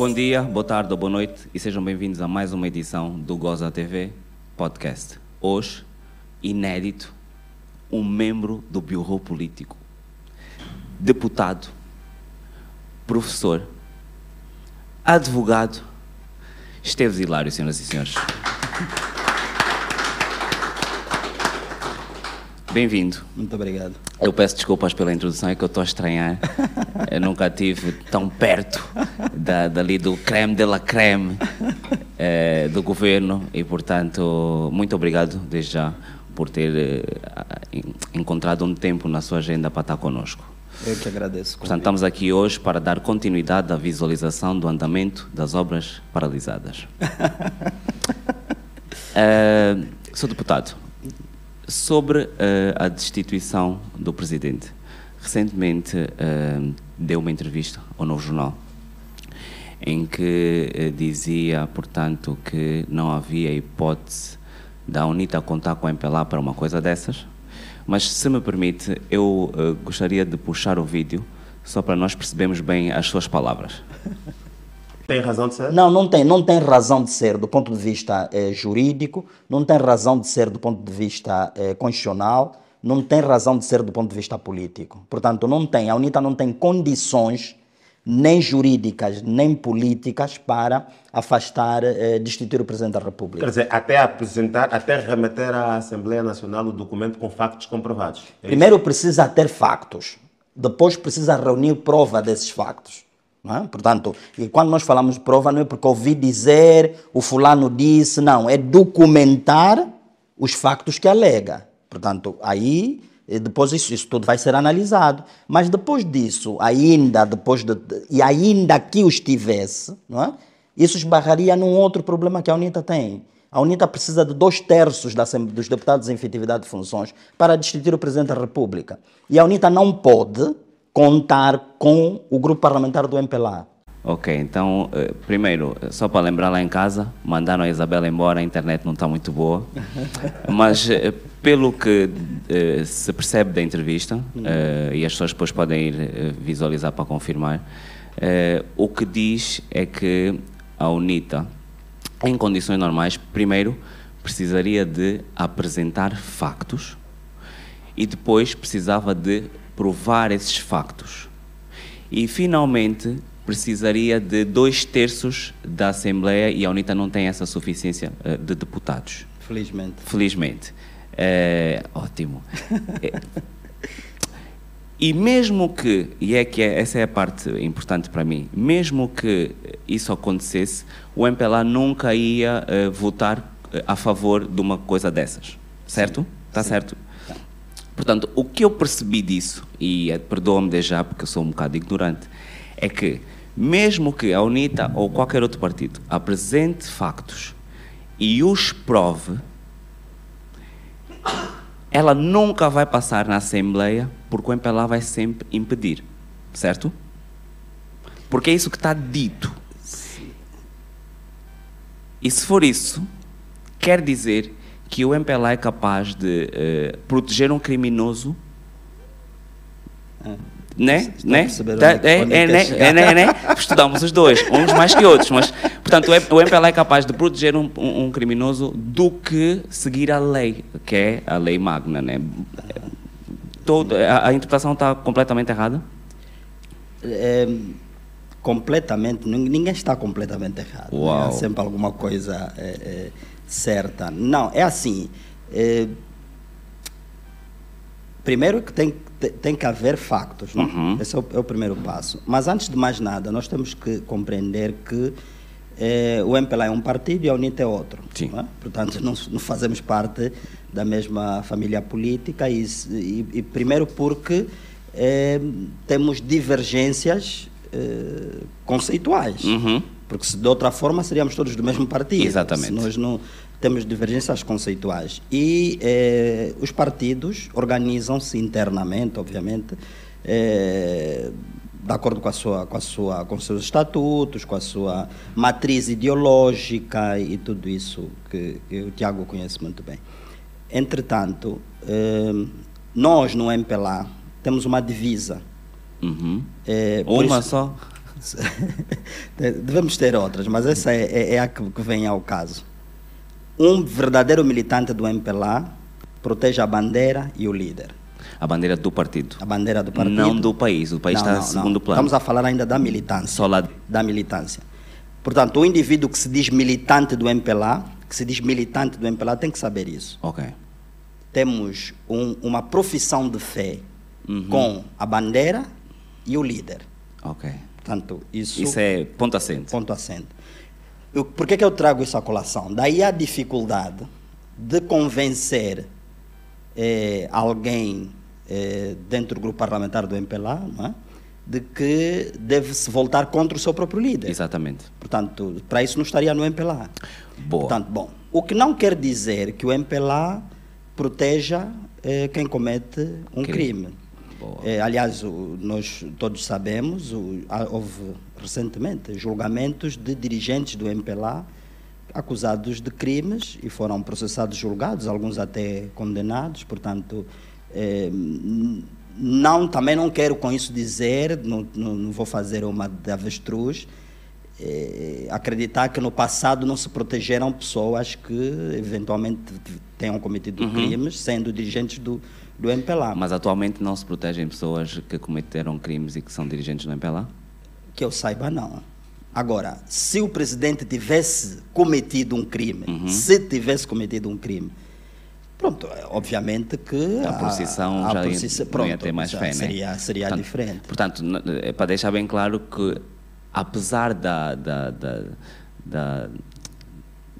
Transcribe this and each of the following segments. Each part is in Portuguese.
Bom dia, boa tarde ou boa noite e sejam bem-vindos a mais uma edição do Goza TV Podcast. Hoje, inédito, um membro do Bureau Político, deputado, professor, advogado, Esteves Hilário, senhoras e senhores. Bem-vindo. Muito obrigado. Eu peço desculpas pela introdução, é que eu estou a estranhar. Eu nunca estive tão perto da, dali do creme de la creme eh, do governo e, portanto, muito obrigado desde já por ter eh, encontrado um tempo na sua agenda para estar conosco. Eu que agradeço. Portanto, estamos aqui hoje para dar continuidade à visualização do andamento das obras paralisadas. Eh, sou deputado sobre uh, a destituição do presidente. Recentemente uh, deu uma entrevista ao Novo Jornal em que uh, dizia, portanto, que não havia hipótese da UNITA contar com a MPLA para uma coisa dessas. Mas, se me permite, eu gostaria de puxar o vídeo só para nós percebermos bem as suas palavras. Tem razão de ser? Não, não tem, não tem razão de ser do ponto de vista eh, jurídico, não tem razão de ser do ponto de vista eh, constitucional, não tem razão de ser do ponto de vista político. Portanto, não tem, a UNITA não tem condições nem jurídicas, nem políticas para afastar, eh, destituir o Presidente da República. Quer dizer, até apresentar, até remeter à Assembleia Nacional o documento com factos comprovados. É Primeiro precisa ter factos, depois precisa reunir prova desses factos. É? Portanto, e quando nós falamos de prova, não é porque ouvi dizer, o fulano disse, não, é documentar os factos que alega. Portanto, aí eh, depois isso, isso tudo vai ser analisado. Mas depois disso, ainda depois de, e ainda que os tivesse, não é? isso esbarraria num outro problema que a UNITA tem. A UNITA precisa de dois terços dos deputados em efetividade de funções para destituir o Presidente da República. E a UNITA não pode contar com o grupo parlamentar do MPLA. Ok, então, eh, primeiro, só para lembrar lá em casa, mandaram a Isabela embora, a internet não está muito boa, mas eh, pelo que uh, se percebe da entrevista, uh, e as pessoas depois podem ir visualizar para confirmar, o que diz é que a UNITA, em condições normais, primeiro precisaria de apresentar factos e depois precisava de provar esses factos. E, finalmente, precisaria de dois terços da Assembleia e a UNITA não tem essa suficiência uh, de deputados. Felizmente. Felizmente. É, ótimo. é, e mesmo que, e é que é, essa é a parte importante para mim, mesmo que isso acontecesse, o MPLA nunca ia uh, votar a favor de uma coisa dessas. Certo? Está certo? Portanto, o que eu percebi disso, e é, perdoa-me desde já porque eu sou um bocado ignorante, é que mesmo que a UNITA ou qualquer outro partido apresente factos e os prove, ela nunca vai passar na Assembleia porque o MPLA vai sempre impedir, certo? Porque é isso que está dito. E se for isso, quer dizer que o MPLA é capaz de uh, proteger um criminoso né? né? Tá, é, é, né? é, né? né? Estudamos os dois, uns mais que outros, mas portanto o MPLA é capaz de proteger um, um, um, criminoso do que seguir a lei, que é a lei magna, né? Todo, a, a interpretação está completamente errada? É, completamente, ninguém está completamente errado. Né? Há sempre alguma coisa é, é certa. Não, é assim. É, primeiro que tem, tem que haver factos, não? Uhum. esse é o, é o, primeiro passo. Mas antes de mais nada, nós temos que compreender que é, o MPLA é um partido e a UNITA é outro. Sim. Não é? Portanto, não, não, fazemos parte da mesma família política e, e, e primeiro porque é, temos divergências é, conceituais. Uhum. Porque se de outra forma seríamos todos do mesmo partido. Exatamente. Se nós não temos divergências conceituais. E eh, os partidos organizam-se internamente, obviamente, eh, de acordo com a sua, com a sua, com seus estatutos, com a sua matriz ideológica e tudo isso que, que o Tiago conhece muito bem. Entretanto, eh, nós no MPLA temos uma divisa. Uhum. uma isso, só? Devemos ter outras, mas essa é, é, é a que, que vem ao caso. Um verdadeiro militante do MPLA protege a bandeira e o líder. A bandeira do partido. A bandeira do partido. Não do país. O país Não, está não, em não. segundo plano. Estamos a falar ainda da militância. Só lá. Da militância. Portanto, o indivíduo que se diz militante do MPLA, que se diz militante do MPLA, tem que saber isso. Ok. Temos um- uma profissão de fé Uhum. com a bandeira e o líder. Ok. Portanto, isso, Isso é ponto assente. ponto acento. Eu, por que, que eu trago isso à colação? Daí a dificuldade de convencer eh, alguém eh, dentro do grupo parlamentar do MPLA é? de que deve se voltar contra o seu próprio líder. Exatamente. Portanto, para isso não estaria no MPLA. Boa. Portanto, bom, o que não quer dizer que o MPLA proteja eh, quem comete um Crime. crime. Eh, aliás, o- nós todos sabemos, o- há- houve recentemente julgamentos de dirigentes do MPLA acusados de crimes e foram processados, julgados, alguns até condenados. Portanto, eh, não, também não quero com isso dizer, não, não, não vou fazer uma de avestruz, eh, acreditar que no passado não se protegeram pessoas que eventualmente tenham cometido crimes, sendo dirigentes do, do MPLA. Mas atualmente não se protegem pessoas que cometeram crimes e que são dirigentes do MPLA? Que eu saiba, não. Agora, se o presidente tivesse cometido um crime, Uhum. se tivesse cometido um crime, pronto, é, obviamente que A procissão a já ia- procissa- não ia pronto, ter mais já fé, né? seria, seria Portanto- diferente. Portanto, é para deixar bem claro que, apesar da, da, da, da,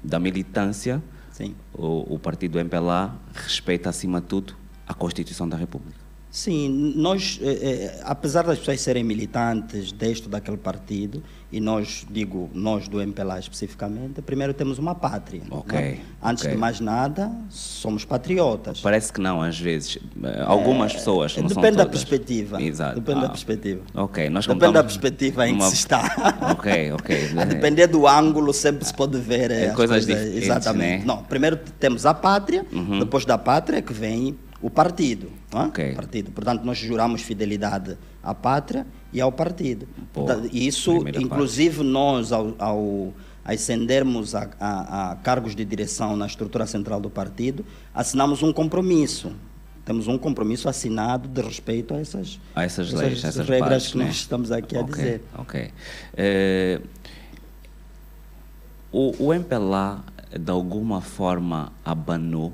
da militância, Sim. o, o partido MPLA respeita, acima de tudo, a Constituição da República. Sim, nós, eh, eh, apesar das pessoas serem militantes deste ou daquele partido, e nós, digo, nós do MPLA especificamente, primeiro temos uma pátria. Ok, né? Antes ok. de mais nada, somos patriotas. Parece que não, às vezes. Eh, Algumas pessoas, não Depende da perspectiva. Exato. Depende Ah, da perspectiva. Ok, nós Depende da perspectiva em numa- que se está. Ok, ok. A depender do ângulo, sempre se pode ver É as coisas coisas. diferentes, Exatamente. né? Não, primeiro temos a pátria, depois da pátria é que vem o partido. Não é? Ok. partido. Portanto, nós juramos fidelidade à pátria e ao partido. Portanto, isso, Primeira parte. inclusive, nós, ao, ao ascendermos a, a- a cargos de direção na estrutura central do partido, assinamos um compromisso. Temos um compromisso assinado de respeito a essas, a essas leis, essas regras bases, que né? nós estamos aqui a dizer. Ok. Eh, o, o MPLA, de alguma forma, abanou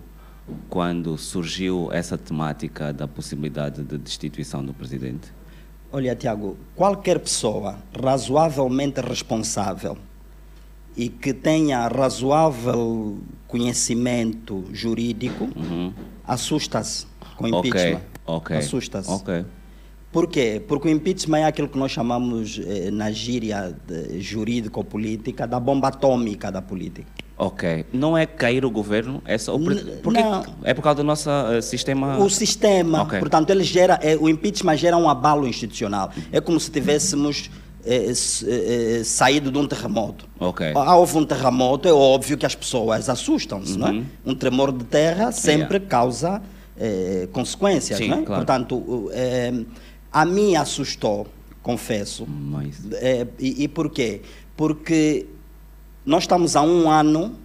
quando surgiu essa temática da possibilidade de destituição do presidente? Olha, Tiago, qualquer pessoa razoavelmente responsável e que tenha razoável conhecimento jurídico assusta-se com impeachment. ok. Assusta-se. Ok. Por quê? Porque o impeachment é aquilo que nós chamamos eh, na gíria jurídico-política da bomba atômica da política. Ok. Não é cair o governo, é só. Porque não. é por causa do nosso eh, sistema. O sistema, Ok. portanto, ele gera, é, o impeachment gera um abalo institucional. É como se tivéssemos eh, eh, saído de um terremoto. Ok. Ah, houve um terremoto, é óbvio que as pessoas assustam-se, não é? Um tremor de terra sempre causa eh, consequências, Sim, não é? claro. Portanto, a mim assustou, confesso. Mas, e, e por quê? Porque nós estamos a um ano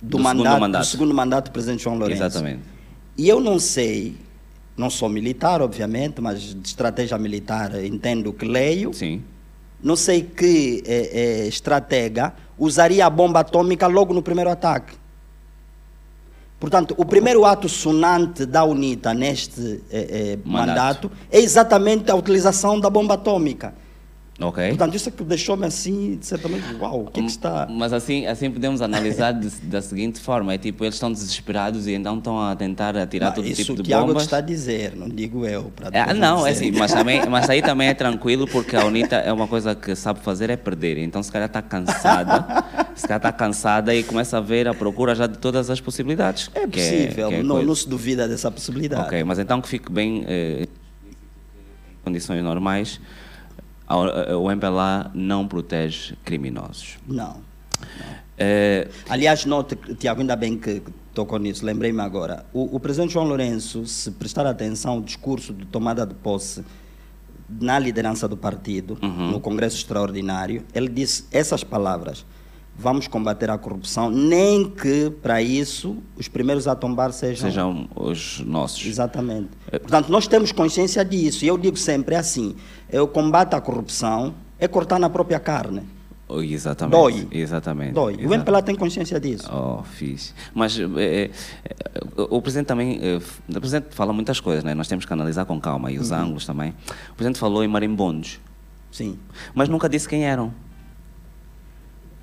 do, Do segundo mandato, mandato. do segundo mandato do presidente João Lourenço. exatamente. E eu não sei, não sou militar, obviamente, mas de estratégia militar entendo o que leio. Sim. Não sei que eh, eh, estratega usaria a bomba atômica logo no primeiro ataque. Portanto, o primeiro ato sonante da UNITA neste eh, Mandato. mandato é exatamente a utilização da bomba atômica. Ok. Portanto, isso é que deixou-me assim, de certa maneira, uau, o que é que está... Mas assim, assim podemos analisar de- da seguinte forma: é tipo, eles estão desesperados e então estão a tentar atirar Mas todo isso tipo o de Tiago bombas. está a dizer, não digo eu. para Ah, não, é assim, mas, também, mas aí também é tranquilo porque a UNITA é uma coisa que sabe fazer é perder. Então se calhar está cansada, se calhar está cansada e começa a ver a procura já de todas as possibilidades. É que possível, que é não, não se duvida dessa possibilidade. Ok, mas então que fique bem eh, em condições normais, o MPLA não protege criminosos. Não. Eh, Aliás, note, Tiago, ainda bem que que tocou nisso, lembrei-me agora. O, o presidente João Lourenço, se prestar atenção ao discurso de tomada de posse na liderança do partido, Uhum. no Congresso Extraordinário, ele disse essas palavras. Vamos combater a corrupção, nem que para isso os primeiros a tombar sejam. Sejam os nossos. Exatamente. Portanto, nós temos consciência disso. E eu digo sempre é assim: é o combate à corrupção é cortar na própria carne. Oh, Exatamente. Dói. Exatamente. Dói. O MPLA tem consciência disso. Oh, fixe. Mas eh, eh, o Presidente também, eh, o Presidente fala muitas coisas, né? nós temos que analisar com calma, e os Uhum. ângulos também. O Presidente falou em marimbondos, Sim. mas nunca disse quem eram.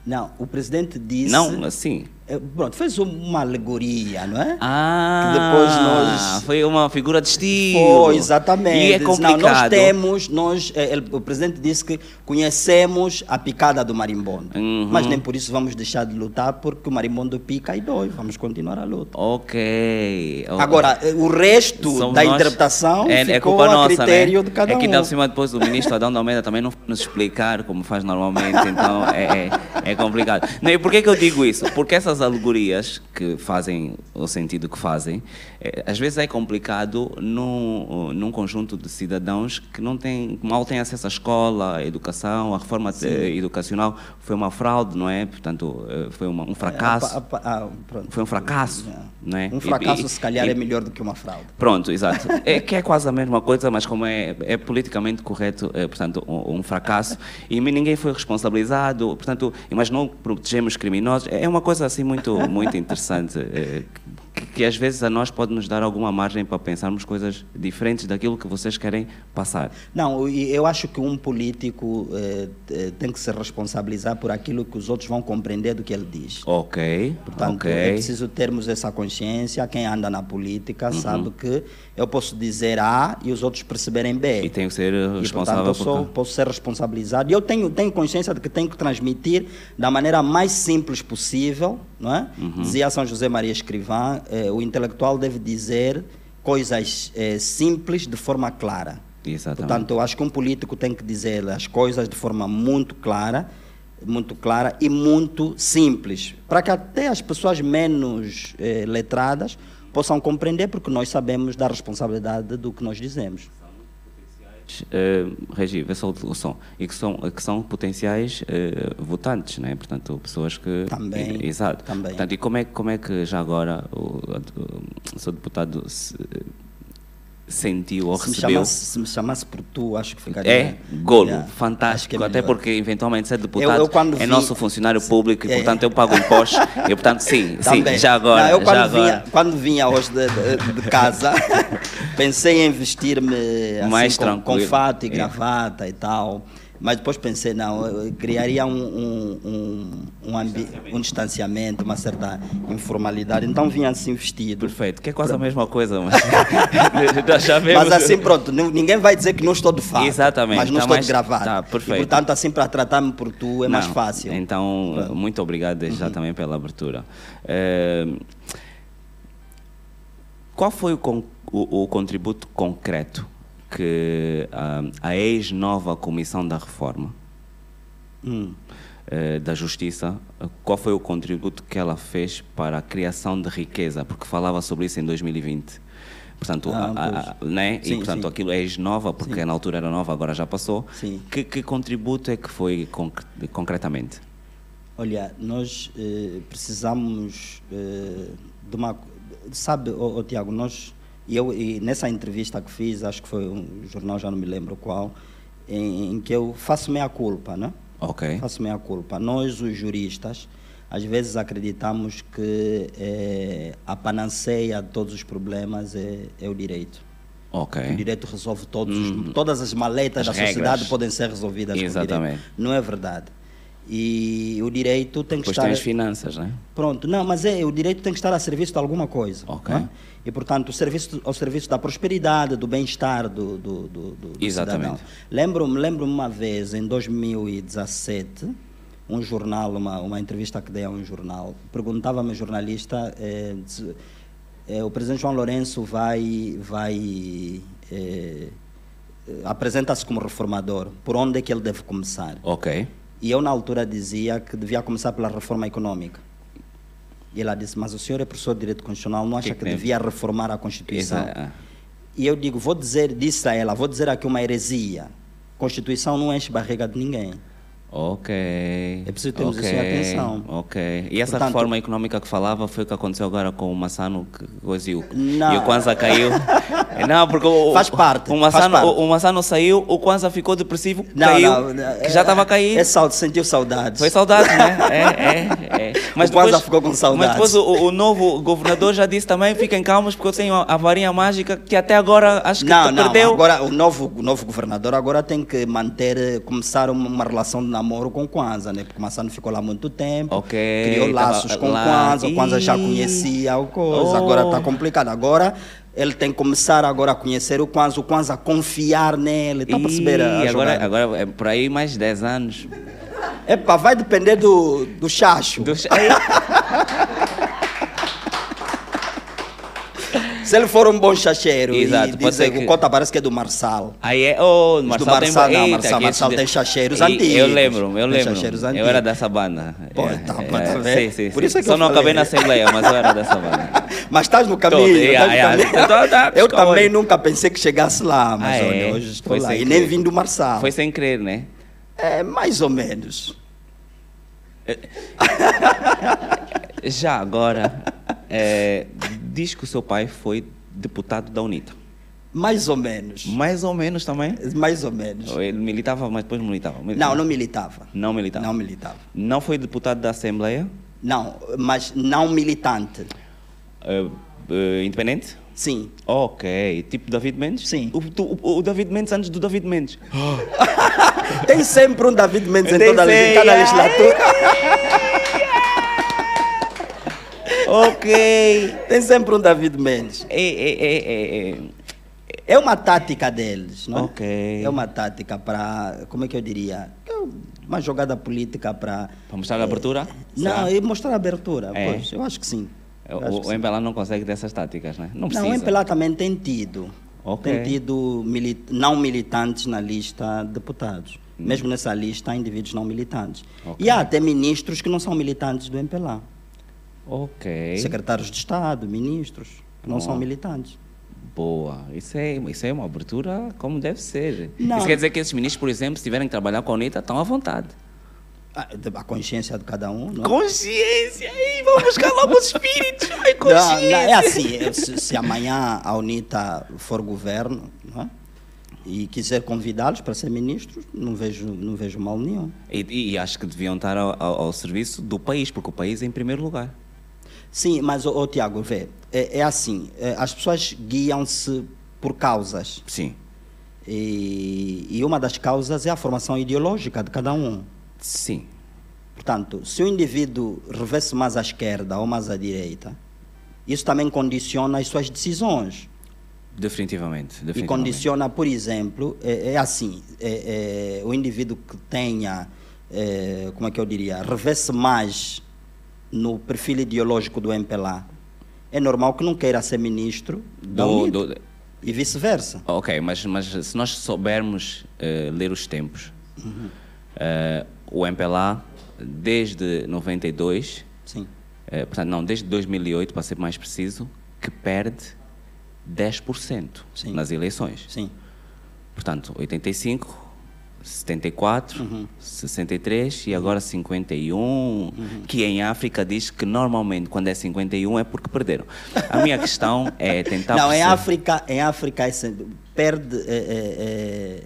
Não, o presidente disse. Não, assim. É, pronto, fez uma alegoria, não é? Ah, Que depois nós- foi uma figura de estilo. Foi, exatamente. E é Não, complicado. nós temos, nós, eh, ele- o presidente disse que conhecemos a picada do marimbondo. Uhum. Mas nem por isso vamos deixar de lutar, porque o marimbondo pica e dói. Vamos continuar a luta. Ok. Agora, eh, o resto Somos da interpretação é, é ficou culpa a nossa, critério né? de cada É que um. por cima depois o ministro Adão de Almeida também não nos explicar como faz normalmente, então é, é, é complicado. Não, e por que, que eu digo isso? Porque essas alegorias que fazem o sentido que fazem, eh, às vezes é complicado num, num conjunto de cidadãos que não têm, mal têm acesso à escola, à educação, a reforma educacional foi uma fraude, não é? Portanto, eh, foi uma- um fracasso. Ah, pa- ah, pronto. Foi um fracasso, É. não é? Um fracasso, e- se calhar, e- é melhor do que uma fraude. Pronto, exato. É que é quase a mesma coisa, mas como é, é politicamente correto, é, portanto, um, um fracasso. E ninguém foi responsabilizado. Portanto, mas não protegemos criminosos. É uma coisa assim muito, muito interessante. é, que, que às vezes a nós pode nos dar alguma margem para pensarmos coisas diferentes daquilo que vocês querem passar. Não, eu acho que um político eh, eh, tem que se responsabilizar por aquilo que os outros vão compreender do que ele diz. Ok, Portanto, ok. é preciso termos essa consciência. Quem anda na Uhum. política sabe que eu posso dizer A e os outros perceberem B. E tenho que ser E, responsável portanto, eu sou, por... posso ser responsabilizado. E eu tenho, tenho consciência de que tenho que transmitir da maneira mais simples possível. Não é? Uhum. Dizia São José Maria Escrivá, eh, o intelectual deve dizer coisas eh, simples de forma clara. Exatamente. Portanto, eu acho que um político tem que dizer as coisas de forma muito clara, muito clara e muito simples, para que até as pessoas menos eh, letradas possam compreender, porque nós sabemos da responsabilidade do que nós dizemos. Uh, Regi, vê só o, o som. E que são, que são potenciais eh, votantes, né? portanto, pessoas que. Também, E- Exato. também. Portanto, e como é, como é que já agora o, o, o seu deputado se, sentiu ou Se me, recebeu? chamasse, se me chamasse por tu, acho que ficaria. É, golo, Yeah, fantástico. é até porque eventualmente ser deputado Eu- eu é vi- nosso funcionário público e, É. portanto, eu pago impostos. e, portanto, sim, sim, já agora. Não, eu quando, já vinha, agora. quando vinha hoje de, de- de casa, pensei em vestir-me assim, Mais com, com fato e É. gravata e tal. Mas depois pensei, não, criaria um, um, um, um, ambi- um distanciamento, uma certa informalidade. Então vinha assim vestido. Perfeito, que é quase a mesma coisa, mas. Mas assim, pronto, ninguém vai dizer que não estou de fato. Exatamente, Mas não tá estou mais- de gravata. tá, perfeito. E, portanto, assim, para tratar-me por tu é mais Não, fácil. Uhum. Então, muito obrigado desde já também pela abertura. Eh, qual foi o, con- o- o contributo concreto que ah, a ex-nova Comissão da Reforma Hum. eh, da Justiça, eh, qual foi o contributo que ela fez para a criação de riqueza? Porque falava sobre isso em 2020. Portanto, Ah, a- a- né? e Sim, portanto sim. aquilo é ex-nova, porque na altura era nova, agora já passou. Sim. Que, que contributo é que foi concre- concretamente? Olha, nós eh, precisamos eh, de uma. Sabe, ô, ô, Tiago, nós. E eu, e nessa entrevista que fiz, acho que foi um jornal, já não me lembro qual, em, em que eu faço meia culpa, né? Ok. Faço meia culpa. Nós, os juristas, às vezes acreditamos que eh, a panaceia de todos os problemas é, é o direito. Ok. O direito resolve todos os- todas as maletas Hum. As da sociedade regras. podem ser resolvidas com o Exatamente. direito. Não é verdade. E o direito tem que Depois estar tem as finanças, né? pronto. Não, mas é o direito tem que estar a serviço de alguma coisa. Ok. não é? E portanto o serviço ao serviço da prosperidade, do bem-estar do, do, do, do- Exatamente. Lembro-me lembro uma vez em 2017 um jornal, uma, uma entrevista que dei a um jornal, perguntava-me jornalista eh, eh, o presidente João Lourenço vai vai eh, eh, apresenta-se como reformador. Por onde é que ele deve começar? Ok. E eu, na altura, dizia que devia começar pela reforma econômica. E ela disse: Mas o senhor é professor de direito constitucional, não acha Que que, devia reformar a Constituição? Exa- E eu digo, vou dizer, disse a ela, vou dizer aqui uma heresia. Constituição não enche barriga de ninguém. Ok. É preciso termos okay. isso em atenção. Ok. E essa Portanto- reforma econômica que falava foi o que aconteceu agora com o Massano que e o, Não. e o Kwanza caiu. não, porque o, Faz parte, O faz Massano, parte. o, o Massano saiu, o Kwanza ficou depressivo, Não, caiu, não, não, que já estava a cair. É saudade, sentiu saudades. Foi saudade, né? É, é, é. Mas O Kwanza ficou com saudades. Mas depois o, o novo governador já disse também, fiquem calmos, porque eu tenho a varinha mágica que até agora acho que Não, não, perdeu. agora o novo, o novo governador agora tem que manter, começar uma, uma relação de namoro com o Kwanza, né? Porque o Massano ficou lá muito tempo, criou tava laços com lá. o Kwanza, o Kwanza já conhecia o coisa, Oh. agora está complicado. Agora ele tem que começar agora a conhecer o Kwanza, o Kwanza confiar nele, está a perceber a, a Ih, agora, agora é por aí mais 10 anos. Epa, vai depender do, do chacho. Do- Se ele for um bom chacheiro Exato, e dizer que o Cota parece que é do Marçal. Aí é, oh, Os do Marçal tem Marçal, não, Marçal, Marçal tem chacheiros antigos. Eu lembro, eu lembro. Eu era dessa banda. Pô, É, tá, é, tá vendo? sim, sim, Por isso é que Só não acabei na Assembleia, mas eu era dessa banda. Mas estás no caminho. No yeah, caminho. Tá, eu também nunca pensei que chegasse lá, mas Ah, olha, é? hoje estou Foi lá. E nem vim do Marçal. Foi sem querer, né? É, mais ou menos. Já agora, é, diz que o seu pai foi deputado da UNITA. Mais ou menos. Mais ou menos também? Mais ou menos. Ele militava, mas depois não militava. Não, não militava. Não militava. Não militava. Não foi deputado da Assembleia? Não, mas não militante. eh, eh, independente? Sim. Ok. Tipo David Mendes? Sim. O, o- o David Mendes antes do David Mendes. Tem sempre um David Mendes em toda a legis- cada legislatura. Ok. Tem sempre um David Mendes. É, é, é, é, é. É uma tática deles, não é? Ok. É uma tática para, como é que eu diria? Uma jogada política para... Para mostrar a abertura? Não, e mostrar a abertura. É? Pois, eu acho que sim. O, o. MPLA não consegue dessas táticas, né? Não precisa. Não, o MPLA também tem tido. Ok. Tem tido mili- não militantes na lista de deputados. Mesmo nessa lista há indivíduos não militantes. Hum. Ok. E há até ministros que não são militantes do MPLA. Ok. Secretários de Estado, ministros, que não são militantes. Boa. Isso é, isso é uma abertura como deve ser. Não. Isso quer dizer que esses ministros, por exemplo, se tiverem que trabalhar com a UNITA, estão à vontade. Ah, A consciência de cada um, não? Consciência! Aí, vamos buscar logo os espíritos! Ai, Não, consciência! não, é assim, é, se, se amanhã a UNITA for governo não é? e quiser convidá-los para ser ministros, não vejo, não vejo mal nenhum. E, e acho que deviam estar ao, ao- ao serviço do país, porque o país é em primeiro lugar. Sim, mas, ô, Tiago, vê, é, é assim, é, as pessoas guiam-se por causas. Sim. E, e uma das causas é a formação ideológica de cada um. Sim. Portanto, se o indivíduo revê-se mais à esquerda ou mais à direita, isso também condiciona as suas decisões. Definitivamente. E definitivamente. condiciona, por exemplo, é, é assim, é, é, o indivíduo que tenha, é, como é que eu diria, revê-se mais no perfil ideológico do MPLA, é normal que não queira ser ministro Do- do- E vice-versa. Ok, mas, mas se nós soubermos eh, ler os tempos, Uhum. eh, o MPLA, desde 92, Sim. eh, portanto, não, desde 2008, para ser mais preciso, que perde 10% Sim. nas eleições. Sim. Portanto, 85, 74, Uhum. 63 e agora 51, que em África diz que normalmente quando é 51 é porque perderam. A minha questão é tentar... não, em perceber- África, em África é perde é, é, é,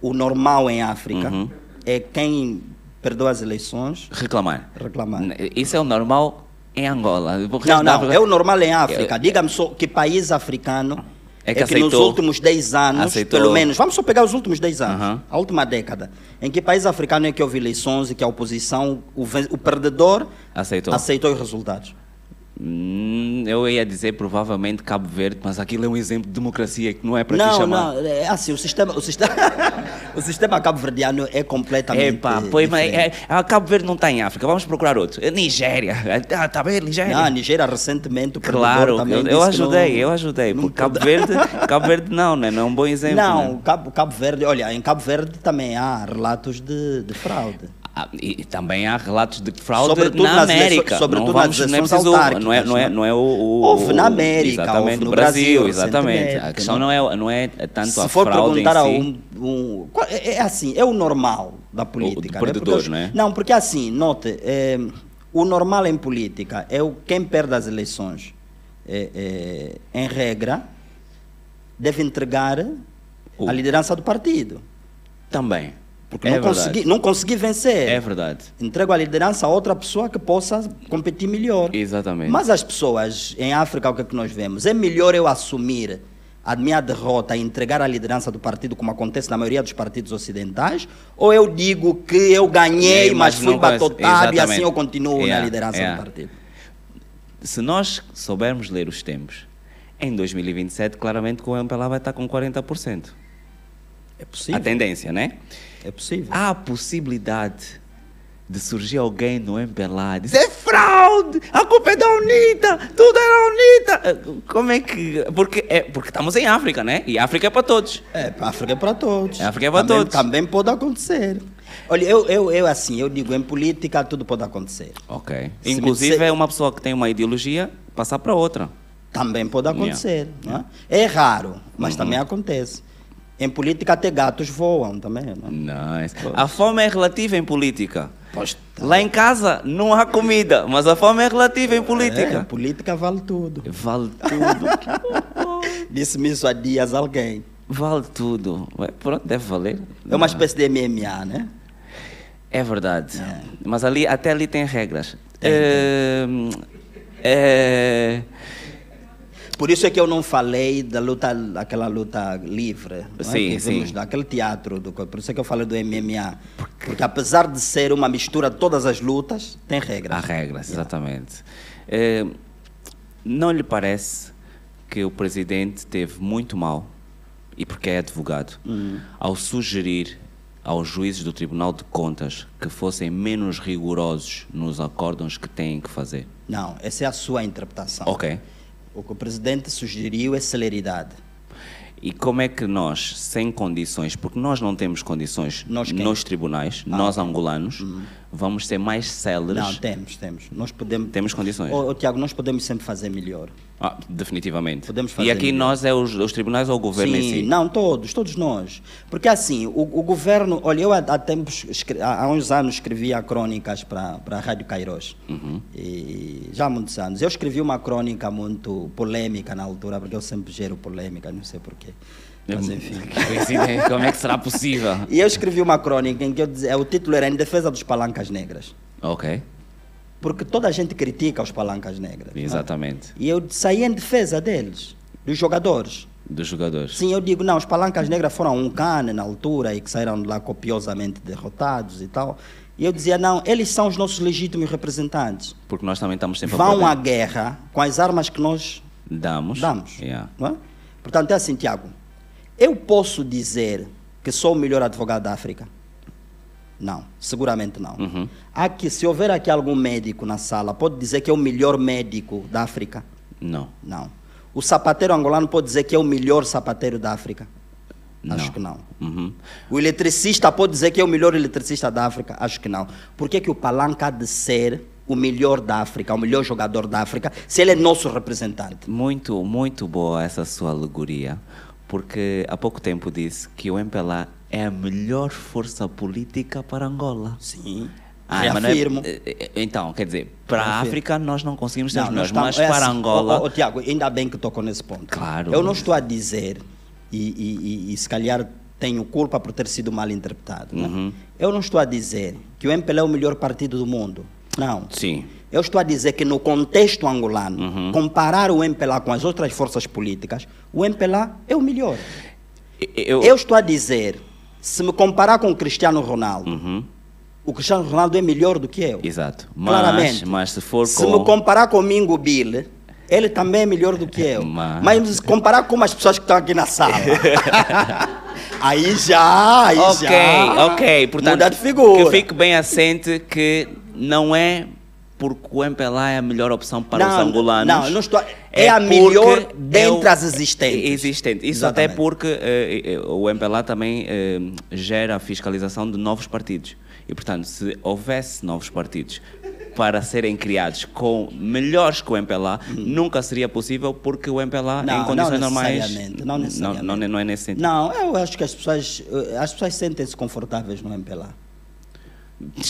o normal em África Uhum. é quem perdeu as eleições Reclamar. reclamar. Isso é o normal em Angola. Não, não, é o normal em África. Diga-me só que país africano É é que que, nos últimos 10 anos, aceitou- pelo menos, vamos só pegar os últimos 10 anos, Aham. a última década, em que país africano é que houve eleições e que a oposição, o, o perdedor, Aceitou. aceitou os resultados? Hum, eu ia dizer provavelmente Cabo Verde, mas aquilo é um exemplo de democracia que não é para te Não, chamar. não, é assim, o sistema, o sistema, o sistema cabo-verdiano é completamente Epá, pois, mas é, ah, Cabo Verde não está em África, vamos procurar outro. É Nigéria. Ah, Está bem, Nigéria. Não, Nigéria recentemente Claro, eu, eu ajudei, não- eu ajudei. não Porque Cabo Verde, Cabo Verde não, né? não é um bom exemplo. Não, né? Cabo, Cabo Verde, olha, em Cabo Verde também há relatos de, de fraude. Ah, e também há relatos de fraude Sobretudo na nas América. sobretudo não nas vamos, não é preciso, autárquicas, não é, não é, não é o, o- Houve na o- América, exatamente, houve no Brasil, Brasil, exatamente. A recentemente, questão não é, não é tanto Se a for fraude em perguntar a si. um, um- qual- é, é assim, é o normal da política. né? perdedor, Porque não é? Não, porque assim, note, é, o normal em política é o quem perde as eleições, é, é, em regra, deve entregar O- a liderança do partido. Também. Porque é não, verdade. consegui, não consegui vencer. É verdade. Entrego a liderança a outra pessoa que possa competir melhor. Exatamente. Mas as pessoas em África, o que é que nós vemos? É melhor eu assumir a minha derrota e entregar a liderança do partido, como acontece na maioria dos partidos ocidentais, ou eu digo que eu ganhei, É, mas mas fui batotado e assim eu continuo Yeah, na liderança yeah. do partido? Se nós soubermos ler os tempos, em 2027, claramente, o MPLA vai estar com 40%. É A possível. tendência, né? É possível. Há a possibilidade de surgir alguém no MPLA e dizer é fraude, a culpa é da UNITA, tudo é da UNITA. Como é que... Porque, é, porque estamos em África, né? E África é para todos. É, África é para todos. A África é para também, todos. Também pode acontecer. Olha, eu, eu, eu assim, eu digo, em política tudo pode acontecer. Ok. Se Inclusive, disser- é uma pessoa que tem uma ideologia passar para outra. Também pode acontecer. não É? é raro, mas também acontece. Em política até gatos voam também. Não? é? Nice. A fome é relativa em política. Tá. Lá em casa não há comida, mas a fome é relativa em É, política. política vale tudo. Vale tudo. Disse-me isso há dias alguém. vale tudo. Ué, Pronto, deve valer. É uma espécie de MMA, né? É verdade. Mas ali, até ali tem regras. Tem, É, é, Por isso é que eu não falei da luta, aquela luta livre, não é? Sim, sim. daquele teatro, do, por isso é que eu falei do MMA. Porque apesar de ser uma mistura de todas as lutas, tem regras. Há regras, exatamente. É, não lhe parece que o presidente teve muito mal, e porque é advogado, Hum. ao sugerir aos juízes do Tribunal de Contas que fossem menos rigorosos nos acórdãos que têm que fazer? Não, essa é a sua interpretação. Ok. O que o presidente sugeriu é celeridade. E como é que nós, sem condições, porque nós não temos condições Nós quem? Ah, nos tribunais, nós angolanos, vamos ser mais céleres? Não, temos, temos. Nós podemos. Temos condições. Ô, ô, Tiago, nós podemos sempre fazer melhor. Ah, definitivamente. Podemos fazer e aqui melhor. nós é os, os tribunais ou o governo em Sim, si? não, todos, todos nós. Porque assim, o, o governo. Olha, eu há, há tempos, há, há uns anos escrevia crônicas para para a Rádio Cairós. Uhum. E, já há muitos anos. Eu escrevi uma crônica muito polêmica na altura, porque eu sempre gero polêmica, não sei porquê. Mas enfim. Coincidência, Como é que será possível? E eu escrevi uma crônica em que eu dizia, o título era Em Defesa dos Palancas Negras. Ok, Porque toda a gente critica os palancas negras. não é? exatamente. E eu saí em defesa deles, dos jogadores. Dos jogadores. Sim, eu digo, não, os palancas negras foram um cane na altura e que saíram de lá copiosamente derrotados e tal. E eu dizia, não, eles são os nossos legítimos representantes. Porque nós também estamos sempre a Vão à guerra com as armas que nós Damos. damos. Yeah. é? Portanto, é assim, Tiago, eu posso dizer que sou o melhor advogado da África? Não, seguramente não. Uhum. Aqui, se houver aqui algum médico na sala, pode dizer que é o melhor médico da África? Não. Não. O sapateiro angolano pode dizer que é o melhor sapateiro da África? Não. Acho que não. Uhum. O eletricista pode dizer que é o melhor eletricista da África? Acho que não. Por que, que o Palanca há de ser o melhor da África, o melhor jogador da África, se ele é nosso representante? Muito, muito boa essa sua alegoria, porque há pouco tempo disse que o MPLA é a melhor força política para Angola. Sim. Ah, não é- Reafirmo. eh, então, quer dizer, para a. África nós não conseguimos ser os nós melhores, mas é para assim, Angola. Ô, ô, Tiago, ainda bem que tocou nesse ponto. Claro. Eu não estou a dizer, e, e- e- se calhar tenho culpa por ter sido mal interpretado. né? Uhum. Eu não estou a dizer que o MPLA é o melhor partido do mundo. Não. Sim. Eu estou a dizer que no contexto angolano, Uhum. comparar o MPLA com as outras forças políticas, o MPLA é o melhor. Eu, Eu estou a dizer, se me comparar com o Cristiano Ronaldo, Uhum. o Cristiano Ronaldo é melhor do que eu. Exato. Mas, Claramente. mas se for Se com. me comparar com o Mingo Bill, ele também é melhor do que eu. Mas- Mas, se comparar com as pessoas que estão aqui na sala, aí já, aí Ok, já. ok. Portanto, muda de figura. que fique bem assente que não é porque o MPLA é a melhor opção para os Não, angolanos. não, não estou- é a porque melhor é dentre o- as existentes. Existente. Isso Exatamente. até porque eh, o MPLA também eh, gera a fiscalização de novos partidos. E, portanto, se houvesse novos partidos para serem criados com melhores que o MPLA, nunca seria possível porque o MPLA, Não, em condições não normais, não necessariamente. Não, não é nesse sentido. Não, eu acho que as pessoas, as pessoas sentem-se confortáveis no MPLA.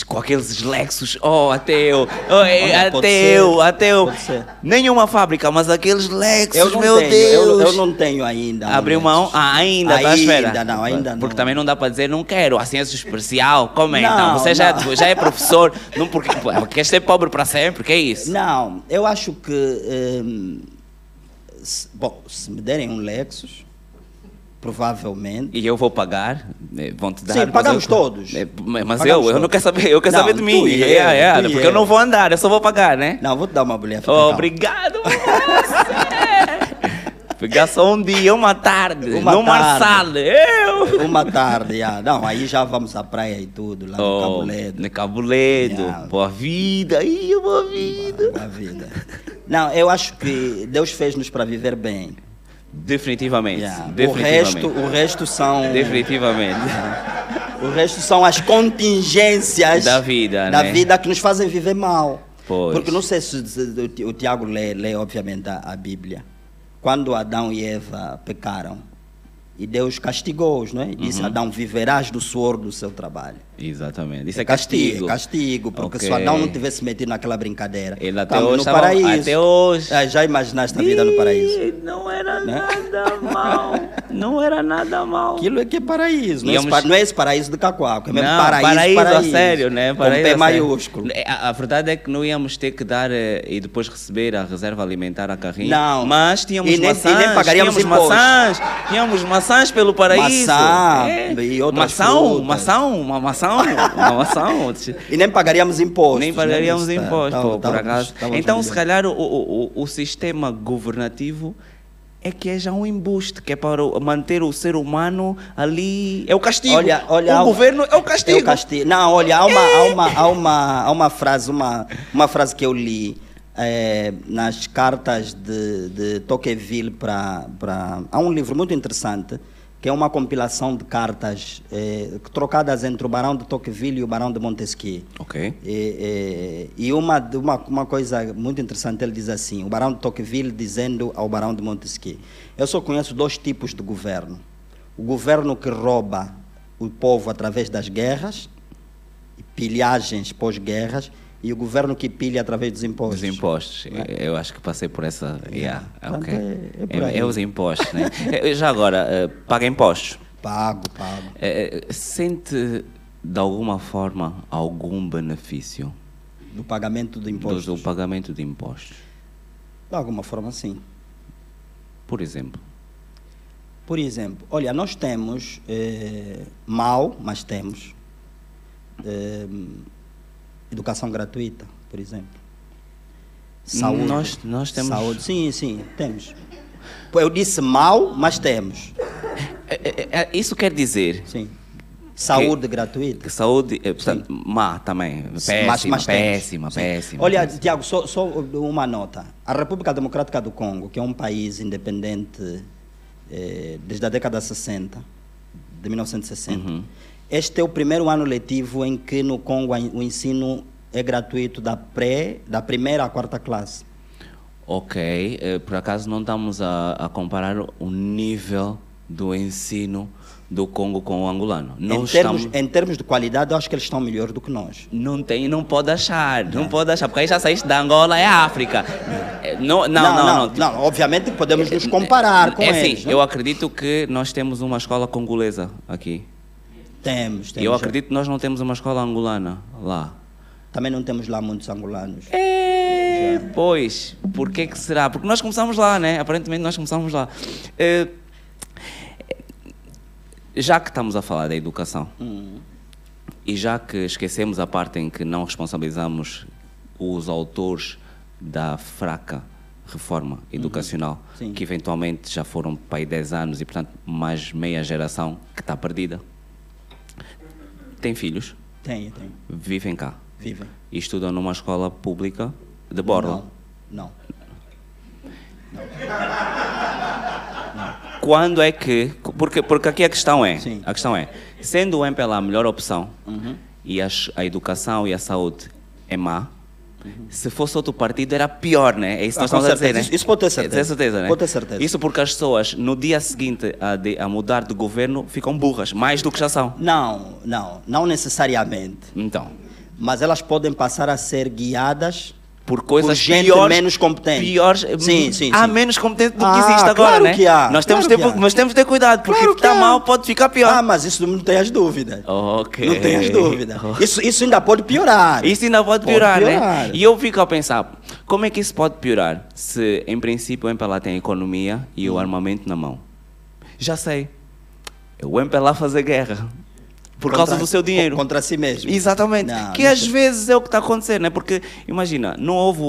Com aqueles lexos, oh, até eu, oh, é, Olha, pode até ser, eu, até eu. pode ser. Nenhuma fábrica, mas aqueles lexos, meu tenho, Deus. eu, eu não tenho ainda. Abriu mão? Ah, ainda, tá à espera? Ainda não, ainda não. Porque também não dá para dizer, não quero, a ciência especial, como é Não, então? Você já, não. já é professor, não porque, quer ser pobre para sempre, que é isso? Não, eu acho que. hum, se- bom, se me derem um Lexus, provavelmente. E eu vou pagar, eh, vão te dar. Sim, pagamos eu- todos. Eh, Mas Pagamos eu, eu não todos. quero saber, eu quero Não, saber de mim. e É, é, e porque eu eu. não vou andar, eu só vou pagar, né? Não, vou te dar uma fica Oh, obrigado. Pegar só um dia, uma tarde, Uma no tarde. Eu. Uma tarde, já. Não, aí já vamos à praia e tudo, lá no Oh, Cabuledo. no Cabuledo, Yeah. boa vida, Ih, boa vida. A vida. Não, eu acho que Deus fez-nos para viver bem. Definitivamente. O definitivamente. resto, o resto são, Definitivamente. o resto são as contingências Da vida, da né? vida que nos fazem viver mal. Pois. Porque não sei se, o Ti- o Tiago lê, lê obviamente a, a Bíblia. Quando Adão e Eva pecaram e Deus castigou-os, não é? E disse: Uhum. Adão, viverás do suor do seu trabalho. Exatamente. Isso é castigo. castigo. É castigo, porque se Ok. Adão não tivesse metido naquela brincadeira. Ele até Estamos hoje no paraíso. até hoje. Ah, já imaginaste a vida no paraíso? Não era Né? nada mal. Não era nada mal. Aquilo é que é paraíso. Não, é, Íamos- não é esse paraíso de Cacoaco, é mesmo não, paraíso, paraíso, a sério, né? Paraíso com P maiúsculo. A, a verdade é que não íamos ter que dar eh, e depois receber a reserva alimentar a carrinho. Não. Mas tínhamos E nem- e maçãs. nem pagaríamos tínhamos imposto. maçãs. Tínhamos maçãs pelo paraíso. Maçã É. e outras maçã, frutas. maçã, uma maçã, uma maçã. E nem pagaríamos impostos. Nem né? pagaríamos tá- impostos, tá- pô, por estávamos- acaso. estávamos Então, se calhar, o, o, o, sistema governativo é que é já um embuste, que é para manter o ser humano ali. É o castigo. Olha, olha, o há- governo é o castigo. É o castigo. Não, olha, há uma, há uma, há uma, há uma frase, uma, uma frase que eu li eh, nas cartas de, de Tocqueville para. Há um livro muito interessante que é uma compilação de cartas eh, trocadas entre o Barão de Tocqueville e o Barão de Montesquieu. Ok. E, e- e uma, uma, uma coisa muito interessante, ele diz assim, o Barão de Tocqueville dizendo ao Barão de Montesquieu, eu só conheço dois tipos de governo. O governo que rouba o povo através das guerras, pilhagens pós-guerras, e o governo que pilha através dos impostos. Os impostos. Eu acho que passei por essa. Yeah, Portanto, ok. é- é por aí. é, os impostos, né? Eh, Já agora, eh, paga impostos. Pago, pago. Eh, sente de alguma forma algum benefício Do pagamento do do, imposto. do pagamento de impostos? De alguma forma, sim. Por exemplo. Por exemplo, olha, nós temos, eh, mal, mas temos, eh, educação gratuita, por exemplo. Saúde. Nós- nós temos- Saúde, sim, sim, temos. Eu disse mal, mas temos, Eh, eh, eh, Isso quer dizer sim. Saúde gratuita. que saúde, eh, portanto, má também. Péssima, Mas- mas péssima, Sim. péssima. Olha, péssima. Tiago, só, só uma nota. A República Democrática do Congo, que é um país independente eh, desde a década de 60, de 1960, Uhum. Este é o primeiro ano letivo em que no Congo o ensino é gratuito da pré, da primeira à quarta classe. Ok, eh, por acaso não estamos a, a comparar o nível do ensino do Congo com o angolano. Não Em termos, estamos... em termos de qualidade, eu acho que eles estão melhor do que nós. Não tem, não pode achar, não pode achar, porque aí já saíste da Angola, é África. Eh, Não, não, não. não, não, obviamente podemos nos comparar com é eles. assim, né? eu acredito que nós temos uma escola congolesa aqui. Temos, temos. eu acredito que nós não temos uma escola angolana lá. Também não temos lá muitos angolanos. É, pois, por que que será? Porque nós começamos lá, né? Aparentemente nós começamos lá. Eh, já que estamos a falar da educação, e já que esquecemos a parte em que não responsabilizamos os autores da fraca reforma educacional, Sim. que eventualmente já foram para aí 10 anos e, portanto, mais meia geração que está perdida, tem filhos, Tenho, tenho. vivem cá Vivem. e estudam numa escola pública de Borla. Não, não. Quando é que. Porque, porque aqui a questão é: Sim. a questão é, sendo o MPLA a melhor opção, e as- a educação e a saúde é má, se fosse outro partido era pior, né? É isso que Ah, nós com estamos a dizer, certeza. né? Isso- isso pode ter É, certeza. ter certeza, né? Pode ter certeza. Isso porque as pessoas, no dia seguinte a, de- a mudar de governo, ficam burras, mais do que já são. Não, não, não necessariamente. Então, Mas elas podem passar a ser guiadas por coisas Por gente piores, menos competente. Piores, Sim, sim, Há sim. menos competente do que Ah, existe agora, claro né? que há, Nós temos, claro ter, que há. mas temos de ter cuidado, porque Claro está há. mal pode ficar pior. Ah, mas isso não tem as dúvidas. ok. Não tenhas dúvida. Isso, isso ainda pode piorar. Isso ainda pode Pode piorar, né? piorar. E eu fico a pensar, como é que isso pode piorar se, em princípio, o MPLA tem a economia e Hum. o armamento na mão? Já sei. É o MPLA fazer guerra. Por Contra- causa do seu dinheiro. Contra si mesmo. Exatamente. Não, que não às sei. vezes é o que está acontecendo, né? Porque, imagina, não houve,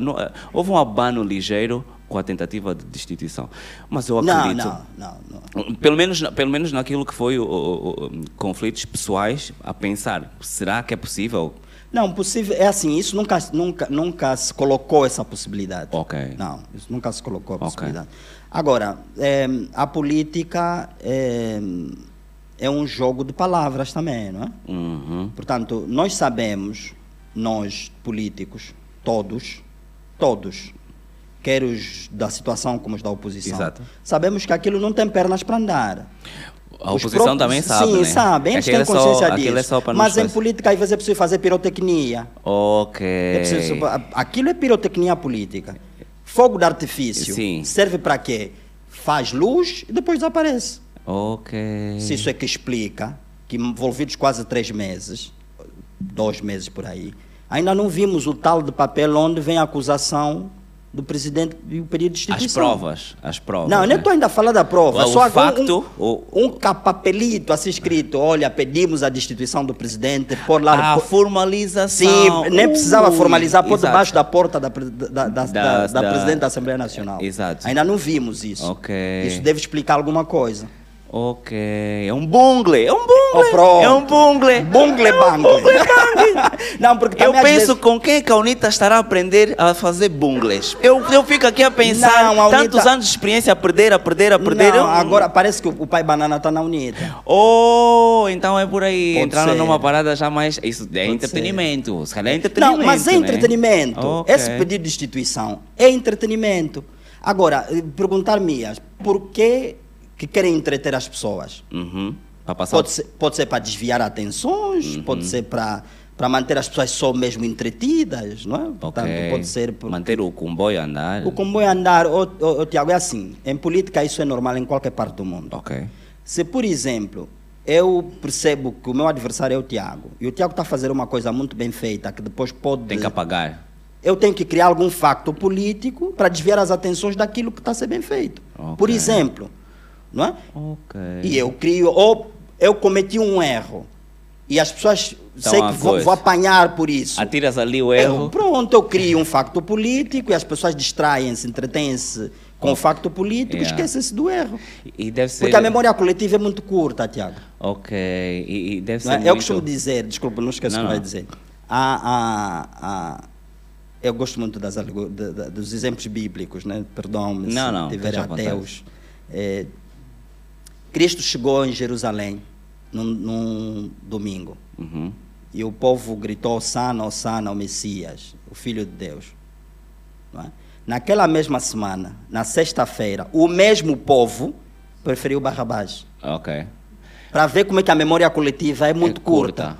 não, eh, houve um abano ligeiro com a tentativa de destituição. Mas eu Não, acredito. não, não, não. Pelo menos, pelo menos naquilo que foi o, o- o- conflitos pessoais, a pensar, será que é possível? Não, possível. É assim, isso nunca, nunca, nunca se colocou essa possibilidade. Ok. Não, isso nunca se colocou a possibilidade. Agora, eh, a política eh, é um jogo de palavras também, não é? Uhum. Portanto, nós sabemos, nós políticos, todos, todos, quer os da situação como os da oposição, Exato. sabemos que aquilo não tem pernas para andar. A Os oposição próprios- também sabe, Sim, né? sabe. Eles têm é só- consciência disso. é só para Mas nos em política, às vezes, é preciso fazer pirotecnia. Ok. É preciso- aquilo é pirotecnia política. Fogo de artifício Sim. serve para quê? Faz luz e depois desaparece. Ok. Se isso é que explica que envolvidos quase três meses, dois meses por aí, ainda não vimos o tal de papel onde vem a acusação do presidente e o pedido de As instituição. provas. As provas. Não, eu nem né? estou ainda a falar da prova. O só facto, um, o- um, um papelito assim escrito, olha, pedimos a destituição do presidente, por lá... A por- formalização. Sim, nem precisava formalizar por debaixo da porta da, da, Da- da da- presidente da Assembleia Nacional. Exato. Ainda não vimos isso. Ok. Isso deve explicar alguma coisa. Ok. É um bungle. É um bungle. Oh, pronto. é um bungle. Bungle bang. não, porque Eu penso vezes- com quem que a UNITA estará a aprender a fazer bungles. Eu, eu fico aqui a pensar, Não, a UNITA- tantos anos de experiência a perder, a perder, a perder. Não, eu- agora parece que o, pai Banana está na UNITA. Oh, então é por aí. Pode Entraram ser. numa parada já mais. Isso é Pode entretenimento. Se calhar é entretenimento. Não, mas é né? entretenimento. Ok. Esse pedido de instituição é entretenimento. Agora, eh, perguntar-me, por que, que querem entreter as pessoas? Uhum. Passar. Pode ser, pode ser para desviar atenções, Uhum. pode ser para, para manter as pessoas só mesmo entretidas, não é? Portanto, Ok. pode ser por, Manter o comboio a andar. o comboio andar. Ô, ô, ô, Tiago, é assim, em política isso é normal em qualquer parte do mundo. Ok. Se, por exemplo, eu percebo que o meu adversário é o Tiago, e o Tiago está a fazer uma coisa muito bem feita, que depois pode... Tem que apagar. eu tenho que criar algum facto político para desviar as atenções daquilo que está a ser bem feito. Ok. Por exemplo, não é? Ok. E eu crio, ou eu cometi um erro, e as pessoas, Então, sei que vou, vou apanhar por isso. Atiras ali o Eu, erro. pronto, eu crio um facto político e as pessoas distraem-se, entretêm-se com o facto político e Yeah. esquecem-se do erro. E deve ser. Porque a memória coletiva é muito curta, Tiago. Ok. E, e deve Não ser. é? muito... Eu costumo dizer, desculpa, não esqueço o Não, que vai não. dizer. Há, há, há- eu gosto muito das, dos exemplos bíblicos, né? perdão-me Não, se não, tiver à vontade. ateus. É, Cristo chegou em Jerusalém num, num domingo Uhum. e o povo gritou: Sana, Sana, o Messias, o Filho de Deus. É? Naquela mesma semana, na sexta-feira, o mesmo povo preferiu Barrabás. Ok. Para ver como é que a memória coletiva é muito curta. curta.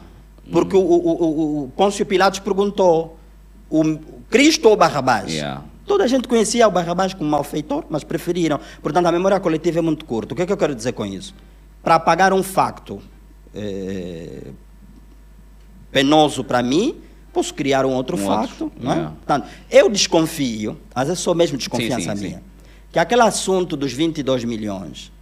Porque o, o, o, o Pôncio Pilatos perguntou: o Cristo ou Barrabás? Yeah. Toda a gente conhecia o Barrabás como malfeitor, mas preferiram. Portanto, a memória coletiva é muito curta. O que é que eu quero dizer com isso? Para apagar um facto eh, penoso para mim, posso criar um outro Um facto. outro, não é? yeah. Portanto, eu desconfio, às vezes sou mesmo desconfiança Sim, sim, minha, sim. que aquele assunto dos 22 milhões,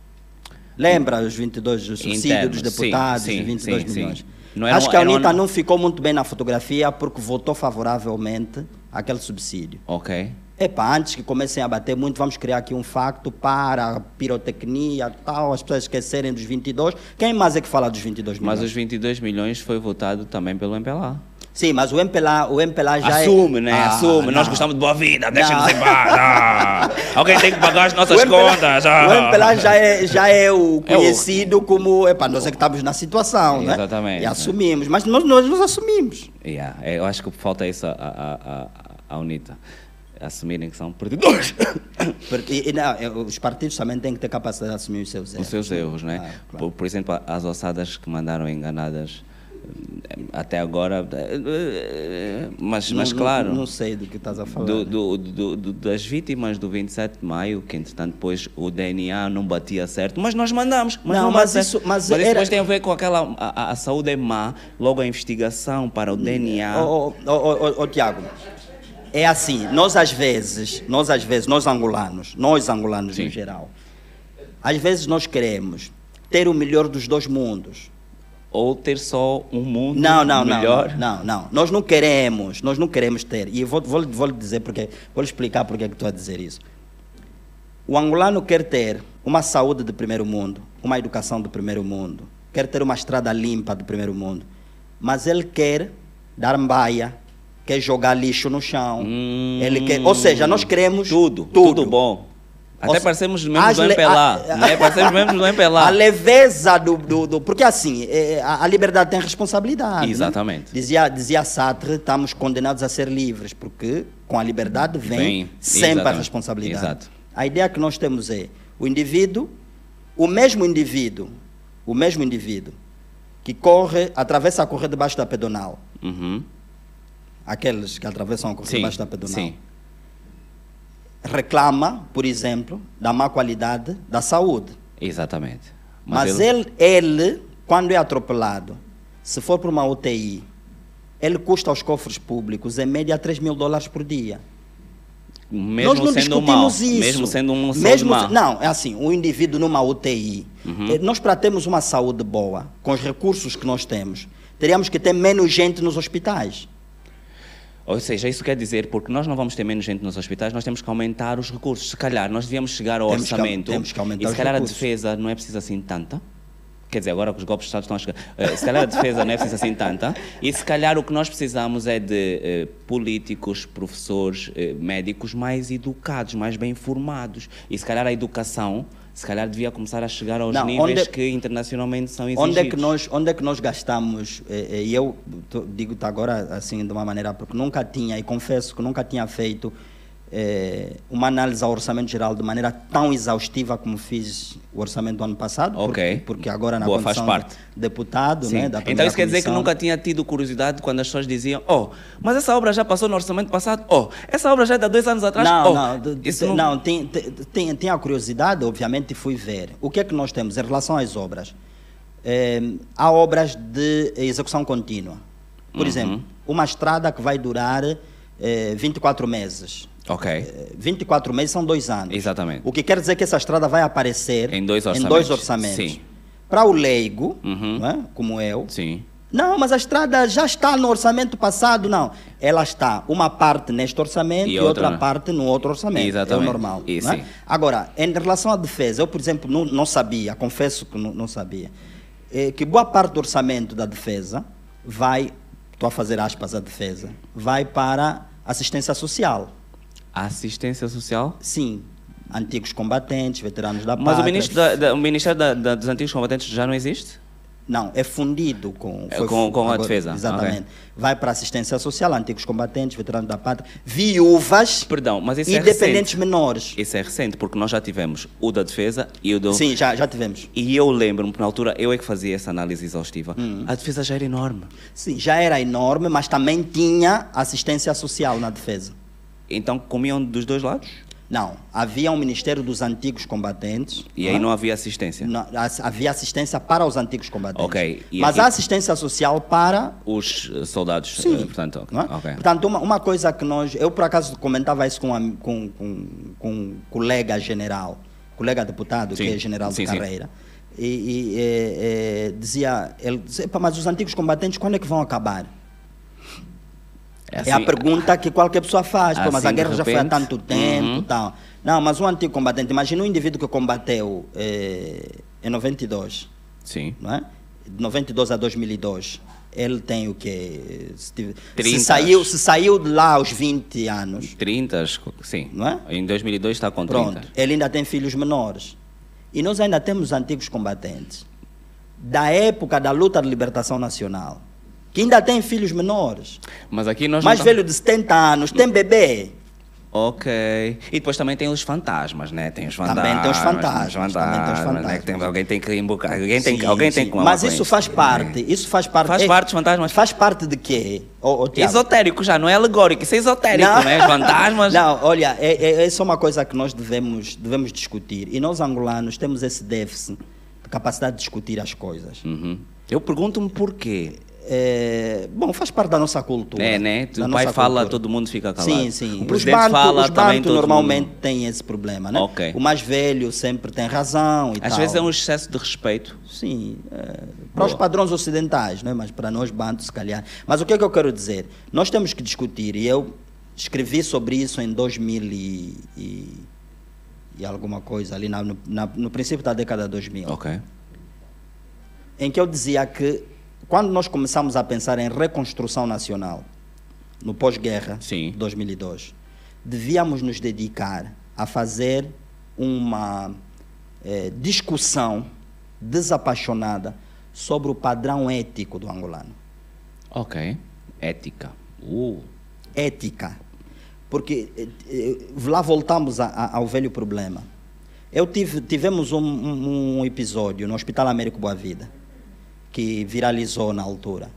lembra os 22 do subsídio Internos, dos deputados, sim, os 22 sim, sim. milhões? Era Acho que a UNITA não ficou muito bem na fotografia porque votou favoravelmente aquele subsídio. Ok. Epa, antes que comecem a bater muito, vamos criar aqui um facto para a pirotecnia tal, as pessoas esquecerem dos 22. Quem mais é que fala dos 22 milhões? Mas os 22 milhões foi votado também pelo MPLA. Sim, mas o MPLA, o MPLA já Assume, é... né? Ah, Assume. Nós não. gostamos de boa vida, deixa-nos em paz. Alguém tem que pagar as nossas O MPLA, contas. ah. o MPLA já é, já é o É o- conhecido como. Epa, nós é que estamos na situação, né? Exatamente. E assumimos. Mas nós, nós nos assumimos. Yeah, é, eu acho que falta isso à, à, à, à UNITA. Assumirem que são perdedores. E não, os partidos também têm que ter capacidade de assumir os seus erros. Os seus erros, né? Ah, claro. por, por exemplo, as ossadas que mandaram enganadas eh, até agora. eh, Mas, Não- mas não- claro. Não, sei do que estás a falar. do, do, do- do- das vítimas do 27 de maio, que entretanto depois o DNA não batia certo, mas nós mandamos. Mas Não, não, mas isso- certo. mas isso era- depois tem a ver com aquela. A, a- a saúde é má, logo a investigação para o DNA. Ô, ô, ô, ô, ô, Tiago, é assim, nós às vezes, nós às vezes, nós angolanos, nós angolanos Sim. em geral, às vezes nós queremos ter o melhor dos dois mundos. Ou ter só um mundo Não, não, melhor. não, não, não. Nós não queremos, nós não queremos ter. E vou, vou, vou lhe dizer porque, vou lhe explicar porque é que estou a dizer isso. O angolano quer ter uma saúde de primeiro mundo, uma educação de primeiro mundo, quer ter uma estrada limpa de primeiro mundo, mas ele quer dar mbaia, quer jogar lixo no chão. Hum, ele quer, ou seja, nós queremos tudo, tudo, tudo, bom. Até parecemos as do MPLA, a- né? Parecemos membros do MPLA. A leveza do, do, do- Porque assim, eh, a, a liberdade tem responsabilidade. né? Exatamente. Dizia, dizia Sartre, estamos condenados a ser livres, porque com a liberdade vem, Vem, sempre a exatamente. responsabilidade. Exato. A ideia que nós temos é o indivíduo, o mesmo indivíduo, o mesmo indivíduo que corre, atravessa a correr debaixo da pedonal, Uhum. Aqueles que atravessam a da pedonal, sim. reclama, por exemplo, da má qualidade da saúde. Exatamente. Mas, ele, ele, quando é atropelado, se for para uma UTI, ele custa aos cofres públicos, em média, 3 mil dólares por dia. mesmo Nós não sendo mal, discutimos isso. mesmo sendo um Mesmo se- Não, é assim, o indivíduo numa UTI, Uhum. eh, nós para termos uma saúde boa, com os recursos que nós temos, teríamos que ter menos gente nos hospitais. Ou seja, isso quer dizer, porque nós não vamos ter menos gente nos hospitais, nós temos que aumentar os recursos. Se calhar nós devíamos chegar ao Temos que orçamento temos que aumentar e se calhar a defesa não é preciso assim tanta. Quer dizer, agora que os golpes de Estado estão a chegar, eh, se calhar a defesa não é preciso assim tanta. E se calhar o que nós precisamos é de eh, políticos, professores, eh, médicos mais educados, mais bem informados. E se calhar a educação, se calhar devia começar a chegar aos Não, níveis onde- que internacionalmente são exigidos. Onde é que nós, onde é que nós gastamos, eh, eh, e eu digo-te agora assim de uma maneira, porque nunca tinha, e confesso que nunca tinha feito eh, uma análise ao orçamento geral de maneira tão exaustiva como fiz o orçamento do ano passado, Ok. porque, porque agora na Boa, faz condição parte. de deputado, Sim. né, da então isso quer dizer que nunca tinha tido curiosidade quando as pessoas diziam, oh, mas essa obra já passou no orçamento passado, oh, essa obra já é de dois anos atrás, Não, oh, não, isso não... não, tem, tem, tem- a curiosidade, obviamente, fui ver. O que é que nós temos em relação às obras? Eh, há obras de execução contínua. Por Uhum. exemplo, uma estrada que vai durar eh, 24 meses. Ok, Eh, 24 meses são dois anos. Exatamente. O que quer dizer que essa estrada vai aparecer Em dois dois orçamentos. orçamentos. Sim. Para o leigo, Uhum. é? como eu, sim. não, mas a estrada já está no orçamento passado, não. Ela está uma parte neste orçamento E e, outra- outra parte no outro orçamento. Exatamente. É o normal. Não é? Agora, em relação à defesa, eu, por exemplo, não, não sabia, confesso que não, não sabia, eh, que boa parte do orçamento da defesa vai, estou a fazer aspas a defesa, vai para assistência social. Assistência social? Sim. Antigos combatentes, veteranos da Mas o, pátria. ministro da- da- o Ministério da- da- dos Antigos Combatentes já não existe? Não, é fundido com, É, com- com a defesa, Exatamente. ok. Vai para assistência social, antigos combatentes, veteranos da pátria, viúvas Perdão, mas isso e é dependentes recente. menores. Isso é recente, porque nós já tivemos o da defesa e o do... Sim, já, já tivemos. E eu lembro-me na altura eu é que fazia essa análise exaustiva. Hum. A defesa já era enorme. Sim, já era enorme, mas também tinha assistência social na defesa. Então comiam dos dois lados? Não, havia um Ministério dos Antigos Combatentes. E aí não havia assistência? Não, havia assistência para os antigos combatentes. Ok, e Mas aqui- há assistência social para Os eh, soldados, Sim. eh, portanto, Não é? ok. Portanto, uma, uma coisa que nós. Eu, por acaso, comentava isso com, um com, com, com um colega general, colega deputado, Sim. que é general Sim, de sim. carreira. E, e, eh, eh, dizia, ele dizia, "Epá, mas os antigos combatentes quando é que vão acabar? É, a assim- pergunta que qualquer pessoa faz, Pô, mas assim, a de guerra já foi há tanto tempo uhum. tal. Não, mas um antigo combatente, imagina um indivíduo que combateu eh, em 92, Sim. não é? de 92 a 2002, Ele tem o quê? Se, tive- se 30. saiu, se saiu de lá aos 20 anos, 30, acho que- sim. Não é? Em 2002 está com 30. pronto, ele ainda tem filhos menores. E nós ainda temos antigos combatentes da época da luta de libertação nacional, que ainda têm filhos menores. Mas aqui nós Mais não velho de 70 anos, tem bebê. Ok. E depois também tem os fantasmas, né? Tem os fantasmas. Também tem os fantasmas, Tem os fantasmas, também tem os né? fantasmas. Que tem- alguém tem que embocar. Alguém tem, Sim, alguém tem sim. que Mas isso faz parte. Isso faz parte. Faz é- parte dos fantasmas. Faz parte de quê? Tiago? Esotérico já, não é alegórico. Isso é esotérico, Não. né? Os fantasmas. Não, olha, é, é, é uma coisa que nós devemos, devemos discutir. E nós, angolanos, temos esse déficit de capacidade de discutir as coisas. Uhum. Eu pergunto-me porquê. É, bom, faz parte da nossa cultura. É, né? O pai fala, cultura. todo mundo fica calado. Sim, sim. O os presidente bantos, fala, os também todo normalmente mundo... têm esse problema, né? Ok. O mais velho sempre tem razão e Às tal. vezes é um excesso de respeito. Sim, é, para os padrões ocidentais, né? mas para nós bantos, se calhar. Mas o que é que eu quero dizer? Nós temos que discutir, e eu escrevi sobre isso em 2000 e, e, e alguma coisa, ali na- no, na- no princípio da década de 2000, Ok. em que eu dizia que quando nós começamos a pensar em reconstrução nacional, no pós-guerra, Sim. 2002, devíamos nos dedicar a fazer uma eh, discussão desapaixonada sobre o padrão ético do angolano. Ok. Ética. Uh. Ética. Porque eh, eh, lá voltamos a- a- ao velho problema. Eu tive, tivemos um, um- um episódio no Hospital Américo Boa Vida, que viralizou na altura.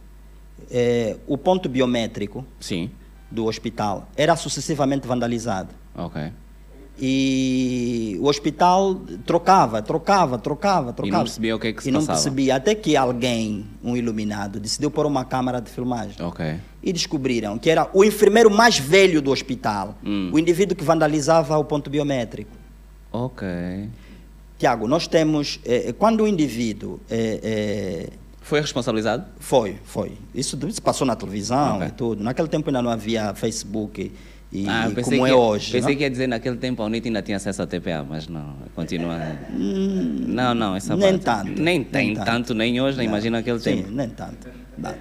Eh, o ponto biométrico Sim. do hospital era sucessivamente vandalizado. Ok. E o hospital trocava, trocava, trocava, trocava. percebia o que é que se E não passava. percebia, até que alguém, um iluminado, decidiu pôr uma câmara de filmagem. Ok. E descobriram que era o enfermeiro mais velho do hospital, Hum. o indivíduo que vandalizava o ponto biométrico. Ok. Tiago, nós temos, eh, eh, quando o indivíduo eh, eh, Foi responsabilizado? foi, foi, isso se passou na televisão Ok. e tudo. Naquele tempo ainda não havia Facebook e, Ah, e como que, é hoje. Pensei não? que ia dizer naquele tempo a UNIT ainda tinha acesso a TPA, mas não, continua. não, não, essa Hum, nem parte. tanto, Nem tem tanto. tanto, nem hoje, nem imagina aquele sim, tempo. nem tanto. Não.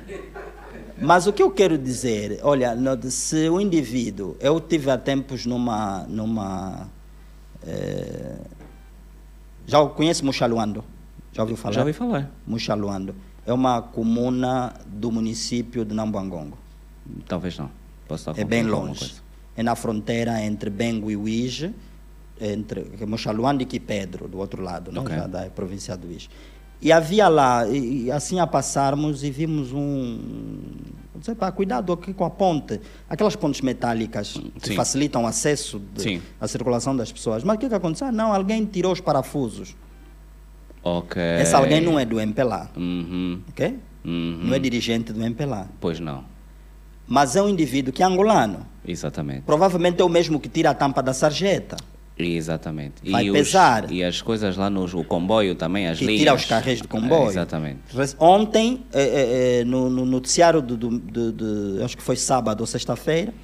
Mas o que eu quero dizer, olha, se o indivíduo, eu tive há tempos numa, numa, eh, já conhece Muxaluando? Já ouviu falar? Já ouvi falar. Muxaluando é uma comuna do município de Nambuangongo. Talvez não. Posso estar É bem longe. É na fronteira entre Bengo e Uige, entre Mochaluando e Quipedro, do outro lado, né, Ok. já da província do Uige. E havia lá, e, assim a passarmos, e vimos um. Sei pá, cuidado aqui com a ponte. Aquelas pontes metálicas que Sim. facilitam o acesso de- à circulação das pessoas. Mas o que, que aconteceu? Ah, não, alguém tirou os parafusos. Ok. Esse alguém não é do MPLA, Uhum. ok? Uhum. Não é dirigente do MPLA. Pois não. Mas é um indivíduo que é angolano. Exatamente. Provavelmente é o mesmo que tira a tampa da sarjeta. Exatamente. Vai e os- pesar. e as coisas lá no o comboio também, as que linhas. tira os carros do comboio. É, exatamente. Ontem, eh, eh, no, no noticiário do, do- de, de- acho que foi sábado ou sexta-feira,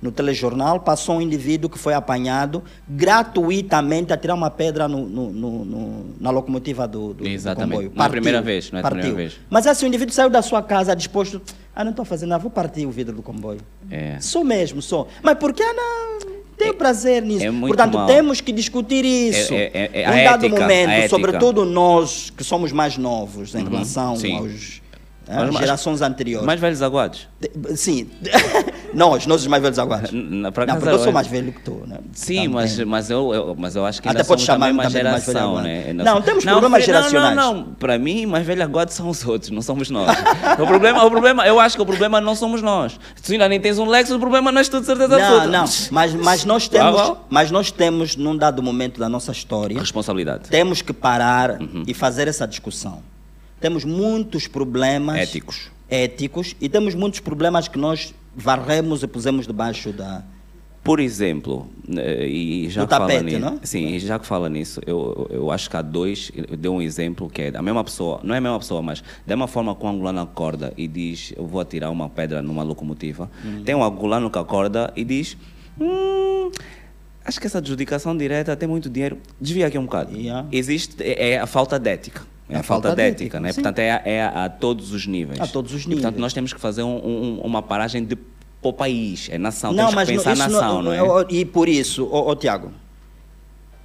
no telejornal, passou um indivíduo que foi apanhado gratuitamente a tirar uma pedra no- no- no- na locomotiva do, do, do Exatamente. comboio. Não é a primeira vez, não é a primeira vez. Mas assim, o indivíduo saiu da sua casa disposto, ah, não estou fazendo nada, vou partir o vidro do comboio. É. Sou mesmo, sou. Mas por que não? Tenho prazer nisso. é Portanto, mal. temos que discutir isso. É- é- é- a Num dado ética, momento, ética. sobretudo nós que somos mais novos em relação Uhum. sim. aos, Mas às mais- gerações anteriores. Mais velhos aguados. De- Sim, nós, nós os mais velhos aguados. N- por Não, porque eu sou eu- mais velho que tu, né? Sim, mas, mas, eu, eu- mas eu acho que Até pode chamar-me uma geração, né? Não, temos problemas filho, geracionais. Não, não, não. Para mim, mais velho agora são os outros, não somos nós. o, problema, o problema, eu acho que o problema não somos nós. Se tu ainda nem tens um Lexus, o problema não és tu de certeza Não, absoluta. não, mas, mas, nós Ah, temos, bom. mas nós temos, num dado momento da nossa história, Responsabilidade. temos que parar Uhum. e fazer essa discussão. Temos muitos problemas Éticos. éticos e temos muitos problemas que nós varremos e pusemos debaixo da. Por exemplo, eh, e já Do que fala tapete, nisso, não é? sim, e já que fala nisso, eu, eu acho que há dois, eu dei um exemplo que é a mesma pessoa, não é a mesma pessoa, mas da mesma forma que o angolano acorda e diz, eu vou atirar uma pedra numa locomotiva, Hum. tem um angolano que acorda e diz, hum, acho que essa adjudicação direta tem muito dinheiro, desvia aqui um bocado. Yeah. Existe, é, é a falta de ética. É a, falta, de ética, né? sim. Portanto, é, a- é a, a todos os níveis. A todos os E, portanto, níveis. nós temos que fazer um- um- uma paragem de para o país, é nação, Não, temos mas que não- pensar isso nação, não, é? ó, E por isso, ó, ó, Tiago,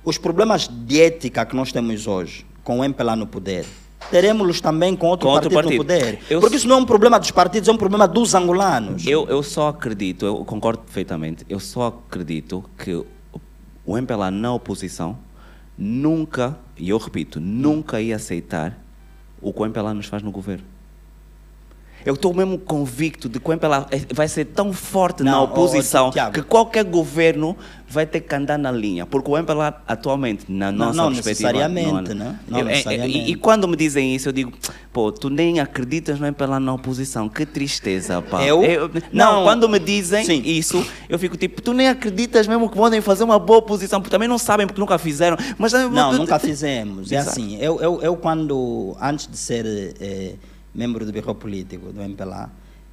os problemas de ética que nós temos hoje, com o MPLA no poder, teremos também com outro, Com outro partido, partido. no poder. Eu- Porque isso não é um problema dos partidos, é um problema dos angolanos. Eu, eu só acredito, eu concordo perfeitamente, eu só acredito que o- o MPLA na oposição nunca, e eu repito, nunca ia aceitar o que o MPLA nos faz no governo. Eu estou mesmo convicto de que o MPLA é- vai ser tão forte na Não, ó, oposição Tiago. que qualquer governo vai ter que andar na linha. Porque o MPLA atualmente, na Não, nossa não perspectiva... necessariamente, não, né? Não Eu- é- é- necessariamente. E, e quando me dizem isso, eu digo, pô, tu nem acreditas no MPLA na oposição. Que tristeza, pá. Eu? não, Não. quando me dizem Sim. isso, eu fico tipo, tu nem acreditas mesmo que podem fazer uma boa oposição, porque também não sabem porque nunca fizeram. Mas Não, nunca fizemos. É Exato. assim, eu, eu, eu quando, antes de ser eh, membro do Biro Político do MPLA,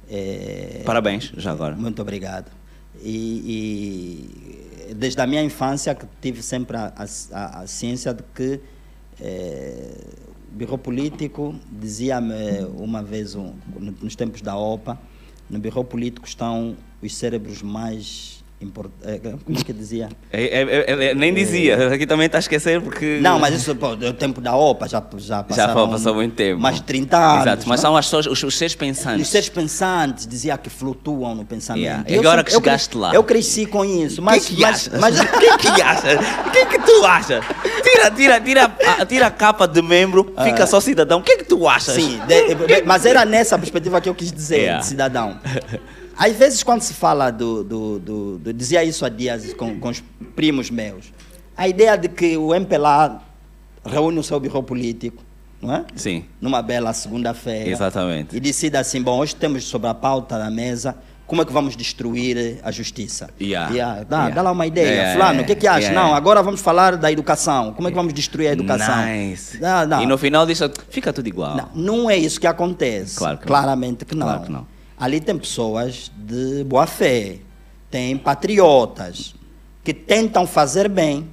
eh, Parabéns, já agora. Muito obrigado. E, e desde a minha infância que tive sempre a, a- a ciência de que eh, o Biro Político dizia-me uma vez, um, no- nos tempos da OPA, no Biro Político estão os cérebros mais importantes. Como é que dizia? É- é- é- é- nem dizia, aqui também está a esquecer porque. Não, mas isso pô, é o tempo da OPA, já, já passaram Já passou muito tempo. mais de 30 anos. Exato, mas não? são as pessoas, os, os seres Os pensantes. seres pensantes dizia que flutuam no pensamento. Yeah. E eu Agora que eu cre- chegaste lá. Eu cresci com isso. Mas, que que mas, mas, que que achas? O que que tu achas? Tira, tira, tira, a- tira a capa de membro, fica só cidadão. O que que tu achas? Sim, de- mas era nessa perspectiva que eu quis dizer, Yeah. cidadão. Às vezes, quando se fala do. do, do, do- dizia isso há dias com, com os primos meus. A ideia de que o MPLA reúne o seu birro político, não é? Sim, Numa bela segunda-feira. exatamente. E decida assim: bom, hoje temos sobre a pauta da mesa como é que vamos destruir a justiça. Yeah. Yeah, Dá, Yeah. dá lá uma ideia. Yeah, Fulano, o que é que acha? Não, agora vamos falar da educação. Como é que vamos destruir a educação? Nice. Dá, dá. E no final disso, fica tudo igual. Não, não é isso que acontece. Claro que não. Claramente que não. Claro que não. Ali tem pessoas de boa fé, tem patriotas que tentam fazer bem,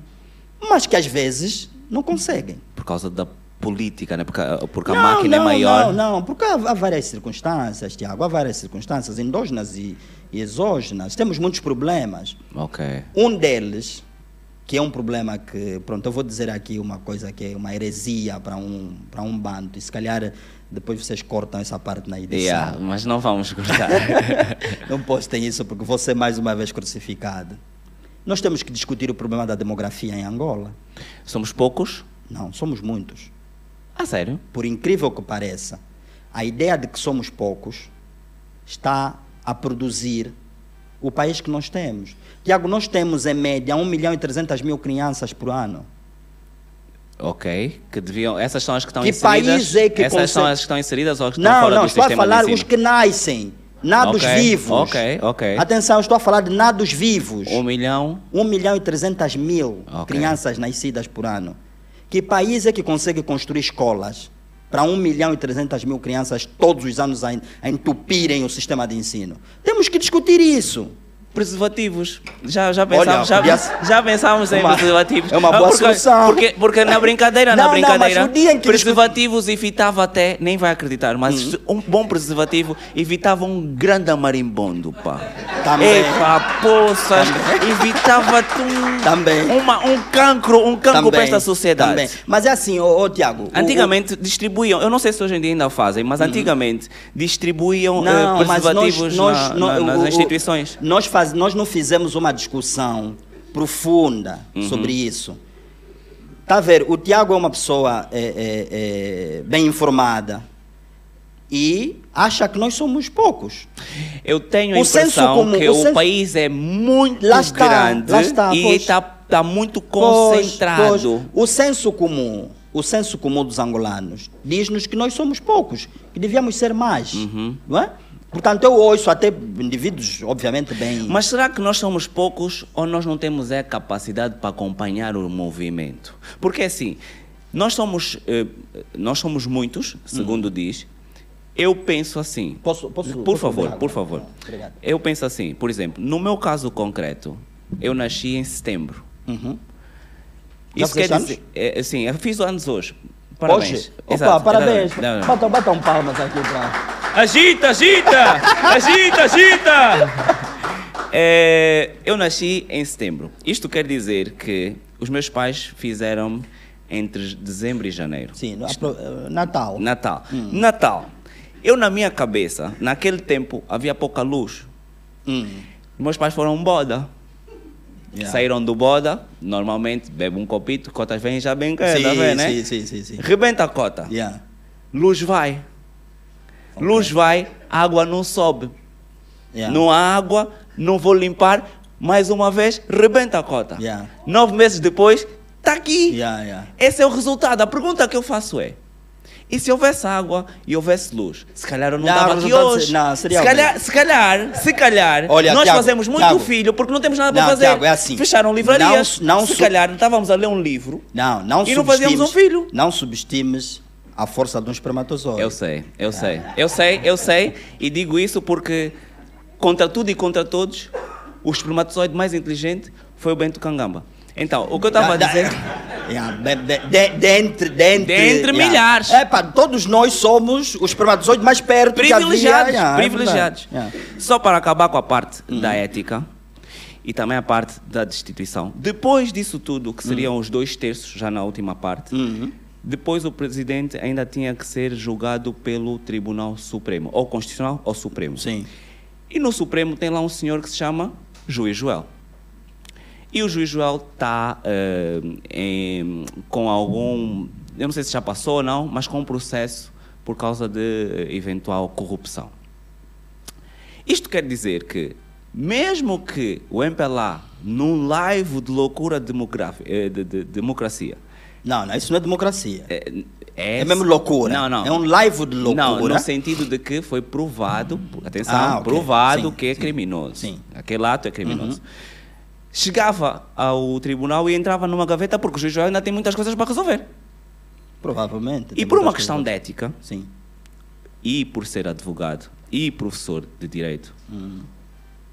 mas que às vezes não conseguem. Por causa da política, né? Porque, porque a Não, máquina não, é maior. Não, não, porque há, há várias circunstâncias, Tiago, há várias circunstâncias endógenas e, e exógenas. Temos muitos problemas. Ok. Um deles, que é um problema que, pronto, eu vou dizer aqui uma coisa que é uma heresia para um, para um bando, e se calhar depois vocês cortam essa parte na edição. Yeah, mas não vamos cortar. Não postem isso porque vou ser mais uma vez crucificado. Nós temos que discutir o problema da demografia em Angola. Somos poucos? Não, somos muitos. Ah, sério? Por incrível que pareça, a ideia de que somos poucos está a produzir o país que nós temos. Tiago, nós temos em média 1 milhão e 300 mil crianças por ano. Ok. Que deviam. Essas são as que estão Que inseridas. país é que Essas são consegue- as que estão inseridas ou que estão Não, fora não, do estou a sistema falar os que nascem, nados Ok, vivos. ok, ok. Atenção, estou a falar de nados vivos. Um milhão. 1 milhão e 300 mil Ok. crianças nascidas por ano. Que país é que consegue construir escolas para 1 milhão e 300 mil crianças todos os anos a entupirem o sistema de ensino? Temos que discutir isso. Preservativos. Já, já pensámos, já, já em Uma- preservativos. é uma boa porque, solução. Porque, porque na brincadeira, na Não, não, mas brincadeira, o que preservativos evitava até, nem vai acreditar, mas Uhum. um bom preservativo evitava um grande marimbondo, pá. Também. Poças, evitava-te um, Também. uma- um cancro, um cancro Também, para esta sociedade. também. Mas é assim, ô, ô, Tiago. o- Antigamente distribuíam, eu não sei se hoje em dia ainda fazem, mas antigamente distribuíam o- eh, Uhum. não, nós, preservativos nós, na- nós- na- o- nas o- instituições. Nós, faz, nós não fizemos uma discussão profunda Uhum. sobre isso. Está a ver? O Tiago é uma pessoa é, é, é, bem informada e acha que nós somos poucos. Eu tenho a O senso impressão comum- que o senso- país é muito Lá está, grande lá está, e pois. está tá muito Pois, concentrado. pois, o senso comum, o senso comum dos angolanos diz-nos que nós somos poucos, que devíamos ser mais, Uhum. não é? Portanto, eu ouço até indivíduos, obviamente, bem... Mas será que nós somos poucos ou nós não temos a capacidade para acompanhar o movimento? Porque assim, nós somos, eh, nós somos muitos, segundo diz. Eu penso assim. Posso- posso- por posso favor, por favor. Obrigado. Eu penso assim, por exemplo, no meu caso concreto, eu nasci em setembro. Uhum. Isso quer dizer, é, assim, eu fiz anos hoje. Parabéns. Hoje, Exato, opa, parabéns. exatamente. Bata, bata um palmas aqui para. Agita, agita! Agita, agita! É, eu nasci em setembro. Isto quer dizer que os meus pais fizeram entre dezembro e janeiro. Sim, apro- eh, Natal. Natal. Natal. Eu, na minha cabeça, naquele tempo, havia pouca luz. Hum. Meus pais foram boda. Yeah. Saíram do boda, normalmente bebe um copito, cotas vêm já bem sim, tá vendo, né? sim, sim, sim, sim. Rebenta a cota. Yeah. Luz vai. Luz vai, água não sobe. Yeah. Não há água, não vou limpar. Mais uma vez, rebenta a cota. Nove meses depois, está aqui. Esse é o resultado. A pergunta que eu faço é: e se houvesse água e houvesse luz? Se calhar eu não estava aqui hoje. se- não, seria se, calhar, se calhar, se calhar, Olha, nós Tiago, fazemos muito Tiago. filho porque não temos nada para Não, fazer. Tiago, é assim. Fecharam livrarias. Não- não se calhar estávamos a ler um livro. Não, não E não fazíamos subestimes- um filho. Não subestimes a força de um espermatozoide. Eu sei, eu sei, eu sei, eu sei, e digo isso porque, contra tudo e contra todos, o espermatozoide mais inteligente foi o Bento Cangamba. Então, o que eu estava a dizer. Yeah, de, de, de, dentre, dentre, Dentre milhares. É, pá, todos nós somos os espermatozoides mais perto que havia. privilegiados, Yeah, é privilegiados. Yeah. Só para acabar com a parte da ética e também a parte da destituição. Depois disso tudo, que seriam os dois terços, já na última parte, depois o presidente ainda tinha que ser julgado pelo Tribunal Supremo, ou Constitucional ou Supremo. Sim. E no Supremo tem lá um senhor que se chama Juiz Joel. E o Juiz Joel está com algum. Eu não sei se já passou ou não, mas com um processo por causa de eh, eventual corrupção. Isto quer dizer que, mesmo que o MPLA, num live de loucura eh, de, de- democracia, Não, não, isso não é democracia. é, É mesmo loucura. Não, não. É um live de loucura. Não, no sentido de que foi provado, atenção, Ah, ok. provado Sim, que é sim, criminoso. sim. Uhum. Aquele ato é criminoso. Chegava ao tribunal e entrava numa gaveta porque o juiz ainda tem muitas coisas para resolver. Provavelmente. E por uma questão de coisas. ética, Sim. e por ser advogado e professor de direito, Hum.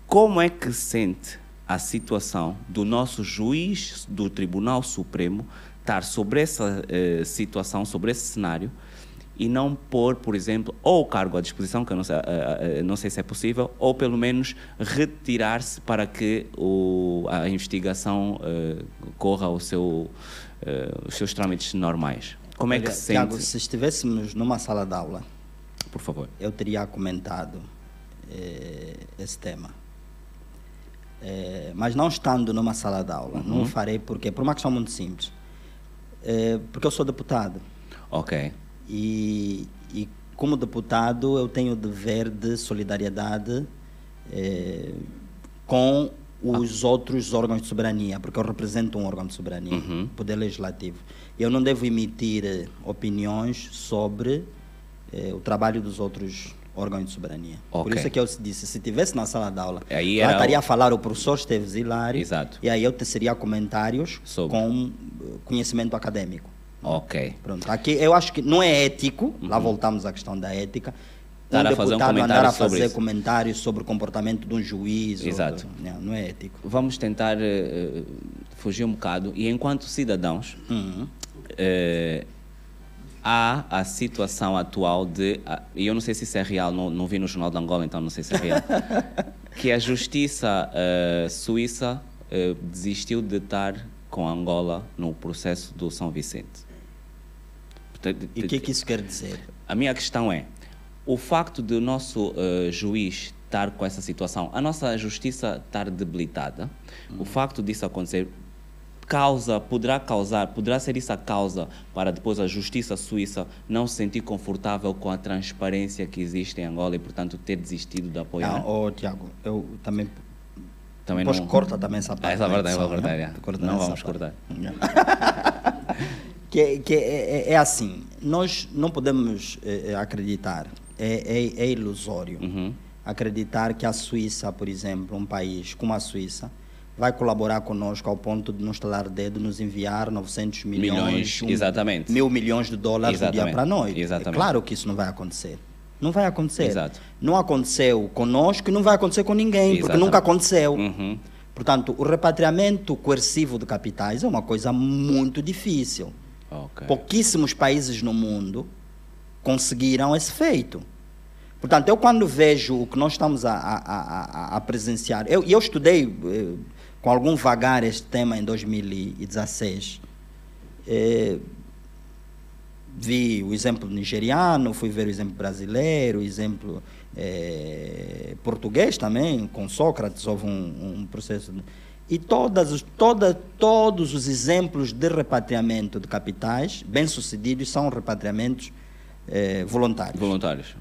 como é que sente a situação do nosso juiz do Tribunal Supremo estar sobre essa eh, situação, sobre esse cenário e não pôr, por exemplo, ou o cargo à disposição, que eu não sei, eh, eh, não sei se é possível, ou pelo menos retirar-se para que o, a investigação eh, corra o seu, eh, os seus trâmites normais. Como é que Olha, se sente? Tiago, se estivéssemos numa sala de aula, Por favor. eu teria comentado eh, esse tema. Eh, mas não estando numa sala de aula, não o farei porque por uma questão muito simples. Eh, porque eu sou deputado Ok. E, e como deputado eu tenho o dever de solidariedade eh, com os outros órgãos de soberania, porque eu represento um órgão de soberania, Uhum. poder legislativo. Eu não devo emitir eh, opiniões sobre eh, o trabalho dos outros órgãos de soberania. Por Ok. isso é que eu disse, se estivesse na sala de aula, Aí lá estaria o- a falar o professor Esteves Hilário, Exato. e aí eu teceria comentários Sobre. com conhecimento acadêmico. Ok. Pronto, aqui eu acho que não é ético, lá voltamos à questão da ética, um a fazer um deputado andar a sobre fazer isso. comentários sobre o comportamento de um juiz. Exato. não, não é ético. Vamos tentar eh, fugir um bocado. E enquanto cidadãos, Uhum. eh, há a situação atual de. ah, E eu não sei se isso é real, não, não vi no Jornal de Angola, então não sei se é real. que a justiça eh, suíça desistiu de estar com Angola no processo do São Vicente. Portanto, E o que é que isso quer dizer? A minha questão é: o facto de o nosso eh, juiz estar com essa situação, a nossa justiça estar debilitada, o facto disso acontecer causa, poderá causar, poderá ser isso a causa para depois a justiça suíça não se sentir confortável com a transparência que existe em Angola e, portanto, ter desistido de apoiar? Não, oh, Tiago, eu também. Também Depois não... corta também essa parte. Ah, essa parte é cortar, né? é. Corta Não essa vamos parte. cortar. que, que é, é- é assim, nós não podemos eh, eh, acreditar, é, é- é ilusório Uhum. acreditar que a Suíça, por exemplo, um país como a Suíça, vai colaborar conosco ao ponto de nos estalar o dedo, nos enviar 900 milhões, Milhões, um- exatamente. mil milhões de dólares do dia Exatamente, para a noite. exatamente. É claro que isso não vai acontecer. Não vai acontecer. Exato. Não aconteceu conosco e não vai acontecer com ninguém, porque Exatamente. nunca aconteceu. Uhum. Portanto, o repatriamento coercivo de capitais é uma coisa muito difícil. Ok. Pouquíssimos países no mundo conseguiram esse feito. Portanto, eu quando vejo o que nós estamos a, a, a, a presenciar, eu, eu estudei eh, com algum vagar este tema em 2016. Eh, vi o exemplo nigeriano, fui ver o exemplo brasileiro, o exemplo eh, português também, com Sócrates houve um, um processo. de- E todas, toda, todos os exemplos de repatriamento de capitais bem-sucedidos são repatriamentos eh, voluntários. Voluntários.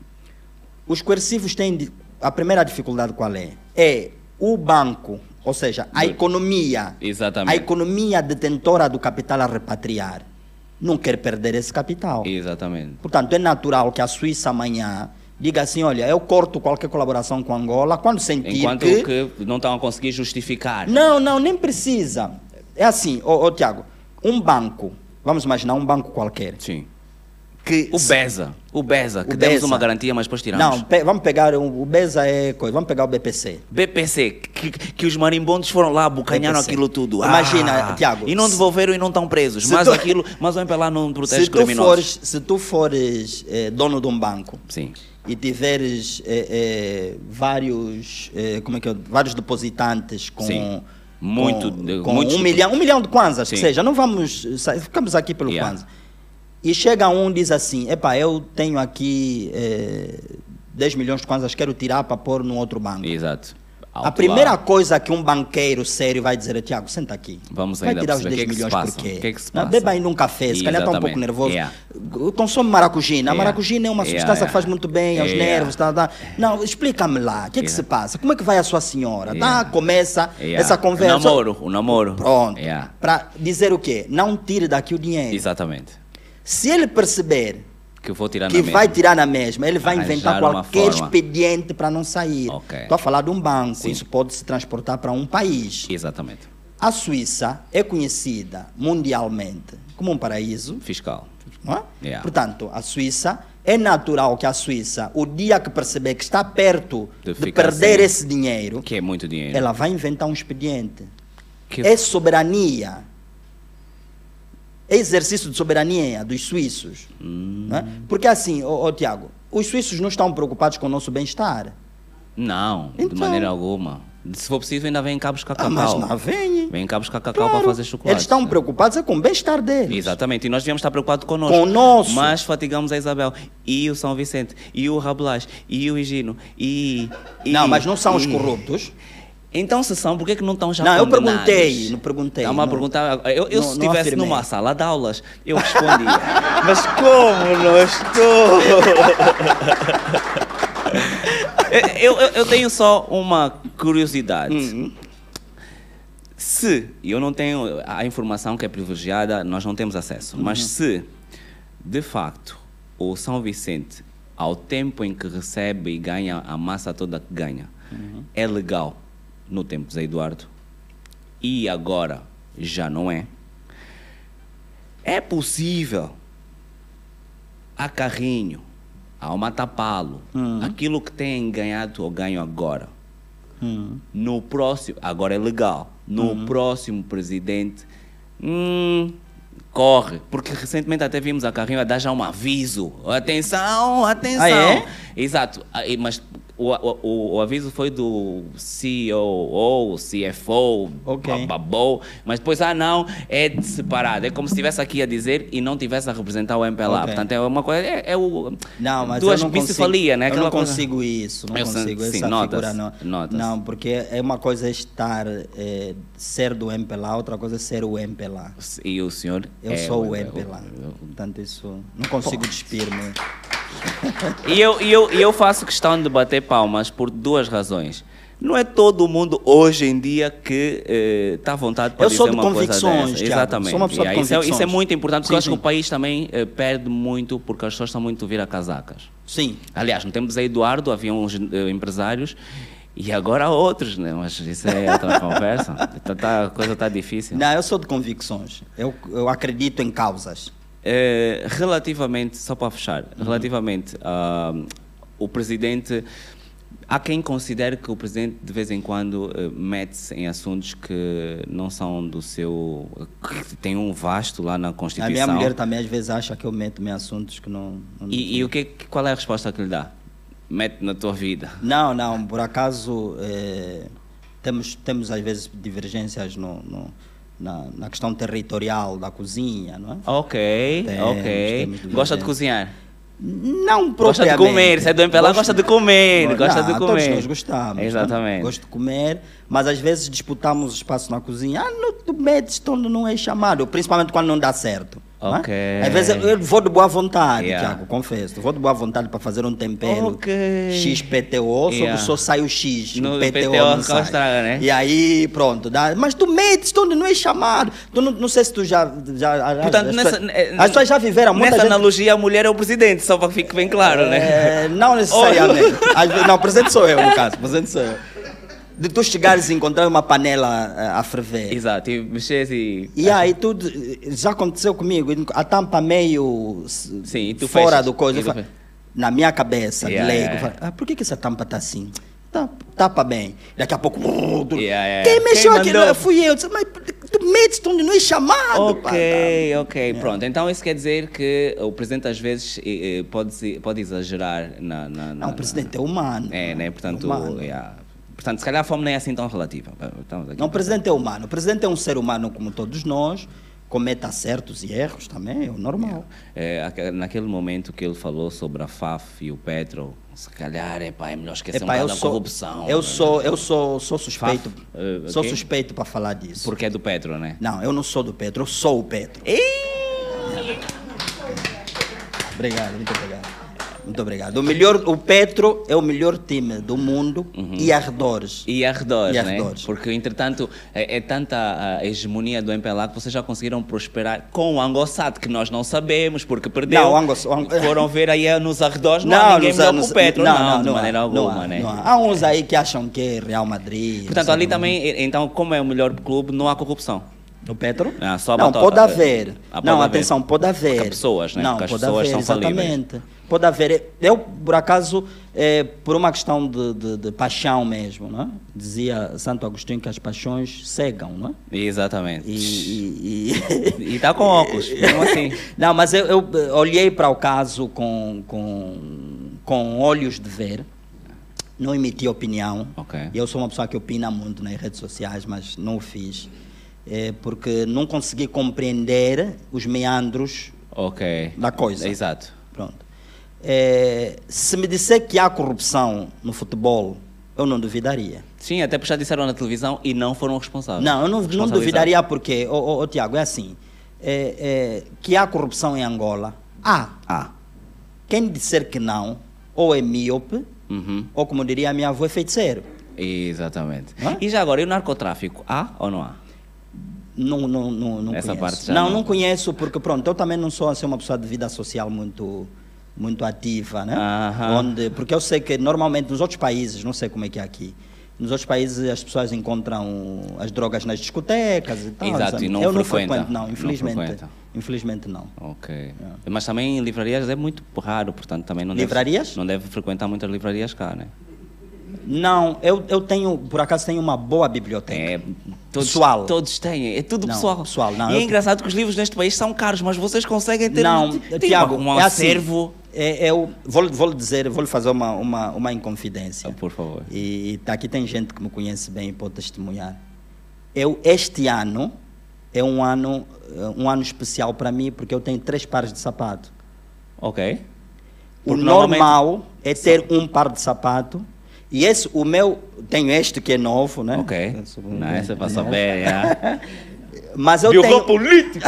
Os coercivos têm. A primeira dificuldade qual é? É o banco, ou seja, a economia. Exatamente. A economia detentora do capital a repatriar não quer perder esse capital. Exatamente. Portanto, é natural que a Suíça amanhã diga assim: olha, eu corto qualquer colaboração com Angola quando sentir Enquanto que. que... não estão a conseguir justificar. Não, não, nem precisa. É assim, ô, ô Tiago, um banco, vamos imaginar um banco qualquer, Sim. que. O BESA. O BESA, que O demos uma garantia, mas depois tiramos. Não, pe- vamos pegar o, o BESA é coisa, vamos pegar o BPC. BPC, que, que os marimbondos foram lá, bucanharam BPC. aquilo tudo. Imagina, Tiago, E não devolveram e não estão presos. Mas tu- aquilo, mas o MPLA não protege Se tu, criminosos. fores, se tu fores eh, dono de um banco Sim. E tiveres eh, eh, vários, eh, como é que eu, vários depositantes com, Sim. Muito, com, com muitos- um milhão, um milhão de kwanzas, que seja, não vamos, ficamos aqui pelo Yeah. kwanza. E chega um e diz assim, epá, eu tenho aqui eh, 10 milhões de kwanzas, quero tirar para pôr num outro banco. Exato. A Alto primeira lá. coisa que um banqueiro sério vai dizer é, Tiago, senta aqui. Vamos vai ainda tirar os perceber 10 o que é que se milhões passa, por quê? que é que se Não, passa. beba ainda um café, se calhar está um pouco nervoso. Yeah. Consome maracujina. A Yeah. maracujina é uma Yeah, substância que yeah. faz muito bem aos nervos. Tá, tá. Não, explica-me lá, o que é que se passa? Como é que vai a sua senhora? Tá, começa essa conversa. O namoro, o namoro. Pronto. Para dizer o quê? Não tire daqui o dinheiro. Exatamente. Se ele perceber Que vou tirar que na vai mesma. tirar na mesma, ele vai Arranjar inventar qualquer expediente para não sair. Estou a falar de um banco, Sim. isso pode se transportar para um país. Exatamente. A Suíça é conhecida mundialmente como um paraíso. Fiscal. É? Yeah. Portanto, a Suíça, é natural que a Suíça, o dia que perceber que está perto De de, perder sem- esse dinheiro, Que é muito dinheiro. ela vai inventar um expediente. Que- É soberania. Exercício de soberania dos suíços. Hum. não é? Porque assim, ô, ô, Tiago, os suíços não estão preocupados com o nosso bem-estar. Não, de Então. maneira alguma. Se for possível, ainda vem cá buscar Ah, cacau. mas não vem. Vem buscar cacau Claro. para fazer chocolate. Eles estão preocupados é com o bem-estar deles. Exatamente, e nós devíamos estar preocupados connosco. Conosco. Mas fatigamos a Isabel, e o São Vicente, e o Rabelais, e o Higino, e, e... Não, mas não são os e- corruptos. Então, se são, por que, que não estão já Não, eu perguntei, não perguntei, não- perguntar. Eu, eu não- se estivesse numa sala de aulas, eu respondia. mas como não estou? eu, eu, eu tenho só uma curiosidade. Hum. Se, e eu não tenho a informação que é privilegiada, nós não temos acesso, mas Uhum. se, de facto, o São Vicente, ao tempo em que recebe e ganha a massa toda que ganha, Uhum. é legal no tempo de Zé Eduardo, e agora já não é, é possível a Carrinho, ao Matapalo, Uhum. aquilo que tem ganhado ou ganho agora, Hum. no próximo, agora é legal, no Uhum. próximo presidente, hum, corre, porque recentemente até vimos a Carrinho a dar já um aviso, atenção, atenção. Ah, é? Exato, Ah, mas o, o, o- o aviso foi do CEO, CFO, Ok. bababou, mas depois, ah não, é de separado, é como se estivesse aqui a dizer e não tivesse a representar o MPLA, Ok. portanto é uma coisa, é, é o... Não, mas duas eu não consigo, né? eu não Aquela coisa- consigo isso, não Eu consigo sim, essa nota-se, figura não. nota-se. Não, porque é uma coisa estar eh, ser do MPLA, outra coisa é ser o MPLA. E o senhor Eu é sou o é MPLA, portanto isso não consigo despir-me. E eu, e, eu, e eu faço questão de bater palmas por duas razões. Não é todo mundo hoje em dia que está à vontade para Eu dizer sou de uma coisa convicções, dessa. Tiago. Exatamente. Sou uma pessoa E de aí, isso, é, isso é convicções. muito importante, porque Sim, eu acho que sim. o país também eh, perde muito porque as pessoas estão muito vira casacas. Sim. Aliás, no tempo de Eduardo havia uns eh, empresários e agora há outros, né? mas isso é outra conversa. Tá- tá- a coisa está difícil. Não, eu sou de convicções. Eu, eu acredito em causas. Eh, relativamente, só para fechar, Uhum. relativamente ao presidente, Há quem considere que o presidente de vez em quando eh, mete-se em assuntos que não são do seu. que tem um vasto lá na A Constituição. minha mulher também às vezes acha que eu meto-me em assuntos que não. não E, e o que, qual é a resposta que lhe dá? Mete na tua vida. Não, não, por acaso eh, temos, temos às vezes divergências no, no- na, na questão territorial da cozinha, não é? Ok, Temos, ok. temos Gosta de cozinhar? Não Gosta de comer, se é do MPLA, Gosto- gosta de comer, Não, gosta de Todos comer. nós gostamos. né? Exatamente. Gosto de comer, mas às vezes disputamos espaço na cozinha. Ah, não, tu metes quando não é chamado, principalmente quando não dá certo. Não é? Ok. Às vezes eu, vou de boa vontade, Yeah. Tiago, confesso. Vou de boa vontade para fazer um tempero Ok. XPTO, só Yeah. que só sai o X. No o PTO, PTO não sai. estraga, né? E aí, pronto. Dá, mas tu metes quando não é chamado. Tu não, não sei se tu já. já Portanto, as, nessa, pessoas- as pessoas já viveram muita Nessa gente- analogia, a mulher é o presidente, só para que fique bem claro, né? é, não necessariamente. Não, presente sou eu, no caso. Presente sou eu. De tu chegares e encontrar uma panela eh, a ferver. Exato, e mexer e. E aí tudo já aconteceu comigo, a tampa meio Sim, fora fechas. do coisa. Falo- na minha cabeça, Yeah, de leigo, yeah, falo, ah, por que, que essa tampa tá assim? Tá, tapa bem. Daqui a pouco. uh, Yeah. Quem mexeu Quem mandou? Fui eu. Disse, mas tu metes onde não é chamado. pá, Ok, tá. ok, pronto. Então isso quer dizer que o presidente às vezes eh, eh, pode, pode exagerar na. na, na Não, o presidente é humano. É, né? Portanto, Humano. Portanto, se calhar a fome nem é assim tão relativa. Aqui Não, o presidente é humano. O presidente é um ser humano como todos nós, comete acertos e erros também, é o normal. É, aque- naquele momento que ele falou sobre a FAF e o Petro, se calhar epá, é melhor esquecer Epá, um bocado da corrupção. eu né? sou, eu sou, sou suspeito, Faf, eh, sou suspeito para falar disso. Porque é do Petro, né? Não, eu não sou do Petro, eu sou o Petro. Obrigado, muito obrigado. Muito obrigado. O, melhor, o Petro é o melhor time do mundo e arredores. E arredores, E né? arredores. Porque, entretanto, é, é tanta a hegemonia do MPLA que vocês já conseguiram prosperar com o Angosat, que nós não sabemos, porque perdeu. Não, o Angos- o Ang- Foram ver aí nos arredores, não, há ninguém nos melhor anos- que o Petro, não, de há, maneira não alguma, há, né? não há. Há uns aí que acham que é Real Madrid. Portanto, não ali também, então, como é o melhor clube, não há corrupção. O Petro? Ah, só a não, haver. Ah, pode não, atenção, pode haver. Porque pessoas, né? Não, Porque as pessoas são exatamente. Pode haver. Eu, por acaso, é, por uma questão de, de- de paixão mesmo, não é? Dizia Santo Agostinho que as paixões cegam, não é? Exatamente. E, está com óculos, mesmo assim. Não, mas eu, eu, olhei para o caso com, com, com olhos de ver, não emiti opinião. Ok. Eu sou uma pessoa que opina muito nas redes sociais, mas não o fiz, eh, porque não consegui compreender os meandros Ok. da coisa. Exato. Pronto. Eh, se me disser que há corrupção no futebol, eu não duvidaria. Sim, até porque já disseram na televisão e não foram responsáveis. Não, eu não, não duvidaria porque, ô, ô, ô, Tiago, é assim, é, é, que há corrupção em Angola, há. Quem disser que não, ou é míope, Uhum. ou como diria a minha avó, é feiticeiro. Exatamente. Hã? E já agora, e o narcotráfico? Há ou não há? Não, não, não, não Essa conheço. não, não. não conheço, porque pronto, eu também não sou assim, uma pessoa de vida social muito, muito ativa, né? Aham. Onde, porque eu sei que normalmente nos outros países, não sei como é que é aqui, nos outros países as pessoas encontram as drogas nas discotecas e tal. Exato, sabe? e não eu não frequenta. frequento, não, Não infelizmente. frequenta. infelizmente não. Ok. Mas também em livrarias é muito raro, portanto também não Livrarias? deve... Não deve frequentar muitas livrarias cá, né? Não, eu, eu tenho, por acaso, tenho uma boa biblioteca. É, todos, Pessoal. Todos têm, é tudo Não, pessoal. pessoal, não, e eu- é engraçado que os livros neste país são caros, mas vocês conseguem ter Não, tem Tiago, um, um é assim, acervo. é, eu vou, vou dizer, vou lhe fazer uma, uma, uma inconfidência. Ah, por favor. E, e tá aqui tem gente que me conhece bem e pode testemunhar. Eu, este ano, é um ano, eh, um ano especial para mim, porque eu tenho três pares de sapato. Ok. O Porque normalmente- normal é ter um par de sapato. E esse, o meu, tenho este que é novo, né? Ok. Não, essa é para saber, já. Mas eu Biogão tenho, político!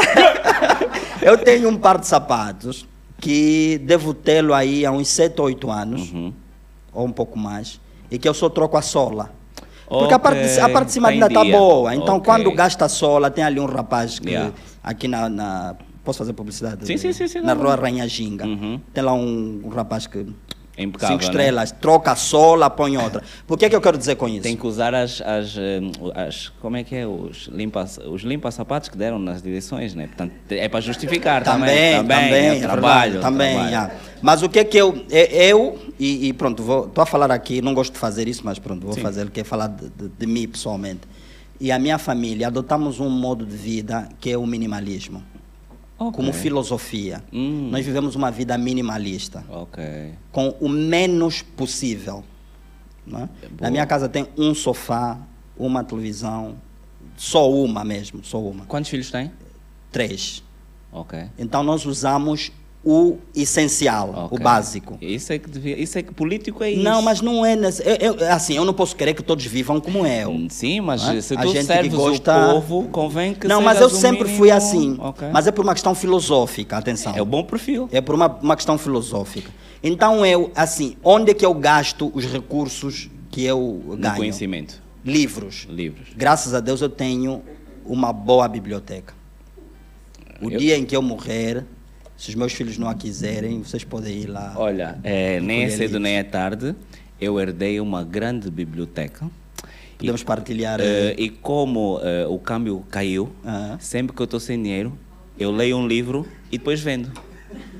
eu tenho um par de sapatos que devo tê-lo aí há uns 7 ou 8 anos, Uhum. ou um pouco mais, e que eu só troco a sola. Porque a, parte de, a parte de cima ainda está boa. Então, Ok. quando gasta a sola, tem ali um rapaz que Yeah. aqui na, na- Posso fazer publicidade? Sim, sim, sim, sim, Na não, rua não. Rainha Ginga. Uhum. Tem lá um, um rapaz que. É impecável, cinco né? estrelas, troca a sola, põe outra. Por que, é que eu quero dizer com isso? Tem que usar as, as, eh, as como é que é, os limpa, os limpa sapatos que deram nas direções, né? Portanto, é para justificar também. Também, também, é é trabalho, também. trabalho. yeah. Mas o que é que eu. é- Eu, e, e pronto, estou a falar aqui, não gosto de fazer isso, mas pronto, vou Sim. fazer, que é falar de, de- de mim pessoalmente. E a minha família adotamos um modo de vida que é o minimalismo, como Ok. filosofia. Hum. Nós vivemos uma vida minimalista, Ok. com o menos possível. não é? Na minha casa tem um sofá, uma televisão, só uma mesmo, só uma. Quantos filhos tem? Três. Ok. Então nós usamos o essencial, o Ok. básico. Isso é que devia, isso é que político é isso. Não, mas não é nesse, eu, eu- assim, eu não posso querer que todos vivam como eu. Sim, mas é? se A tu gente que serves gosta- o povo, convém que não, mas eu o sempre mínimo- fui assim. Ok. Mas é por uma questão filosófica, atenção. É o bom perfil. É por uma, uma questão filosófica. Então eu, assim, onde é que eu gasto os recursos que eu No ganho? conhecimento. Livros. Livros. Graças a Deus eu tenho uma boa biblioteca. O Eu- dia em que eu morrer, se os meus filhos não a quiserem, vocês podem ir lá. Olha, é, nem é cedo livros. nem é tarde. Eu herdei uma grande biblioteca. Podemos partilhar. Eh, e como eh, o câmbio caiu, Aham. sempre que eu estou sem dinheiro, eu leio um livro e depois vendo.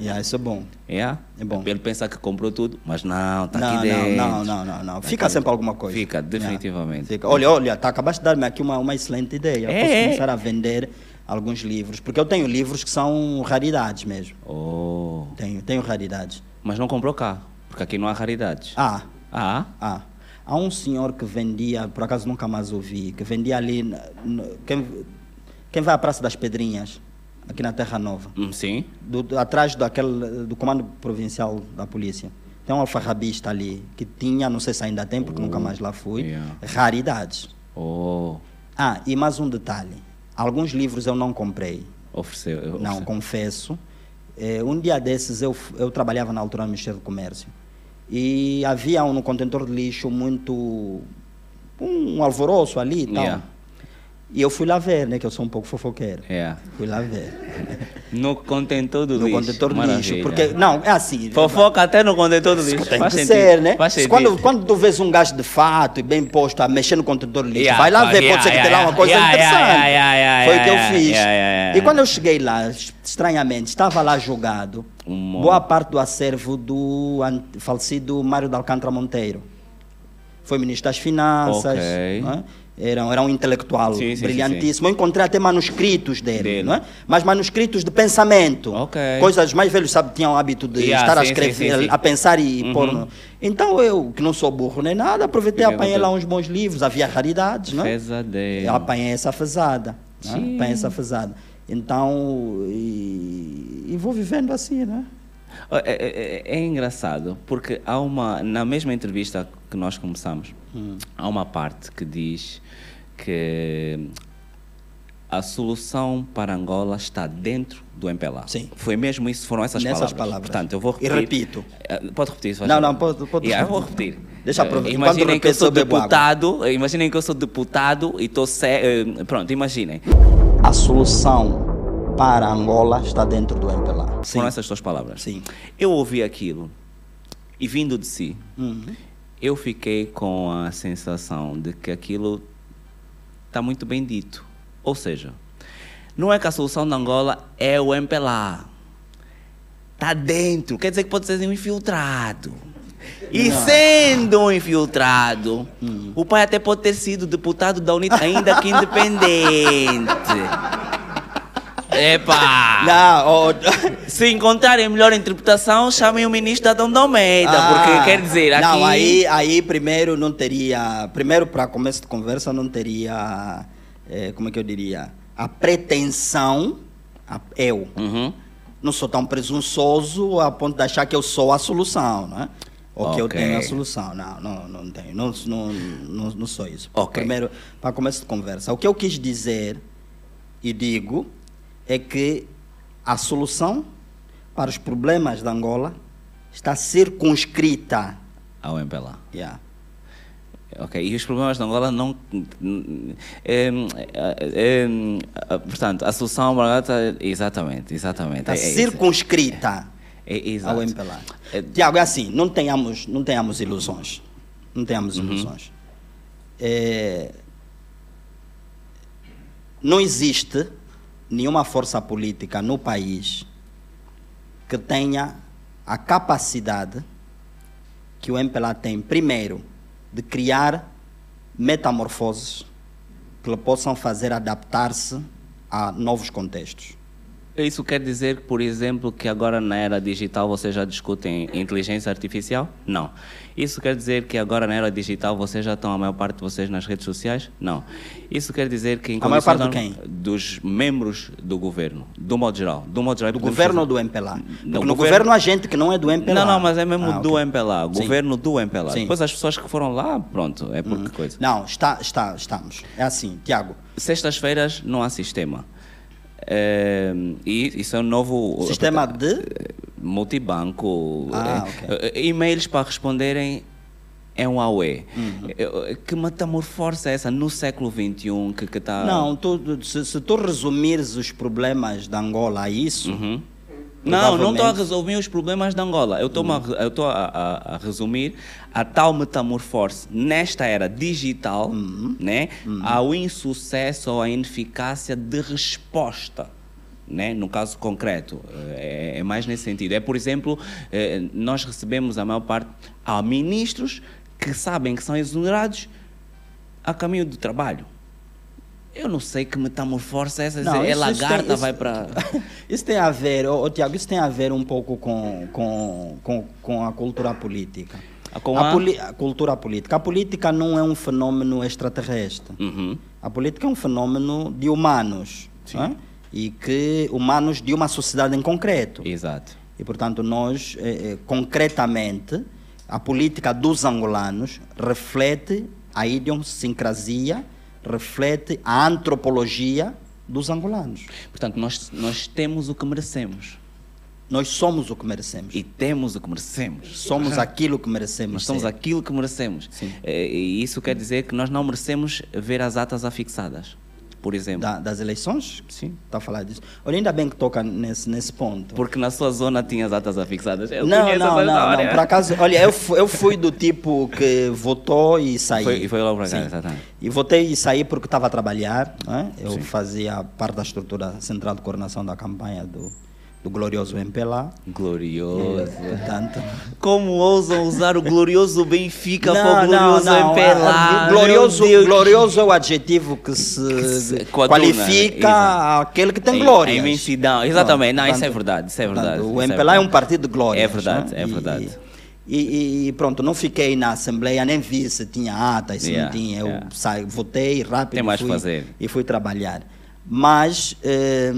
Yeah, isso é bom. Yeah? É bom. Ele pensa que comprou tudo, mas não, está não, aqui dentro. não, não, não, não, não. Fica aqui. sempre alguma coisa. Fica, Yeah. definitivamente. Fica. Olha, olha, tá, acabaste de dar-me aqui uma, uma excelente ideia. É, posso é. começar a vender alguns livros, porque eu tenho livros que são raridades mesmo. Oh. Tenho, tenho raridades. Mas não comprou carro, porque aqui não há raridades. Ah, Ah? ah. Há um senhor que vendia, por acaso nunca mais ouvi, que vendia ali. no- quem, quem vai à Praça das Pedrinhas, aqui na Terra Nova, Hum, sim. do, do- atrás daquele, do Comando Provincial da Polícia. Tem um alfarrabista ali que tinha, não sei se ainda tem, porque nunca mais lá fui, yeah. raridades. Oh. Ah, e mais um detalhe. Alguns livros eu não comprei. Ofereceu. eu- Não, ofereceu. confesso. Eh, um dia desses eu, eu trabalhava na altura no Ministério do Comércio e havia um, no contentor de lixo muito. um alvoroço ali e tal. Yeah. E eu fui lá ver, né? Que eu sou um pouco fofoqueiro. É. Fui lá ver. No contentor do no lixo. contentor de lixo. Porque, não, é assim. Fofoca até no contentor do lixo. Tem Faz que sentido. ser, né? Faz Se sentido. Quando, quando tu vês um gajo de fato e bem posto a mexer no contentor de lixo, Yeah, vai lá ver, yeah, pode ser que yeah, tenha lá uma coisa interessante. Foi o que eu fiz. E quando eu cheguei lá, estranhamente, estava lá jogado Um boa parte do acervo do falecido Mário de Alcântara Monteiro. Foi ministro das Finanças, Ok. não é? Era, era um intelectual Sim, sim, sim, brilhantíssimo. Eu encontrei até manuscritos dele, Dele. não é? mas manuscritos de pensamento. Ok. Coisas mais velhos sabe, tinham o hábito de Yeah, estar a sim, sim, escrever, sim, sim. a pensar e Uhum. pôr. no- Então eu, que não sou burro nem nada, aproveitei e apanhei lá uns bons livros, havia raridades, não é? Pesadelo. Eu apanhei essa fezada. Né? Sim. Apanhei essa fezada. Então, e, e vou vivendo assim, né? É, é- é- é engraçado, porque há uma. Na mesma entrevista que nós começamos, Hum. há uma parte que diz que a solução para Angola está dentro do MPLA. Sim. Foi mesmo isso, foram essas Nessas palavras. palavras. Portanto, eu vou E repetir. repito. Eh, Pode repetir, faz Não, não, pode- pode Yeah, eu vou repetir. Deixa Eh, aproveitar. Imaginem Enquanto que eu sou bebo água. deputado. eh, Imaginem que eu sou deputado e estou. Eh, Pronto, imaginem. A solução para Angola está dentro do MPLA. Sim. Foram essas suas palavras. Sim. Eu ouvi aquilo e vindo de si, Uhum. eu fiquei com a sensação de que aquilo está muito bem dito. Ou seja, não é que a solução da Angola é o MPLA. Está dentro. Quer dizer que pode ser um infiltrado. E sendo um infiltrado, Hum. o pai até pode ter sido deputado da UNIT, ainda que independente. Epá! Não, oh, Se encontrarem melhor interpretação, chamem o ministro Adão de Almeida, Ah, porque quer dizer, aqui... Não, aí, aí primeiro não teria. Primeiro, para começo de conversa, não teria. eh, como é que eu diria? A pretensão. a- eu. Uhum. Não sou tão presunçoso a ponto de achar que eu sou a solução, né? Ou que eu tenho a solução. Não, não, não tenho. Não, não, não, não sou isso. Ok. Primeiro, para começo de conversa. O que eu quis dizer e digo é que a solução para os problemas da Angola está circunscrita. Ao MPLA. Yeah. Ok, e os problemas da Angola não... É, é, é, portanto, a solução... Exatamente, exatamente. Está É- é circunscrita É, ao MPLA. É- Tiago, é assim, não tenhamos, não tenhamos ilusões. Não tenhamos Uhum. ilusões. É, não existe nenhuma força política no país que tenha a capacidade que o MPLA tem, primeiro, de criar metamorfoses que lhe possam fazer adaptar-se a novos contextos. Isso quer dizer, por exemplo, que agora na era digital vocês já discutem inteligência artificial? Não. Isso quer dizer que agora na era digital vocês já estão, a maior parte de vocês, nas redes sociais? Não. Isso quer dizer que... Em a maior parte de quem? Dos membros do governo, do modo geral. Do, modo geral, do governo fazer... ou do MPLA? No, no governo... governo há gente que não é do MPLA. Não, não, mas é mesmo ah, do okay. MPLA, governo Sim. do MPLA. Sim. Depois as pessoas que foram lá, pronto, é por hum. coisa. Não, está, está, estamos. É assim, Tiago. Sextas-feiras não há sistema. Uh, e isso é um novo sistema de multibanco. Ah, okay. E-mails para responderem é um Huawei. Uhum. Que metamorfose é essa no século XXI que está... Não, tu, se, se, tu resumires os problemas da Angola a isso... Uhum. Não, não estou a resolver os problemas da Angola. Eu estou a, a, a, resumir a tal metamorfose nesta era digital, uhum. né, uhum. ao insucesso ou à ineficácia de resposta. Né? No caso concreto, é, é mais nesse sentido. É, por exemplo, eh, nós recebemos a maior parte há ministros que sabem que são exonerados a caminho do trabalho. Eu não sei que metamorfose é essa. Não, é isso, lagarta, isso tem, vai para. Isso tem a ver, oh, Tiago, isso tem a ver um pouco com, com, com, com a cultura política. Com a, a, poli a, cultura política. A política não é um fenômeno extraterrestre. Uhum. A política é um fenômeno de humanos. É? E que humanos de uma sociedade em concreto. Exato. E, portanto, nós, eh, eh, concretamente, a política dos angolanos reflete a idiosincrasia reflete a antropologia dos angolanos. Portanto, nós, nós temos o que merecemos. Nós somos o que merecemos. E temos o que merecemos. Somos aquilo que merecemos. Nós somos ser. aquilo que merecemos. Sim. É, e isso quer dizer que nós não merecemos ver as atas afixadas por exemplo. Da, das eleições? Sim. Está a falar disso. Olha, ainda bem que toca nesse, nesse ponto. Porque na sua zona tinha as atas afixadas. Eu não, não, não, não, Por acaso, olha, eu, fui, eu fui do tipo que votou e saiu. Foi, e foi logo para cá, exatamente. E votei e saí porque estava a trabalhar. É? Eu Sim. fazia parte da estrutura central de coordenação da campanha do do glorioso MPLA. Glorioso. É, portanto. Como ousam usar o glorioso Benfica não, para o glorioso não, não. MPLA? Glorioso, glorioso é o adjetivo que se, que se qualifica aquele que tem glória. A imensidão, exatamente. Não, isso é verdade, isso é verdade. Portanto, o MPLA é, é, um partido de glória. É verdade, é verdade. E, e, pronto, não fiquei na Assembleia, nem vi se tinha ata, se yeah, não tinha. Eu yeah. saí, votei rápido Tem mais fui, fazer. e fui trabalhar. Mas... Eh,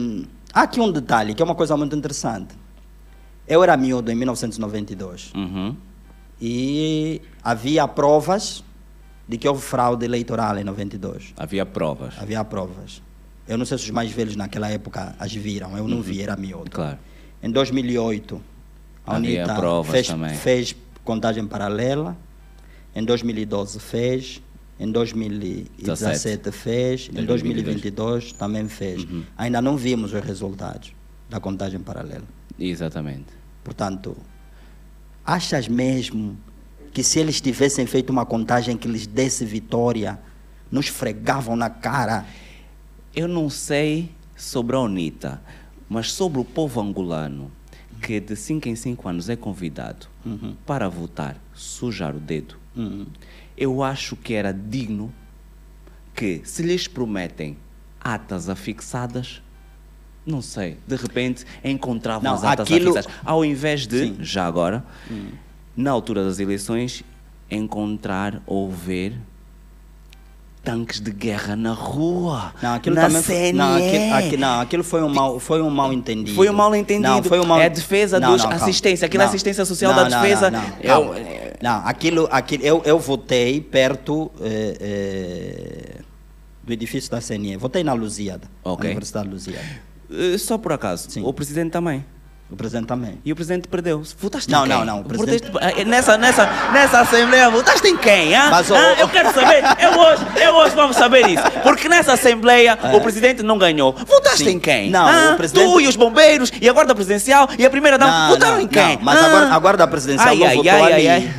Há aqui um detalhe que é uma coisa muito interessante. Eu era miúdo em 1992 uhum. e havia provas de que houve fraude eleitoral em 92. Havia provas. Havia provas. Eu não sei se os mais velhos naquela época as viram, eu não uhum. vi, era miúdo. Claro. Em 2008, a havia UNITA fez, fez contagem paralela. Em 2012 fez. Em 2017 fez, em 2022 também fez. Uhum. Ainda não vimos os resultados da contagem paralela. Exatamente. Portanto, achas mesmo que se eles tivessem feito uma contagem que lhes desse vitória, nos fregavam na cara? Eu não sei sobre a UNITA, mas sobre o povo angolano, que de 5 em 5 anos é convidado uhum. para votar, sujar o dedo. Uhum eu acho que era digno que, se lhes prometem atas afixadas, não sei, de repente encontravam não, as atas aquilo... afixadas. Ao invés de, Sim. já agora, hum. na altura das eleições, encontrar ou ver tanques de guerra na rua, não, aquilo na também CNE. Não aquilo, aquilo, não, aquilo foi um mal, foi um mal entendido. Foi um mal entendido. Não, foi um mal... É a defesa não, dos assistência, aquela assistência social da defesa. Não, eu... não, aquilo, aquilo, eu, eu votei perto eh, eh, do edifício da CNE. Votei na Lusíada, okay. na Universidade de Lusíada. Uh, só por acaso, Sim. o presidente também. O presidente também. E o presidente perdeu. Votaste não, em quem? Não, não, presidente... Eh, nessa, nessa, nessa Assembleia, votaste em quem? Hein? Mas, ah, eu quero saber. Eu hoje, eu hoje vamos saber isso. Porque nessa Assembleia é. o presidente não ganhou. Votaste Sim. em quem? Não, ah, o presidente... Tu e os bombeiros e a guarda presidencial e a primeira dama votaram não, em quem? Não, mas ah. a, guarda, a guarda presidencial ai, não ai, votou ai, ali. Ai,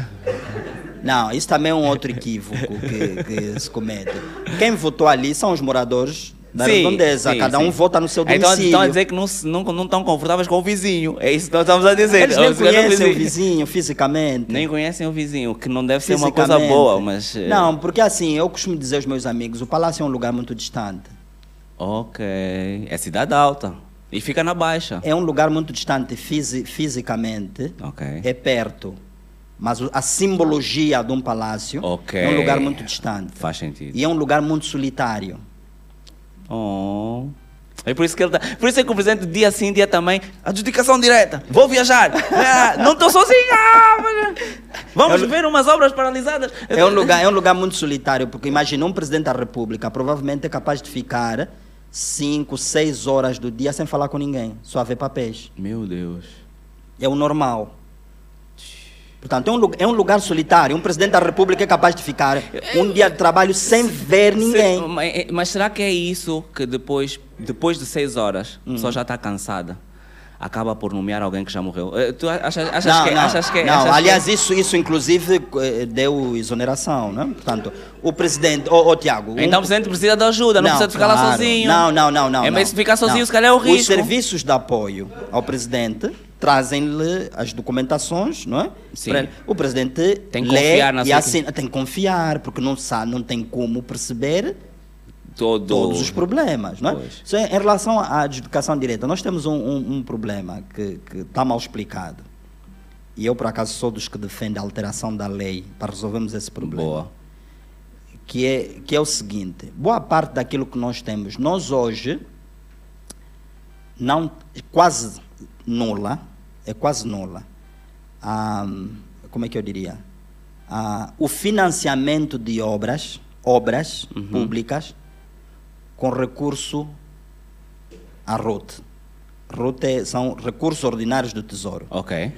não, isso também é um outro equívoco que, que se comete. Quem votou ali são os moradores Sim, Cada sim. um vota no seu Então domicílio. estão a dizer que não, se- não, não estão confortáveis com o vizinho. É isso que nós estamos a dizer. Eles nem conhecem o vizinho fisicamente. Nem conhecem o vizinho, que não deve ser uma coisa boa, mas. eh, Não, porque assim, eu costumo dizer aos meus amigos, o palácio é um lugar muito distante. Ok. É cidade alta. E fica na baixa. É um lugar muito distante fisi- fisicamente. Ok. É perto. Mas a simbologia de um palácio Ok. é um lugar muito distante. Faz sentido. E é um lugar muito solitário. Oh. É por isso que ele tá, Por isso é que o presidente dia sim, dia também, adjudicação direta, vou viajar. Ah, não estou sozinho. Ah, Vamos Eu- ver umas obras paralisadas. É um, lugar, é um lugar muito solitário, porque imagina um presidente da república provavelmente é capaz de ficar 5, 6 horas do dia sem falar com ninguém, só ver papéis. Meu Deus. É o normal. Portanto, é um, lu- é um lugar solitário. Um presidente da república é capaz de ficar um dia de trabalho sem ver ninguém. Mas, será que é isso que depois, depois de seis horas, a Hum. pessoa já está cansada? Acaba por nomear alguém que já morreu. Eh, Tu achas, achas não, que não, achas que não. achas que- aliás, isso, isso inclusive eh, deu exoneração, né? Portanto, o presidente, ô, ô, Tiago, um- Então o presidente precisa de ajuda, não, precisa de ficar lá sozinho. Não, não, não, não. Não. de ficar sozinho, Não. se calhar é o Os risco. serviços de apoio ao presidente trazem-lhe as documentações, não é? Sim. O presidente Tem que lê confiar na e assina. Tem que confiar, porque não sabe, não tem como perceber Todo... todos os problemas, não é? Em relação à adjudicação direta, nós temos um, um- um problema que está mal explicado. E eu, por acaso, sou dos que defende a alteração da lei para resolvermos esse problema Boa. que é, que é o seguinte: boa parte daquilo que nós temos, nós hoje, não, quase nula, é quase nula, ah, como é que eu diria? Ah, o financiamento de obras, obras públicas, com recurso à RUT. RUT é- são recursos ordinários do Tesouro. Ok.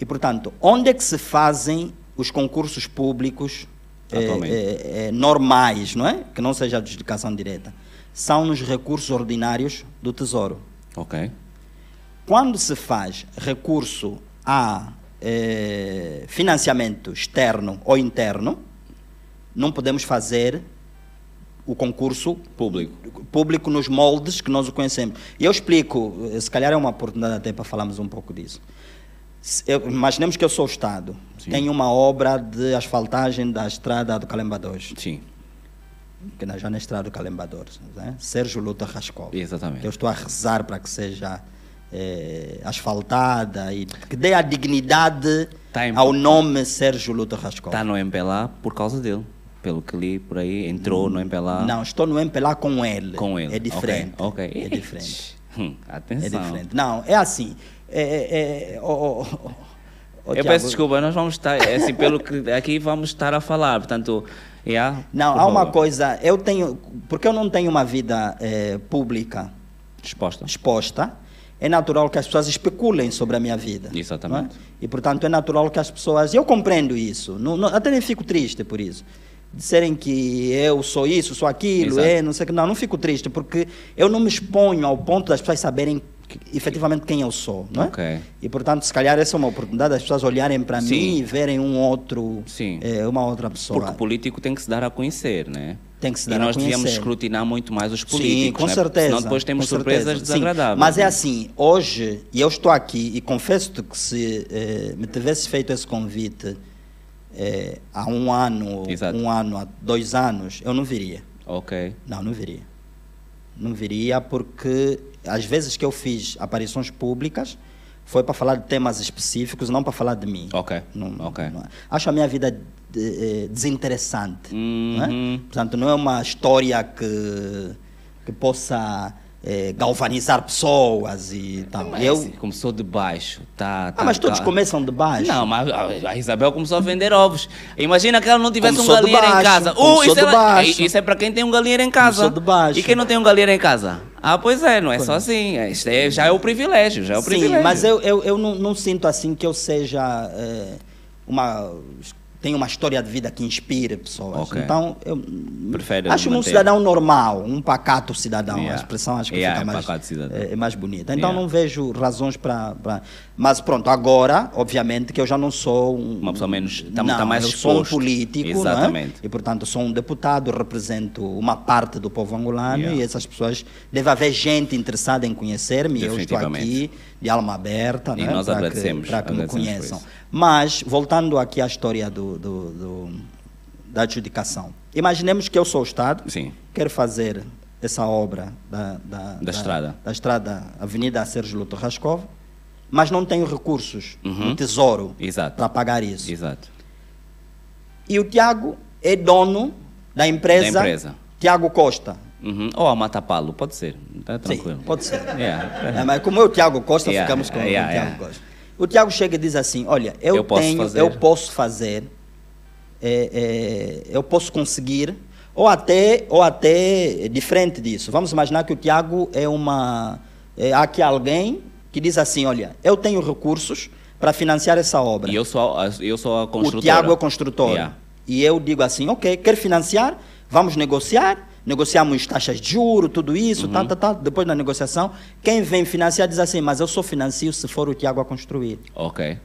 E, portanto, onde é que se fazem os concursos públicos eh, eh, eh, normais, não é? Que não seja adjudicação direta. São nos recursos ordinários do Tesouro. Ok. Quando se faz recurso a eh, financiamento externo ou interno, não podemos fazer o concurso Público. público nos moldes que nós o conhecemos. E eu explico, eh, se calhar é uma oportunidade até para falarmos um pouco disso. Eu- imaginemos que eu sou o Estado, Sim. tenho uma obra de asfaltagem da estrada do Calemba 2, Sim. que na- já na estrada do Calemba 2, né? Sérgio Luta Rascov. Exatamente. Eu estou a rezar para que seja eh, asfaltada e que dê a dignidade Tá ao nome Sérgio Luta Rascov. Está no MPLA por causa dele. Pelo que li por aí, entrou no MPLA Não, estou no MPLA com ele. com ele. É diferente. Ok. ok. É diferente. Hum, É Atenção. diferente. Não, é assim. É, é, é, ó, ó, ó, Eu Tiago, peço desculpa, nós vamos estar, é assim, pelo que aqui vamos estar a falar, portanto, yeah, Não, por há uma favor. coisa. Eu tenho. Porque eu não tenho uma vida eh, pública Exposta. exposta, é natural que as pessoas especulem sobre a minha vida. Exatamente. é? E, portanto, é natural que as pessoas. Eu compreendo isso. Não, não- até nem fico triste por isso. Disserem que eu sou isso, sou aquilo, Exato. é, não sei o que. Não, não fico triste, porque eu não me exponho ao ponto das pessoas saberem que- efetivamente quem eu sou. Não é? Ok. E, portanto, se calhar essa é uma oportunidade das pessoas olharem para Sim. mim e verem um outro, Sim. eh, uma outra pessoa. Porque o político tem que se dar a conhecer, né? Tem que se e dar a nós devíamos escrutinar muito mais os Sim, políticos, com né? certeza. Senão depois temos surpresas certeza. Sim, desagradáveis. Mas é né? assim, hoje, e eu estou aqui e confesso-te que se eh, me tivesse feito esse convite eh, há um ano, Exato. um ano, há dois anos, eu não viria. Ok. Não, não viria. Não viria porque às vezes que eu fiz aparições públicas foi para falar de temas específicos, não para falar de mim. Ok. Não- ok. não- acho a minha vida de- eh, desinteressante. não é? Uhum. Portanto, não é uma história que, que possa eh, galvanizar pessoas e tal. Mas eu, começou de baixo. Tá, ah, tá, mas todos tá. começam de baixo. Não, mas a a Isabel começou a vender ovos. Imagina que ela não tivesse Começou um galinheiro em casa. começou isso, de ela- baixo. isso é para quem tem um galinheiro em casa. Começou de baixo. E quem não tem um galinheiro em casa? Ah, pois é, não é só assim. É, Isto é- já é o privilégio, já é o Sim, privilégio. mas eu, eu, eu não, não sinto assim que eu seja eh, uma tem uma história de vida que inspire pessoas. Ok. Então, eu Prefere acho um manter. cidadão normal, um pacato cidadão. Yeah. A expressão acho que Yeah, fica mais, pacato cidadão. é, é mais bonita. Então, Yeah. não vejo razões para... Mas pronto, agora, obviamente, que eu já não sou um... Uma pessoa menos- tá- não, tá mais eu sou um político, é? Exatamente. E, portanto, sou um deputado, represento uma parte do povo angolano Yeah. e essas pessoas... Deve haver gente interessada em conhecer-me. Eu estou aqui de alma aberta, E né? nós para que, agradecemos, para que me agradecemos por conheçam. Mas, voltando aqui à história do, do- do- da adjudicação. Imaginemos que eu sou o Estado, Sim. quero fazer essa obra da, da, estrada. da estrada Avenida Sérgio Luto Rascov, mas não tenho recursos Uhum. no Tesouro para pagar isso. Exato. E o Tiago é dono da empresa, Da empresa. Tiago Costa. Uhum. Ou a Matapalo, pode ser. Está tranquilo. Sim, pode ser. Yeah. É, mas como é o Tiago Costa, Yeah, ficamos com yeah, o Tiago. Costa. O Tiago chega e diz assim: Olha, eu, Eu posso tenho, fazer. eu posso fazer, é, é, eu posso conseguir, ou até, ou até diferente disso. Vamos imaginar que o Tiago é uma. É, há aqui alguém que diz assim: Olha, eu tenho recursos para financiar essa obra. E eu sou, a- eu sou a construtora. O Tiago é construtor. Yeah. E eu digo assim, ok, quer financiar? Vamos negociar. Negociamos taxas de juro, tudo isso, Uhum. tal, tal, tal. Depois da negociação, quem vem financiar diz assim, mas eu só financio se for o Tiago a construir. Ok.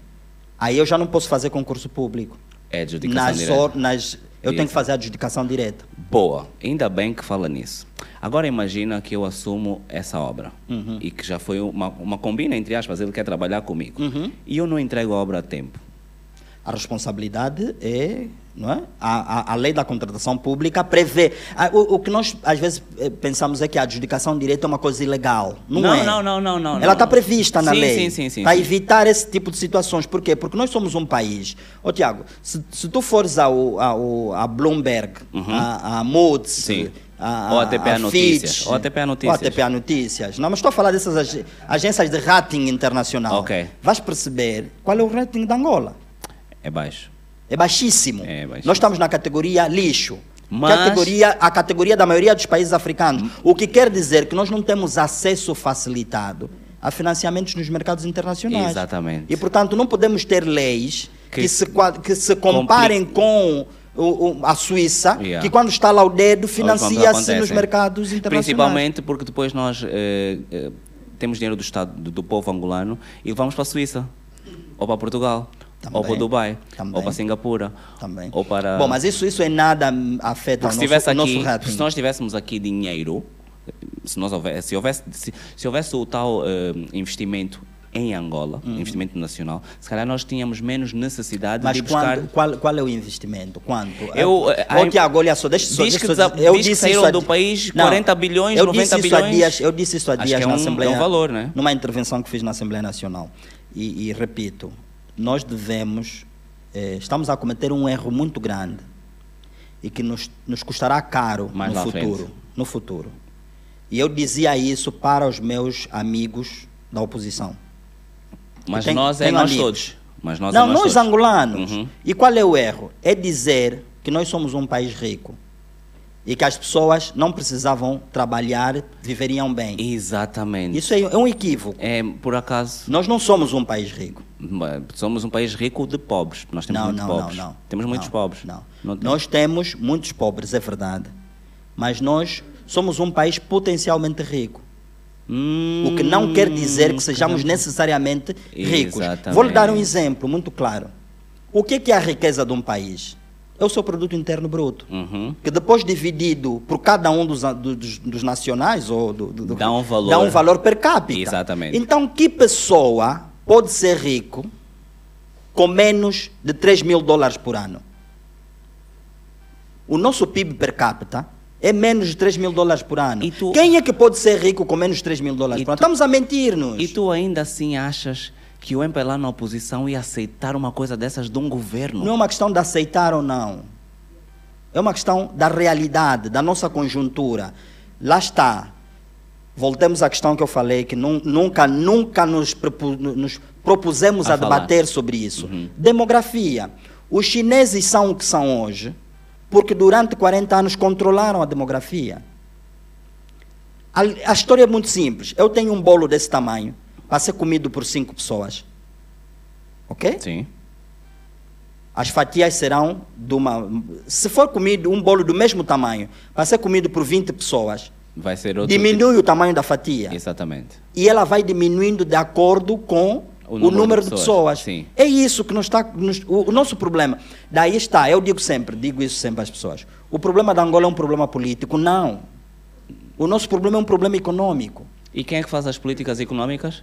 Aí eu já não posso fazer concurso público. É adjudicação Nas, direta. nas, eu tenho que fazer a adjudicação direta. Boa, ainda bem que fala nisso. Agora imagina que eu assumo essa obra Uhum. e que já foi uma, uma combina, entre aspas, ele quer trabalhar comigo. Uhum. E eu não entrego a obra a tempo. A responsabilidade é, é? A, a, a lei da contratação pública prevê. a- o, o que nós às vezes eh, pensamos é que a adjudicação direta é uma coisa ilegal. Não, Não, é. não, não, não, não, Ela está prevista na Sim, lei. sim, sim, sim, Para evitar esse tipo de situações. Por quê? Porque nós somos um país. Ô, Tiago, se, se tu fores ao, ao, a Bloomberg, a, a Moody's, Sim. a, Ou a TPA Notícias, ou a TPA Notícias. Ou a TPA Notícias. Não, mas estou a falar dessas ag- agências de rating internacional. Ok. Vais perceber qual é o rating da Angola. É baixo. É baixíssimo. É baixíssimo. Nós estamos na categoria lixo. Mas- Categoria, a categoria da maioria dos países africanos. O que quer dizer que nós não temos acesso facilitado a financiamentos nos mercados internacionais. Exatamente. E, portanto, não podemos ter leis que, Que se, que se comparem com o- o- a Suíça, Yeah. que quando está lá o dedo, financia-se nos mercados internacionais. Principalmente porque depois nós eh, eh, temos dinheiro do Estado, do, do povo angolano e vamos para a Suíça, ou para Portugal, Também. ou para Dubai, Também. ou para Singapura, Também. ou para... Bom, mas isso, isso em nada afeta Porque o nosso, o nosso aqui, rating. se nós tivéssemos aqui dinheiro, se, nós houvesse, se, houvesse, se, se houvesse o tal eh, investimento em Angola, Uhum. investimento nacional, se calhar nós tínhamos menos necessidade Mas de buscar... quando, qual, qual é o investimento? Quanto? Eu, eh, a- Tiago, olha só, deixa só. Diz que eu diz que disse saíram isso a- do país 40 bilhões, eu 90 disse isso há bilhões. dias, eu disse isso há dias que é na um- Assembleia. é um valor, né? Numa intervenção que fiz na Assembleia Nacional. E, e repito, nós devemos, eh, estamos a cometer um erro muito grande e que nos, nos custará caro Mais no futuro. frente. No futuro. E eu dizia isso para os meus amigos da oposição. Mas Tem- nós é nós amigos. todos. Mas nós não, é nós, nós angolanos. Uhum. E qual é o erro? É dizer que nós somos um país rico e que as pessoas não precisavam trabalhar, viveriam bem. Exatamente. Isso é, é um equívoco. É, por acaso, Nós não somos um país rico. somos um país rico de pobres. Nós temos Não, muitos não, pobres. não, não. Temos muitos Não, pobres. Não. Não temos. Nós temos muitos pobres, é verdade. Mas nós somos um país potencialmente rico. O que não quer dizer que sejamos necessariamente ricos. Exatamente. Vou lhe dar um exemplo muito claro. O que é que é a riqueza de um país? É o seu produto interno bruto. Uhum. Que depois dividido por cada um dos, dos, dos nacionais, ou do, do- Dá um valor. dá um valor per capita. Exatamente. Então, que pessoa pode ser rico com menos de 3 mil dólares por ano? O nosso PIB per capita é menos de 3 mil dólares por ano. E tu- Quem é que pode ser rico com menos de 3 mil dólares E por ano? tu- Estamos a mentir-nos. E tu ainda assim achas que o MPLA na oposição ia aceitar uma coisa dessas de um governo? Não é uma questão de aceitar ou não. É uma questão da realidade, da nossa conjuntura. Lá está. Voltemos à questão que eu falei, que nun- nunca, nunca nos, propu- nos propusemos A a, debater sobre isso. Demografia. Os chineses são o que são hoje, porque durante 40 anos controlaram a demografia. A, a história é muito simples. Eu tenho um bolo desse tamanho para ser comido por cinco pessoas. Ok? Sim. As fatias serão de uma. Se for comido um bolo do mesmo tamanho, para ser comido por 20 pessoas, Vai ser outro diminui o tamanho da fatia. tipo- Exatamente. E ela vai diminuindo de acordo com o número, de pessoas. sim. É isso que não está. nos- o, o nosso problema. Daí está, eu digo sempre, digo isso sempre às pessoas. O problema da Angola é um problema político. Não. O nosso problema é um problema econômico. E quem é que faz as políticas econômicas?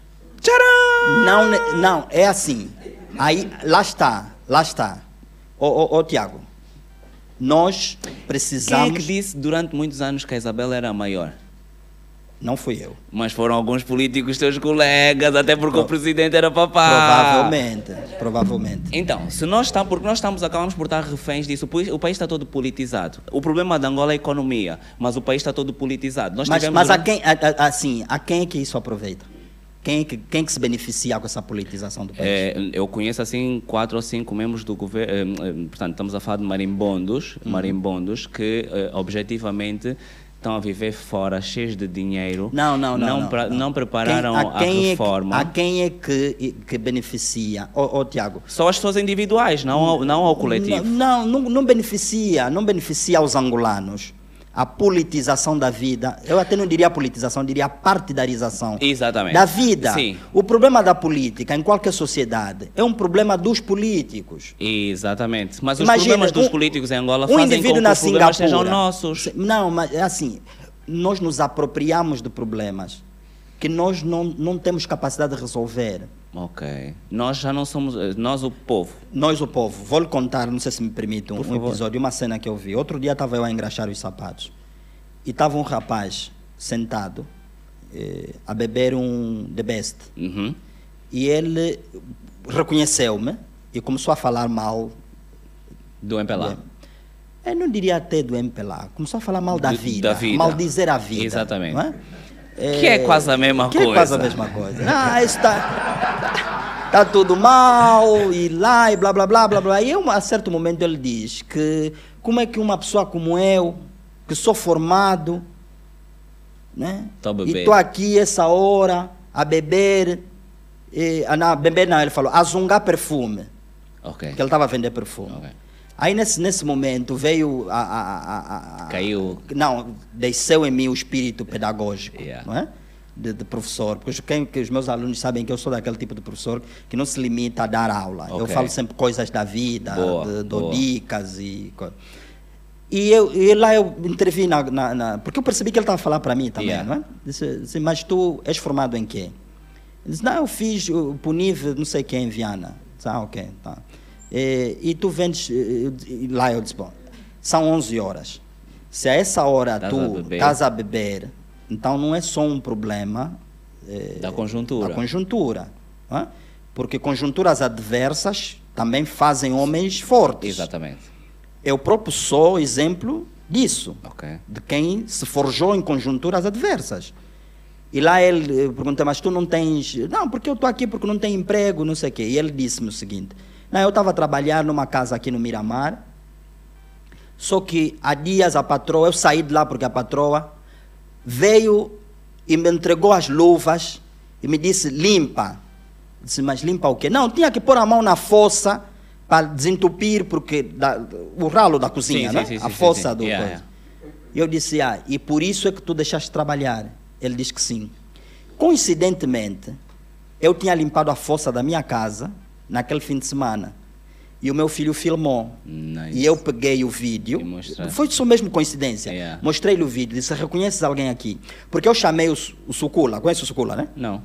Não, ne- não, é assim. Aí, lá está, lá está. Ô, ô, ô Tiago, nós Quem é precisamos. que disse durante muitos anos que a Isabela era a maior? Não fui eu. Mas foram alguns políticos teus colegas, até porque o presidente era papá. Provavelmente, provavelmente. Então, se nós estamos, porque nós estamos, acabamos por estar reféns disso, o país, o país está todo politizado. O problema de Angola é a economia, mas o país está todo politizado. Nós Mas, tivemos mas a quem, a- a- assim, a quem é que isso aproveita? Quem é que, quem é que se beneficia com essa politização do país? É, eu conheço assim quatro ou cinco membros do governo, portanto estamos a falar de marimbondos, Uhum. marimbondos que eh, objetivamente estão a viver fora, cheios de dinheiro, Não, não, não. não, não, pra- não. não prepararam Quem- a a, quem é que- reforma. a quem é que, que beneficia? Ô, ô, Tiago. Só as pessoas individuais, não ao, não ao coletivo. Não, não, não beneficia, não beneficia aos angolanos. A politização da vida, eu até não diria politização, eu diria a partidarização Exatamente. da vida. Sim. O problema da política em qualquer sociedade é um problema dos políticos. Exatamente. Mas os Imagina, problemas dos um- políticos em Angola um fazem com que os problemas sejam nossos. Não, mas é assim, nós nos apropriamos de problemas que nós não, não temos capacidade de resolver. Ok. Nós já não somos, eh, nós o povo. Nós, o povo, vou lhe contar, não sei se me permite, um, um episódio, uma cena que eu vi. Outro dia estava eu a engraxar os sapatos e estava um rapaz sentado eh, a beber um The Best. Uhum. E ele reconheceu-me e começou a falar mal. Do MPLA. Eu não diria até do MPLA, começou a falar mal da Do- vida, da vida. maldizer a vida. Exatamente. não é? Que é quase a mesma que é quase a coisa. mesma coisa. Ah, isso está tá tudo mal, e lá, e blá, blá, blá, blá, blá. E eu, a certo momento ele diz que como é que uma pessoa como eu, que sou formado, né? Tô a e estou aqui essa hora a beber, e, ah, não, beber não, ele falou, a zungar perfume, Ok. que ele estava a vender perfume. Ok. Aí nesse, nesse momento veio a, a- a- Caiu. Não, desceu em mim o espírito pedagógico, Yeah. não é? De, de professor, porque os- quem, que os meus alunos sabem que eu sou daquele tipo de professor que não se limita a dar aula. Eu Ok. falo sempre coisas da vida, Boa, de- dou boa. dicas e coisas. E, eu, e lá eu intervi na, na- na- Porque eu percebi que ele estava a falar para mim também, Yeah. não é? Disse, disse, mas tu és formado em quê? Ele disse, não, eu fiz o Puniv, não sei quem, em Viana. Disse, ah, ok, tá. E, e tu vendes... eh, e lá eu disse, bom, são 11 horas. Se a essa hora Estás a tu estás a beber, então não é só um problema eh, Da conjuntura. da conjuntura. é? Porque conjunturas adversas também fazem homens fortes. Exatamente. Eu próprio sou exemplo disso, Ok. de quem se forjou em conjunturas adversas. E lá ele eh, perguntou, mas tu não tens... Não, porque eu estou aqui porque não tenho emprego, não sei o quê. E ele disse-me o seguinte, eu estava a trabalhar numa casa aqui no Miramar, só que há dias a patroa, eu saí de lá porque a patroa veio e me entregou as luvas e me disse, limpa. Eu Disse, mas limpa o quê? Não, tinha que pôr a mão na fossa para desentupir, porque da- o ralo da cozinha, Sim, né? sim, sim, a fossa do Yeah, eu disse, ah, e por isso é que tu deixaste de trabalhar? Ele disse que sim. Coincidentemente, eu tinha limpado a fossa da minha casa naquele fim de semana. E o meu filho filmou. Nice. E eu peguei o vídeo. Foi só mesmo coincidência. Yeah. Mostrei-lhe o vídeo. Disse: Reconheces alguém aqui? Porque eu chamei o, o Sucula. Conhece o Sucula, né? Não.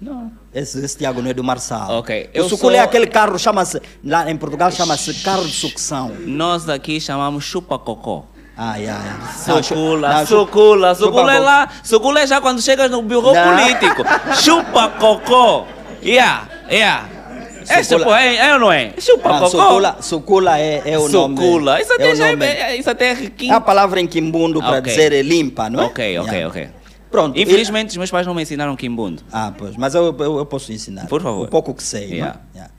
Não. Esse, esse Tiago não é do Marçal. Ok, O eu Sucula sou- é aquele carro, chama-se. Lá em Portugal chama-se carro de sucção. Nós aqui chamamos chupa-cocó. Ai, ai. Sucula, sucula, sucula é lá. Sucula é já quando chegas no bureau Não. político. Chupa-cocó. Yeah, yeah. É, chupa, é, é ou não é? Não, Chupa-cocó. sucula, sucula é, é o nome. Sucula. Isso é até o já nome. é, isso até é É a palavra em quimbundo para Ok. dizer limpa, não é? Ok, ok, Yeah. ok. Pronto. Infelizmente, os meus pais não me ensinaram quimbundo. Ah, pois, mas eu, eu, eu posso ensinar. Por favor. O pouco que sei. Yeah. Né? Yeah.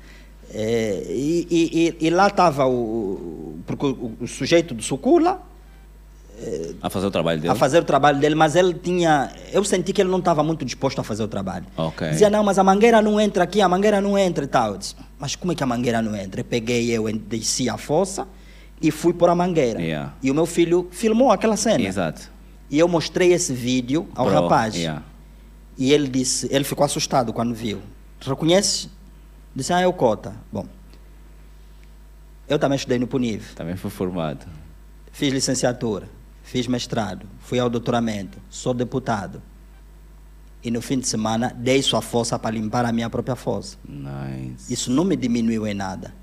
É, e, e- e- e lá estava o, porque o, o sujeito do Sucula A fazer o trabalho dele. a fazer o trabalho dele, mas ele tinha. Eu senti que ele não estava muito disposto a fazer o trabalho. Ok. Dizia, não, mas a mangueira não entra aqui, a mangueira não entra e tal. Eu disse, mas como é que a mangueira não entra? Eu peguei, eu desci a fossa e fui por a mangueira. Yeah. E o meu filho filmou aquela cena. Exato. E eu mostrei esse vídeo ao Pro, rapaz. yeah. E ele disse, ele ficou assustado quando viu. Reconhece? Disse, ah, é o Cota. Bom, eu também estudei no Puniv. Também foi formado. Fiz licenciatura, fiz mestrado, fui ao doutoramento, sou deputado. E no fim de semana dei sua força para limpar a minha própria fossa. Nice. Isso não me diminuiu em nada.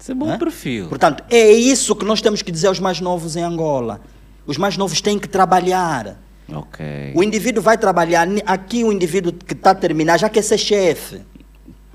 Isso é bom Hã? perfil. Portanto, é isso que nós temos que dizer aos mais novos em Angola. Os mais novos têm que trabalhar. Ok. O indivíduo vai trabalhar. Aqui o indivíduo que está a terminar já quer ser chefe.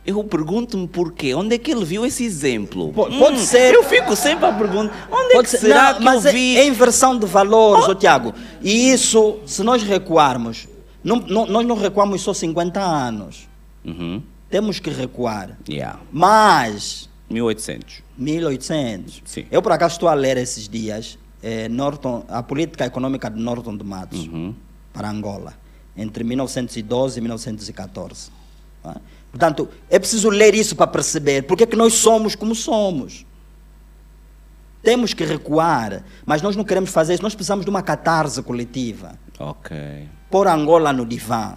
Eu pergunto-me porquê. Onde é que ele viu esse exemplo? Hum, Po- pode ser- Eu fico sempre a perguntar. Onde é Pode que ser- será não, que mas eu é- vi? É, inversão de valores, ô Tiago. E isso, se nós recuarmos, não, não- nós não recuamos só 50 anos. Uhum. Temos que recuar. Yeah. Mas, 1800. 1800. Sim. Eu, por acaso, estou a ler esses dias eh, Norton, a política econômica de Norton de Matos Uhum. para Angola, entre 1912 e 1914. não é? Portanto, é preciso ler isso para perceber porque é que nós somos como somos. Temos que recuar, mas nós não queremos fazer isso. Nós precisamos de uma catarse coletiva. Ok. Pôr Angola no divã.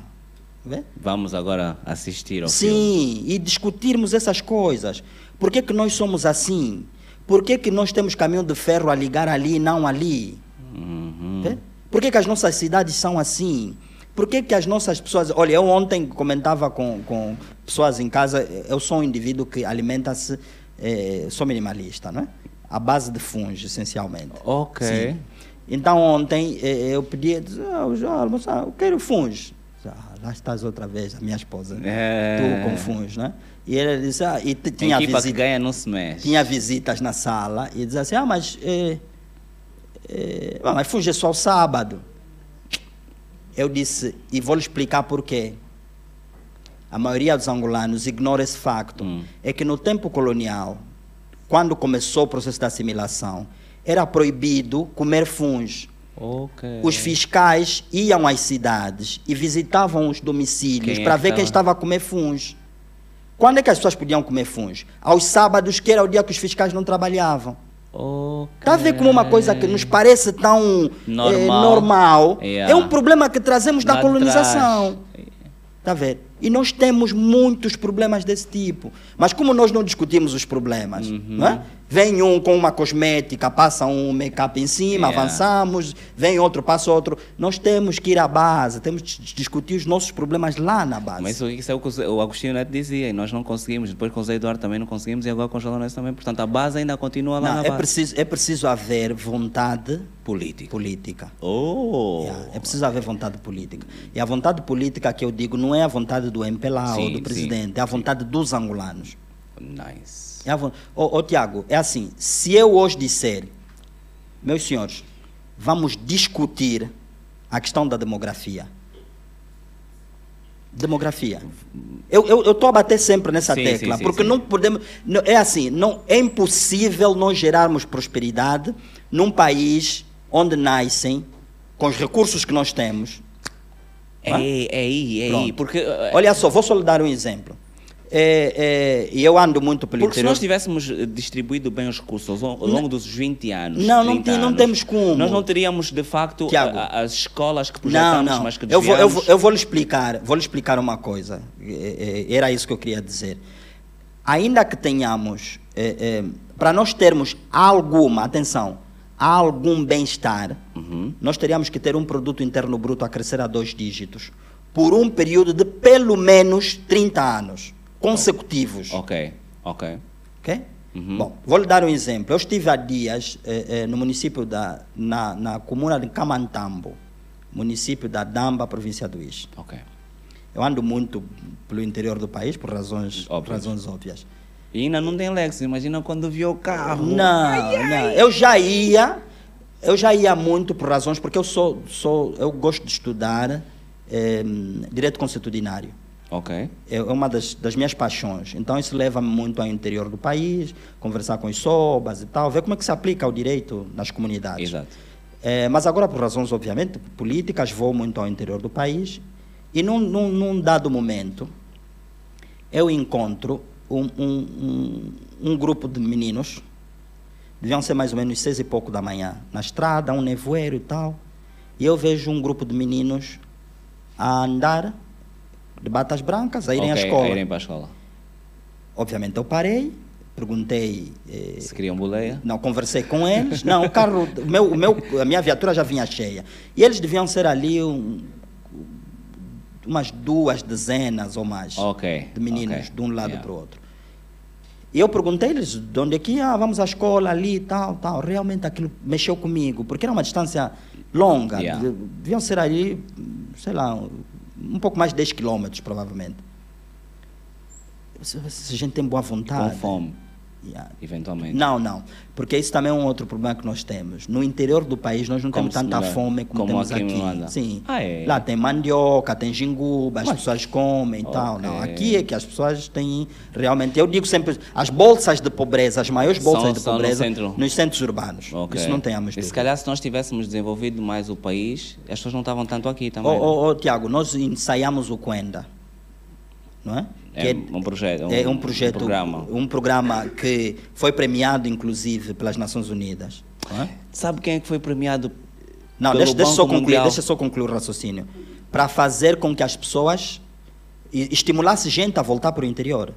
Vê? Vamos agora assistir ao filme. Sim, e discutirmos essas coisas. Por que, que nós somos assim? Por que, que nós temos caminho de ferro a ligar ali e não ali? Uhum. Vê? Por que, que as nossas cidades são assim? Por que, que as nossas pessoas. Olha, eu ontem comentava com, com pessoas em casa, eu sou um indivíduo que alimenta-se, eh, sou minimalista, não é? À base de fungos, essencialmente. Ok. Sim. Então ontem eh, eu pedi, disse, ah, já almoçar, eu quero fungos. Ah, lá estás outra vez, a minha esposa. É. Tu com fungos, né? E ele disse, ah, e tinha, equipa que visita, ganha não se mexe. tinha visitas na sala e dizia assim, ah, mas, eh, mas fungo é só o sábado. Eu disse, e vou lhe explicar por quê. A maioria dos angolanos ignora esse facto. Hum. É que no tempo colonial, quando começou o processo da assimilação, era proibido comer fungos. Ok. Os fiscais iam às cidades e visitavam os domicílios Quem é para que ver quem estava? a comer fungos. Quando é que as pessoas podiam comer fungos? Aos sábados, que era o dia que os fiscais não trabalhavam. Ok. Está a ver como uma coisa que nos parece tão Normal. eh, normal Yeah. é um problema que trazemos da Lá colonização. Está a ver? E nós temos muitos problemas desse tipo. Mas como nós não discutimos os problemas, Uhum. não é? Vem um com uma cosmética, passa um make-up em cima, Yeah. avançamos, vem outro, passa outro. Nós temos que ir à base, temos que dis- discutir os nossos problemas lá na base. Mas isso, é o que o Agostinho Neto dizia, e nós não conseguimos. Depois com o Zé Eduardo também não conseguimos, e agora com o João Lourenço também. Portanto, a base ainda continua lá Não, na é, base. preciso, é preciso haver vontade Política. política. Oh! Yeah, é preciso haver vontade política. E a vontade política que eu digo não é a vontade do MPLA ou Sim, do sim, presidente, é a vontade dos angolanos. Nice. É a vo... ô, ô, Tiago, é assim, se eu hoje disser, meus senhores, vamos discutir a questão da demografia. Demografia. Eu estou a bater sempre nessa Sim, tecla, sim, sim, porque sim. não podemos. não- é assim, não, é impossível nós gerarmos prosperidade num país onde nascem, com os recursos que nós temos. É, é aí, é aí. Pronto. Porque, eh, Olha só, vou só lhe dar um exemplo. É, é, e eu ando muito pelo porque se interior. nós tivéssemos eh, distribuído bem os recursos ao longo dos 20 anos. Não, não 30 tem- não temos como. Nós não teríamos, de facto, Tiago. a- as escolas que Não, projetamos, não. mas que Eu vou, eu, desviamos. vou, eu vou lhe explicar, vou lhe explicar uma coisa. É, é, Era isso que eu queria dizer. Ainda que tenhamos, é, é, para nós termos alguma, atenção, algum bem-estar, Uhum. nós teríamos que ter um produto interno bruto a crescer a dois dígitos por um período de pelo menos 30 anos consecutivos. Ok, ok. Ok? Uhum. Bom, vou lhe dar um exemplo. Eu estive há dias eh, eh, no município da, na, na comuna de Camantambo, município da Damba, província do Ixi. Ok. Eu ando muito pelo interior do país por razões Óbvias. razões óbvias. E ainda não tem Lex, imagina quando viu o carro. Não, não. Eu já ia, eu já ia muito por razões porque eu sou, sou eu gosto de estudar eh, direito consuetudinário. Ok. é uma das, das minhas paixões. Então, isso leva-me muito ao interior do país, conversar com os sobas e tal, ver como é que se aplica o direito nas comunidades. Exato. É, mas agora, por razões, obviamente, políticas, vou muito ao interior do país e, num, num, num dado momento, eu encontro um, um, um, grupo de meninos, deviam ser mais ou menos seis e pouco da manhã, na estrada, um nevoeiro e tal, e eu vejo um grupo de meninos a andar de batas brancas, a irem à Ok, escola. A irem para a escola. Obviamente eu parei, perguntei, eh, Se queriam boleia. não, conversei com eles. Não, o carro, o meu, o meu, a minha viatura já vinha cheia. E eles deviam ser ali um- umas duas dezenas ou mais Ok, de meninos, ok, de um lado yeah. para o outro. E eu perguntei-lhes de onde é que ia, ah, vamos à escola ali e tal, tal. Realmente aquilo mexeu comigo, porque era uma distância longa. Yeah. de- deviam ser ali, sei lá, um pouco mais de 10 quilômetros, provavelmente. Se, se a gente tem boa vontade. Com fome, Yeah. eventualmente. Não, não. Porque isso também é um outro problema que nós temos. No interior do país nós não Como temos tanta melhor- fome como, como temos aqui aqui. Sim. Ah, é? Lá tem mandioca, tem jinguba, as pessoas comem e tal. Não, aqui é que as pessoas têm realmente. Eu digo sempre, as bolsas de pobreza, as maiores bolsas São- de são no pobreza centro. nos centros urbanos. Ok. Isso não E se calhar se nós tivéssemos desenvolvido mais o país, as pessoas não estavam tanto aqui também. Ô, ô, ô, Tiago, nós ensaiamos o Quenda, não é? É Que um projeto, é um- um projeto, um programa. um programa que foi premiado inclusive pelas Nações Unidas. É? Sabe quem é que foi premiado não pelo deixa, deixa só concluir, Mundial? deixa só concluir o raciocínio. Para fazer com que as pessoas e- estimulasse gente a voltar para o interior.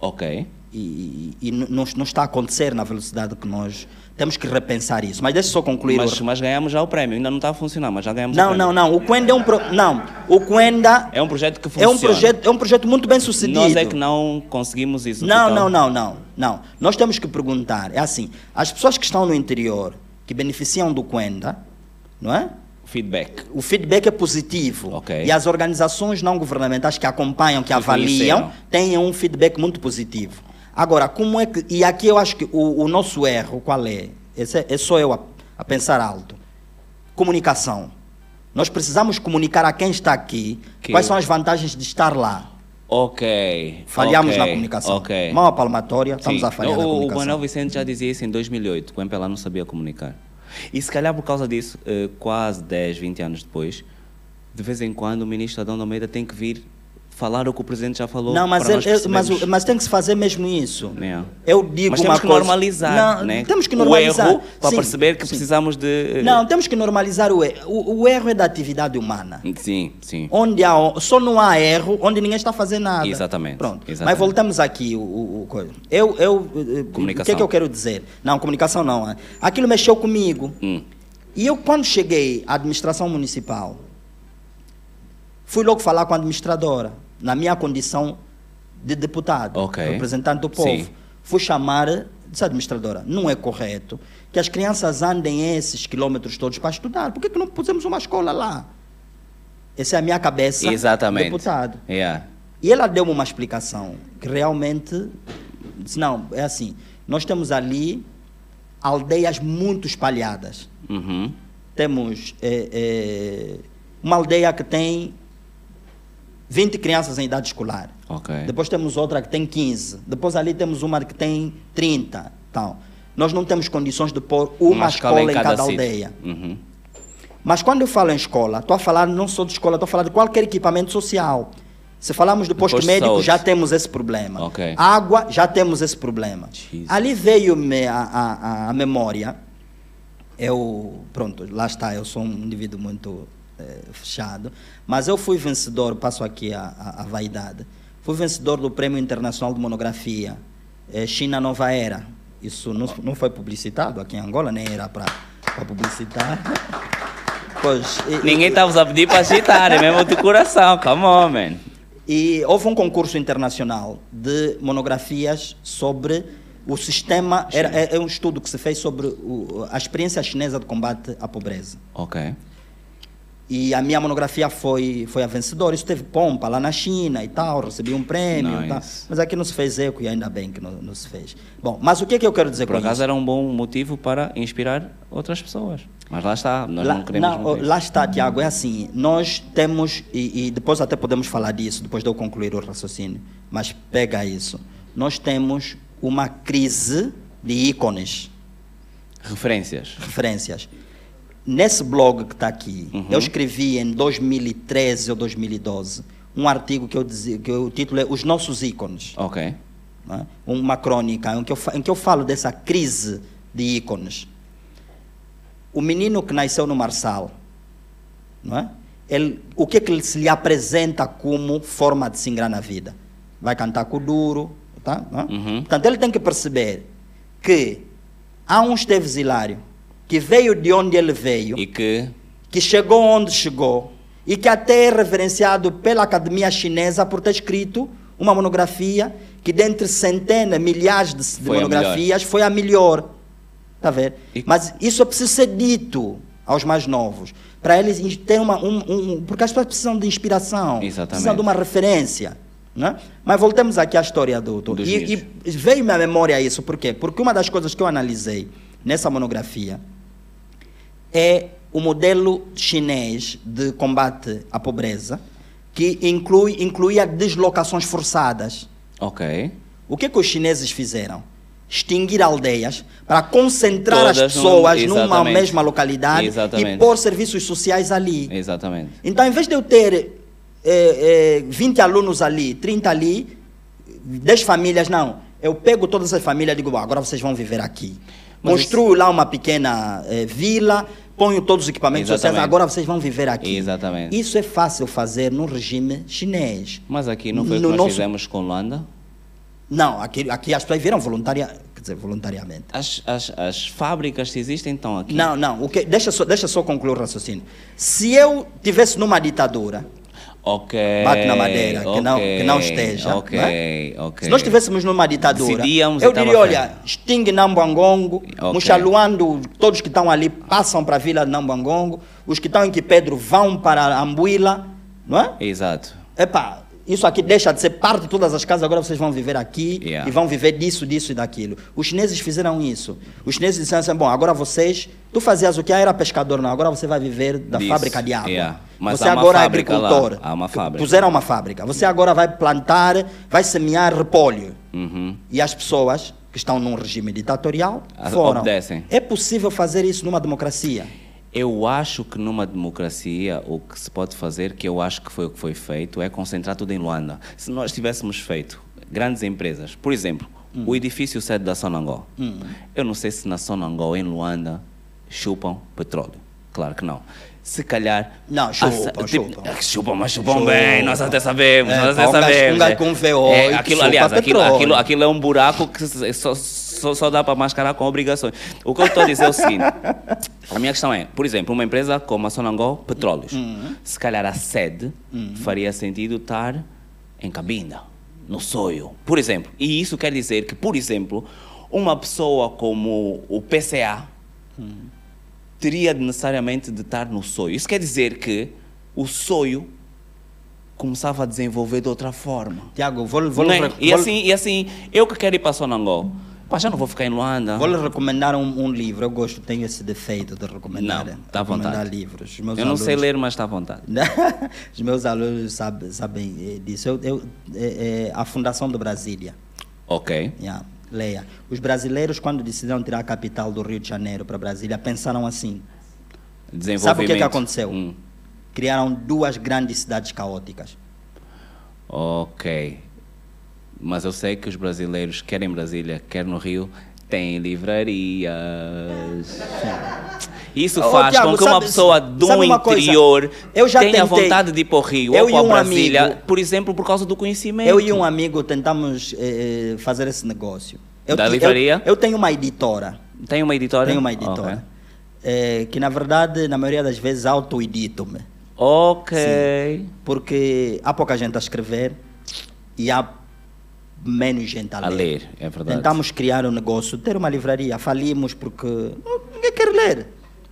Ok. E, e- e não, não está a acontecer na velocidade que nós temos que repensar isso. Mas deixa só concluir. Mas, o... mas ganhamos já o prémio. Ainda não está a funcionar, mas já ganhamos o Não, prémio. não, não. O Quenda é um pro... não. O Quenda É um projeto que é funciona. um projeto é um projeto muito bem sucedido. Nós é que não conseguimos isso. Não, total. não, não, não, não. Nós temos que perguntar. É assim, as pessoas que estão no interior, que beneficiam do Quenda, não é? Feedback. O feedback é positivo. Ok. E as organizações não governamentais que acompanham, que avaliam, têm um feedback muito positivo. Agora, como é que. E aqui eu acho que o, o nosso erro, qual é? Esse é, é só eu a, a pensar alto. Comunicação. Nós precisamos comunicar a quem está aqui Que- quais são as vantagens de estar lá. Ok. Falhamos ok, na comunicação. Ok. Mão à palmatória, estamos Sim. a falhar o, na O comunicação. Manuel Vicente já dizia isso em 2008, que o MPLA não sabia comunicar. E se calhar por causa disso, eh, quase 10, 20 anos depois, de vez em quando o ministro Adão Almeida tem que vir falar o que o presidente já falou. Não, mas, ele- mas, o- mas tem que se fazer mesmo isso. É. Eu digo Mas temos que coisa- normalizar, Não, né? Temos que normalizar. O erro para Sim, perceber que sim. precisamos de... eh, Não, temos que normalizar o erro. O, o erro é da atividade humana. Sim, sim. Onde há, só não há erro onde ninguém está fazendo nada. Exatamente, Pronto. Mas exatamente. voltamos aqui. O, o, o eu, eu, eh, O Comunicação. que é que eu quero dizer? Não, comunicação não. Aquilo mexeu comigo. Hum. E eu, quando cheguei à administração municipal, fui logo falar com a administradora, na minha condição de deputado, Ok. representante do povo. Sim. Fui chamar, disse à administradora, não é correto que as crianças andem esses quilômetros todos para estudar. Por que, que não pusemos uma escola lá? Essa é a minha cabeça Exatamente. deputado. Yeah. E ela deu-me uma explicação que realmente disse, não, é assim, nós temos ali aldeias muito espalhadas. Uhum. Temos eh, eh, uma aldeia que tem 20 crianças em idade escolar. Ok. Depois temos outra que tem 15. Depois ali temos uma que tem 30. Então, nós não temos condições de pôr uma, escola, em cada, sítio. aldeia. Uhum. Mas quando eu falo em escola, estou a falar não só de escola, estou a falar de qualquer equipamento social. Se falamos do posto, de médico, saúde. já temos esse problema. Ok. Água, já temos esse problema. Jesus. Ali veio-me a, a, a- a memória. Eu, pronto, lá está, eu sou um indivíduo muito eh, fechado. Mas eu fui vencedor, passo aqui a, a, a vaidade, fui vencedor do Prêmio Internacional de Monografia eh, China Nova Era. Isso não, não foi publicitado aqui em Angola, nem era para publicitar. Pois, e- Ninguém estava a pedir para agitar, é mesmo do coração. Come on, man. E houve um concurso internacional de monografias sobre o sistema. Era, é, é um estudo que se fez sobre o- a experiência chinesa de combate à pobreza. Ok. E a minha monografia foi, foi a vencedora. Isso teve pompa lá na China e tal, recebi um prêmio tal. Nice. Mas aqui não se fez eco e ainda bem que não, não se fez. Bom, mas o que é que eu quero dizer Por com acaso isso? era um bom motivo para inspirar outras pessoas. Mas lá está, nós lá, não queremos não, lá está, Tiago, é assim, nós temos, e, e depois até podemos falar disso, depois de eu concluir o raciocínio, mas pega isso. Nós temos uma crise de ícones, Referências. referências. Nesse blog que está aqui, Uhum. eu escrevi em 2013 ou 2012 um artigo que eu dizia, que o título é Os Nossos Ícones. Ok. não é? uma crônica em que, eu, em que eu falo dessa crise de ícones. O menino que nasceu no Marçal, não é? Ele, o que, é que se lhe apresenta como forma de se ingrar na vida? Vai cantar com o duro, tá? não é? Uhum. Portanto, ele tem que perceber que há um Esteves Hilário que veio de onde ele veio, E que. que chegou onde chegou e que até é reverenciado pela Academia Chinesa por ter escrito uma monografia que dentre centenas, milhares de, de Foi a monografias foi a melhor. A ver? E- Mas isso é preciso ser dito aos mais novos, para eles terem uma um, um- porque as pessoas precisam de inspiração, Exatamente. precisam de uma referência, né? Mas voltemos aqui à história do, do Dos e, e veio-me à memória isso, por quê? Porque uma das coisas que eu analisei nessa monografia é o modelo chinês de combate à pobreza, que inclui, incluía deslocações forçadas. Ok. O que, que os chineses fizeram? Extinguir aldeias para concentrar Todas as num- pessoas numa exatamente. mesma localidade e Exatamente. pôr serviços sociais ali. Exatamente. Então, em vez de eu ter eh, eh, 20 alunos ali, 30 ali, 10 famílias, não. Eu pego todas as famílias e digo, "Bom, agora vocês vão viver aqui. Mas Construo lá uma pequena eh, vila, ponho todos os equipamentos sociais, Exatamente. agora vocês vão viver aqui. Exatamente. Isso é fácil fazer no regime chinês. Mas aqui não foi o que nós nosso- fizemos com Luanda? Não, aqui, aqui as pessoas viram voluntaria, quer dizer, voluntariamente. As, as, as fábricas existem estão aqui. Não, não, o que, deixa, só, deixa só concluir o raciocínio. Se eu tivesse numa ditadura, Ok. Bate na madeira, que não- que não esteja, Ok, não é? ok. Se nós estivéssemos numa ditadura, Decidíamos eu diria, olha, extingue Nambangongo, Ok. Muxaluando, todos que estão ali passam para a vila de Nambangongo, os que estão em Quipedro vão para Ambuila, não é? Exato. Epá, isso aqui deixa de ser parte de todas as casas, agora vocês vão viver aqui Yeah. e vão viver disso, disso e daquilo. Os chineses fizeram isso. Os chineses disseram assim, bom, agora vocês, tu fazias o que? Ah, era pescador, não, agora você vai viver da fábrica de água. yeah. Mas você agora é fábrica lá, agricultor. há uma fábrica. Puseram uma fábrica. Você agora vai plantar, vai semear repolho. Uhum. E as pessoas que estão num regime ditatorial foram. obedecem. É possível fazer isso numa democracia? Eu acho que numa democracia o que se pode fazer, que eu acho que foi o que foi feito, é concentrar tudo em Luanda. Se nós tivéssemos feito grandes empresas, por exemplo, Hum. o edifício sede da Sonangol, eu não sei se na Sonangol, em Luanda, chupam petróleo. Claro que não. Se calhar. Não, chupam, a- chupam. Ah, chupam, mas chupam Chupam. bem, nós até sabemos, É, nós até sabemos. um gajo é. com V8 É, aquilo, aliás, aquilo, aquilo, aquilo é um buraco que só, só, só dá para mascarar com obrigações. O que eu estou a dizer é o seguinte: a minha questão é, por exemplo, uma empresa como a Sonangol Petróleos, Uhum. se calhar a sede faria sentido estar em Cabinda, no Soio, por exemplo. E isso quer dizer que, por exemplo, uma pessoa como o PCA teria de necessariamente de estar no Soio. Isso quer dizer que o Soio começava a desenvolver de outra forma. Tiago, vou, vou, é? vou, e, assim, e assim, eu que quero ir para Sonangol, pá, já não vou ficar em Luanda. Vou lhe recomendar um, um livro. Eu gosto, tenho esse defeito de recomendar, Não, tá à vontade. livros. Eu não sei alunos- ler, mas está à vontade. Os meus alunos sabem, sabem eh, disso. Eu, eu- é- é a Fundação do Brasília. Ok. Yeah, leia. Os brasileiros, quando decidiram tirar a capital do Rio de Janeiro para Brasília, pensaram assim. Desenvolvimento. Sabe o que, que aconteceu? Hum. Criaram duas grandes cidades caóticas. Ok. Mas eu sei que os brasileiros, quer em Brasília, quer no Rio, têm livrarias. Isso Ô, faz Tiago, com que uma sabe- pessoa do interior tenha vontade de ir para o Rio Eu ou para um Brasília, amigo- por exemplo, por causa do conhecimento. Eu e um amigo tentamos eh, eh, fazer esse negócio. Eu, Da ti- eu- livraria? Eu, tenho uma editora. Tem uma editora? Tenho uma editora. eh, que, na verdade, na maioria das vezes, auto-edito-me. Ok. Ok. Porque há pouca gente a escrever e há menos gente a ler. A ler, é verdade. Tentamos criar um negócio, ter uma livraria. Falimos porque hum, ninguém quer ler.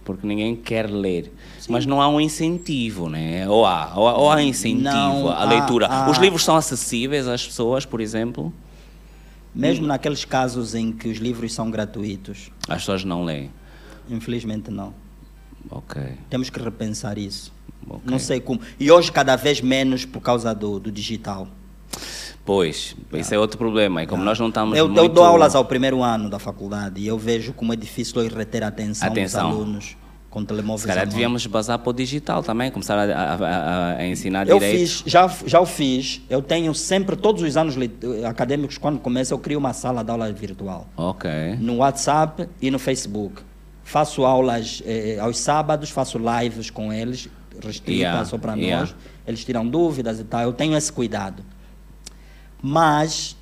Porque ninguém quer ler. Mas não há um incentivo, né? Ou há, ou há, ou há incentivo Não à há- leitura. há- Os livros são acessíveis às pessoas, por exemplo? Mesmo naqueles casos em que os livros são gratuitos. As pessoas não leem. Infelizmente, não. Ok. Temos que repensar isso. Ok. Não sei como. E hoje, cada vez menos por causa do, do digital. Pois, isso é outro problema. E como nós não estamos Eu, muito... eu dou aulas ao primeiro ano da faculdade e eu vejo como é difícil eu reter a atenção, Atenção. dos alunos com telemóveis Se calhar devíamos basar para o digital também, começar a, a- a- a ensinar Eu direito. fiz, já, já o fiz. Eu tenho sempre, todos os anos acadêmicos, quando começa, eu crio uma sala de aula virtual. Ok. No WhatsApp e no Facebook. Faço aulas eh, aos sábados, faço lives com eles, restrita Yeah, só para yeah. nós. Eles tiram dúvidas e tal. Eu tenho esse cuidado. Mas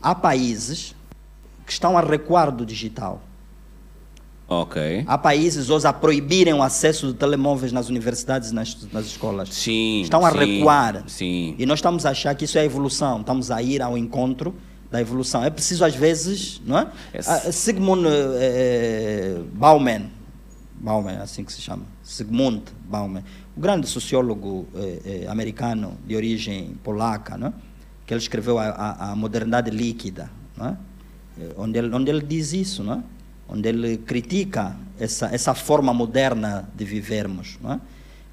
há países que estão a recuar do digital. Ok. Há países hoje a proibirem o acesso de telemóveis nas universidades e nas, nas escolas. Sim. Estão a sim, recuar. Sim. E nós estamos a achar que isso é a evolução. Estamos a ir ao encontro da evolução. É preciso, às vezes, não é? Esse- Ah, Sigmund eh, Bauman, Bauman, é assim que se chama, Sigmund Bauman, o grande sociólogo eh, eh, americano de origem polaca, não é? que ele escreveu a, a, a modernidade líquida, é? Eh, onde, ele, onde ele diz isso, não é? onde ele critica essa, essa forma moderna de vivermos. Não é?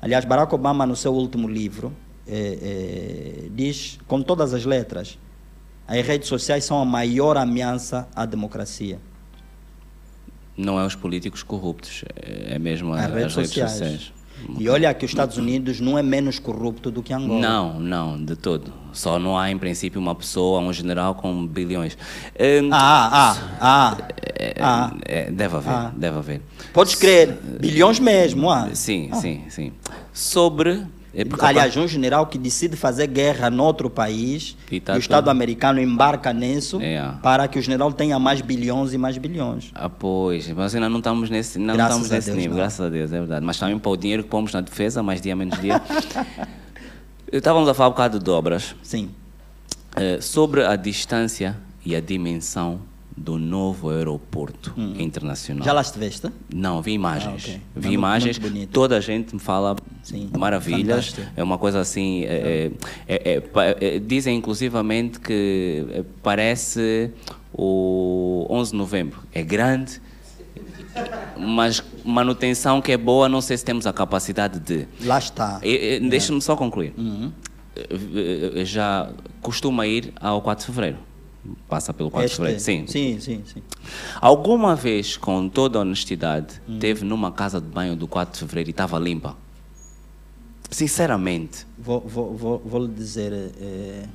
Aliás, Barack Obama, no seu último livro, eh, eh, diz com todas as letras, as redes sociais são a maior ameaça à democracia. Não é os políticos corruptos, é é mesmo a- As redes sociais. sociais. E olha que os Estados Unidos não é menos corrupto do que Angola. Não, não, de todo. Só não há, em princípio, uma pessoa, um general com bilhões. Hum, Ah, ah, ah. ah. é, deve haver, Ah. deve haver. Podes crer, bilhões mesmo. Ah. Sim, sim, sim. Sobre. É Aliás, um general que decide fazer guerra noutro país E e, tá o Estado tudo- americano embarca nisso É. para que o general tenha mais bilhões e mais bilhões. Ah, pois, mas ainda não estamos nesse, não estamos nesse Deus, nível, não. graças a Deus, é verdade. Mas também para o dinheiro que pomos na defesa, mais dia, menos dia. Estávamos a falar um bocado de obras. Sim. Eh, sobre a distância e a dimensão do novo aeroporto internacional. Hum. Já lá estiveste? Não, vi imagens. Ah, ok. Vi Muito- imagens. muito. Toda a gente me fala Sim, maravilhas. fantástico. É uma coisa assim. é- é- é- é- é- dizem inclusivamente que é, parece o 11 de novembro. É grande, mas manutenção que é boa, não sei se temos a capacidade de. Lá está. Deixa-me só concluir. Uhum. Eh, eh, Já costuma ir ao 4 de fevereiro. Passa pelo 4 de Este- fevereiro. Sim. Sim, sim, sim. Alguma vez, com toda a honestidade, Hum. teve numa casa de banho do 4 de fevereiro e estava limpa? Sinceramente. Vou, vou, vou, vou lhe dizer. eh,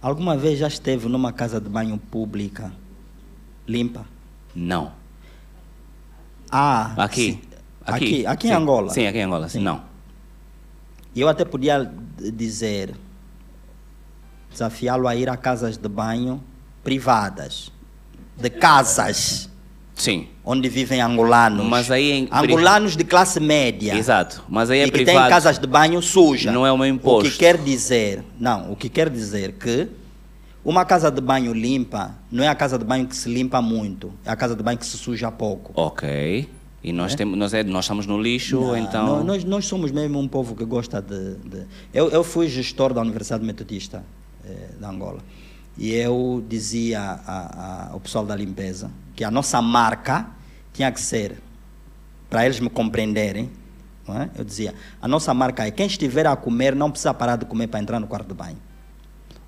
alguma vez já esteve numa casa de banho pública limpa? Não. Ah, Aqui. sim. Aqui, aqui em Sim. Angola. Sim, aqui em Angola. Sim. Não. Eu até podia dizer, desafiá-lo a ir a casas de banho privadas, de casas Sim. onde vivem angolanos. Mas aí em pri- angolanos de classe média. Exato. Mas aí é e que privado. têm casas de banho sujas. Não é o meu O imposto. que quer dizer, não, o que quer dizer que uma casa de banho limpa não é a casa de banho que se limpa muito, é a casa de banho que se suja pouco. Ok. E nós, temos, nós, é, nós estamos no lixo, Não, então. nó- Nós, nós somos mesmo um povo que gosta de. de- Eu, eu fui gestor da Universidade Metodista eh, da Angola. E eu dizia a- a- ao pessoal da limpeza que a nossa marca tinha que ser, para eles me compreenderem, é? eu dizia: a nossa marca é quem estiver a comer não precisa parar de comer para entrar no quarto de banho.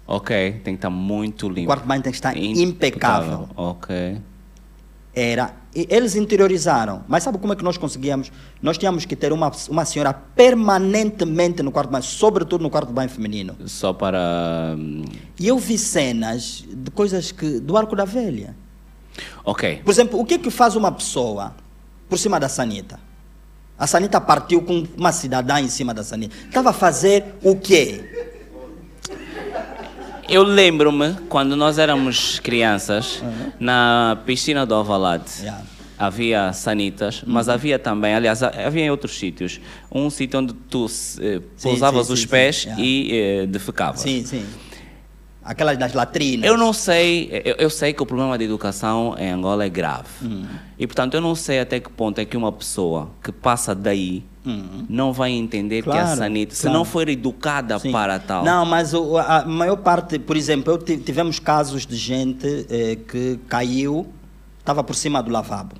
Ok, tem que estar muito limpo. O quarto de banho tem que estar impecável. Ok. Era. Eles interiorizaram. Mas sabe como é que nós conseguíamos? Nós tínhamos que ter uma, uma senhora permanentemente no quarto de banho, sobretudo no quarto de banho feminino. Só para. E eu vi cenas de coisas que do arco da velha. Ok. Por exemplo, o que é que faz uma pessoa por cima da sanita? A sanita partiu com uma cidadã em cima da sanita. Estava a fazer o quê? Eu lembro-me, quando nós éramos crianças, na piscina do Alvalade, Yeah. havia sanitas, mas havia também, aliás, ha- havia em outros sítios, um sítio onde tu eh, pousavas sim, os sim, pés sim. Yeah. e eh, defecavas. Sim, sim. Aquelas das latrinas. Eu não sei, eu, eu sei que o problema de educação em Angola é grave. Hum. E, portanto, eu não sei até que ponto é que uma pessoa que passa daí não vai entender que a Hum. Claro, sanita, se claro. não for educada Sim. para tal. Não, mas o- a maior parte, por exemplo, tivemos casos de gente eh, que caiu, estava por cima do lavabo.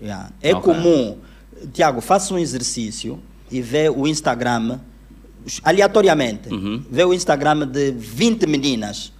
Yeah. É Ok. comum, Tiago, faça um exercício e vê o Instagram, aleatoriamente, Uhum. vê o Instagram de 20 meninas.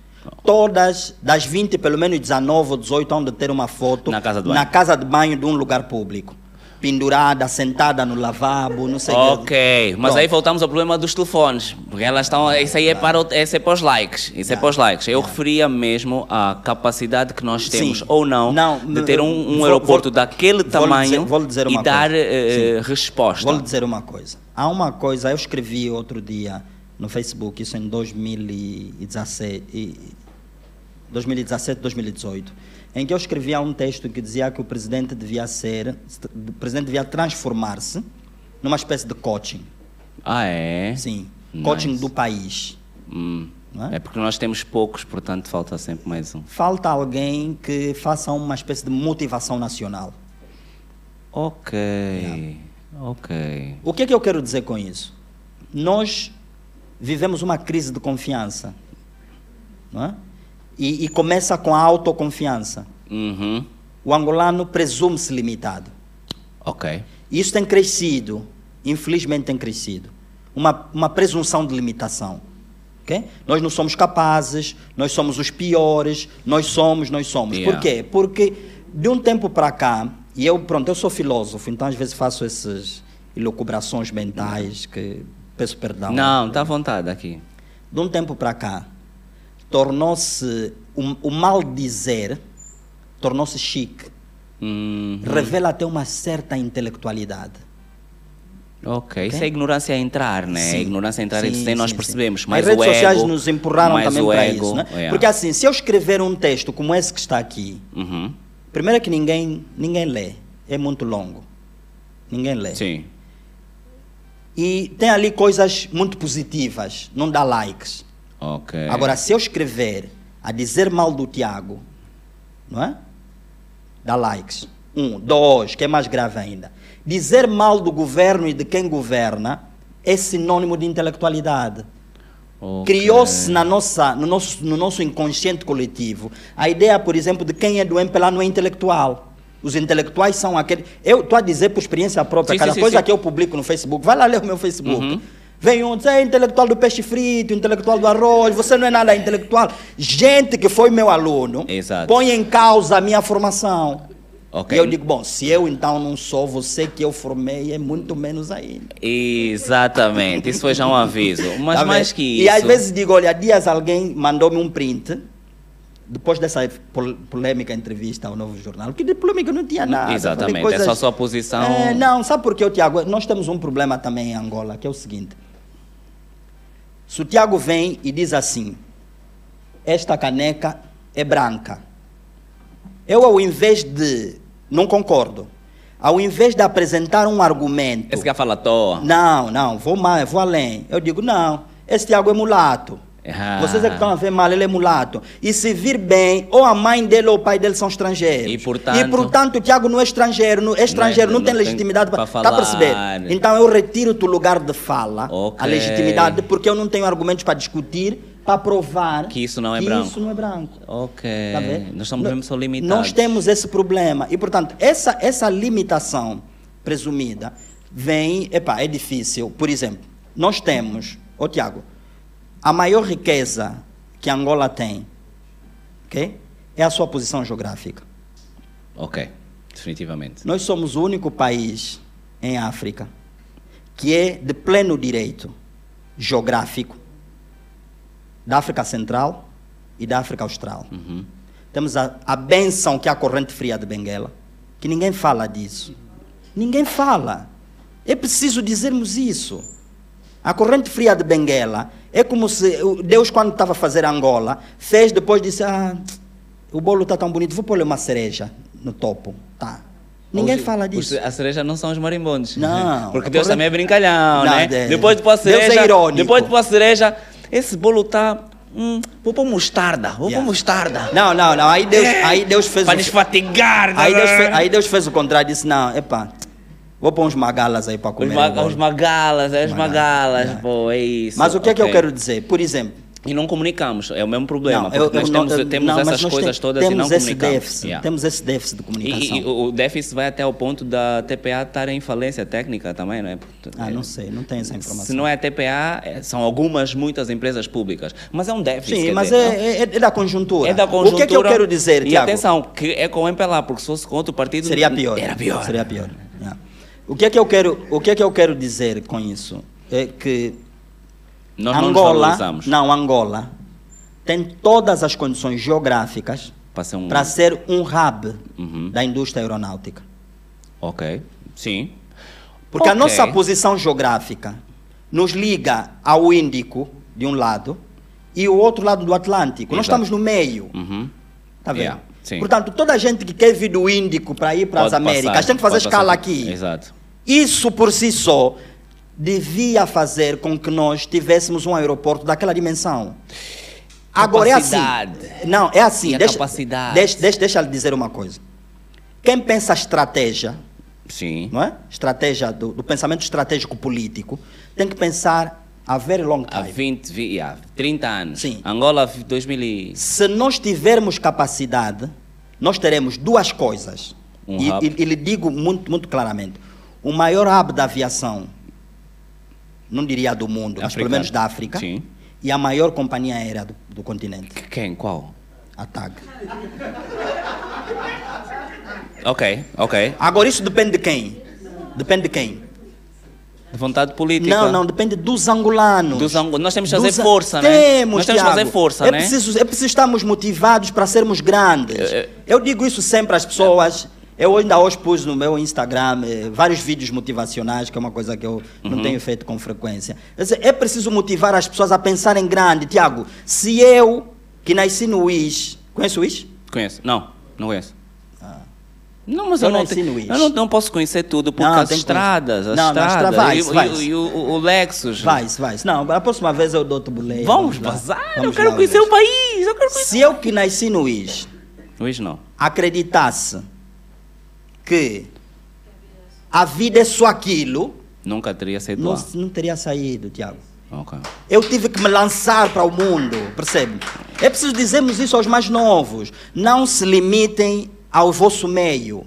Todas, das 20, pelo menos 19 ou 18, onde ter uma foto Na casa de banho. na casa de banho de um lugar público. Pendurada, sentada no lavabo, não sei o Ok, mas Pronto. aí voltamos ao problema dos telefones, porque elas estão, isso aí é para, o- esse é para os likes, isso é para os likes. Eu referia mesmo à capacidade que nós temos Sim. ou não, Não, de ter um, um vou- aeroporto vou- daquele vou tamanho dizer- dizer e dar eh, resposta. Vou lhe dizer uma coisa. Há uma coisa, eu escrevi outro dia no Facebook, isso em 2017, e- 2017, 2018, em que eu escrevia um texto que dizia que o presidente devia ser, o presidente devia transformar-se numa espécie de coaching. Ah, é? Sim, Nice. coaching do país. Hum. É? É porque nós temos poucos, portanto falta sempre mais um. Falta alguém que faça uma espécie de motivação nacional. Ok, ok. O que é que eu quero dizer com isso? Nós vivemos uma crise de confiança. Não é? E, e começa com a autoconfiança. Uhum. O angolano presume-se limitado. Ok. Isso tem crescido, infelizmente tem crescido. Uma, uma presunção de limitação. ok? Nós não somos capazes, nós somos os piores, nós somos, nós somos. Yeah. Por quê? Porque de um tempo para cá, e eu, pronto, eu sou filósofo, então às vezes faço essas elucubrações mentais que peço perdão. Não, está à vontade aqui. De um tempo para cá, tornou-se, o, o mal dizer tornou-se chique. Hum, Revela até uma certa intelectualidade. ok, isso é ignorância a entrar, né? Sim. A ignorância a entrar, Sim, isso nem nós sim, percebemos. sim. Mas As redes ego, sociais nos empurraram também para ego, isso, né? yeah. Porque assim, se eu escrever um texto como esse que está aqui, Uhum. primeiro é que ninguém, ninguém lê, é muito longo. Ninguém lê. Sim. E tem ali coisas muito positivas, não dá likes. Ok. Agora, se eu escrever a dizer mal do Tiago, não é? Dá likes. Um. Dois, que é mais grave ainda. Dizer mal do governo e de quem governa é sinônimo de intelectualidade. Ok. Criou-se na nossa, no, nosso, no nosso inconsciente coletivo a ideia, por exemplo, de quem é do MPLA não é intelectual. Os intelectuais são aqueles. Eu estou a dizer por experiência própria, Sim, cada sim, coisa sim. que eu publico no Facebook, vai lá ler o meu Facebook. Uhum. Vem um, diz, é intelectual do peixe frito, intelectual do arroz, você não é nada intelectual. Gente que foi meu aluno, Exato. põe em causa a minha formação. Ok. E eu digo, bom, se eu então não sou, você que eu formei é muito menos ainda. Exatamente, isso foi já um aviso. Mas Tá mais que isso. E às vezes digo, olha, há dias alguém mandou-me um print, depois dessa pol- polêmica entrevista ao Novo Jornal, que de polêmica não tinha nada. Exatamente, Falei é só sua posição. É, não, sabe por quê, Tiago? Nós temos um problema também em Angola, que é o seguinte. Se o Tiago vem e diz assim, esta caneca é branca. Eu, ao invés de... Não concordo. Ao invés de apresentar um argumento... Esse que fala à toa. Não, não, vou mais, vou além. Eu digo, não, esse Tiago é mulato. Ah. Vocês é que estão a ver mal, ele é mulato. E se vir bem, ou a mãe dele ou o pai dele são estrangeiros. E, portanto- e, portanto, o Tiago não é estrangeiro, não, é estrangeiro, não, não tem tem legitimidade para. Está a perceber? falar. Então eu retiro do lugar de fala Ok. a legitimidade, porque eu não tenho argumentos para discutir, para provar Que isso não é que branco. Isso não é branco. Ok. Tá? Nós estamos mesmo só limitados. Nós temos esse problema. E, portanto, essa, essa limitação presumida vem. Epá, é difícil. Por exemplo, nós temos, ô Tiago, a maior riqueza que Angola tem ok? é a sua posição geográfica. Ok, definitivamente. Nós somos o único país em África que é de pleno direito geográfico da África Central e da África Austral. Uhum. Temos a, a benção que é a corrente fria de Benguela, que ninguém fala disso. Ninguém fala. É preciso dizermos isso. A corrente fria de Benguela é como se Deus, quando estava a fazer Angola, fez, depois disse: Ah, o bolo está tão bonito, vou pôr uma cereja no topo. Tá. Ninguém Os- fala os- disso. A cereja não são os marimbondos. Não, Porque Deus também é brincalhão, Não, né? é- Depois de pôr a Deus é cereja. irônico. depois de pôr a cereja, esse bolo tá. Hum, vou pôr mostarda. Vou Yeah. pôr mostarda. Não, não, não. Aí Deus, aí Deus fez. Para o- desfatigar. Aí Deus, fez, aí Deus fez o contrário, disse, não, epá, vou pôr uns magalas aí para Os, comer. ma o bolo." os magalas, é os Magalas, magalas, yeah. pô, é isso. Mas o que é que eu quero dizer? Por exemplo, E não comunicamos, é o mesmo problema. Não, eu- nós eu temos, eu- temos não, essas nós coisas tem- todas e não temos esse comunicamos. déficit, Yeah. Temos esse déficit de comunicação. E, e o déficit vai até o ponto da TPA estar em falência técnica também, não é? Ah, é, não sei, não tenho essa informação. Se não é a TPA, é- são algumas, muitas empresas públicas. Mas é um déficit. Sim, mas é, é- é da conjuntura. É da conjuntura. O que é que eu quero dizer, E Tiago? atenção, que é com o MPLA, porque se fosse com outro partido... Seria pior. Era pior. Seria pior. O que é que eu quero, o que é que eu quero dizer com isso? É que Nós não Angola, valorizamos. não, Angola tem todas as condições geográficas Para ser um... para ser um hub Uhum. da indústria aeronáutica. Ok, sim. Porque a Ok. nossa posição geográfica nos liga ao Índico, de um lado, e o outro lado do Atlântico. Nós Exato. estamos no meio. Uhum. Tá vendo? Yeah, sim. Portanto, toda a gente que quer vir do Índico para ir para as Américas passar, tem que fazer escala passar. aqui. Exato. Isso por si só devia fazer com que nós tivéssemos um aeroporto daquela dimensão. Agora é assim. Capacidade. Não, é assim. A deixa, capacidade. Deixa, deixa, deixa eu dizer uma coisa. Quem pensa estratégia, Sim. não é? Estratégia do, do pensamento estratégico político, tem que pensar a very long Há time. 20, vi- yeah, 30 anos. Sim. Angola, 2000 e... Se nós tivermos capacidade, nós teremos duas coisas. Um e, e- e lhe digo muito, muito claramente: o maior hub da aviação, não diria do mundo, mas pelo menos da África, Sim. e a maior companhia aérea do, do continente, Quem? Qual? a TAG. Ok, ok. Agora, isso depende de quem? Depende de quem? De vontade política. Não, não, depende dos angolanos. Dos ango- Nós temos que fazer Dos força, né? Temos, Nós temos que fazer força, é né? Preciso, é preciso estarmos motivados para sermos grandes. É, Eu digo isso sempre às pessoas. Eu ainda hoje pus no meu Instagram eh, vários vídeos motivacionais, que é uma coisa que eu não Uhum. tenho feito com frequência. É preciso motivar as pessoas a pensarem grande. Tiago, se eu, que nasci no IS, conhece o IS? Conheço? Não, não conheço. Não, mas Eu eu, não, nasci te- no IS. eu não, não posso conhecer tudo, porque Não, as tem que estradas, as Não, não, estradas, estra- vai, e, vai. e- e o, o- Lexus. Vai, vai. Não, a próxima vez eu dou-te boleia. Vamos vazar, eu Vamos quero lá, conhecer o país, eu quero conhecer. Se eu que nasci no IS, Luís, não. acreditasse que a vida é só aquilo, Nunca teria saído não, lá. não teria saído, Tiago. Ok. Eu tive que me lançar para o mundo, percebe? É preciso dizermos isso aos mais novos. Não se limitem ao vosso meio.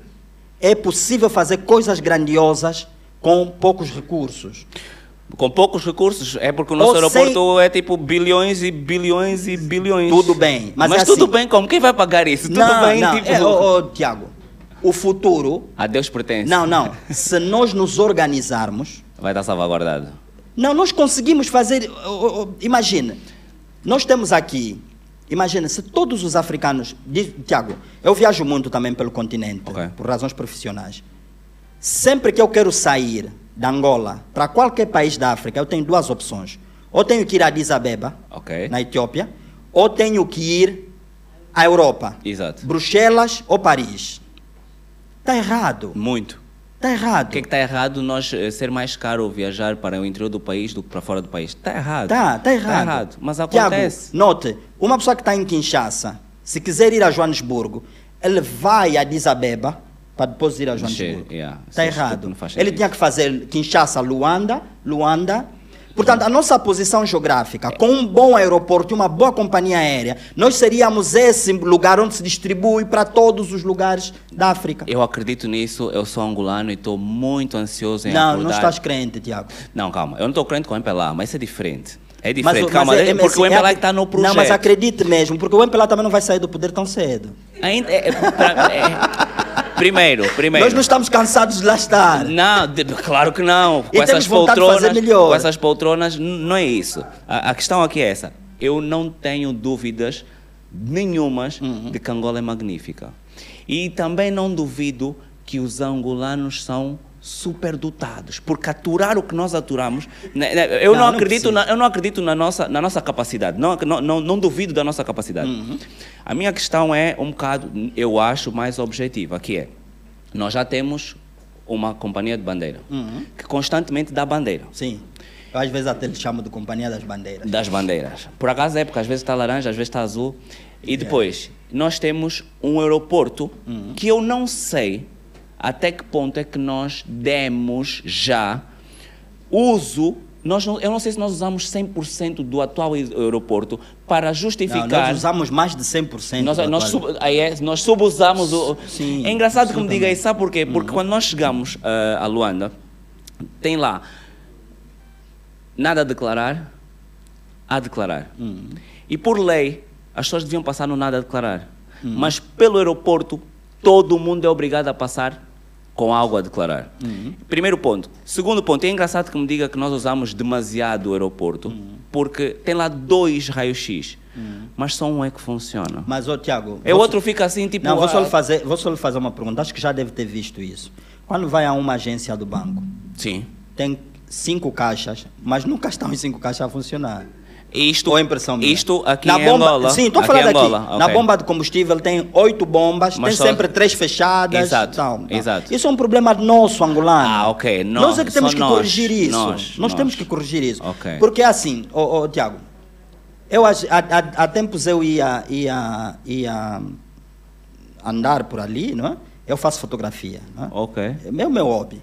É possível fazer coisas grandiosas com poucos recursos. Com poucos recursos, é porque o nosso Ou aeroporto é tipo bilhões e bilhões e bilhões. Tudo bem, mas Mas, é tudo assim. bem como? Quem vai pagar isso? Tudo não, bem, não. tipo. É, ô, ô, Tiago, o futuro. A Deus pertence. Não, não. Se nós nos organizarmos, Vai estar salvaguardado. Não, nós conseguimos fazer. oh, oh, oh, Imagina, nós temos aqui. Imagina, se todos os africanos. diz- Tiago, eu viajo muito também pelo continente, Ok. por razões profissionais. Sempre que eu quero sair da Angola para qualquer país da África, eu tenho duas opções. Ou tenho que ir a Addis Abeba, Ok. na Etiópia, ou tenho que ir à Europa, Exato. Bruxelas ou Paris. Está errado. Muito. Está errado. O que é que está errado nós eh, ser mais caro viajar para o interior do país do que para fora do país? Está errado. Tá, tá errado. Está errado. Mas Tiago, acontece. note, uma pessoa que está em Kinshasa, se quiser ir a Joanesburgo, ele vai a Addis Abeba para depois ir a Joanesburgo. yeah, Está isso errado. não faz Ele tinha que fazer Kinshasa, Luanda, Luanda. Portanto, a nossa posição geográfica, com um bom aeroporto e uma boa companhia aérea, nós seríamos esse lugar onde se distribui para todos os lugares da África. Eu acredito nisso, eu sou angolano e estou muito ansioso em não, acordar. não estás crente, Tiago. Não, calma, eu não estou crente com o MPLA, mas isso é diferente. É Mas diferente, o- calma, mas é- é- porque o é- MPLA é- está no projeto. Não, mas acredite mesmo, porque o MPLA também não vai sair do poder tão cedo. Ainda, é- é- pra- é- primeiro, primeiro. Nós não estamos cansados de lá estar. Não, de- claro que não. Com E essas poltronas, com essas poltronas, não é isso. A, a questão aqui é essa. Eu não tenho dúvidas nenhumas Uhum. de que Angola é magnífica. E também não duvido que os angolanos são superdotados por capturar o que nós aturamos. né, né, Eu Não, não, não acredito, precisa. na, eu não acredito na nossa, na nossa capacidade. Não, não, não, não duvido da nossa capacidade. Uhum. A minha questão é um bocado, eu acho, mais objetiva, que é, nós já temos uma companhia de bandeira, Uhum. que constantemente dá bandeira, Sim. Eu às vezes até lhe chamo de Companhia das Bandeiras. das bandeiras. Por acaso é, porque às vezes está laranja, às vezes está azul. E depois, nós temos um aeroporto que eu não sei até que ponto é que nós demos já uso Nós não, eu não sei se nós usamos 100% do atual aer- aeroporto para Não, justificar. nós usamos mais de 100%. Nós, do nós, sub, aí é, nós subusamos o. Sim, é engraçado que me diga isso, sabe porquê? Porque quando nós chegamos ah, a Luanda, tem lá nada a declarar, a declarar. E por lei, as pessoas deviam passar no nada a declarar. Mas pelo aeroporto, todo mundo é obrigado a passar com algo a declarar. Primeiro ponto. Segundo ponto, é engraçado que me diga que nós usamos demasiado o aeroporto, porque tem lá dois raios-x, mas só um é que funciona. Mas, ô Tiago. É o outro fica assim, tipo. Não, vou só, ah, lhe fazer, vou só lhe fazer uma pergunta. Acho que já deve ter visto isso. Quando vai a uma agência do banco, Sim. tem cinco caixas, mas nunca estão os cinco caixas a funcionar. Isto, Ou impressão minha? isto aqui na em bomba, Angola. Sim, estou a aqui. Angola, Na bomba de combustível tem oito bombas, Mas tem só- sempre três fechadas. Exato, tal, tal. exato. Isso é um problema nosso, angolano. Ah, ok. Nós, Nós, é que temos que nós, corrigir isso. nós, nós. temos que corrigir isso. Ok. Porque é assim, ô, ô, Tiago, eu, há, há, há tempos eu ia, ia, ia andar por ali, não é? Eu faço fotografia. Não é? Ok. É o meu hobby.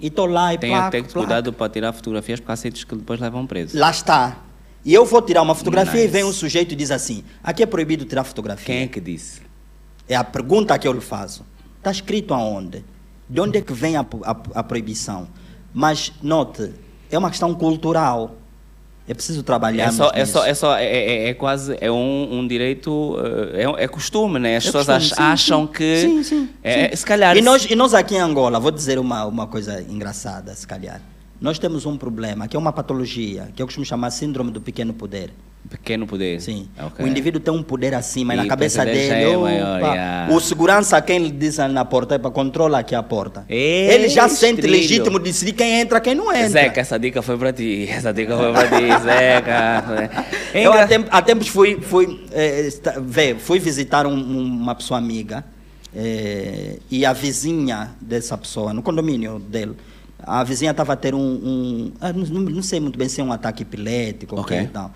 E estou lá e Tem placo, até que placo. cuidado para tirar fotografias porque há sítios que depois levam preso. Lá está. E eu vou tirar uma fotografia e Nice. vem um sujeito e diz assim: aqui é proibido tirar fotografia. Quem é que disse? É a pergunta que eu lhe faço. Está escrito aonde? De onde é que vem a, a- a proibição? Mas note, é uma questão cultural. É preciso trabalhar. É só, é só, é só, é, é, é quase, é um, um direito, eh, é, é costume, né? As É pessoas costume, ach- sim, acham sim. que, Sim, sim, é, sim. se calhar, E nós, e nós aqui em Angola, vou dizer uma, uma coisa engraçada, se calhar. Nós temos um problema, que é uma patologia, que eu costumo chamar síndrome do pequeno poder. pequeno poder. Sim. Ok. O indivíduo tem um poder acima e E na cabeça dele. é opa, maior, yeah. O segurança, quem lhe diz na porta, é para controlar aqui a porta. Ei, Ele já sente legítimo de decidir quem entra quem não entra. Zeca, essa dica foi para ti. Essa dica foi para ti, Zeca. É Eu há, engra- temp- há tempos fui, fui, vê, fui visitar um- um- uma pessoa amiga eh, e a vizinha dessa pessoa, no condomínio dele, a vizinha estava a ter um. um ah, não, não- não sei muito bem se é um ataque epilético ou Ok. que e tal.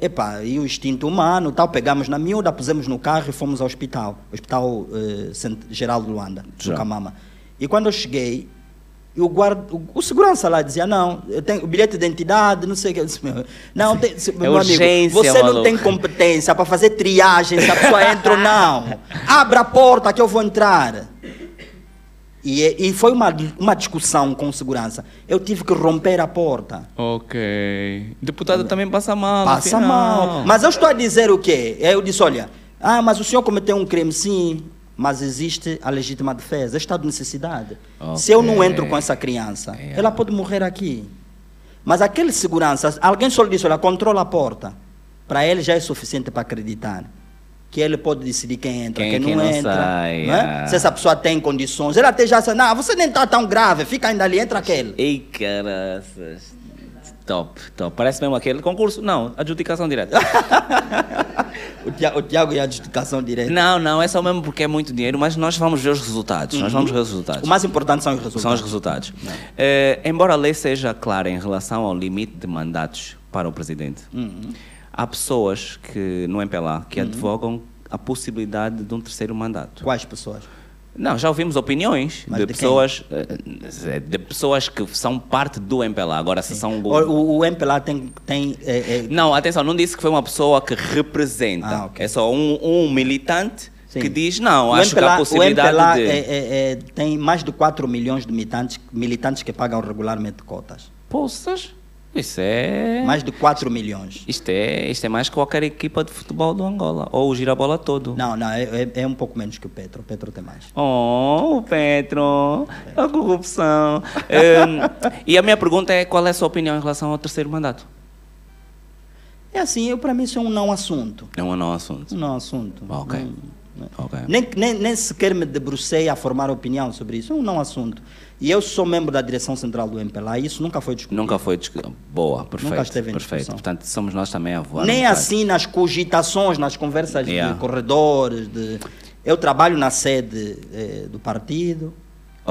Epá, e o instinto humano, tal, pegamos na miúda, pusemos no carro e fomos ao hospital, Hospital eh, Geral de Luanda, no Geral. Camama. E quando eu cheguei, o, guarda, o, segurança lá dizia, não, eu tenho o bilhete de identidade, não sei o que. Eu disse, "Meu, Não, tem, meu amigo, você não maluco." tem competência para fazer triagem se a pessoa entra ou não. Abra a porta que eu vou entrar. E, é- e foi uma, uma discussão com segurança. Eu tive que romper a porta. Ok. Deputado também passa mal. Passa mal. Mas eu estou a dizer o quê? Eu disse, olha, ah, mas o senhor cometeu um crime, sim, mas existe a legítima defesa, estado de necessidade. Se eu não entro com essa criança, É. ela pode morrer aqui. Mas aquele segurança, alguém só lhe disse, olha, controla a porta. Para ele já é suficiente para acreditar. Que ele pode decidir quem entra, Quem- quem, quem não, não entra. sai, não é? ah. Se essa pessoa tem condições. Ele até já disse, não, você nem está tão grave, fica ainda ali, entra aquele. Ei, caraças. Top, top. Parece mesmo aquele concurso. Não, adjudicação direta. O Tiago, o Tiago e a justificação direta. não, não, é só mesmo porque é muito dinheiro, mas nós vamos ver os resultados. Nós vamos ver os resultados. O mais importante são os resultados. São os resultados. Eh, embora a lei seja clara em relação ao limite de mandatos para o presidente, Uhum. Há pessoas que no MPLA que advogam a possibilidade de um terceiro mandato. Quais pessoas? Não, já ouvimos opiniões de, de quem? pessoas eh, de pessoas que são parte do MPLA. Agora se são O, o, MPLA tem. tem é, é, Não, atenção, não disse que foi uma pessoa que representa. Ah, ok. É só um, um militante sim. que diz não, o acho MPLA, que a possibilidade o MPLA de é- é- é- tem mais de 4 milhões de militantes, militantes que pagam regularmente cotas. Poças, isso é Mais de 4 milhões. Isto é, isto é mais que qualquer equipa de futebol do Angola. Ou o girabola todo. Não, não, é, é- é um pouco menos que o Petro. O Petro tem mais. Oh, o Petro, a corrupção. Hum, e a minha pergunta é: qual é a sua opinião em relação ao terceiro mandato? É assim, eu, para mim isso é um não assunto. É um não assunto. Um não assunto. Ok. Não- Ok. Nem, nem, nem sequer me debrucei a formar opinião sobre isso. É um não assunto. E eu sou membro da direção central do MPLA e isso nunca foi discutido. Nunca foi discutido. Boa, perfeito. esteve em perfeito. discussão. Portanto, somos nós também a voar. Nem assim nas cogitações, nas conversas Yeah. de corredores. De... Eu trabalho na sede eh, do partido.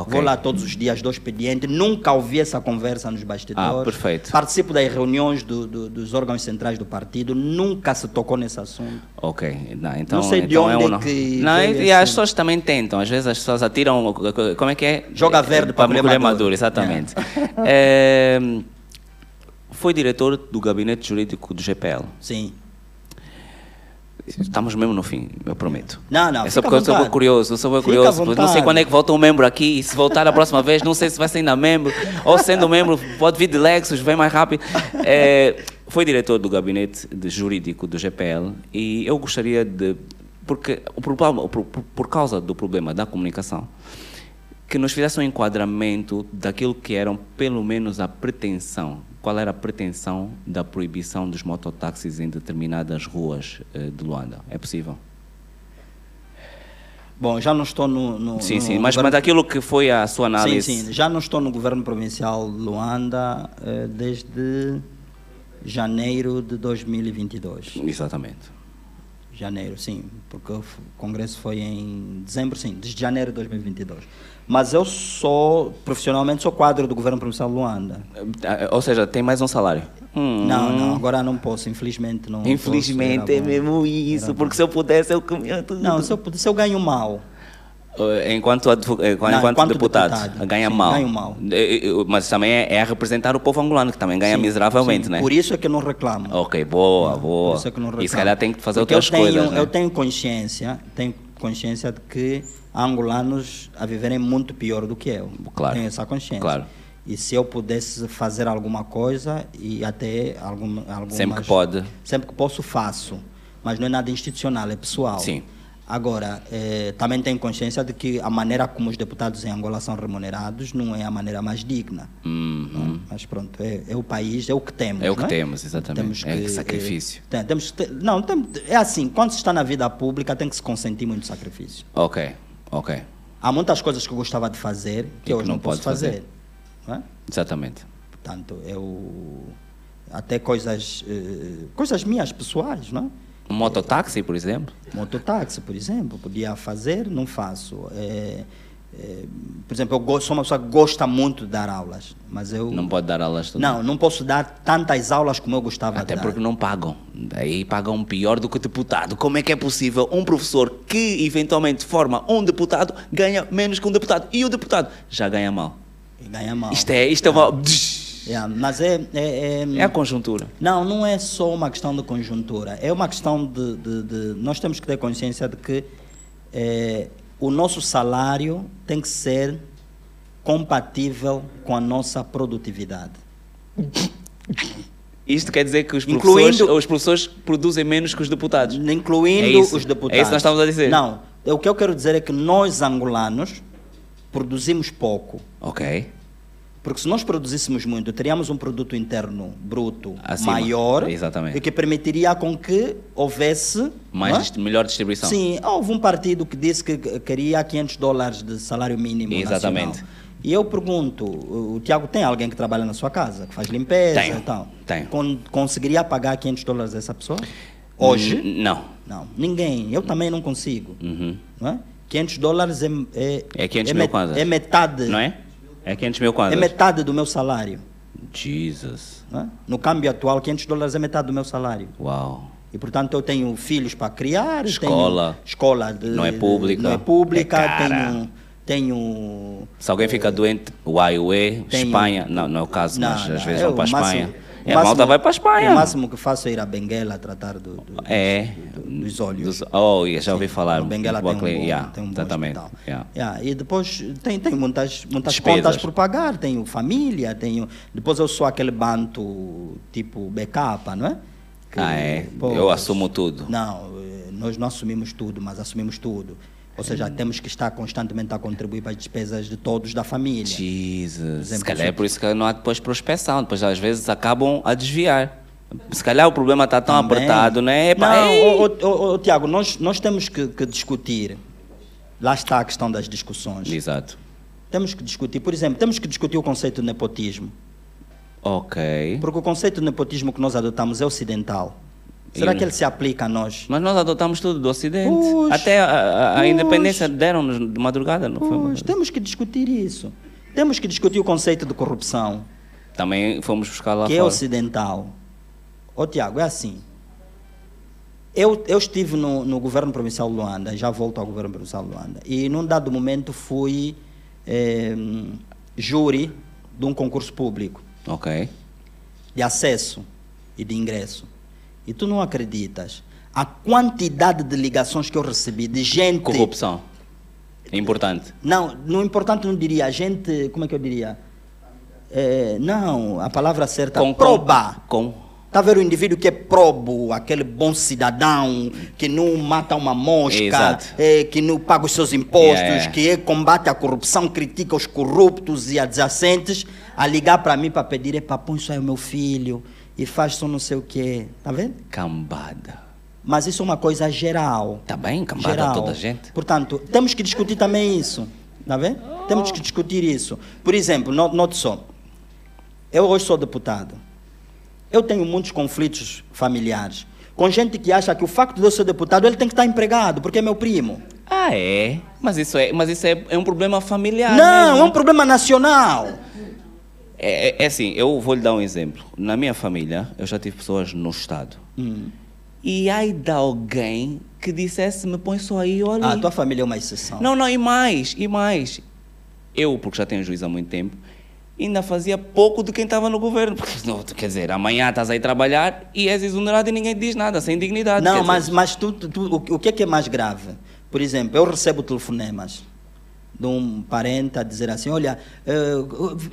Ok. Vou lá todos os dias do expediente. Nunca ouvi essa conversa nos bastidores. Ah, perfeito. Participo das reuniões do- do- dos órgãos centrais do partido. Nunca se tocou nesse assunto. Ok, não, então, Não sei de então é onde um é não. que Não, e, e as pessoas também tentam, às vezes as pessoas atiram, como é que é? Joga verde para para colher maduro. maduro, exatamente. É, foi diretor do gabinete jurídico do GPL. Sim. Estamos mesmo no fim, eu prometo. Não, não, É só porque eu sou curioso, eu sou bem curioso. Não sei quando é que volta um membro aqui, e se voltar a próxima vez, não sei se vai ser ainda membro, ou sendo membro, pode vir de Lexus, vem mais rápido. É, foi diretor do gabinete jurídico do GPL e eu gostaria de. Porque o problema, por- por causa do problema da comunicação, que nos fizesse um enquadramento daquilo que eram, pelo menos, a pretensão. Qual era a pretensão da proibição dos mototáxis em determinadas ruas eh, de Luanda? É possível? Bom, já não estou no. no Sim, no sim, mas, governo- mas daquilo que foi a sua análise. Sim, sim. Já não estou no governo provincial de Luanda eh, desde janeiro de 2022. Exatamente. Janeiro, sim, porque o congresso foi em dezembro, sim, desde janeiro de 2022. Mas eu sou, profissionalmente, sou quadro do governo provincial de Luanda. Eh, Ou seja, tem mais um salário. Hum, Não, não, agora não posso, infelizmente não. Infelizmente posso, é mesmo isso, porque se eu pudesse eu comia tudo. Não, se eu, puder- se eu ganho mal, Eh, Enquanto, eh, enquanto, enquanto deputado, deputado, ganha sim, mal. ganho mal. Eh, Mas também é, é representar o povo angolano, que também ganha sim, miseravelmente, sim, né? Por isso é que eu não reclamo. Ok, boa, boa. Por isso é que eu não e se reclamo. calhar tem que fazer Porque outras eu tenho, coisas, né? Eu tenho consciência, tenho consciência de que angolanos a viverem muito pior do que eu. Claro. Tenho essa consciência. Claro. E se eu pudesse fazer alguma coisa e até algum, algumas... Sempre que pode. Sempre que posso, faço. Mas não é nada institucional, é pessoal. Sim. Agora, eh, também tenho consciência de que a maneira como os deputados em Angola são remunerados não é a maneira mais digna. Uhum. não é? Mas pronto, é, é o país, é o que temos. É o que não temos, exatamente. Temos É que, sacrifício. tem- temos que não, tem- é assim, quando se está na vida pública tem que se consentir muito sacrifício. Ok, ok. Há muitas coisas que eu gostava de fazer que E hoje que não, não posso fazer. fazer. é? Exatamente. Portanto, eu até coisas eh, coisas minhas pessoais, não é? Um mototáxi, por exemplo? Mototáxi, por exemplo, podia fazer, não faço. É, é, por exemplo, eu gosto, sou uma pessoa que gosta muito de dar aulas, mas eu Não pode dar aulas todas. não, não posso dar tantas aulas como eu gostava Até de dar. porque não pagam. Daí pagam pior do que o deputado. Como é que é possível um professor que eventualmente forma um deputado ganha menos que um deputado? E o deputado já ganha mal. Ganha mal. Isto é, isto é uma. É, mas é, é, é- É a conjuntura. Não, não é só uma questão de conjuntura. É uma questão de. de- de- nós temos que ter consciência de que é, o nosso salário tem que ser compatível com a nossa produtividade. Isto quer dizer que os Incluindo- professores, os professores produzem menos que os deputados. Incluindo É os deputados. É isso que nós estamos a dizer. Não, o que eu quero dizer é que nós, angolanos, produzimos pouco. Ok. Porque se nós produzíssemos muito, teríamos um produto interno bruto Acima. maior Exatamente. e que permitiria com que houvesse Mais é? dist- melhor distribuição. Sim, houve um partido que disse que queria 500 dólares de salário mínimo Exatamente. nacional. E eu pergunto, o, Tiago tem alguém que trabalha na sua casa, que faz limpeza Tenho, e tal? tenho. Con- conseguiria pagar 500 dólares a essa pessoa? Hoje? N- Não. Não, ninguém. Eu também não consigo. Uhum. Não é? 500 dólares é, é, É 500 é mil kwanzas. é metade. Não é? É 500 mil É kwanzas. metade do meu salário. Jesus. não é? No câmbio atual, 500 dólares é metade do meu salário. Uau. E, portanto, eu tenho filhos para criar. Escola. Tenho escola de, Não é pública. Não é pública. É tenho, tenho... Se alguém fica doente, o Espanha, não, não é o caso, mas às vezes eu, vão para a o máximo- Espanha. o E a malta máximo- vai para a Espanha. O máximo que faço é ir a Benguela tratar do, do- É. do- dos olhos. Dos- oh, já ouvi Sim, falar. Benguela tem um, bom, yeah, tem um bom hospital. yeah. Yeah, e depois tem, tem muitas, muitas Despesas. contas por pagar, tenho família, tenho... Depois eu sou aquele banto tipo backup, não é? Que, Ah, é? pô, Eu assumo tudo. Não, eh, nós não assumimos tudo, mas assumimos tudo. Ou seja, temos que estar constantemente a contribuir para as despesas de todos da família. Jesus. Se calhar é por isso que não há depois prospeção. Depois às vezes acabam a desviar. Se calhar o problema está tão Também. apertado, né? Epá, Não, ô, ô, Tiago, nós, nós temos que, que discutir. Lá está a questão das discussões. Exato. Temos que discutir, por exemplo, temos que discutir o conceito de nepotismo. Ok. Porque o conceito de nepotismo que nós adotamos é ocidental. Será que ele se aplica a nós? Mas nós adotamos tudo do Ocidente. Pois, Até a, a- pois. independência deram-nos de madrugada, não foi? Pois, temos que discutir isso. Temos que discutir o conceito de corrupção, Também fomos buscar lá que é fora. ocidental. Ô, Tiago, é assim. Eu, eu estive no, no governo provincial de Luanda, já volto ao governo provincial de Luanda, e num dado momento fui eh, júri de um concurso público. Ok. de acesso e de ingresso. E tu não acreditas a quantidade de ligações que eu recebi de gente. Corrupção. É importante. Não, no importante não diria. A gente, como é que eu diria? É, não, a palavra certa. Com- proba. com- Está a ver o indivíduo que é probo, aquele bom cidadão, que não mata uma mosca, eh, que não paga os seus impostos, Yeah, que é, combate a corrupção, critica os corruptos e adjacentes, a ligar para mim para pedir, é põe isso aí o meu filho, e faz só não sei o quê. Está vendo? Cambada. Mas isso é uma coisa geral. Tá bem, cambada geral. toda a gente. Portanto, temos que discutir também isso. Está vendo? Temos que discutir isso. Por exemplo, no- note só. Eu hoje sou deputado. Eu tenho muitos conflitos familiares. Com gente que acha que o facto de eu ser deputado, ele tem que estar empregado, porque é meu primo. Ah, é? Mas isso é, mas isso é, é um problema familiar. Não, mesmo. é um problema nacional. É, é- é assim, eu vou lhe dar um exemplo. Na minha família, eu já tive pessoas no Estado. Hum. E ai de alguém que dissesse, me põe só aí, olha. Ah, a tua família é uma exceção. Não, não, e mais, e mais. Eu, porque já tenho juízo há muito tempo, ainda fazia pouco de quem estava no governo. Porque, não, quer dizer, amanhã estás aí trabalhar e és exonerado e ninguém te diz nada, sem dignidade. Não, mas, dizer. mas tu- tu- o, o que é que é mais grave? Por exemplo, eu recebo telefonemas de um parente a dizer assim, olha, eh,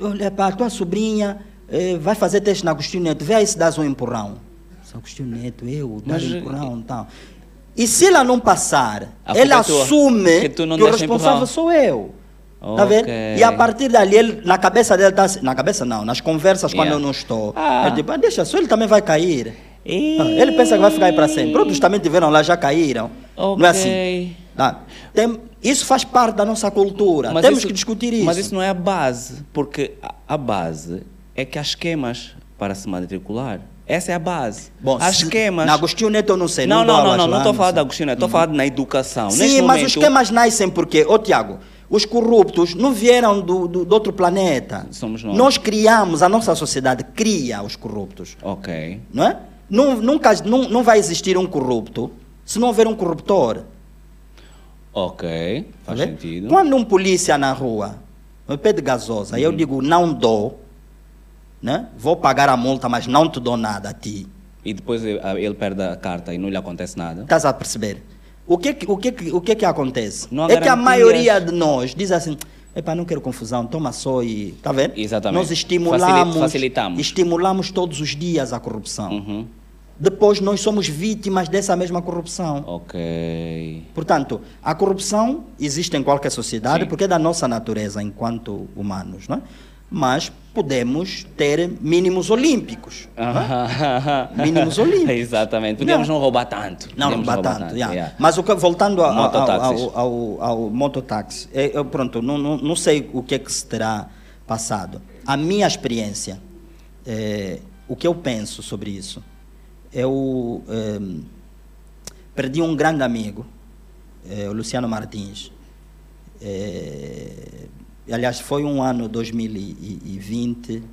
olha para a tua sobrinha eh, vai fazer teste na Agostinho Neto, vê aí se dás um empurrão. Sou Agostinho Neto, eu, dá Mas, um empurrão e tal. E se ela não passar, A ele culpa é assume que que o responsável empurrão. sou eu. Tá vendo? Ok. E a partir dali, ele, na cabeça dele, tá, assim- na cabeça não, nas conversas quando Yeah. eu não estou, Ah. ele diz, "Ah, deixa só, ele também vai cair. Ah, Ele pensa que vai ficar aí para sempre. Outros também tiveram lá, já caíram. Não é assim. Tá? Tem- isso faz parte da nossa cultura. Mas Temos isso- que discutir isso. Mas isso não é a base, porque a, a base é que há esquemas para se matricular. Essa é a base. Bom, há esquemas. Na Agostinho Neto eu não sei. Não, não, não, não, não lá, estou a falar sei. da Agostinho, estou a falar na educação. Sim, Neste mas momento, os esquemas nascem porque, ô Tiago, os corruptos não vieram do, do, do outro planeta. Somos nós. Nós criamos, a nossa sociedade cria os corruptos. Ok. Não é? Não, nunca, não, não vai existir um corrupto se não houver um corruptor. Ok. Tá Faz vendo? sentido. Quando um polícia na rua me pede gasosa, Uhum. eu digo, não dou, né? vou pagar a multa, mas não te dou nada a ti. E depois ele ele perde a carta e não lhe acontece nada. Estás a perceber? O que, o que, o que, que acontece? É que a maioria de nós diz assim, Epá, não quero confusão, toma só e... Está vendo? Exatamente. Nós estimulamos, Facili- facilitamos. estimulamos todos os dias a corrupção. Uhum. Depois nós somos vítimas dessa mesma corrupção. Ok. Portanto, a corrupção existe em qualquer sociedade Sim. porque é da nossa natureza enquanto humanos, não é? Mas podemos ter mínimos olímpicos. Mínimos olímpicos. Exatamente. Podíamos Não. não, roubar tanto. Não, não Podíamos bate tanto. yeah. yeah. Mas o que, voltando ao, ao, ao, ao, ao mototáxi, é, eu, pronto, não, não, não sei o que é que se terá passado. A minha experiência, é, o que eu penso sobre isso, eu em, perdi um grande amigo, é, o Luciano Martins. É, aliás, foi um ano 2020.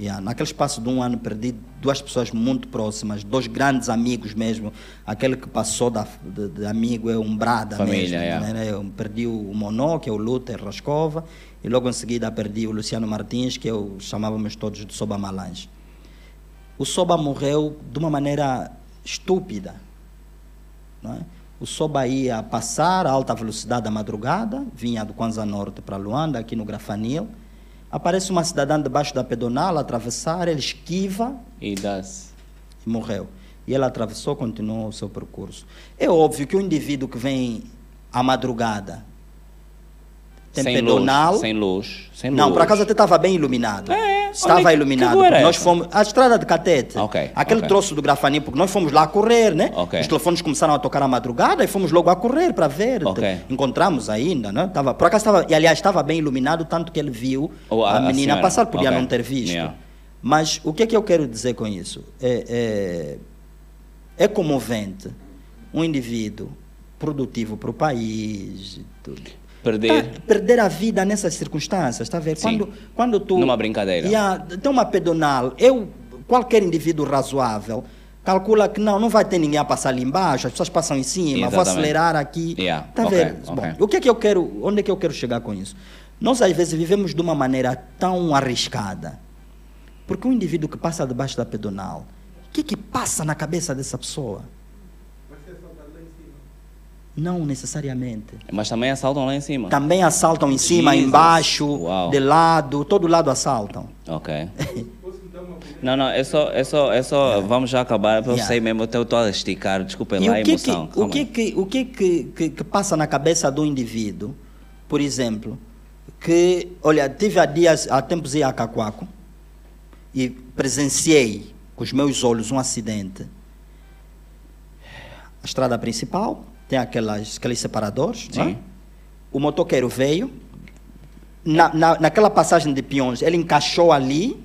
Yeah, naquele espaço de um ano perdi duas pessoas muito próximas, dois grandes amigos mesmo. Aquele que passou da, de, de amigo é um brada Família, mesmo. né? Eu perdi o Monó, que é o Luther Rascova, e logo em seguida perdi o Luciano Martins, que eu chamávamos todos de Soba Malange. O Soba morreu de uma maneira estúpida. não é? O Soba ia passar a alta velocidade à madrugada, vinha do Kwanza Norte para Luanda, aqui no Grafanil. Aparece uma cidadã debaixo da pedonal, atravessar, ele esquiva E e morreu. E ele atravessou, continuou o seu percurso. É óbvio que o indivíduo que vem à madrugada tem sem pedonal. luz. Sem luz. Sem Não, luz. por acaso até estava bem iluminado. É, Estava é que- iluminado. porque nós fomos. A estrada de Catete. Ok, Aquele ok. troço do Grafanim, porque nós fomos lá correr, né? Ok. Os telefones começaram a tocar à madrugada e fomos logo a correr para ver. Encontramos ainda, né? Tava, por acaso estava. E aliás, estava bem iluminado, tanto que ele viu Oh, a- a, menina senhora. passar, podia não ter visto. Yeah. Mas o que é que eu quero dizer com isso? É, é, é comovente um indivíduo produtivo para o país. e tudo. Perder. Tá, perder a vida nessas circunstâncias, está a ver? Sim. Quando, quando tu. Numa brincadeira. Yeah, tem uma pedonal. Eu, qualquer indivíduo razoável, calcula que não, não vai ter ninguém a passar ali embaixo, as pessoas passam em cima, vou Exatamente. acelerar aqui. Yeah, Tá a ok, ver? ok. Bom, o que é que eu quero, onde é que eu quero chegar com isso? Nós às vezes vivemos de uma maneira tão arriscada Porque um indivíduo que passa debaixo da pedonal, o que, que passa na cabeça dessa pessoa? Não necessariamente. Mas também assaltam lá em cima. Também assaltam em cima, Jesus. embaixo, Uau. de lado, todo lado assaltam. Ok. Não, não, é só, é só, é só, vamos já acabar, eu Yeah. sei mesmo, eu estou a esticar, desculpem lá a o que, emoção. o que, que, o que, que, que, que passa na cabeça do indivíduo, por exemplo, que, olha, tive há dias, há tempos ia a Cacoaco e presenciei com os meus olhos um acidente. A estrada principal tem aquelas, aqueles separadores, é? Sim. o motoqueiro veio, na, na, naquela passagem de peões, ele encaixou ali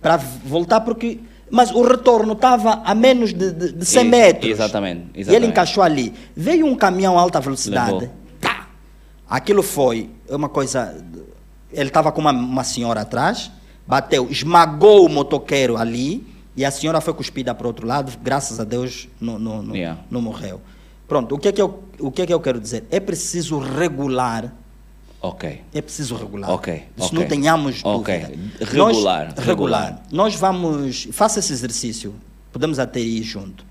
para voltar porque... Mas o retorno estava a menos de, de, de 100 Ex- metros. exatamente, E ele exatamente. encaixou ali. Veio um caminhão a alta velocidade. Levou. Tá! Aquilo foi uma coisa. Ele estava com uma, uma senhora atrás, bateu, esmagou o motoqueiro ali e a senhora foi cuspida para o outro lado. Graças a Deus não, não, não, Yeah. não morreu. Pronto, o que, é que eu, o que é que eu quero dizer? É preciso regular. Ok. É preciso regular. Ok, Isso ok. não tenhamos Ok. dúvida. Regular, Nós, regular. Nós vamos. Faça esse exercício. Podemos até ir junto,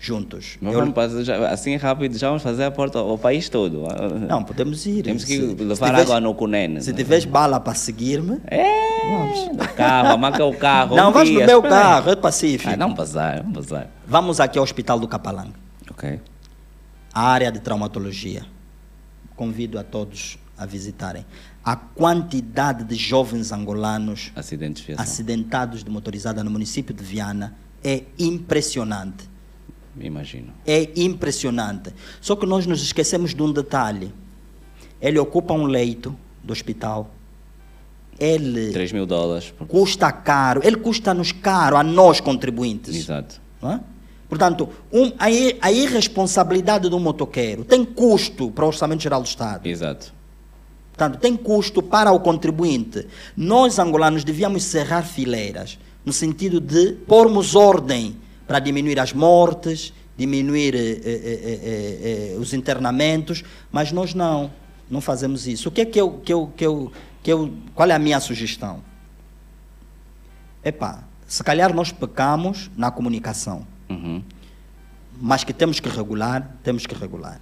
juntos. Mas Eu- vamos já- assim rápido, já vamos fazer a porta ao país todo. Não, podemos ir. Temos que Se- levar se água no cunene. Se tiveres bala para seguir-me, É, no carro, marca o carro. não, um no dia, meu espera aí. carro, é pacífico. Ah, não bazar, não bazar. Vamos aqui ao Hospital do Capalanga, Ok. A área de traumatologia. Convido a todos a visitarem. A quantidade de jovens angolanos acidentados de motorizada no município de Viana é impressionante. Imagino. É impressionante. Só que nós nos esquecemos de um detalhe. Ele ocupa um leito do hospital. Ele 3 mil dólares. custa caro. Ele custa-nos caro, a nós contribuintes. Exato. não é? Portanto, um- a, a irresponsabilidade do motoqueiro tem custo para o Orçamento Geral do Estado. Exato. Portanto, tem custo para o contribuinte. Nós, angolanos, devíamos cerrar fileiras, no sentido de pormos ordem para diminuir as mortes, diminuir eh, eh, eh, eh, eh, os internamentos, mas nós não, não fazemos isso. O que é que eu, que eu, que eu, que eu, qual é a minha sugestão? Epá, se calhar nós pecamos na comunicação, Uhum. mas que temos que regular, temos que regular.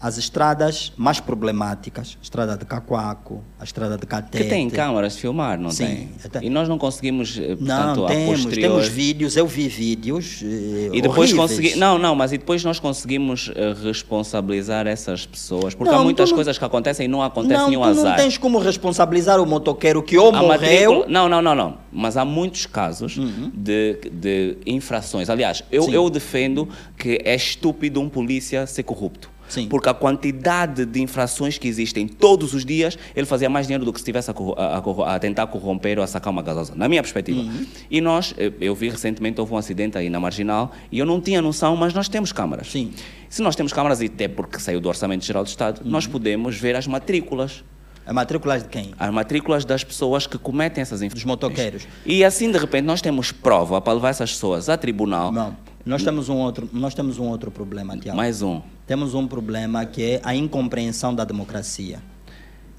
As estradas mais problemáticas, a estrada de Cacoaco, a estrada de Catete. Que tem câmaras de filmar, não Sim, tem? E nós não conseguimos, eh, Não, portanto, a temos, posterior... temos vídeos, eu vi vídeos. eh, E depois consegui... Não, não, mas e depois nós conseguimos eh, responsabilizar essas pessoas? Porque Não, há muitas não- coisas que acontecem e não acontece Não, nenhum tu não azar. tens como responsabilizar o motoqueiro que ou A morreu. matrícula- Não, não, não, não. Mas há muitos casos de, de infrações. Aliás, eu, Uhum. Sim. eu defendo que é estúpido um polícia ser corrupto. Sim. Porque a quantidade de infrações que existem todos os dias, ele fazia mais dinheiro do que se estivesse a, a- a tentar corromper ou a sacar uma gasosa, na minha perspectiva. Uhum. E nós, eu, eu vi recentemente, houve um acidente aí na Marginal, e eu não tinha noção, mas nós temos câmaras. Sim. Se nós temos câmaras, e até porque saiu do Orçamento Geral do Estado, Uhum. nós podemos ver as matrículas A matrícula de quem? as matrículas das pessoas que cometem essas infrações. Dos motoqueiros. E assim, de repente, nós temos prova para levar essas pessoas a tribunal. Não. Nós temos um outro, nós temos um outro problema, Tiago. Mais um. Temos um problema que é a incompreensão da democracia.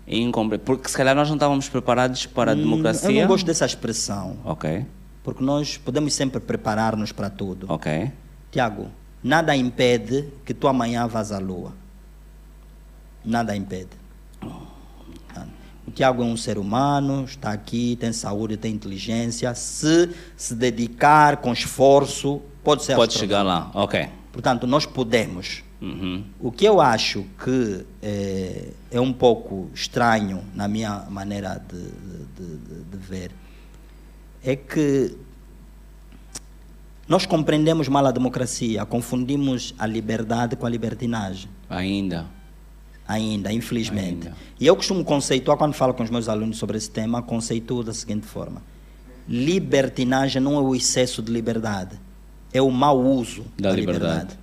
Incompre- Porque se calhar nós não estávamos preparados para a democracia. Hum, Eu não gosto dessa expressão, Ok, porque nós podemos sempre preparar-nos para tudo. ok. Tiago, nada impede que tu amanhã vás à lua. Nada impede. O Tiago é um ser humano, está aqui, tem saúde, tem inteligência. Se se dedicar com esforço, pode ser Pode chegar lá, ok. Portanto, nós podemos. Uhum. O que eu acho que é, é um pouco estranho na minha maneira de, de- de- de ver é que nós compreendemos mal a democracia, confundimos a liberdade com a libertinagem. Ainda. Ainda, infelizmente. Ainda. E eu costumo conceituar, quando falo com os meus alunos sobre esse tema, conceituo da seguinte forma: libertinagem não é o excesso de liberdade, é o mau uso Da da, liberdade. liberdade.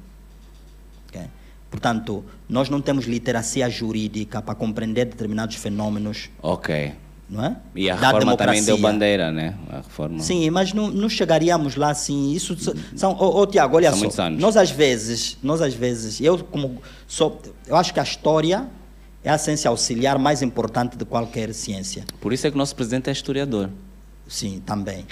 Ok? Portanto, nós não temos literacia jurídica para compreender determinados fenômenos, Ok. não é? E a Da reforma também deu democracia. bandeira, né? A reforma. Sim, mas não, não chegaríamos lá assim. Isso são. Ô, ô, Tiago, olha São só. Nós às vezes, nós às vezes, eu como sou, eu acho que a história é a ciência auxiliar mais importante de qualquer ciência. Por isso é que o nosso presidente é historiador. Sim, também.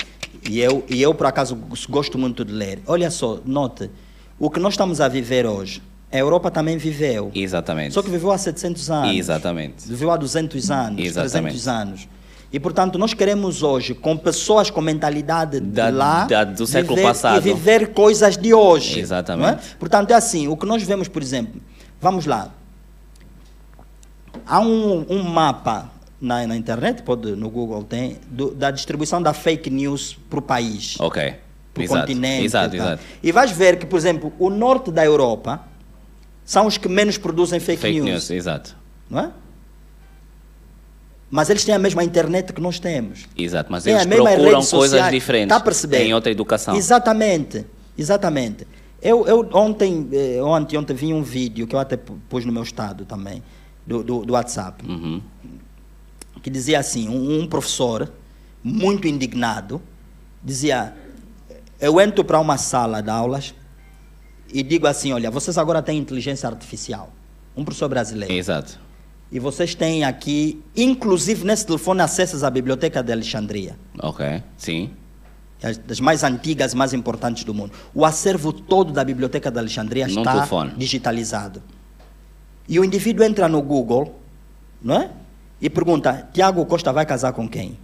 E eu, e eu, por acaso, gosto muito de ler. Olha só, note, o que nós estamos a viver hoje, a Europa também viveu. Exatamente. Só que viveu há 700 anos. Exatamente. Viveu há 200 anos, Exatamente. 300 anos. E, portanto, nós queremos hoje, com pessoas com mentalidade Da- de lá, da- do século viver, passado. e viver coisas de hoje. Exatamente. não é? Portanto, é assim, o que nós vemos, por exemplo, vamos lá, há um, um mapa na, na internet, pode, no Google tem, do- da distribuição da fake news para o país Ok. para o continente. Exato, e tal. exato. E vais ver que, por exemplo, o norte da Europa são os que menos produzem fake, Fake news. news, exato. Não é? Mas eles têm a mesma internet que nós temos. Exato, mas Têm eles procuram coisas sociais. diferentes. Tá a perceber? Têm outra educação. Exatamente, exatamente. Eu, eu ontem, eh, ontem, ontem vi um vídeo que eu até pu- pus no meu estado também, do, do, do WhatsApp, Uhum. Que dizia assim, um, um professor, muito indignado, dizia, eu entro para uma sala de aulas e digo assim, olha, vocês agora têm inteligência artificial. Um professor brasileiro. Exato. E vocês têm aqui, inclusive nesse telefone, acessos à Biblioteca de Alexandria. Ok. Sim. as- das mais antigas, mais importantes do mundo. O acervo todo da Biblioteca de Alexandria está telefone. digitalizado. E o indivíduo entra no Google, não é? E pergunta: Tiago Costa vai casar com quem?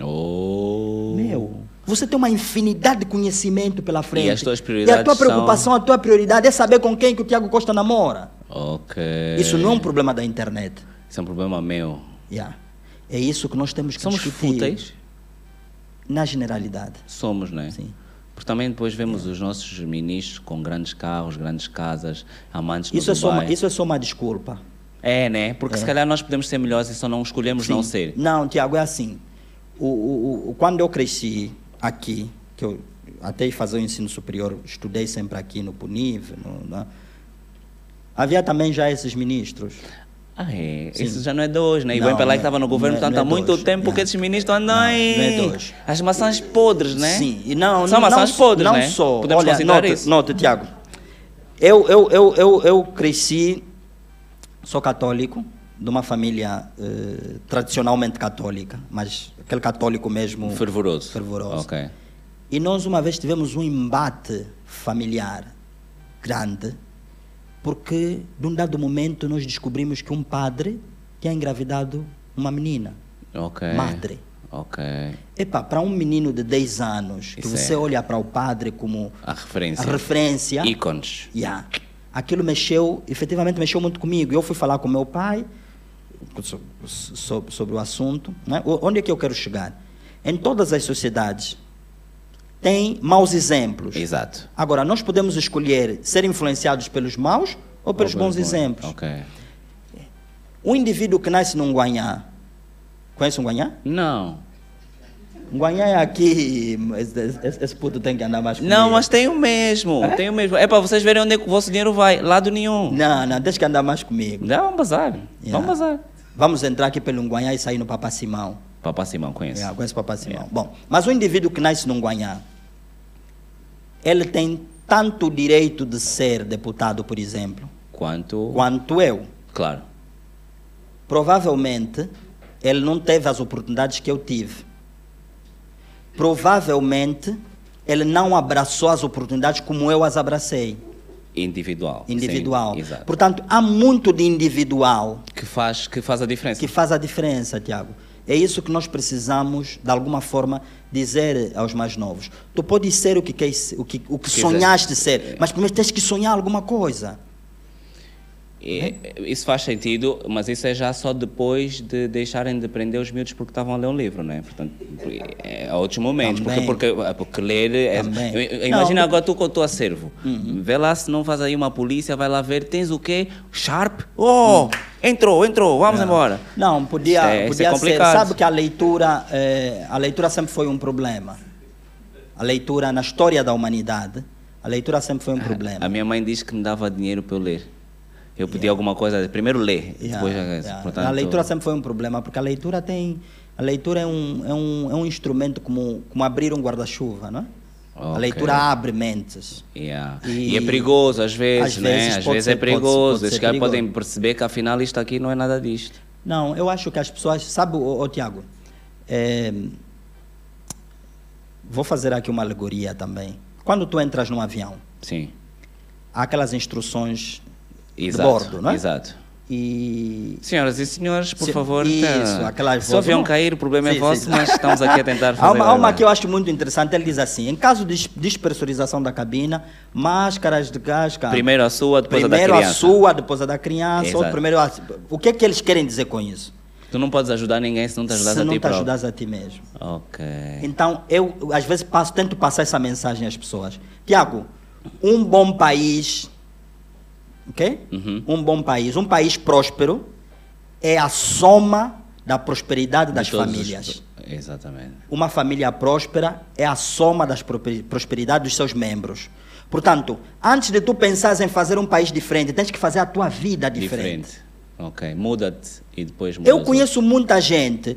Oh. Meu, você tem uma infinidade de conhecimento pela frente. as tuas E a prioridades tua são- preocupação, a tua prioridade é saber com quem que o Tiago Costa namora. Ok. Isso não é um problema da internet. Isso é um problema meu. Yeah. É isso que nós temos que Somos discutir fúteis? na generalidade. Somos, não é? Sim. Porque também depois vemos os nossos ministros com grandes carros, grandes casas, amantes no Isso é, só uma, Dubai. isso é só uma desculpa. É, né? Porque se calhar nós podemos ser melhores e só não escolhemos não Sim. ser. Não, Tiago, é assim. O, o, o- quando eu cresci aqui, que eu até fazer o ensino superior, estudei sempre aqui no Puniv, no, na- havia também já esses ministros. Ah, é? Sim. Isso já não é hoje, né? E Não, bem não que estava no é- governo, não é- portanto, não há é muito hoje. tempo que Yeah. esses ministros andam Não, aí. não é hoje. As maçãs podres, né? Sim, e não, São não, maçãs não, podres, não né? só. Podemos Olha, considerar nota, isso. nota, Tiago. Eu, eu, eu, eu, eu cresci, sou católico, de uma família eh, tradicionalmente católica, mas aquele católico mesmo Fervoroso. fervoroso. Ok. E nós uma vez tivemos um embate familiar grande, porque de um dado momento nós descobrimos que um padre tinha engravidado uma menina, Ok. madre. Ok. Epa, para um menino de 10 anos, que Isso você é. olha para o padre como A referência. a referência, Ícones. yeah, aquilo mexeu, efetivamente mexeu muito comigo. Eu fui falar com meu pai so- so- sobre o assunto. Né? Onde é que eu quero chegar? Em todas as sociedades tem maus exemplos. Exato. Agora, nós podemos escolher ser influenciados pelos maus ou pelos Ou bons pelos exemplos. Ok. Um indivíduo que nasce num Guanhá, conhece um Guanhá? Não. Guanhá é aqui, esse, esse, esse puto tem que andar mais comigo. Não, mas tem o mesmo. Tem o mesmo. É para vocês verem onde é que o vosso dinheiro vai. Lado nenhum. Não, não, deixa que andar mais comigo. Dá um bazar. Yeah. Vamos bazar. Vamos entrar aqui pelo Guanhá e sair no Papa Simão. Papá Simão, conhece. Yeah, conhece o Papa Simão. Bom, mas o indivíduo que nasce num Guanhá, ele tem tanto direito de ser deputado, por exemplo, Quanto. quanto eu. Claro. Provavelmente, ele não teve as oportunidades que eu tive. Provavelmente, ele não abraçou as oportunidades como eu as abracei. Individual. Individual. Sim, exato. Portanto, há muito de individual Que faz, que faz a diferença. que faz a diferença, Tiago. É isso que nós precisamos, de alguma forma, dizer aos mais novos. Tu podes ser o que, queres, o que, o que sonhaste ser, mas primeiro tens que sonhar alguma coisa. É, isso faz sentido, mas isso é já só depois de deixarem de prender os miúdos porque estavam a ler um livro, não é? Portanto, é a outros momentos. Porque, porque, porque ler. É, eu- Não. Uhum. imagina agora tu com o teu acervo. Vê lá se não faz aí uma polícia, vai lá ver, tens o quê? Sharp? Oh! Entrou, entrou, vamos embora. Não, podia, Isso é- isso é podia ser. Sabe que a leitura, eh, a leitura sempre foi um problema. A leitura na história da humanidade, a leitura sempre foi um problema. A minha mãe diz que me dava dinheiro para eu ler. Eu pedi alguma coisa, primeiro ler, Yeah, depois. yeah. Portanto, A leitura sempre foi um problema, porque a leitura tem. A leitura é um, é um, é um instrumento como, como abrir um guarda-chuva, não é? A Ok. leitura abre mentes. Yeah. E- E, é perigoso às vezes, às né? vezes às vezes ser- é ser- perigoso. pode ser Esses caras perigoso. podem perceber que afinal isto aqui não é nada disto. Não, eu acho que as pessoas. Sabe, ô, ô, Tiago? é, Vou fazer aqui uma alegoria também. Quando tu entras num avião, Sim. há aquelas instruções Exato. de bordo, não é? Exato. E Senhoras e senhores, por Sim, favor, isso, tá- aquelas se o avião vozes- cair, o problema Sim, é vosso, sim. mas estamos aqui a tentar fazer. Há uma, há uma que eu acho muito interessante, ele diz assim, em caso de des- despressurização da cabina, máscaras de gás... ca- Primeiro a sua, depois a da primeiro a criança. sua, depois a da criança, ou primeiro a... O que é que eles querem dizer com isso? Tu não podes ajudar ninguém se não te ajudas Se a não ti te próprio. ajudas a ti mesmo. Ok. Então, eu às vezes passo, tento passar essa mensagem às pessoas. Tiago, um bom país, ok? Uhum. Um bom país, um país próspero é a soma da prosperidade das todos os- famílias. Exatamente. Uma família próspera é a soma das prosperidades dos seus membros. Portanto, antes de tu pensares em fazer um país diferente, tens que fazer a tua vida diferente. Diferente. Ok. Muda-te e depois muda. Eu conheço muita gente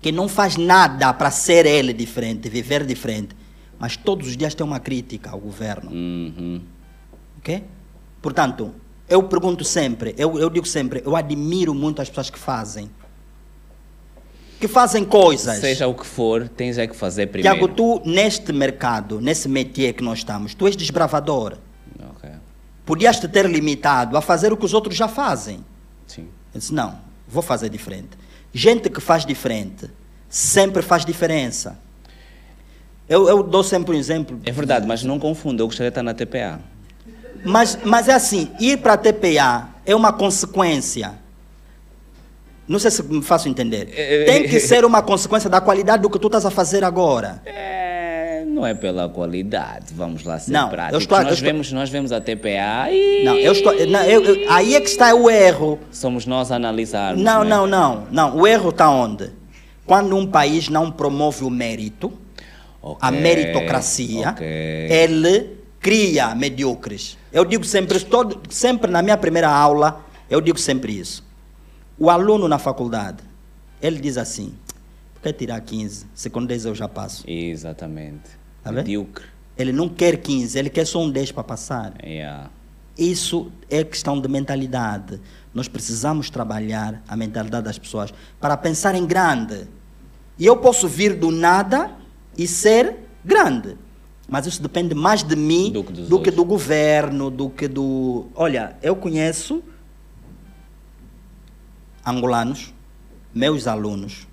que não faz nada para ser ele diferente, viver diferente, mas todos os dias tem uma crítica ao governo, Uhum. ok? Portanto, eu pergunto sempre, eu, eu digo sempre, eu admiro muito as pessoas que fazem, que fazem coisas. Seja o que for, tens é que fazer primeiro. Tiago, tu neste mercado, nesse métier que nós estamos, tu és desbravador. Podias te ter limitado a fazer o que os outros já fazem. Sim. Eu disse, não, vou fazer diferente. Gente que faz diferente sempre faz diferença. Eu, eu dou sempre um exemplo. É verdade, mas não confunda. Eu gostaria de estar na TPA. Mas, mas é assim, ir para a TPA é uma consequência. Não sei se me faço entender. É, Tem que ser uma consequência da qualidade do que tu estás a fazer agora. É, não é pela qualidade, vamos lá ser Não, práticos. estou- nós, estou- vemos, nós vemos a TPA e Não, eu estou, não, eu- eu- aí é que está o erro. somos nós a analisarmos. Não, né? não, não, não. O erro está onde? Quando um país não promove o mérito, Ok, a meritocracia, ok. ele cria medíocres. Eu digo sempre isso, todo, sempre na minha primeira aula, eu digo sempre isso. O aluno na faculdade, ele diz assim, por que tirar 15? Se com 10 eu já passo. Exatamente. Tá? Medíocre. Ele não quer 15, ele quer só um 10 para passar. Yeah. Isso é questão de mentalidade. Nós precisamos trabalhar a mentalidade das pessoas para pensar em grande. E eu posso vir do nada e ser grande. Mas isso depende mais de mim Do que do outros. do governo, do que do. Olha, eu conheço angolanos, meus alunos,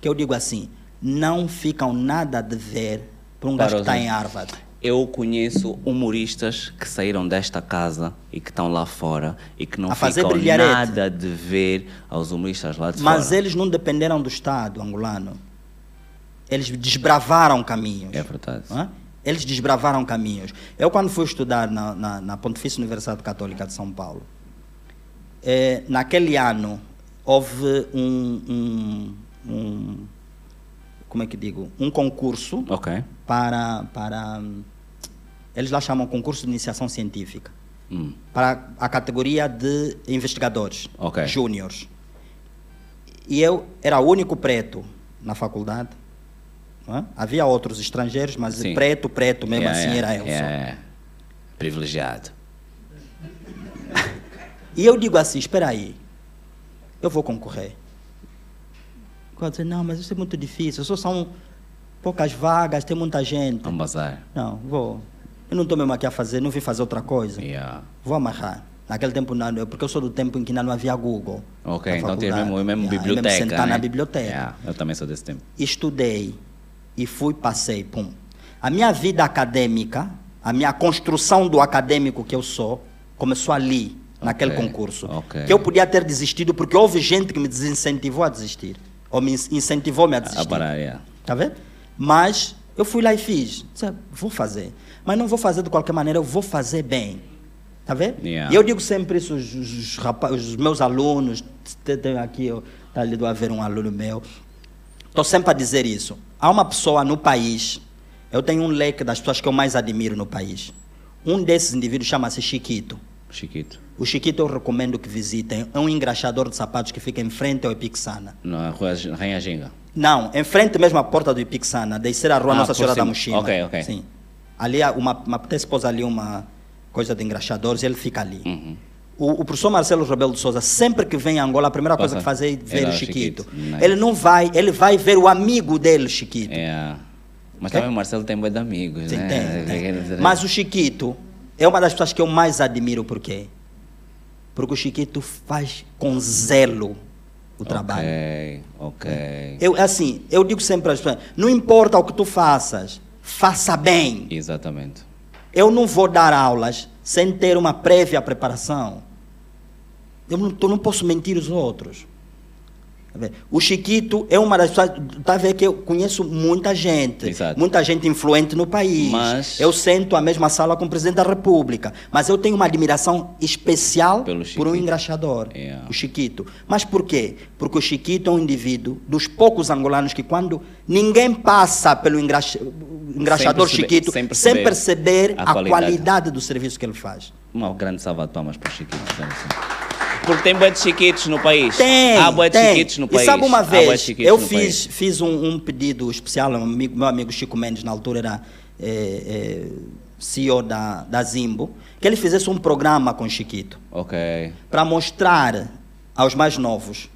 que eu digo assim, não ficam nada a dever para um gajo que está em Harvard. Eu conheço humoristas que saíram desta casa e que estão lá fora e que não A fazer ficam brilharete. nada de ver aos humoristas lá de Mas fora. eles não dependeram do Estado angolano. Eles desbravaram caminhos. É verdade. não é? Eles desbravaram caminhos. Eu, quando fui estudar na, na, na Pontifícia Universidade Católica de São Paulo, eh, naquele ano houve um, um, um- Como é que digo? Um concurso Ok. para. para eles lá chamam concurso de iniciação científica Hum. para a categoria de investigadores Ok. júniores. E eu era o único preto na faculdade. Havia outros estrangeiros, mas Sim. preto, preto mesmo Yeah, assim yeah, era eu só. yeah. Privilegiado. E eu digo assim, espera aí, eu vou concorrer. Eu dizer, não, mas isso é muito difícil, só são poucas vagas, tem muita gente. Um bazar. Não, vou. Eu não estou mesmo aqui a fazer, não vim fazer outra coisa. Yeah. Vou amarrar. Naquele tempo, não, eu- porque eu sou do tempo em que não havia Google. Ok, então faculdade. mesmo, mesmo Yeah, biblioteca. mesmo sentar né? na biblioteca. Yeah, eu também sou desse tempo. Estudei e fui, passei, pum. A minha vida acadêmica, a minha construção do acadêmico que eu sou, começou ali, naquele Ok, concurso. ok. Que eu podia ter desistido, porque houve gente que me desincentivou a desistir. Ou me incentivou-me a desistir. A parar, yeah. Tá vendo? Mas eu fui lá e fiz. Disse, vou fazer. Mas não vou fazer de qualquer maneira, eu vou fazer bem. Tá vendo? Yeah. E eu digo sempre isso, os, os, os rapa- os meus alunos, tem, aqui, eu, tá ali do haver um aluno meu. Estou sempre a dizer isso. Há uma pessoa no país, eu tenho um leque das pessoas que eu mais admiro no país. Um desses indivíduos chama-se Chiquito. Chiquito. O Chiquito eu recomendo que visitem. É um engraxador de sapatos que fica em frente ao Epixana. Na rua Rainha Ginga. Não, em frente mesmo à porta do Ipixana, descer a rua Ah, Nossa Senhora da cima. Mochila. Ok, ok. Sim. Ali uma, uma até se pôs ali uma coisa de engraxadores e ele fica ali. Uhum. O, o professor Marcelo Rebelo de Souza, sempre que vem a Angola, a primeira coisa Passa. que faz é ver Era o Chiquito. Chiquito. Ele não vai, ele vai ver o amigo dele, Chiquito. É. Mas também o Marcelo tem boi de amigos, Sim, né? tem, tem. Mas o Chiquito é uma das pessoas que eu mais admiro, por quê? Porque o Chiquito faz com zelo o trabalho. Ok, ok. Eu, assim, eu digo sempre às pessoas, não importa o que tu faças, faça bem. Exatamente. Eu não vou dar aulas sem ter uma prévia preparação. Eu não, eu não posso mentir os outros. Tá? O Chiquito é uma das pessoas. Está a ver que eu conheço muita gente. Exato. Muita gente influente no país. Mas- Eu sento à mesma sala com o presidente da República. Mas eu tenho uma admiração especial por um Chiquito. engraxador. Yeah. O Chiquito. Mas por quê? Porque o Chiquito é um indivíduo dos poucos angolanos que, quando ninguém passa pelo engraxa- engraxador Sem perceber- Chiquito, sem sem perceber perceber, a a, qualidade. qualidade do serviço que ele faz. Uma grande salva de palmas para o Chiquitos. Porque tem de chiquitos no país. Tem, Há tem. chiquitos no e país. sabe uma vez, eu fiz, país. fiz um, um pedido especial, um amigo- meu amigo Chico Mendes, na altura era eh, eh, CEO da, da Zimbo, que ele fizesse um programa com Chiquito, Ok. para mostrar aos mais novos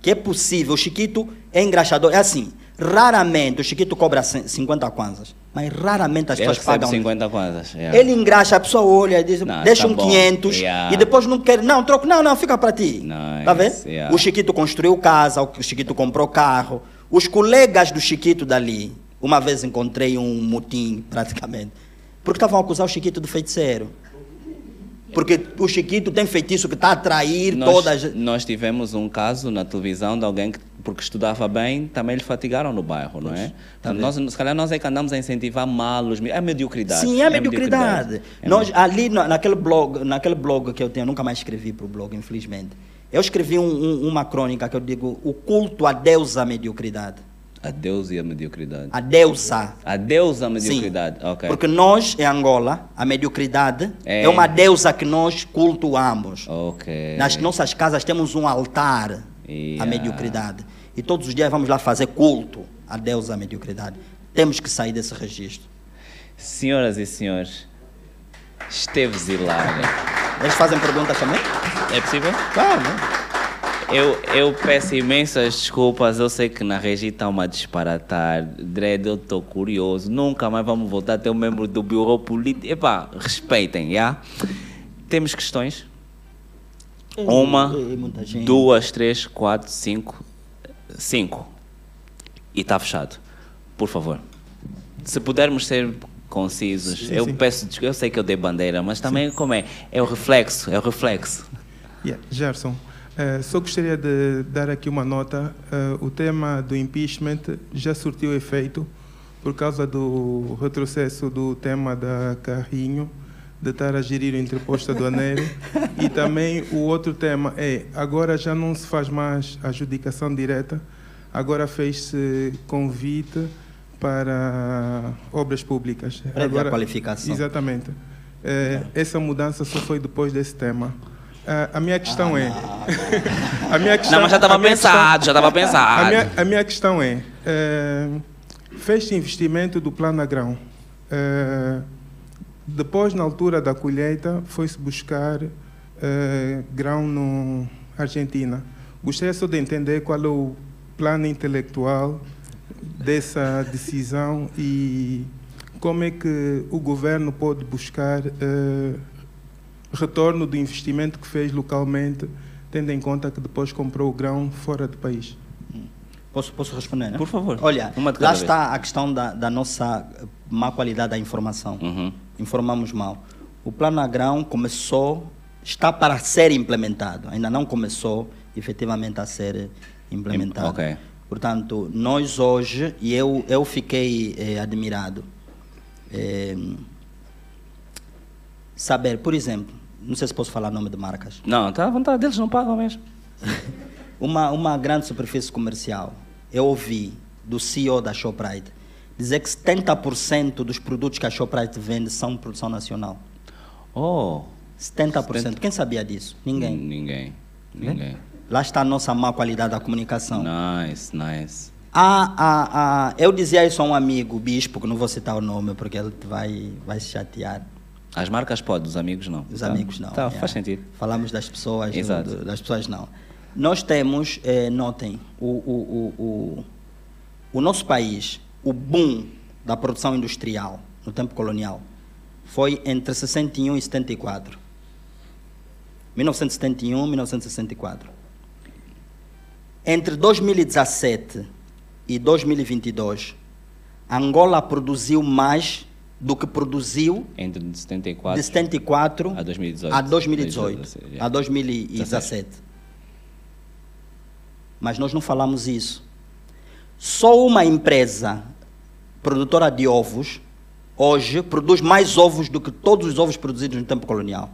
que é possível. O Chiquito é engraxador. É assim, raramente o Chiquito cobra cin- 50 kwanzas, mas raramente as pessoas pagam. 50 kwanzas. yeah. Ele engraxa, a pessoa olha e diz, Não, deixa tá um bom. 500 Yeah. e depois não quer, não, troco, não, não, fica para ti. Nice, Tá vendo? yeah. O Chiquito construiu casa, o Chiquito comprou carro. Os colegas do Chiquito dali, uma vez encontrei um motim praticamente, porque estavam a acusar o Chiquito de feiticeiro. Porque o Chiquito tem feitiço que está a atrair Nós, todas. nós tivemos um caso na televisão de alguém que, porque estudava bem, também lhe fatigaram no bairro, não é? Portanto, nós, se calhar nós é que andamos a incentivar mal os... É mediocridade. Sim, é mediocridade. É Nós, ali na- naquele blog, naquele blog que eu tenho, eu nunca mais escrevi para o blog, infelizmente. Eu escrevi um- um- uma crônica que eu digo o culto à deusa mediocridade. A Deus e a mediocridade. A deusa. A Deus a Sim. mediocridade. Ok. Porque nós, em Angola, a mediocridade É. é, uma deusa que nós cultuamos. Ok. Nas nossas casas temos um altar Yeah. à mediocridade. E todos os dias vamos lá fazer culto à deusa à mediocridade. Temos que sair desse registro. Senhoras e senhores, Esteves Hilário. Eles fazem perguntas também? É possível? Claro, né? Eu, eu peço imensas desculpas, eu sei que na regi está uma disparatar. Dredd, eu estou curioso. Nunca mais vamos voltar a ter um membro do Bureau Político. Epá, respeitem, já? Temos questões? Uma, duas, três, quatro, cinco. Cinco. E está fechado. Por favor. Se pudermos ser concisos, Sim, eu sim. peço desculpa, eu sei que eu dei bandeira, mas também como é? É o reflexo, é o reflexo. Yeah, Gerson, eh, só gostaria de dar aqui uma nota. Eh, o tema do impeachment já surtiu efeito por causa do retrocesso do tema da Carrinho, de estar a gerir o interposto aduaneiro. e também o outro tema é, agora já não se faz mais adjudicação direta, agora fez-se convite para obras públicas. Prévia agora, qualificação. Exatamente. Eh, essa mudança só foi depois desse tema. Ah, a minha questão é. a minha questão, Não, mas já estava a minha questão- pensado, já estava a pensado. minha, a minha questão é, eh, fez-se investimento do plano agrão. Eh, depois, na altura da colheita, foi-se buscar eh, grão na Argentina. Gostaria só de entender qual é o plano intelectual dessa decisão e como é que o governo pode buscar retorno do investimento que fez localmente, tendo em conta que depois comprou o grão fora do país. Posso, posso responder, né? Por favor. Olha, lá vez. está a questão da, da nossa má qualidade da informação. Uhum. Informamos mal. O plano agrão começou, está para ser implementado. Ainda não começou efetivamente a ser implementado. ok. Portanto, nós hoje, e eu, eu fiquei eh, admirado, eh, saber, por exemplo, não sei se posso falar nome de marcas, Não, está à vontade, eles não pagam mesmo. uma, uma grande superfície comercial, eu ouvi do CEO da Shoprite dizer que 70% dos produtos que a Shoprite vende são produção nacional. Oh, 70%. Quem sabia disso? Ninguém. ninguém. Ninguém. Lá está a nossa má qualidade da comunicação. Nice, nice. Ah, ah, ah, eu dizia isso a um amigo, bispo, que não vou citar o nome porque ele vai, vai se chatear. As marcas podem, os amigos não. Os Tá? amigos não. Tá, é. faz sentido. Falamos das pessoas, Exato. das pessoas não. Nós temos, eh, notem, o, o, o, o, o nosso país, o boom da produção industrial no tempo colonial foi entre 61 e 74. 1971 e 1964. Entre 2017 e 2022, Angola produziu mais do que produziu Entre de 74 de 74 a 2018. a 2018, 2017, a 2017. Mas nós não falamos isso. Só uma empresa produtora de ovos hoje produz mais ovos do que todos os ovos produzidos no tempo colonial.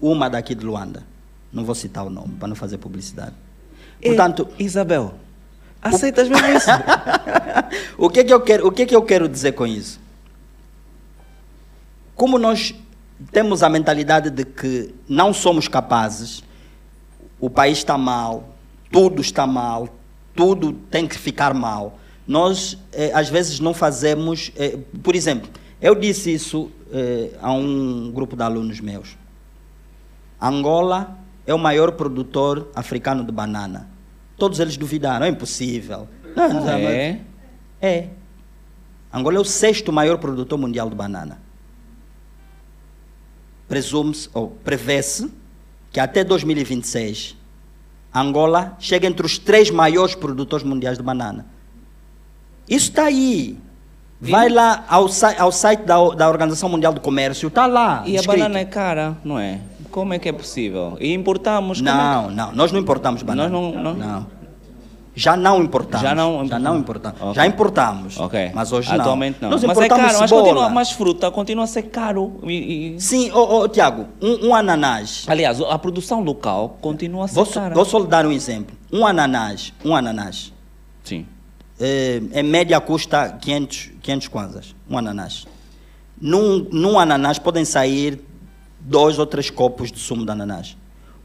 Uma daqui de Luanda. Não vou citar o nome para não fazer publicidade. Portanto, Isabel, aceitas mesmo isso? o que, é que eu quero, o que, é que eu quero dizer com isso? Como nós temos a mentalidade de que não somos capazes, o país está mal, tudo está mal, tudo tem que ficar mal. Nós, eh, às vezes, não fazemos. eh, por exemplo, eu disse isso eh, a um grupo de alunos meus. Angola é o maior produtor africano de banana. Todos eles duvidaram, é impossível. Não, não, é? é. Angola é o sexto maior produtor mundial de banana. Presume-se, ou prevê-se, que até 2026, Angola chega entre os três maiores produtores mundiais de banana. Isso está aí. Vai lá ao, ao site da, da Organização Mundial do Comércio, está lá. E a banana é cara, não é? Como é que é possível? E importamos? como é Não, não, nós não importamos banana. Nós não- não? Já não importamos. Já não- Já não importamos. Ok. Já importamos. Ok. Mas hoje não. Atualmente não. Nós mas é caro, mas, continua, mas fruta continua a ser caro. E, e- Sim, ô, ô, Tiago, um, um ananás. Aliás, a produção local continua a ser Vou, cara. vou só lhe dar um exemplo. Um ananás, um ananás, Sim. eh, em média custa 500, 500 kwanzas, um ananás. Num, num ananás podem sair dois ou três copos de sumo de ananás.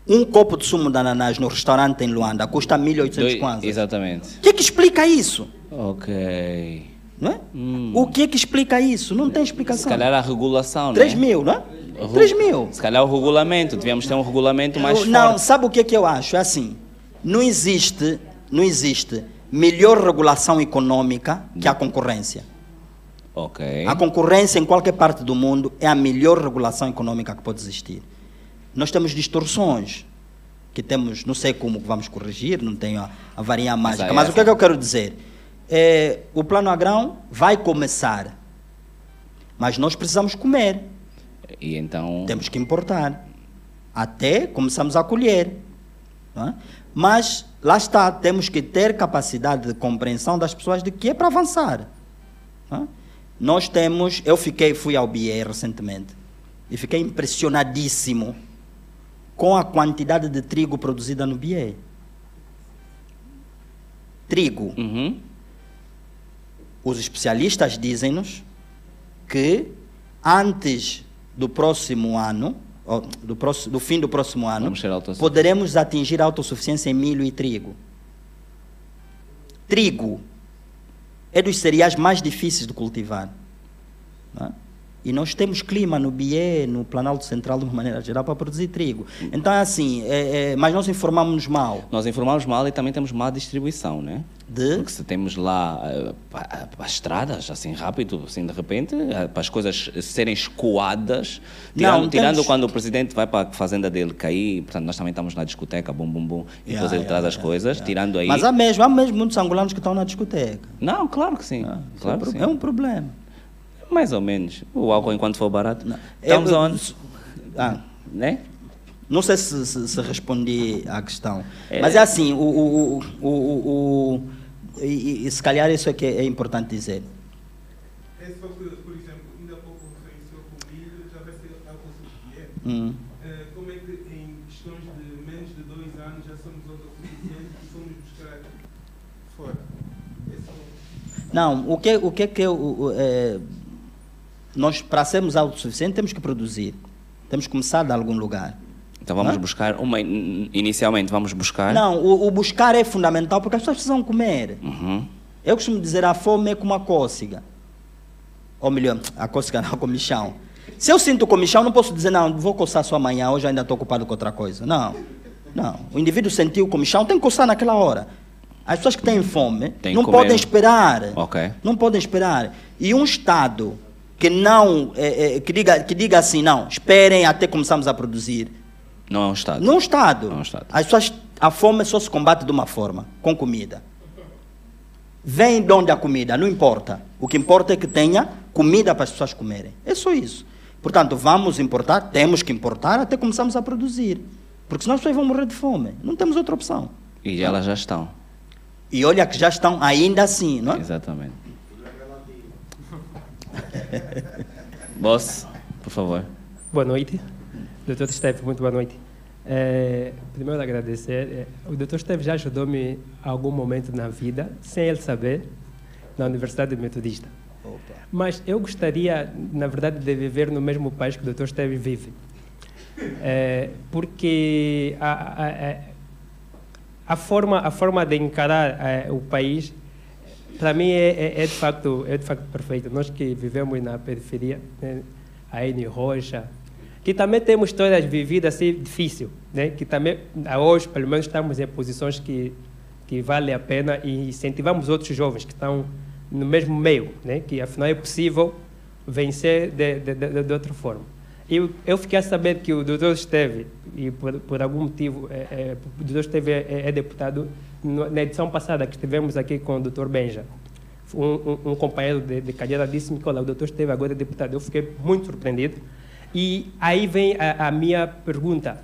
Um copo de sumo de ananás no restaurante em Luanda custa 1.800 Doi- kwanzas. Exatamente. O que é que explica isso? Ok. Não é? O que é que explica isso? Não tem Se explicação. calhar a regulação, 3 né? mil, não é? Ru- 3 mil. Se calhar o regulamento, devíamos ter um regulamento mais Eu- não, forte. sabe o que é que eu acho? É assim, não existe, não existe melhor regulação econômica que a concorrência. Ok. A concorrência em qualquer parte do mundo é a melhor regulação econômica que pode existir. Nós temos distorções que temos, não sei como vamos corrigir, não tenho a, a varinha mágica, aí mas é o que é que eu quero dizer? É, o plano agrão vai começar, mas nós precisamos comer. E então. Temos que importar. Até começamos a colher. é? Mas, lá está, temos que ter capacidade de compreensão das pessoas de que é para avançar. é? Nós temos, eu fiquei, fui ao BIE recentemente, e fiquei impressionadíssimo com a quantidade de trigo produzida no BIE. Trigo. Uhum. Os especialistas dizem-nos que antes do próximo ano, do, próximo, do fim do próximo ano, poderemos atingir a autossuficiência em milho e trigo. Trigo é dos cereais mais difíceis de cultivar. não é? E nós temos clima no BIE, no Planalto Central, de uma maneira geral, para produzir trigo. Então, é assim, é, é, mas nós informamos mal Nós informamos mal e também temos má distribuição, né? de... Porque se temos lá eh, as estradas, assim rápido, assim de repente, eh, para as coisas serem escoadas, tirando, Não, tirando temos- quando o presidente vai para a fazenda dele cair, portanto nós também estamos na discoteca, bum bum bum, e Yeah, depois ele yeah, traz as yeah, coisas, yeah. tirando aí. Mas há mesmo, há mesmo muitos angolanos que estão na discoteca. Não, claro que sim. Ah, claro é, que um, sim. pro- é um problema. Mais ou menos. O álcool enquanto for barato. Não. Estamos Eu- aonde? Ah, Né? não sei se, se- se respondi à questão. É. Mas é assim, o, o, o, o, o- o- e, e se calhar isso é que é importante dizer. É só que, por exemplo, ainda há pouco referenciou o milho já vai ser autossuficiente. Hum. Eh, como é que em questões de menos de dois anos já somos autossuficientes e fomos buscar fora? É só... Não, o que, o que é que eu, é, nós, para sermos autossuficientes, temos que produzir. Temos que começar de algum lugar. Então vamos Não? buscar, uma, inicialmente vamos buscar. Não, o, o buscar é fundamental porque as pessoas precisam comer. Uhum. Eu costumo dizer a fome é como a cócega. Ou melhor, a cócega não, a comichão. Se eu sinto comichão, não posso dizer, não, vou coçar só amanhã, hoje ainda estou ocupado com outra coisa. Não, não. O indivíduo sentiu comichão, tem que coçar naquela hora. As pessoas que têm fome Tem não comer. podem esperar. Ok. Não podem esperar. E um Estado que não, eh, eh, que, diga, que diga assim, não, esperem até começarmos a produzir. Não é um Estado. Num Estado, Não é um Estado. as pessoas, a fome só se combate de uma forma, com comida. Vem de onde a comida, não importa. O que importa é que tenha comida para as pessoas comerem. É só isso. Portanto, vamos importar, temos que importar até começarmos a produzir. Porque senão as pessoas vão morrer de fome. Não temos outra opção. E elas já estão. E olha que já estão ainda assim, não é? Exatamente. Boss, por favor. Boa noite. Doutor Steve, muito boa noite. É, primeiro agradecer. É, o doutor Steve já ajudou-me em algum momento na vida, sem ele saber, na Universidade Metodista. Mas eu gostaria, na verdade, de viver no mesmo país que o doutor Steve vive. É, porque a, a, a, a forma, a forma de encarar é, o país, para mim, é, é, é de facto, é de facto perfeita. Nós que vivemos na periferia, né, aí em Rocha, que também temos histórias vividas assim difícil, né? Que também a hoje, pelo menos, estamos em posições que que vale a pena e incentivamos outros jovens que estão no mesmo meio, né? Que afinal é possível vencer de, de, de, de outra forma. Eu, eu fiquei a saber que o doutor Esteve, e por, por algum motivo, é, é, o doutor Esteve é, é deputado, no- na edição passada que estivemos aqui com o doutor Benja, um, um, um companheiro de, de cadeira disse-me que o doutor Esteve agora deputado. Eu fiquei muito surpreendido. E aí vem a, a minha pergunta.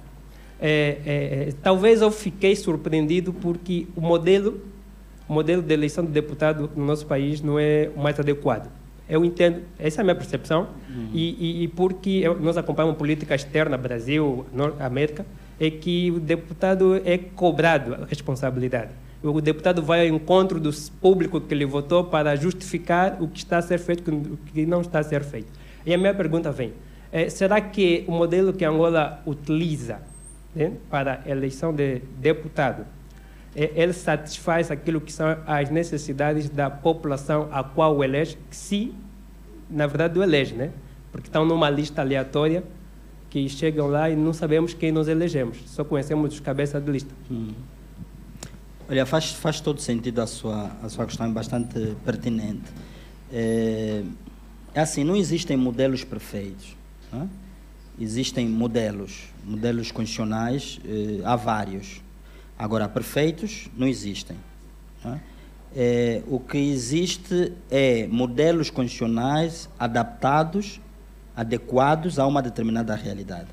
É, é, é, talvez eu fiquei surpreendido porque o modelo, o modelo de eleição de deputado no nosso país não é o mais adequado. Eu entendo, essa é a minha percepção, e, e, e porque eu- nós acompanhamos política externa, Brasil, América, é que o deputado é cobrado a responsabilidade. O deputado vai ao encontro do público que ele votou para justificar o que está a ser feito e o que não está a ser feito. E a minha pergunta vem: eh, será que o modelo que Angola utiliza né, para a eleição de deputado eh, ele satisfaz aquilo que são as necessidades da população a qual o elege, se, na verdade, o elege, né? Porque estão numa lista aleatória que chegam lá e não sabemos quem nós elegemos, só conhecemos os cabeças de lista. Olha, faz, faz todo sentido a sua, a sua questão, é bastante pertinente. É, é assim, não existem modelos perfeitos. né? Existem modelos, modelos constitucionais, eh, há vários. Agora, perfeitos não existem. né? É, o que existe é modelos constitucionais adaptados, adequados a uma determinada realidade.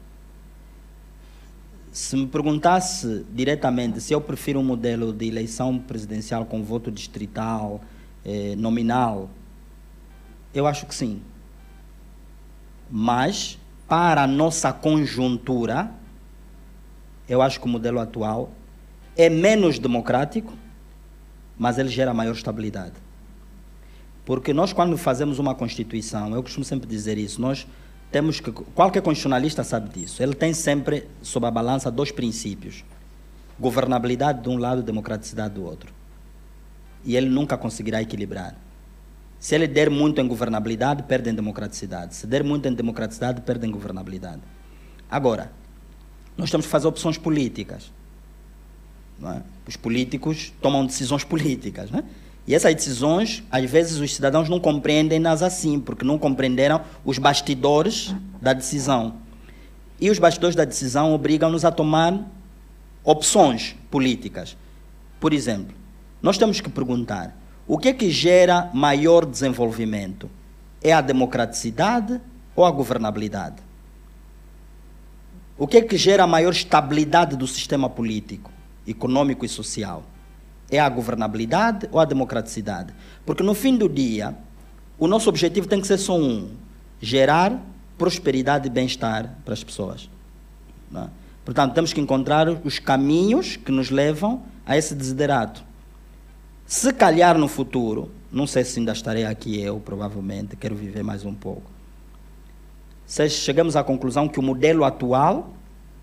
Se me perguntasse diretamente se eu prefiro um modelo de eleição presidencial com voto distrital, eh, nominal, eu acho que sim. Mas, para a nossa conjuntura, eu acho que o modelo atual é menos democrático, mas ele gera maior estabilidade. Porque nós, quando fazemos uma Constituição, eu costumo sempre dizer isso, nós temos que. Qualquer constitucionalista sabe disso. Ele tem sempre, sob a balança, dois princípios: governabilidade de um lado, democraticidade do outro. E ele nunca conseguirá equilibrar. Se ele der muito em governabilidade, perde em democraticidade. Se der muito em democraticidade, perde em governabilidade. Agora, nós temos que fazer opções políticas. não é? Os políticos tomam decisões políticas. Né? E essas decisões, às vezes, os cidadãos não compreendem-nas assim, porque não compreenderam os bastidores da decisão. E os bastidores da decisão obrigam-nos a tomar opções políticas. Por exemplo, nós temos que perguntar: o que é que gera maior desenvolvimento? É a democraticidade ou a governabilidade? O que é que gera maior estabilidade do sistema político, econômico e social? É a governabilidade ou a democraticidade? Porque no fim do dia, o nosso objetivo tem que ser só um: gerar prosperidade e bem-estar para as pessoas. é? Portanto, temos que encontrar os caminhos que nos levam a esse desiderato. Se calhar no futuro, não sei se ainda estarei aqui eu, provavelmente, quero viver mais um pouco. Se chegamos à conclusão que o modelo atual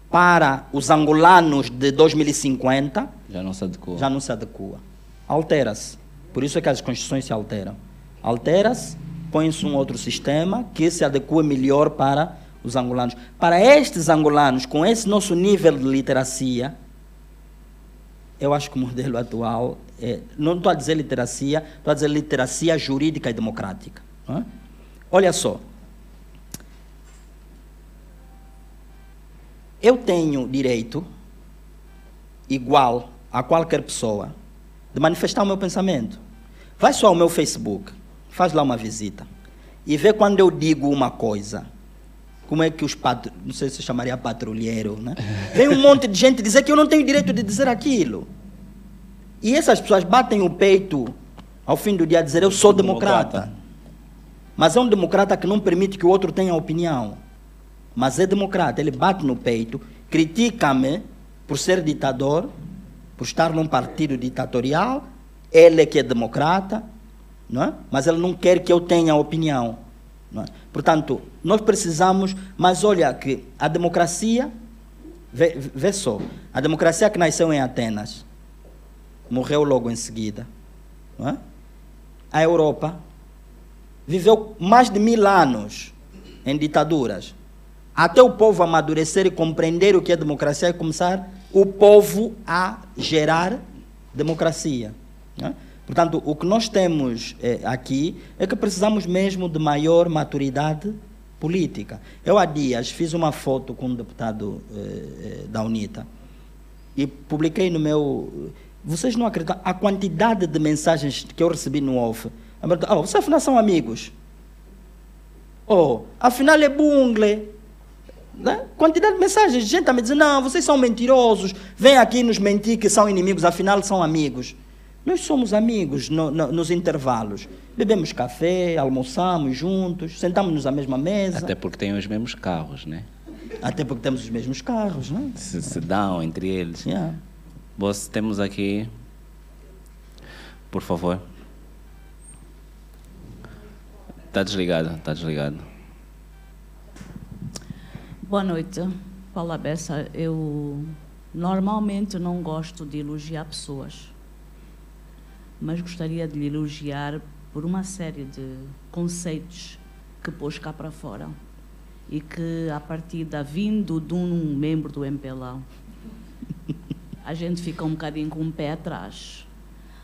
para os angolanos de 2050 Já não se adequou. já não se adequa. Altera-se. Por isso é que as constituições se alteram. Altera-se, põe-se um outro sistema que se adequa melhor para os angolanos. Para estes angolanos, com esse nosso nível de literacia, eu acho que o modelo atual, é, não estou a dizer literacia, estou a dizer literacia jurídica e democrática. é? Olha só, eu tenho direito igual a qualquer pessoa de manifestar o meu pensamento. Vai só ao meu Facebook, faz lá uma visita e vê quando eu digo uma coisa. Como é que os patro... não sei se chamaria patrulheiro, né? Vem um monte de gente dizer que eu não tenho direito de dizer aquilo. E essas pessoas batem o peito ao fim do dia dizer eu sou. Democrata. Mas é um democrata que não permite que o outro tenha opinião. Mas é democrata, ele bate no peito, critica-me por ser ditador, por estar num partido ditatorial, ele é que é democrata, não é? mas ele não quer que eu tenha opinião. É? Portanto, nós precisamos, mas olha que a democracia, vê, vê só, a democracia que nasceu em Atenas, morreu logo em seguida. É? A Europa viveu mais de mil anos em ditaduras. Até o povo amadurecer e compreender o que é democracia e começar o povo a gerar democracia. né? Portanto, o que nós temos eh, aqui é que precisamos mesmo de maior maturidade política. Eu há dias fiz uma foto com um deputado eh, eh, da UNITA e publiquei no meu. Vocês não acreditam a quantidade de mensagens que eu recebi no off. Oh, vocês afinal são amigos. Oh, afinal é bungle. Né? Quantidade de mensagens, gente a me dizer, não, vocês são mentirosos, vêm aqui nos mentir que são inimigos, afinal são amigos. Nós somos amigos no- no- nos intervalos. Bebemos café, almoçamos juntos, sentamos-nos à mesma mesa, Até até, porque têm os mesmos carros, né? porque temos os mesmos carros. Né? Se, se dão entre eles. Yeah. Boss, temos aqui. Por favor. Está desligado, está desligado. Boa noite, Paula Bessa. Eu normalmente não gosto de elogiar pessoas, mas gostaria de lhe elogiar por uma série de conceitos que pôs cá para fora e que, a partir da vindo de um membro do MPLA, a gente fica um bocadinho com o pé atrás.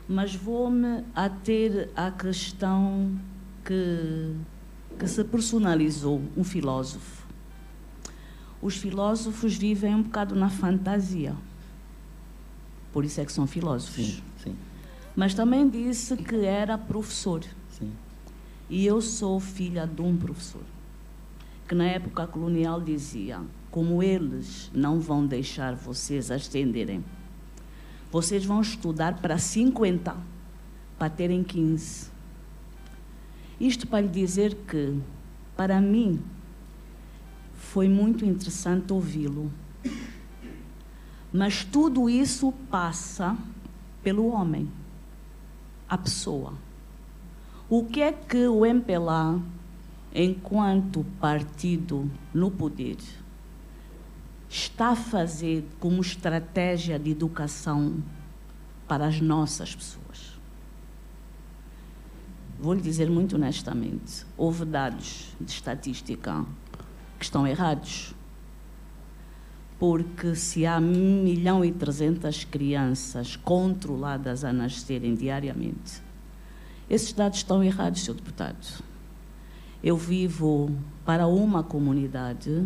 Mas vou-me ater à questão que, que se personalizou um filósofo. Os filósofos vivem um bocado na fantasia. Por isso é que são filósofos. Sim, sim, Mas também disse que era professor. sim. E eu sou filha de um professor, que na época colonial dizia: como eles não vão deixar vocês ascenderem, vocês vão estudar para 50, para terem 15. Isto para lhe dizer que, para mim, foi muito interessante ouvi-lo. Mas tudo isso passa pelo homem, a pessoa. O que é que o MPLA, enquanto partido no poder, está a fazer como estratégia de educação para as nossas pessoas? Vou lhe dizer muito honestamente: houve dados de estatística que estão errados. Porque se há 1 milhão e 300 crianças controladas a nascerem diariamente, esses dados estão errados, Sr. Deputado. Eu vivo para uma comunidade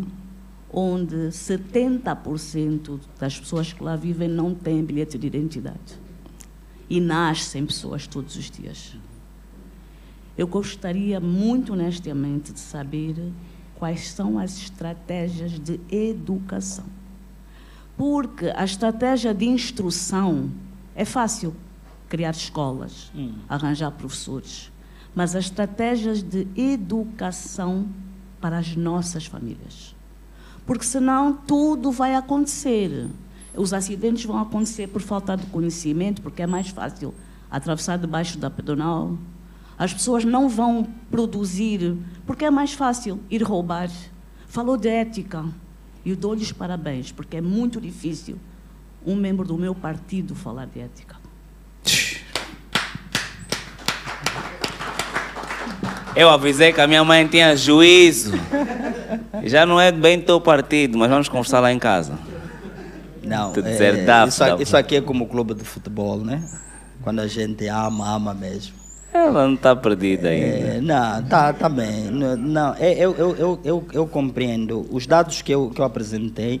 onde 70% das pessoas que lá vivem não têm bilhete de identidade. E nascem pessoas todos os dias. Eu gostaria muito honestamente de saber quais são as estratégias de educação. Porque a estratégia de instrução é fácil criar escolas, arranjar professores, mas as estratégias de educação para as nossas famílias. Porque senão tudo vai acontecer. Os acidentes vão acontecer por falta de conhecimento, porque é mais fácil atravessar debaixo da pedonal. As pessoas não vão produzir, porque é mais fácil ir roubar. Falou de ética. E eu dou-lhes parabéns, porque é muito difícil um membro do meu partido falar de ética. Eu avisei que a minha mãe tinha juízo. Já não é bem teu partido, mas vamos conversar lá em casa. Não, é, dá, isso, dá. isso aqui é como o clube de futebol, né? Quando a gente ama, ama mesmo. Ela não está perdida ainda. É, não, tá, tá bem. Não, não, é, eu, eu, eu, eu, eu compreendo. Os dados que eu, que eu apresentei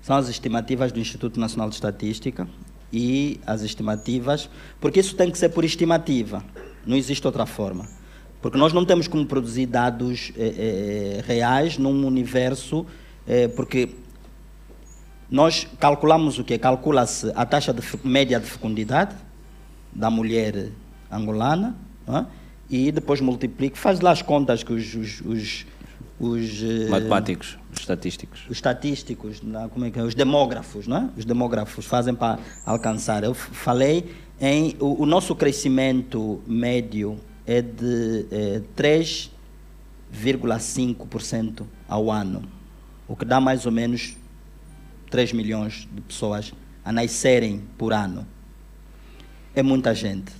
são as estimativas do Instituto Nacional de Estatística e as estimativas, porque isso tem que ser por estimativa, não existe outra forma. Porque nós não temos como produzir dados eh, eh, reais num universo, eh, porque nós calculamos o quê? Calcula-se a taxa de média de fecundidade da mulher angolana não é? e depois multiplica, faz lá as contas que os, os, os, os, eh, Matemáticos, estatísticos. os estatísticos, na- como é que é? os demógrafos, não é? Os demógrafos fazem para alcançar. Eu falei em o, o nosso crescimento médio é de eh, 3,5% ao ano, o que dá mais ou menos 3 milhões de pessoas a nascerem por ano. É muita gente.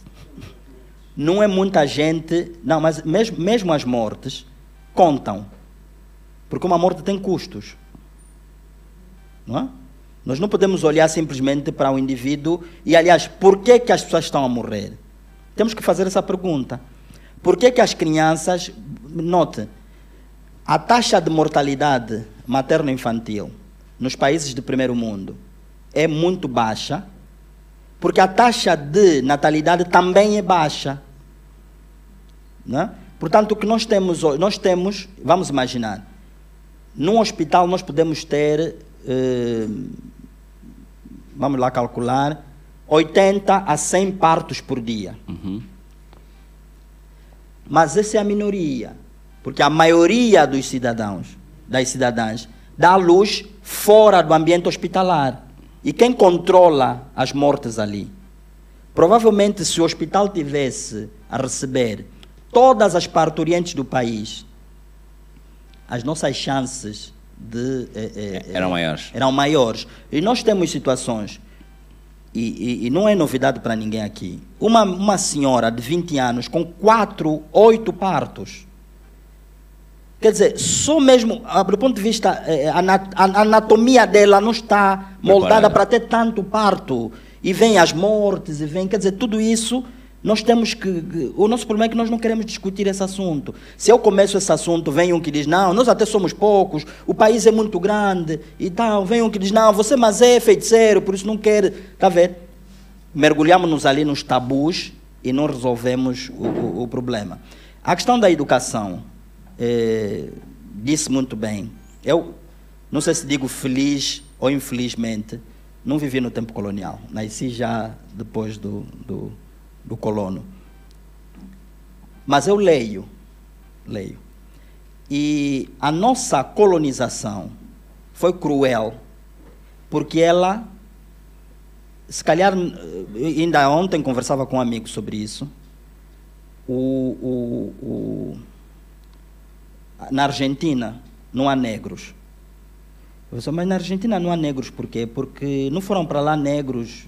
Não é muita gente, não, mas mesmo, mesmo as mortes contam. Porque uma morte tem custos. Não é? Nós não podemos olhar simplesmente para o indivíduo e, aliás, por que, que as pessoas estão a morrer? Temos que fazer essa pergunta. Por que, que as crianças. Note, a taxa de mortalidade materno-infantil nos países de primeiro mundo é muito baixa, porque a taxa de natalidade também é baixa. Né? Portanto, o que nós temos hoje, nós temos, vamos imaginar, num hospital nós podemos ter, eh, vamos lá calcular, 80 a 100 partos por dia. Mas essa é a minoria, porque a maioria dos cidadãos, das cidadãs, dá à luz fora do ambiente hospitalar. E quem controla as mortes ali? Provavelmente, se o hospital tivesse a receber todas as parturientes do país, as nossas chances de. eh, eh, eh, Eram maiores. Eram maiores. E nós temos situações, e, e- e não é novidade para ninguém aqui. Uma, uma senhora de 20 anos com quatro, oito partos. Quer dizer, só mesmo, ah, do ponto de vista, eh, a ana- a anatomia dela não está moldada para ter tanto parto. E vem as mortes, e vem, quer dizer, tudo isso, nós temos que. O nosso problema é que nós não queremos discutir esse assunto. Se eu começo esse assunto, vem um que diz, não, nós até somos poucos, o país é muito grande e tal. Vem um que diz, não, você mas é feiticeiro, por isso não quer. Está vendo? Mergulhamos-nos ali nos tabus e não resolvemos o, o- o problema. A questão da educação, eh, disse muito bem. Eu não sei se digo feliz ou infelizmente, não vivi no tempo colonial. Nasci já depois do, do, do colono. Mas eu leio, leio. E a nossa colonização foi cruel, porque ela, se calhar, ainda ontem conversava com um amigo sobre isso. O, o, o, na Argentina não há negros. Eu disse, mas na Argentina não há negros, por quê? Porque não foram para lá negros,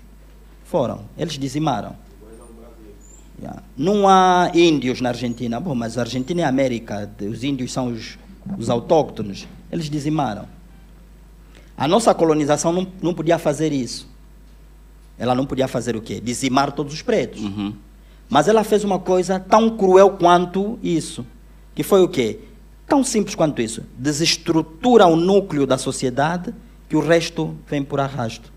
foram, eles dizimaram. Yeah. Não há índios na Argentina. Bom, mas a Argentina é a América, os índios são os, os autóctonos. Eles dizimaram. A nossa colonização não, não podia fazer isso. Ela não podia fazer o quê? Dizimar todos os pretos. Uhum. Mas ela fez uma coisa tão cruel quanto isso. Que foi o quê? Tão simples quanto isso. Desestrutura o núcleo da sociedade que o resto vem por arrasto.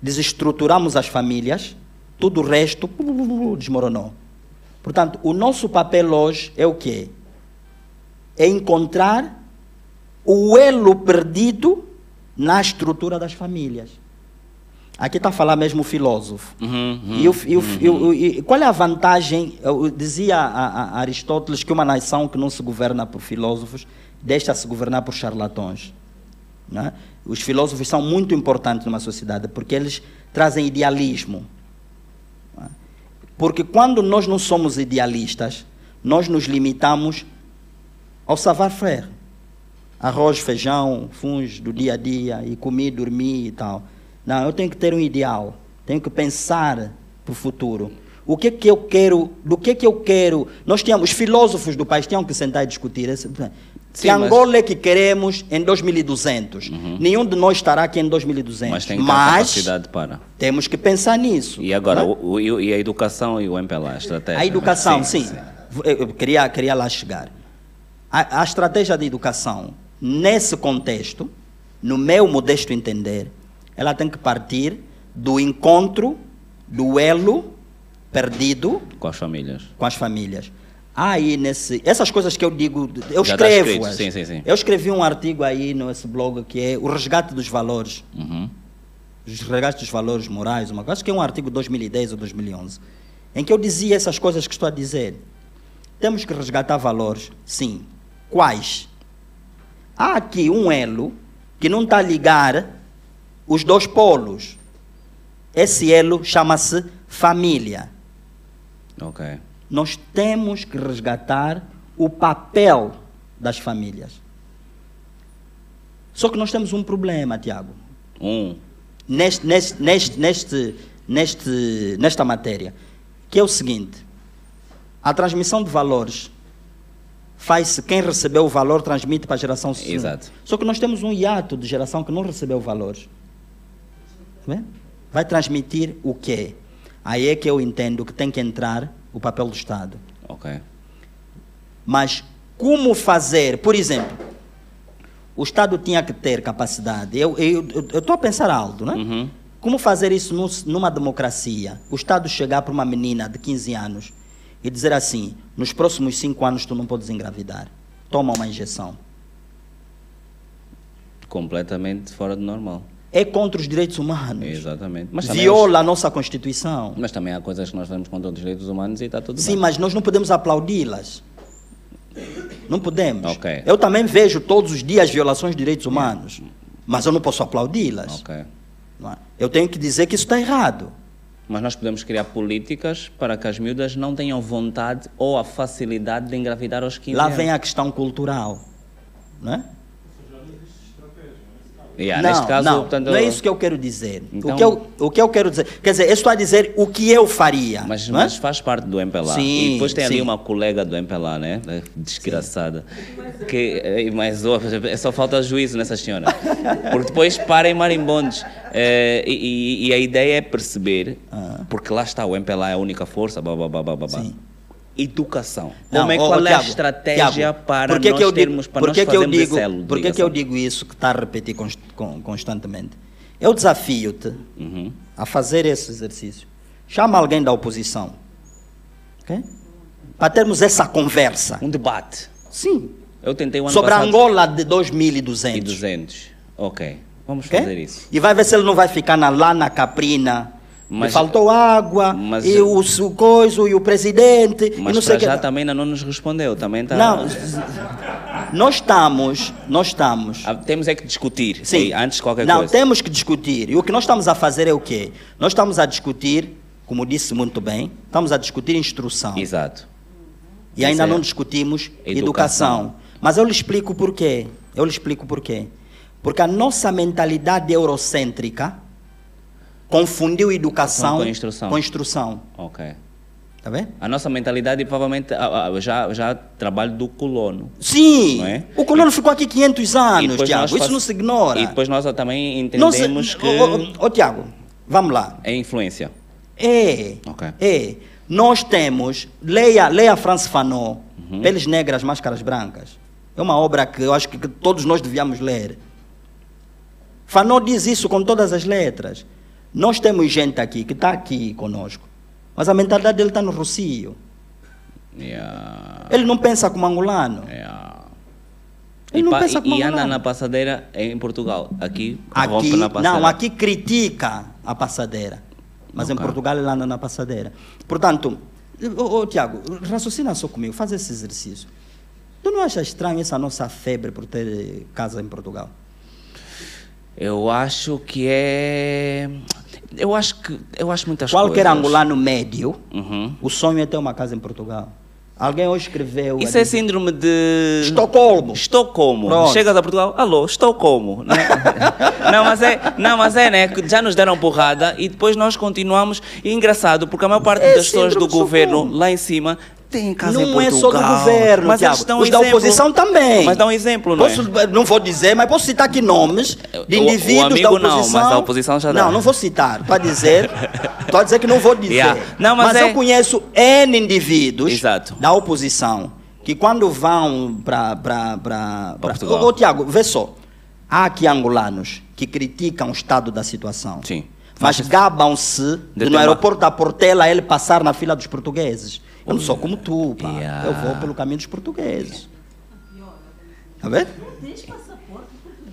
Desestruturamos as famílias, tudo o resto desmoronou. Portanto, o nosso papel hoje é o quê? É encontrar o elo perdido na estrutura das famílias. Aqui está a falar mesmo o filósofo. Uhum, uhum, E, o- e o- e o- e qual é a vantagem? Eu dizia a, a Aristóteles que uma nação que não se governa por filósofos deixa-se governar por charlatões. né? Os filósofos são muito importantes numa sociedade porque eles trazem idealismo. Porque quando nós não somos idealistas, nós nos limitamos ao savoir-faire. Arroz, feijão, funge do dia a dia, e comer, dormir e tal. Não, eu tenho que ter um ideal. Tenho que pensar para o futuro. O que que eu quero, do que que eu quero. Nós tínhamos, os filósofos do país tinham que sentar e discutir. Sim, mas- Angola é que queremos em 2200. Nenhum de nós estará aqui em 2200. Mas tem que Mas capacidade para. temos que pensar nisso. E agora, não é? o, o- e a educação e o MPLA, a estratégia? A educação, Sim, sim. Eu eu queria, queria lá chegar. A, a estratégia de educação, nesse contexto, no meu modesto entender, ela tem que partir do encontro, do elo perdido Com as famílias. com as famílias. Aí nesse, essas coisas que eu digo, eu Já escrevo. sim, sim, sim. Eu escrevi um artigo aí nesse blog que é o resgate dos valores Uhum. os resgates dos valores morais, uma coisa, acho que é um artigo de 2010 ou 2011, em que eu dizia essas coisas que estou a dizer. Temos que resgatar valores, sim. Quais? Há aqui um elo que não está a ligar os dois polos. Esse elo chama-se família. Ok. Nós temos que resgatar o papel das famílias. Só que nós temos um problema, Tiago Um. neste, neste, neste, neste, neste, nesta matéria, que é o seguinte: a transmissão de valores faz-se quem recebeu o valor transmite para a geração seguinte. Exato. Só que nós temos um hiato de geração que não recebeu valores. Vai transmitir o quê? Aí é que eu entendo que tem que entrar o papel do Estado. Ok. Mas como fazer, por exemplo, o Estado tinha que ter capacidade. Eu estou a pensar alto, né? Uhum. Como fazer isso num- numa democracia? O Estado chegar para uma menina de 15 anos e dizer assim: nos próximos 5 anos tu não podes engravidar. Toma uma injeção. Completamente fora do normal. É contra os direitos humanos. Exatamente. Mas Viola a nossa Constituição. mas também há coisas que nós temos contra os direitos humanos e está tudo Sim, bem. mas nós não podemos aplaudi-las. Não podemos. Ok. Eu também vejo todos os dias violações de direitos humanos, mas eu não posso aplaudi-las. Ok. não é? Eu tenho que dizer que isso está errado. Mas nós podemos criar políticas para que as miúdas não tenham vontade ou a facilidade de engravidar aos 15 Lá anos. vem a questão cultural. Não é? Yeah, não, neste caso, não, portanto, não é isso que eu quero dizer. Então- o, que eu, o que eu quero dizer, quer dizer, eu estou a dizer o que eu faria. Mas, é? mas faz parte do MPLA. Sim, e depois tem ali sim. uma colega do MPLA, né? Desgraçada. Que, eh, mas oh, só falta juízo nessa senhora. Porque depois parem marimbondos. Eh, e, e- a ideia é perceber, porque lá está, o MPLA é a única força, blá, blá, blá, blá, blá. Ah. Sim. Educação. Não, Como é, qual é a Tiago, estratégia Tiago, para por que nós que eu digo- termos, para nós que eu fazermos digo, de Por que que eu digo isso que está a repetir const- con- constantemente? Eu desafio-te Uhum. a fazer esse exercício. Chama alguém da oposição. ok? Para termos essa conversa. Um debate. Sim. Eu tentei ano Sobre a passado. Angola de E 2200. 200. Ok. Vamos ok? fazer isso. E vai ver se ele não vai ficar na, lá na Caprina. Mas- e faltou água, mas- e o, o coiso, e o presidente, e Mas não sei o que. já também ainda não nos respondeu. Também está... Não, nós estamos, nós estamos Ah, Temos é que discutir Sim. antes de qualquer não, coisa. temos que discutir. E o que nós estamos a fazer é o quê? Nós estamos a discutir, como disse muito bem, estamos a discutir instrução. Exato. E ainda é. não discutimos Educação. educação. Mas eu lhe explico por quê. Eu lhe explico por quê. Porque a nossa mentalidade eurocêntrica confundiu educação Com instrução. com instrução. Ok. Tá vendo? A nossa mentalidade provavelmente já, já trabalho do colono. Sim! É? O colono ficou aqui 500 E anos, Tiago. Isso não se ignora. E depois nós também se- entendemos que Ô, ô, ô, Tiago, vamos lá. é influência. É. É. Nós temos, leia, leia Franz Fanon, Uhum. Peles Negras, Máscaras Brancas. É uma obra que eu acho que, que todos nós devíamos ler. Fanon diz isso com todas as letras. Nós temos gente aqui que está aqui conosco, mas a mentalidade dele está no Rocio. Yeah. Ele não pensa como angolano. Yeah. Ele E, não pa- pensa como e anda angolano. na passadeira em Portugal. Aqui, Aqui, rompe na passadeira. não, aqui critica a passadeira. Mas em Ok. Portugal ele anda na passadeira. Portanto, ô, ô, Tiago, raciocina só comigo, faz esse exercício. Tu não acha estranho essa nossa febre por ter casa em Portugal? Eu acho que é. Eu acho que. Eu acho muitas Qualquer coisas. angolano médio, Uhum. o sonho é ter uma casa em Portugal. Alguém hoje escreveu. Isso é dizer- síndrome de. Estocolmo. Estocolmo. Pronto. Chegas a Portugal, alô, estou como? Né? não, mas é, não, mas é, né? Já nos deram porrada e depois nós continuamos. E engraçado, porque a maior parte É das pessoas do governo Estocolmo. lá em cima tem casa em Não é só do governo, mas dão Os da oposição também. Mas dá um exemplo, não Posso, é? não vou dizer, mas posso citar aqui nomes de O- o indivíduos da amigo não, oposição. mas a oposição já dá. Não, não vou citar. Estou a dizer, estou a dizer que não vou dizer. Yeah. Não, mas é- eu conheço N indivíduos Exato. da oposição que quando vão para... Portugal. Ô, Tiago, vê só. Há aqui angolanos que criticam o estado da situação. Sim. Mas gabam-se de, no aeroporto da Portela ele passar na fila dos portugueses. Eu não sou como tu, pá. Yeah. Eu vou pelo caminho dos portugueses. Tá vendo?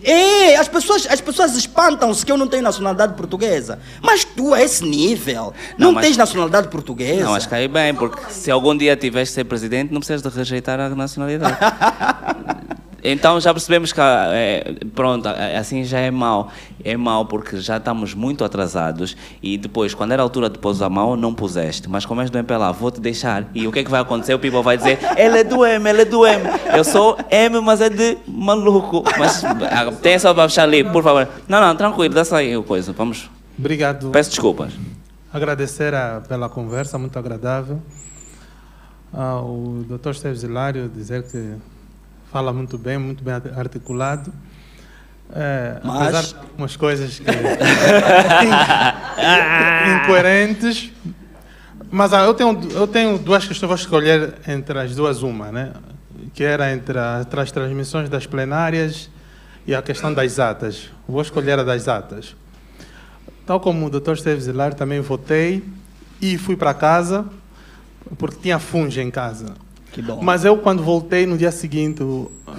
É, as pessoas, as pessoas espantam-se que eu não tenho nacionalidade portuguesa. Mas tu, a esse nível, não, Não, mas- tens nacionalidade portuguesa. Não, acho que aí bem, porque se algum dia tiveres de ser presidente, não precisas de rejeitar a nacionalidade. Então já percebemos que ah, é, pronto, ah, assim já é mau. É mau porque já estamos muito atrasados e depois, quando era a altura de pôr a mão, não puseste. Mas como és do MPLA, vou-te deixar. E o que é que vai acontecer? O people vai dizer, ele é do M, ele é do M. Eu sou M, mas é de maluco. Mas ah, tem só para fechar ali, por favor. Não, não, tranquilo, dá só aí o coisa. Vamos. Obrigado. Peço desculpas. Agradecer a- pela conversa, muito agradável. Ao Dr. Esteves Hilário dizer que fala muito bem, muito bem articulado. É, Mas- Apesar de algumas coisas que... incoerentes. Mas ah, eu tenho, eu tenho duas questões, vou escolher entre as duas uma, né? que era entre, a- entre as transmissões das plenárias e a questão das atas. Vou escolher a das atas. Tal como o Dr. Esteves Hilário, também votei e fui para casa, porque tinha funge em casa. Mas eu, quando voltei, no dia seguinte,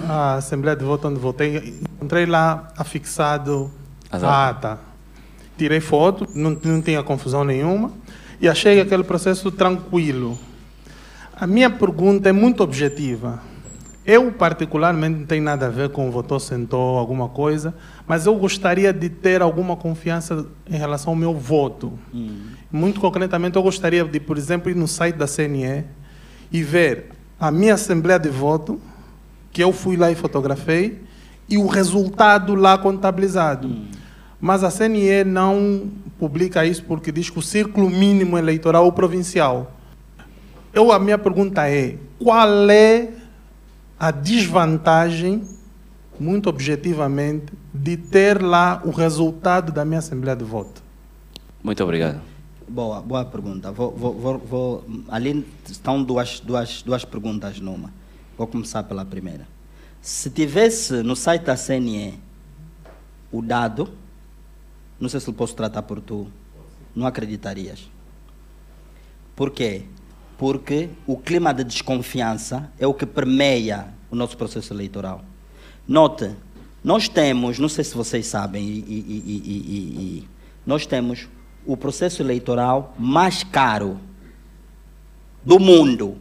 a Assembleia de Voto onde votei, encontrei lá afixado As a ata. Tirei foto, não, não tinha confusão nenhuma, e achei aquele processo tranquilo. A minha pergunta é muito objetiva. Eu, particularmente, não tenho nada a ver com o votou, sentou, alguma coisa, mas eu gostaria de ter alguma confiança em relação ao meu voto. Muito concretamente, eu gostaria de, por exemplo, ir no site da CNE e ver a minha assembleia de voto, que eu fui lá e fotografei, e o resultado lá contabilizado. Mas a CNE não publica isso porque diz que o círculo mínimo eleitoral provincial. Eu, a minha pergunta é: qual é a desvantagem, muito objetivamente, de ter lá o resultado da minha assembleia de voto? Muito obrigado. Boa, boa pergunta. Vou, vou, vou, ali estão duas, duas, duas perguntas numa. Vou começar pela primeira. Se tivesse no site da CNE o dado, não sei se eu posso tratar por tu, não acreditarias. Por quê? Porque o clima de desconfiança é o que permeia o nosso processo eleitoral. Note, nós temos, não sei se vocês sabem, e- e- e- nós temos o processo eleitoral mais caro do mundo.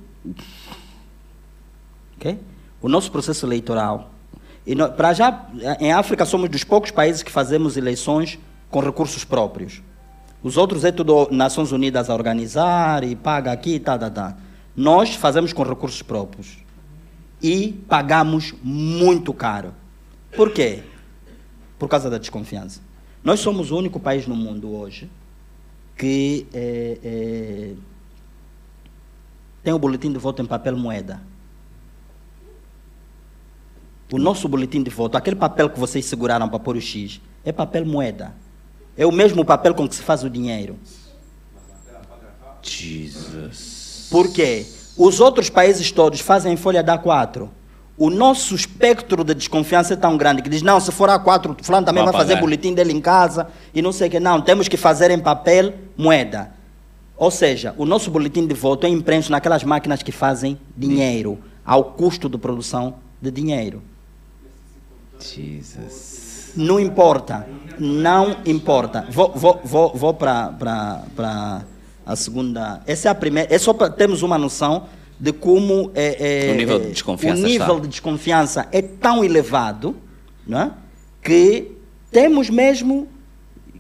Ok? O nosso processo eleitoral. E nó- para já, em África, somos dos poucos países que fazemos eleições com recursos próprios. Os outros é tudo Nações Unidas a organizar e paga aqui, tá, tá, tá. Nós fazemos com recursos próprios. E pagamos muito caro. Por quê? Por causa da desconfiança. Nós somos o único país no mundo hoje que eh, eh, tem o boletim de voto em papel moeda. O nosso boletim de voto, aquele papel que vocês seguraram para pôr o X, é papel moeda. É o mesmo papel com que se faz o dinheiro. Jesus. Por quê? Os outros países todos fazem em folha da A4. O nosso espectro de desconfiança é tão grande que diz, não, se for A4, o fulano também Vai fazer boletim dele em casa e não sei o que. Não, temos que fazer em papel moeda. Ou seja, o nosso boletim de voto é impresso naquelas máquinas que fazem dinheiro, ao custo de produção de dinheiro. Jesus. Não importa. Não importa. Vou, vou, vou, vou para a segunda. Essa é a primeira. É só para termos uma noção de como é, é, O nível de é, desconfiança o nível de desconfiança é tão elevado não é? que temos mesmo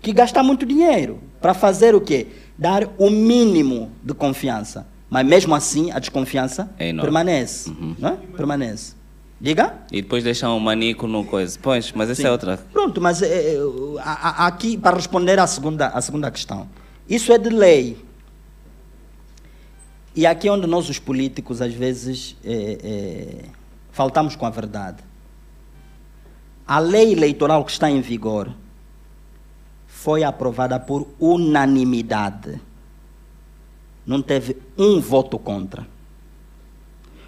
que gastar muito dinheiro para fazer o quê? Dar o mínimo de confiança. Mas mesmo assim a desconfiança É permanece. Uhum. Não é? Permanece. Diga? E depois deixam o manico no coisa. Pois, mas essa Sim. é outra. Pronto, mas aqui, para responder à segunda, à segunda questão, isso é de lei. E aqui é onde nós, os políticos, às vezes, é, é, faltamos com a verdade. A lei eleitoral que está em vigor foi aprovada por unanimidade. Não teve um voto contra.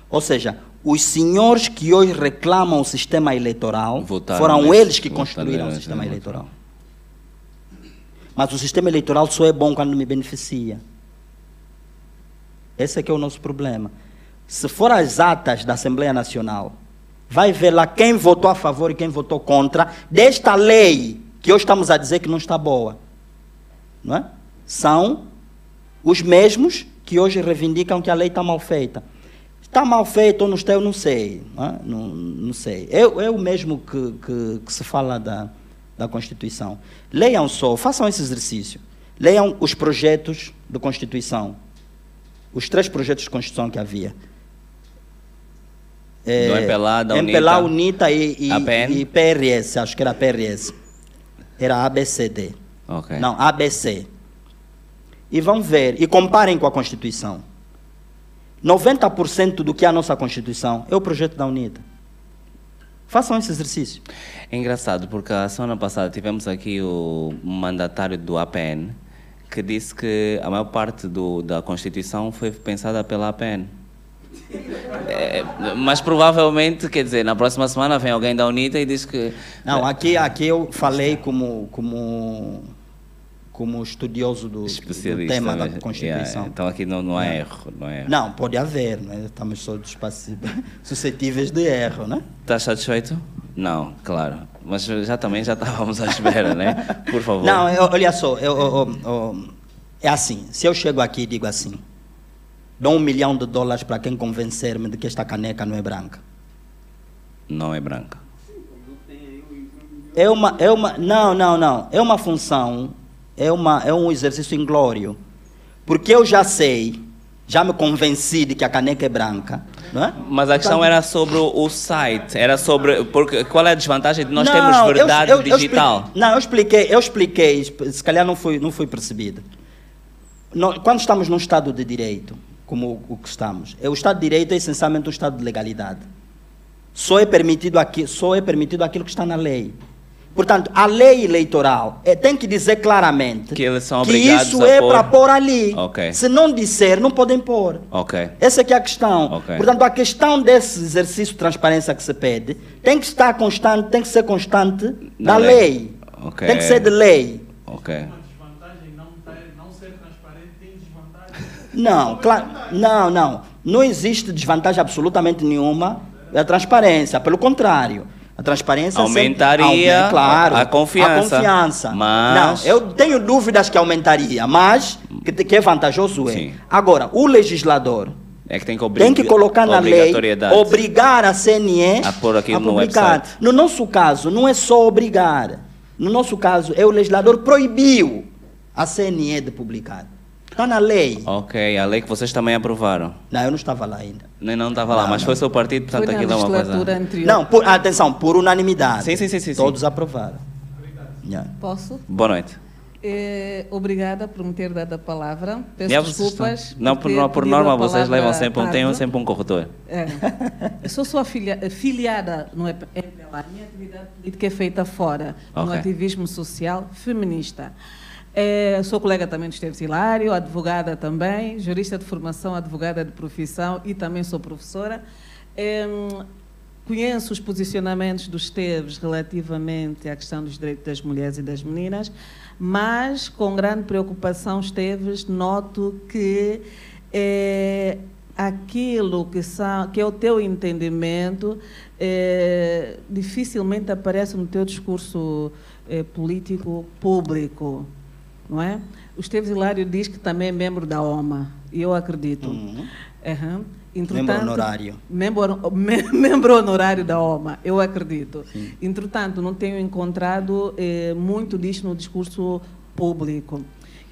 Ou seja, os senhores que hoje reclamam o sistema eleitoral Votaram foram eles que construíram o sistema eleitoral. Mas o sistema eleitoral só é bom quando me beneficia. Esse é que é o nosso problema. Se for as atas da Assembleia Nacional, vai ver lá quem votou a favor e quem votou contra desta lei que hoje estamos a dizer que não está boa. Não é? São os mesmos que hoje reivindicam que a lei está mal feita. Está mal feito ou não está, eu não sei. Não, é? não, não sei. É, é o mesmo que, que, que se fala da, da Constituição. Leiam só, façam esse exercício. Leiam os projetos de Constituição. Os três projetos de Constituição que havia. Do MPLA, da MPLA, UNITA, UNITA e, e, e PRS, acho que era PRS. Era ABCD. Ok. Não, ABC. E vão ver, e comparem com a Constituição. 90% do que é a nossa Constituição é o projeto da UNITA. Façam esse exercício. É engraçado, porque a semana passada tivemos aqui o mandatário do APN que disse que a maior parte do, da Constituição foi pensada pela APN. É, mas provavelmente, quer dizer, na próxima semana vem alguém da UNITA e diz que. Não, aqui, aqui eu falei como, como, como estudioso do, do tema da? Constituição. Yeah, então aqui não, não há erro. Não, é erro. Não, pode haver, né? estamos todos passíveis- suscetíveis de erro, né? Estás satisfeito? Não, claro. Mas já também já estávamos à espera, né? Por favor. Não, eu- olha só, eu- eu- é assim, se eu chego aqui e digo assim, dou um milhão de dólares para quem convencer-me de que esta caneca não é branca. Não é branca. É uma, é uma, não, não, não, é uma função, é, uma, é um exercício inglório, porque eu já sei, já me convenci de que a caneca é branca, não é? Mas a questão era sobre o site, era sobre porque qual é a desvantagem de nós Não, termos verdade eu- eu digital? não, eu expliquei, eu expliquei, se calhar não fui, não fui percebido. Quando estamos num Estado de Direito, como o, o que estamos, é, o Estado de Direito é essencialmente um Estado de legalidade. Só é permitido, aqui, só é permitido aquilo que está na lei. Portanto, a lei eleitoral é, tem que dizer claramente Que eles são que isso a é para pôr ali. Ok. Se não disser, não podem pôr. Ok. Essa é que é a questão. Ok. Portanto, a questão desse exercício de transparência que se pede tem que estar constante, tem que ser constante Na da lei. lei. Ok. Tem que ser de lei. Ok. Não, claro, não, não. Não existe desvantagem absolutamente nenhuma da transparência. Pelo contrário. A transparência sempre Aumentaria aumenta, claro, a confiança. A confiança. Mas- Não, eu tenho dúvidas que aumentaria, mas que, que é vantajoso é. Sim. Agora, o legislador É que tem que, obrig... tem que colocar na lei, obrigar a CNE A pôr aquilo no publicar. website. No nosso caso, não é só obrigar. No nosso caso, é o legislador proibiu a CNE de publicar. Está na lei. Ok, a lei que vocês também aprovaram. Não, eu não estava lá ainda. Nem não estava lá, Não, mas não. foi seu partido, portanto Foi aquilo é uma coisa. anterior. Não, por, atenção, por unanimidade. Sim, sim, sim, sim, sim. Todos aprovaram. Yeah. Posso? Boa noite. Eh, obrigada por me ter dado a palavra. Peço desculpas. estão- Não, por, no- por norma, vocês levam sempre um, têm tarde. sempre um corretor. É. Eu sou sua filia, filiada no MPLA. A minha atividade política é feita fora, no Ok. ativismo social feminista. É, sou colega também do Esteves Hilário, advogada também, jurista de formação, advogada de profissão e também sou professora. É, conheço os posicionamentos dos Esteves relativamente à questão dos direitos das mulheres e das meninas, mas com grande preocupação, Esteves, noto que é, aquilo que, são, que é o teu entendimento é, dificilmente aparece no teu discurso é, político público, não é? O Esteves Hilário diz que também é membro da OMA, e eu acredito. Uhum. Aham. Membro honorário. Membro, me- membro honorário da OMA, eu acredito. Entretanto, não tenho encontrado eh, muito disto no discurso público.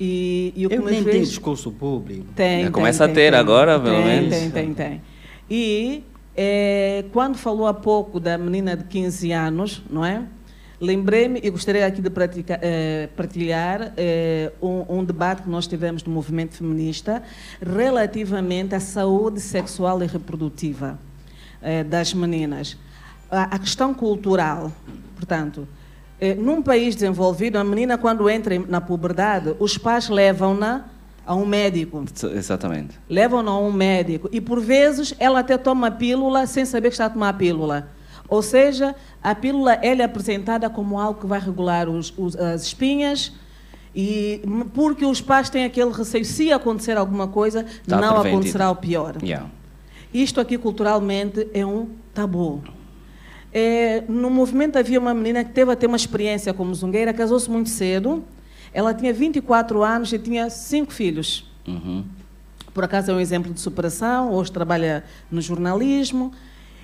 E, e Eu nem fez... tenho discurso público. Tem, tem, começa a tem, ter tem. agora, pelo tem, menos. Tem, tem, tem. E eh, quando falou há pouco da menina de 15 anos, não é? Lembrei-me e gostaria aqui de pratica, eh, partilhar eh, um, um debate que nós tivemos no movimento feminista relativamente à saúde sexual e reprodutiva eh, das meninas. A, a questão cultural, portanto, eh, num país desenvolvido, a menina, quando entra na puberdade, os pais levam-na a um médico. Exatamente. Levam-na a um médico. E, por vezes, ela até toma a pílula sem saber que está a tomar a pílula. Ou seja, a pílula é apresentada como algo que vai regular os- os- as espinhas, e porque os pais têm aquele receio, se acontecer alguma coisa, Está não preventido. acontecerá o pior. Yeah. Isto aqui culturalmente é um tabu. É, no movimento havia uma menina que teve a ter uma experiência como zungueira, casou-se muito cedo. Ela tinha 24 anos e tinha cinco filhos. Uhum. Por acaso é um exemplo de superação, hoje trabalha no jornalismo.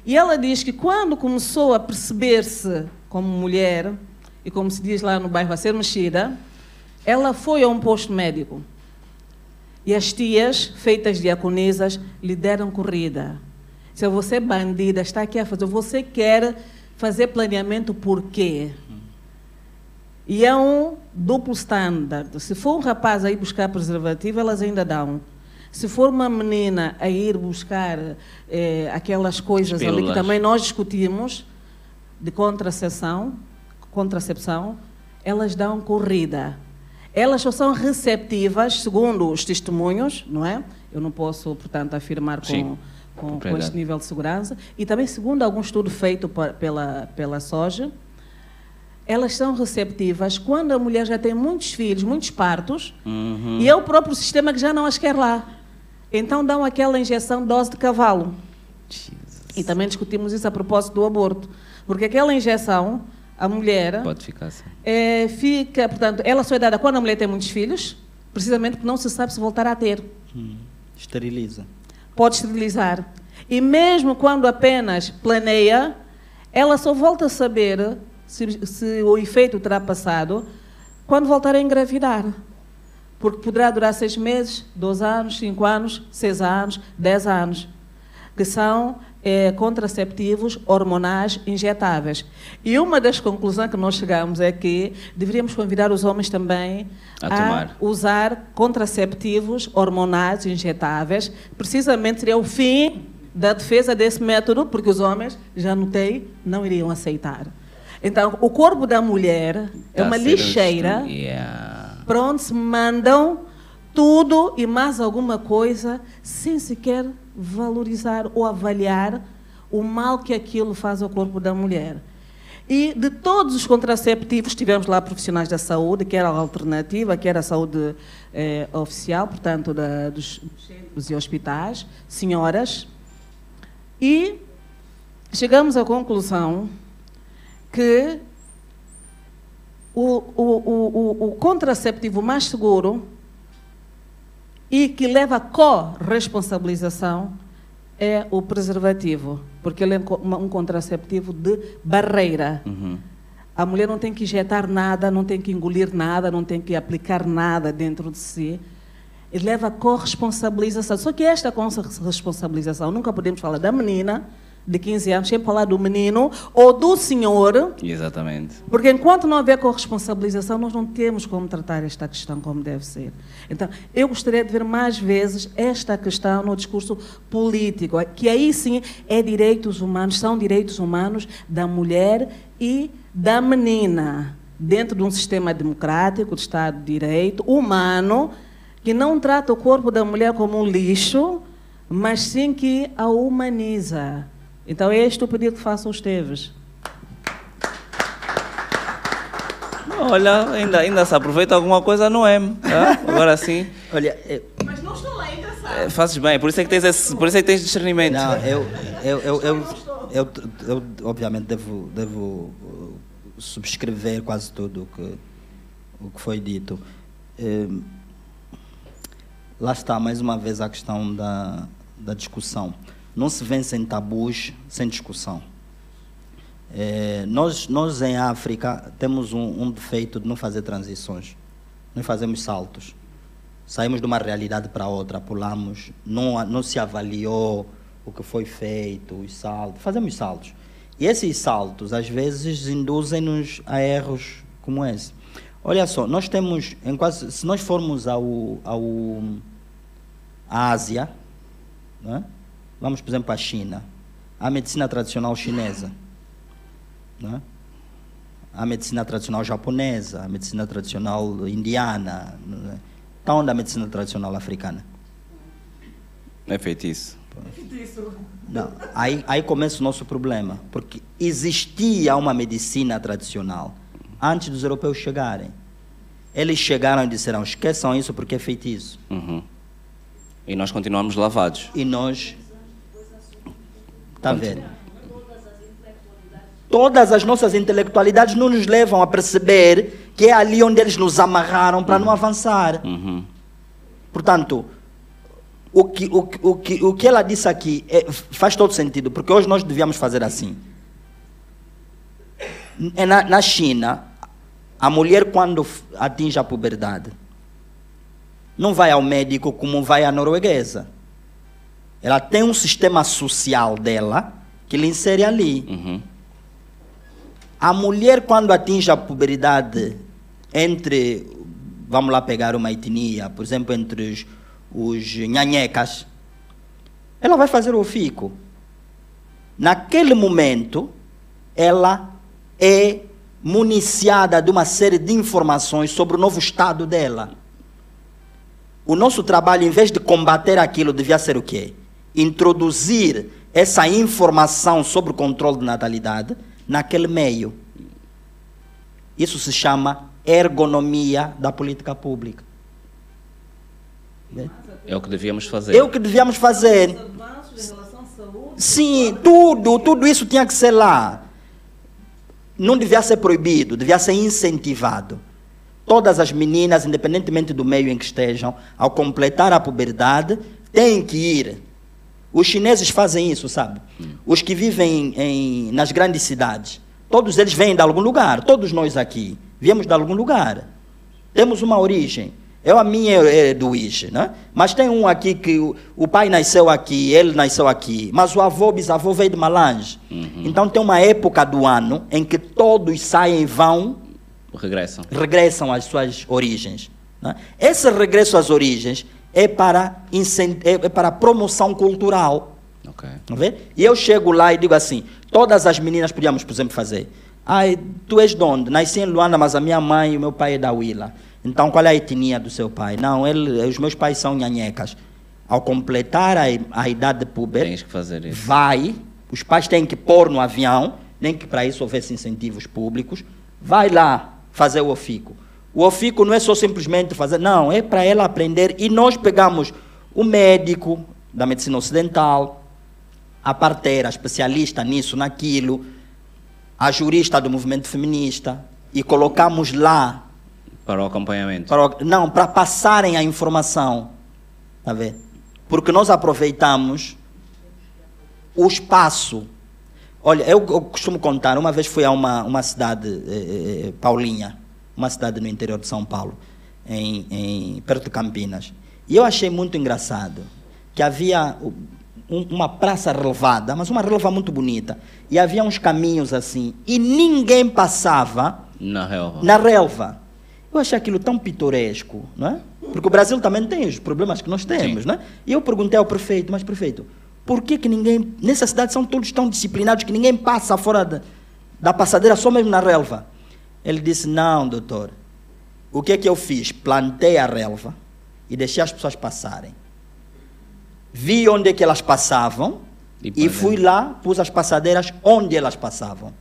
E ela diz que quando começou a perceber-se como mulher, e como se diz lá no bairro, a ser mexida, ela foi a um posto médico. E as tias, feitas diaconisas, lhe deram corrida. Se você é bandida, está aqui a fazer, você quer fazer planeamento por quê? E é um duplo standard. Se for um rapaz a ir buscar preservativo, elas ainda dão. Se for uma menina a ir buscar eh, aquelas coisas ali que também nós discutimos, de contracepção, contracepção, elas dão corrida. Elas só são receptivas, segundo os testemunhos, não é? Eu não posso, portanto, afirmar com, com, com este nível de segurança. E também, segundo algum estudo feito pela, pela soja, elas são receptivas quando a mulher já tem muitos filhos, muitos partos, Uhum. e é o próprio sistema que já não as quer lá. Então dão aquela injeção dose de cavalo. E também discutimos isso a propósito do aborto. Porque aquela injeção, a mulher Pode ficar assim. eh, fica, portanto, ela só é dada quando a mulher tem muitos filhos, precisamente porque não se sabe se voltará a ter. Esteriliza. Pode esterilizar. E mesmo quando apenas planeia, ela só volta a saber se, se o efeito terá passado quando voltar a engravidar. Porque poderá durar seis meses, 12 anos, 5 anos, 6 anos, 10 anos. Que são eh, contraceptivos hormonais injetáveis. E uma das conclusões que nós chegamos é que deveríamos convidar os homens também A tomar. usar contraceptivos hormonais injetáveis. Precisamente seria o fim da defesa desse método, porque os homens, já notei, não iriam aceitar. Então, o corpo da mulher é Tá uma a lixeira Yeah. Se mandam tudo e mais alguma coisa sem sequer valorizar ou avaliar o mal que aquilo faz ao corpo da mulher. E de todos os contraceptivos, tivemos lá profissionais da saúde, que era a alternativa, que era a saúde eh, oficial, portanto, da, dos centros e hospitais, senhoras, e chegamos à conclusão que o, o, o, o, contraceptivo mais seguro e que leva à corresponsabilização é o preservativo, porque ele é um contraceptivo de barreira. Uhum. A mulher não tem que injetar nada, não tem que engolir nada, não tem que aplicar nada dentro de si. Ele leva à corresponsabilização. Só que esta corresponsabilização, nunca podemos falar da menina de 15 anos, sempre falar do menino ou do senhor, Exatamente. porque enquanto não houver corresponsabilização, nós não temos como tratar esta questão como deve ser. Então, eu gostaria de ver mais vezes esta questão no discurso político, que aí sim é direitos humanos, são direitos humanos da mulher e da menina, dentro de um sistema democrático, de Estado de Direito, humano, que não trata o corpo da mulher como um lixo, mas sim que a humaniza. Então, é este o pedido que faço aos Teves. Olha, ainda, ainda se aproveita alguma coisa no M. tá? Agora sim. Olha, eu, Mas não estou lá ainda, É, fazes bem, por isso é que tens, esse, por isso é que tens discernimento. não, eu, eu, eu, eu, eu, eu, obviamente devo, devo uh, subscrever quase tudo o que, o que foi dito. Eh, lá está, mais uma vez, a questão da, da discussão. Não se vencem tabus sem discussão. Eh, nós, nós, em África, temos um, um defeito de não fazer transições. Nós fazemos saltos. Saímos de uma realidade para outra, pulamos, não, não se avaliou o que foi feito, os saltos. Fazemos saltos. E esses saltos, às vezes, induzem-nos a erros como esse. Olha só, nós temos, em quase, se nós formos ao, ao à Ásia, né? Vamos, por exemplo, à China, a medicina tradicional chinesa, né? a medicina tradicional japonesa, a medicina tradicional indiana, né? está onde a medicina tradicional africana? É feitiço. Não, aí, aí começa o nosso problema, porque existia uma medicina tradicional antes dos europeus chegarem. Eles chegaram e disseram: esqueçam isso porque é feitiço. Uhum. E nós continuamos lavados. E nós. Está vendo? Todas as nossas intelectualidades não nos levam a perceber que é ali onde eles nos amarraram para não avançar. Uhum. Portanto, o que, o, o, que, o que ela disse aqui é- faz todo sentido, porque hoje nós devíamos fazer assim. É Na, na China, a mulher, quando atinge a puberdade, não vai ao médico como vai a norueguesa. Ela tem um sistema social dela que lhe insere ali. Uhum. A mulher, quando atinge a puberdade, entre, vamos lá pegar uma etnia, por exemplo, entre os, os nhanhecas, ela vai fazer o fico. Naquele momento, ela é municiada de uma série de informações sobre o novo estado dela. O nosso trabalho, em vez de combater aquilo, devia ser o quê? Introduzir essa informação sobre o controle de natalidade naquele meio. Isso se chama ergonomia da política pública. É o que devíamos fazer. É o que devíamos fazer. Sim, tudo, tudo isso tinha que ser lá. Não devia ser proibido, devia ser incentivado. Todas as meninas, independentemente do meio em que estejam, ao completar a puberdade, têm que ir. Os chineses fazem isso, sabe? Os que vivem em, nas grandes cidades, todos eles vêm de algum lugar. Todos nós aqui viemos de algum lugar. Temos uma origem. Eu, a minha é do Ige, né? Mas tem um aqui que o, o pai nasceu aqui, ele nasceu aqui, mas o avô, bisavô veio de Malange. Então tem uma época do ano em que todos saem e vão, Regressam. regressam às suas origens. né? Esse regresso às origens é para, é é para promoção cultural. Ok. Não vê? E eu chego lá e digo assim: todas as meninas podíamos, por exemplo, fazer. Ai, tu és de onde? Nasci em Luanda, mas a minha mãe e o meu pai é da Huila. Então, qual é a etnia do seu pai? Não, ele, os meus pais são nhanhecas. Ao completar a, a idade de puber, Tens que fazer isso. vai, os pais têm que pôr no avião, nem que para isso houvesse incentivos públicos, vai lá fazer o ofico. O ofico não é só simplesmente fazer, não, é para ela aprender. E nós pegamos o médico da medicina ocidental, a parteira, especialista nisso, naquilo, a jurista do movimento feminista, e colocamos lá Para o acompanhamento. para, o- não, para passarem a informação. Tá vendo? Porque nós aproveitamos o espaço. Olha, eu, eu costumo contar, uma vez fui a uma, uma cidade, eh, eh, Paulinha, uma cidade no interior de São Paulo, em, em- perto de Campinas. E eu achei muito engraçado que havia um- uma praça relevada, mas uma relva muito bonita. E havia uns caminhos assim, e ninguém passava Na relva. na relva. Eu achei aquilo tão pitoresco, não é? Porque o Brasil também tem os problemas que nós temos, Sim. não é? E eu perguntei ao prefeito, mas prefeito, por que que ninguém, nessa cidade são todos tão disciplinados que ninguém passa fora da, da passadeira, só mesmo na relva? Ele disse, não, doutor, o que é que eu fiz? Plantei a relva e deixei as pessoas passarem. Vi onde é que elas passavam E e, fui lá, pus as passadeiras onde elas passavam.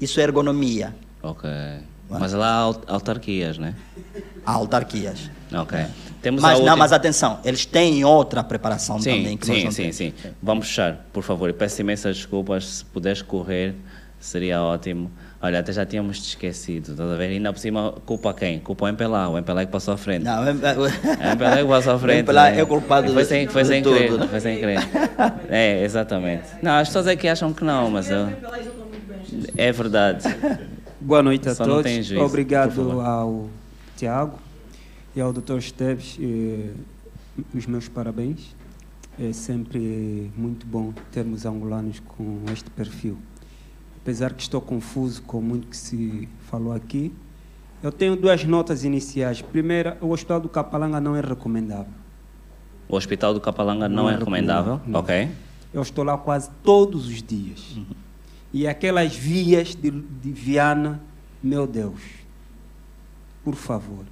Isso é ergonomia. Ok. Mas lá há aut- autarquias, né? Há autarquias. Ok. Temos a Mas, não, mas atenção, eles têm outra preparação Sim, também que nós sim, não sim, temos. sim. Vamos fechar, por favor. Peço imensas desculpas. Se puderes correr, seria ótimo. Olha, até já tínhamos te esquecido, estás a ver? E ainda por cima, culpa quem? Culpa o MPLA, o MPLA que passou à frente. Não, é, É o MPLA que passou à frente. MPLA né? é culpado foi sem, foi de sem tudo, querer, né? foi sem querer. É, exatamente. Não, as pessoas é que acham que não, mas eu... É verdade. Boa noite a Só todos. Obrigado ao Tiago e ao Dr. Esteves. eh, os meus parabéns. É sempre muito bom termos angolanos com este perfil. Apesar que estou confuso com muito que se falou aqui. Eu tenho duas notas iniciais. Primeira, o Hospital do Capalanga não é recomendável. O Hospital do Capalanga não, Não é é recomendável? recomendável, Ok. Eu estou lá quase todos os dias. E aquelas vias de, de Viana, meu Deus. Por favor.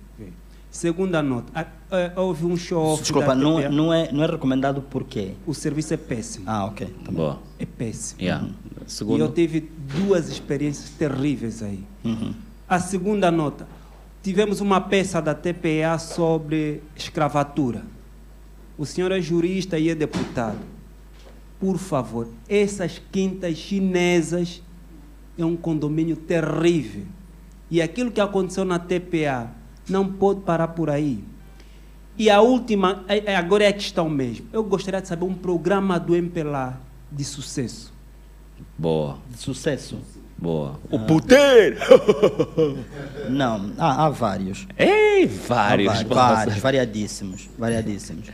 Segunda nota. Ah, ah, houve um show. Desculpa, não, não, é, não é recomendado por quê? O serviço é péssimo. Ah, ok. Tá bom. Boa. É péssimo. Yeah. Uhum. E eu Segundo. tive duas experiências terríveis aí. Uhum. A segunda nota. Tivemos uma peça da TPA sobre escravatura. O senhor é jurista e é deputado. Por favor, essas quintas chinesas é um condomínio terrível. E aquilo que aconteceu na TPA não pode parar por aí. E a última, é- é- agora é a questão mesmo. Eu gostaria de saber um programa do MPLA de sucesso. Boa. De sucesso? Boa. O puteiro! Não, há, há vários. Ei, Há vários. vários, bossa. vários, variadíssimos, variadíssimos.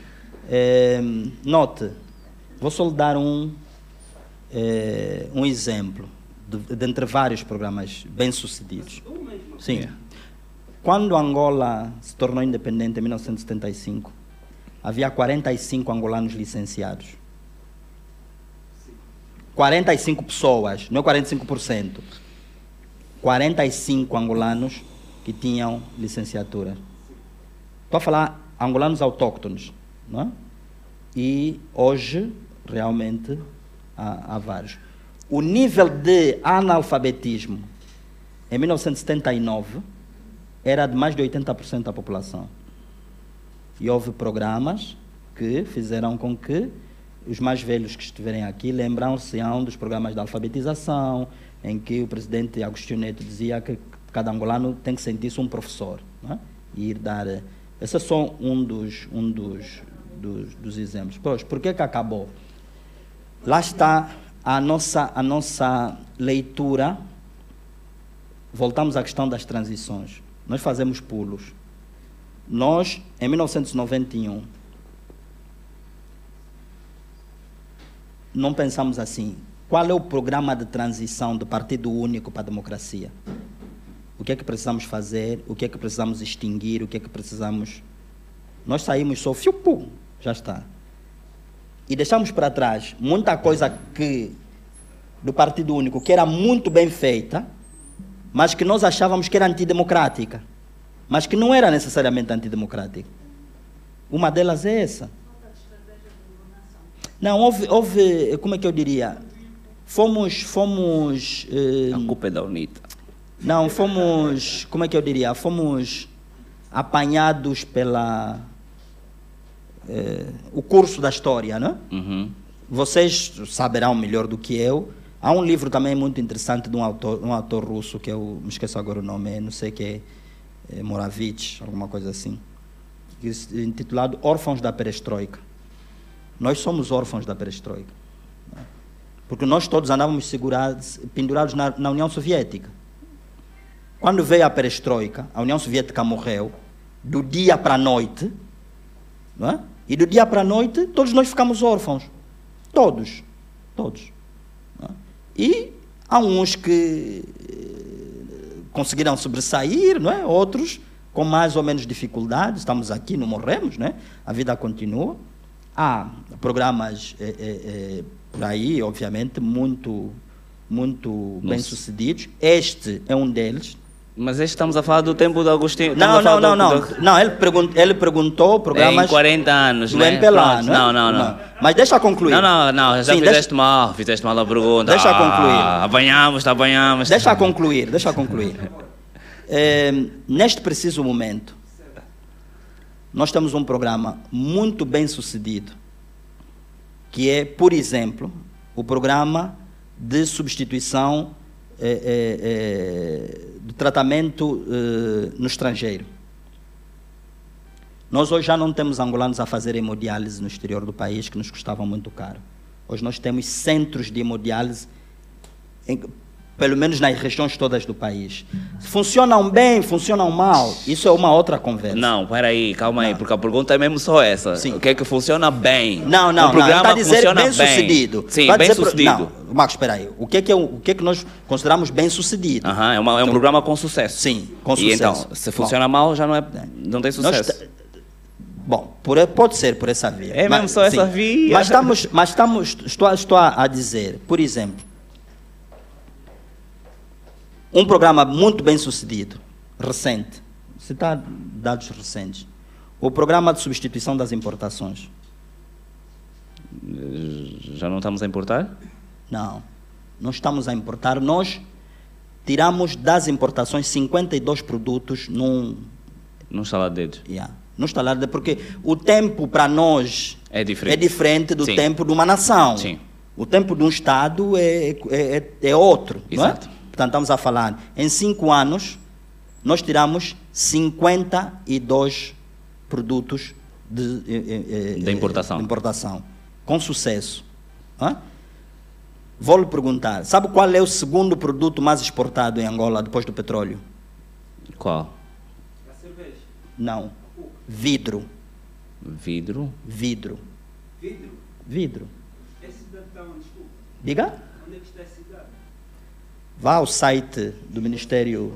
Eh, note, vou só lhe dar um, eh, um exemplo de, de entre vários programas bem-sucedidos. Sim. Quando Angola se tornou independente em 1975, havia 45 angolanos licenciados. 45 pessoas, não é 45%. 45 angolanos que tinham licenciatura. Estou a falar angolanos autóctones, não é? E hoje, realmente, há, há vários. O nível de analfabetismo em 1979 era de mais de 80% da população. E houve programas que fizeram com que os mais velhos que estiverem aqui lembram-se-ão dos programas de alfabetização, em que o presidente Agostinho Neto dizia que cada angolano tem que sentir-se um professor. é? E ir dar. eh, Esse é só um dos, um dos, dos, dos exemplos. Pois, por que, que acabou? Lá está a nossa, a nossa leitura. Voltamos à questão das transições. Nós fazemos pulos. Nós, em 1991, não pensamos assim. Qual é o programa de transição do Partido Único para a Democracia? O que é que precisamos fazer? O que é que precisamos extinguir? O que é que precisamos. Nós saímos só, fiu, pum, já está. E deixamos para trás muita coisa que do Partido Único que era muito bem feita, mas que nós achávamos que era antidemocrática, mas que não era necessariamente antidemocrática. Uma delas é essa. Não, houve, houve, como é que eu diria? Fomos, fomos... eh, A culpa é da UNITA. não, fomos, como é que eu diria? Fomos apanhados pela... eh, o curso da história, não é? Uhum. Vocês saberão melhor do que eu. Há um livro também muito interessante de um autor, um autor russo, que eu me esqueço agora o nome, não sei que é, é alguma coisa assim, intitulado Órfãos da Perestroika. Nós somos órfãos da Perestroika. não é? Porque nós todos andávamos segurados, pendurados na, na União Soviética. Quando veio a Perestroika, a União Soviética morreu, do dia para a noite, não é? E do dia para a noite, todos nós ficamos órfãos. Todos. Todos. É? E há uns que eh, conseguiram sobressair, não é? outros com mais ou menos dificuldades. Estamos aqui, não morremos, né? a vida continua. Há programas eh, eh, eh, por aí, obviamente, muito, muito bem-sucedidos. Este é um deles. Mas estamos a falar do tempo do Agostinho. Não, não, não, do- não. do- Não, ele, pergun ele perguntou programas Em 40 anos, do né? MPLA, Pronto, não, é? não, não, não. Mas deixa concluir. Não, não, não, já Sim, fizeste deixa- mal, fizeste mal a pergunta. Deixa eu concluir. Ah, apanhamos, apanhamos. Deixa concluir, deixa concluir. Eh, neste preciso momento, nós temos um programa muito bem sucedido, que é, por exemplo, o programa de substituição eh, eh, eh, do tratamento eh, no estrangeiro. Nós hoje já não temos angolanos a fazer hemodiálise no exterior do país, que nos custava muito caro. Hoje nós temos centros de hemodiálise em- pelo menos nas regiões todas do país. Funcionam bem, funcionam mal, isso é uma outra conversa. Não, peraí, calma aí, porque a pergunta é mesmo só essa. Sim. O que é que funciona bem? Não, não, o não. programa Está a dizer funciona bem sucedido. Sim, bem dizer sucedido. Não, Marcos, espera aí. O que é que, é, o que, é que nós consideramos bem sucedido? Aham, é, uma- é um programa com sucesso. Sim, com E então, sucesso. se funciona mal, já não, é, não tem sucesso. ta- Bom, por, pode ser por essa via. É mesmo só essa via? Mas estamos, mas estamos estou, estou a dizer, por exemplo, um programa muito bem sucedido, recente, citar dados recentes, o programa de substituição das importações. Já não estamos a importar? Não, não estamos a importar, nós tiramos das importações 52 produtos num, Não está lá de dedos. Yeah. No estalar de porque o tempo para nós É diferente. é diferente do Sim. tempo de uma nação. Sim. O tempo de um Estado é, é, é- é outro. não é? Portanto, estamos a falar, em cinco anos, nós tiramos 52 produtos de, eh, eh, eh, Da importação. de importação, com sucesso. é? Vou lhe perguntar, sabe qual é o segundo produto mais exportado em Angola depois do petróleo? Qual? Não. Vidro. Vidro? Vidro. Vidro? Vidro. Esse cidade está onde? Desculpa. Diga? Onde é que está a cidade? Vá ao site do Ministério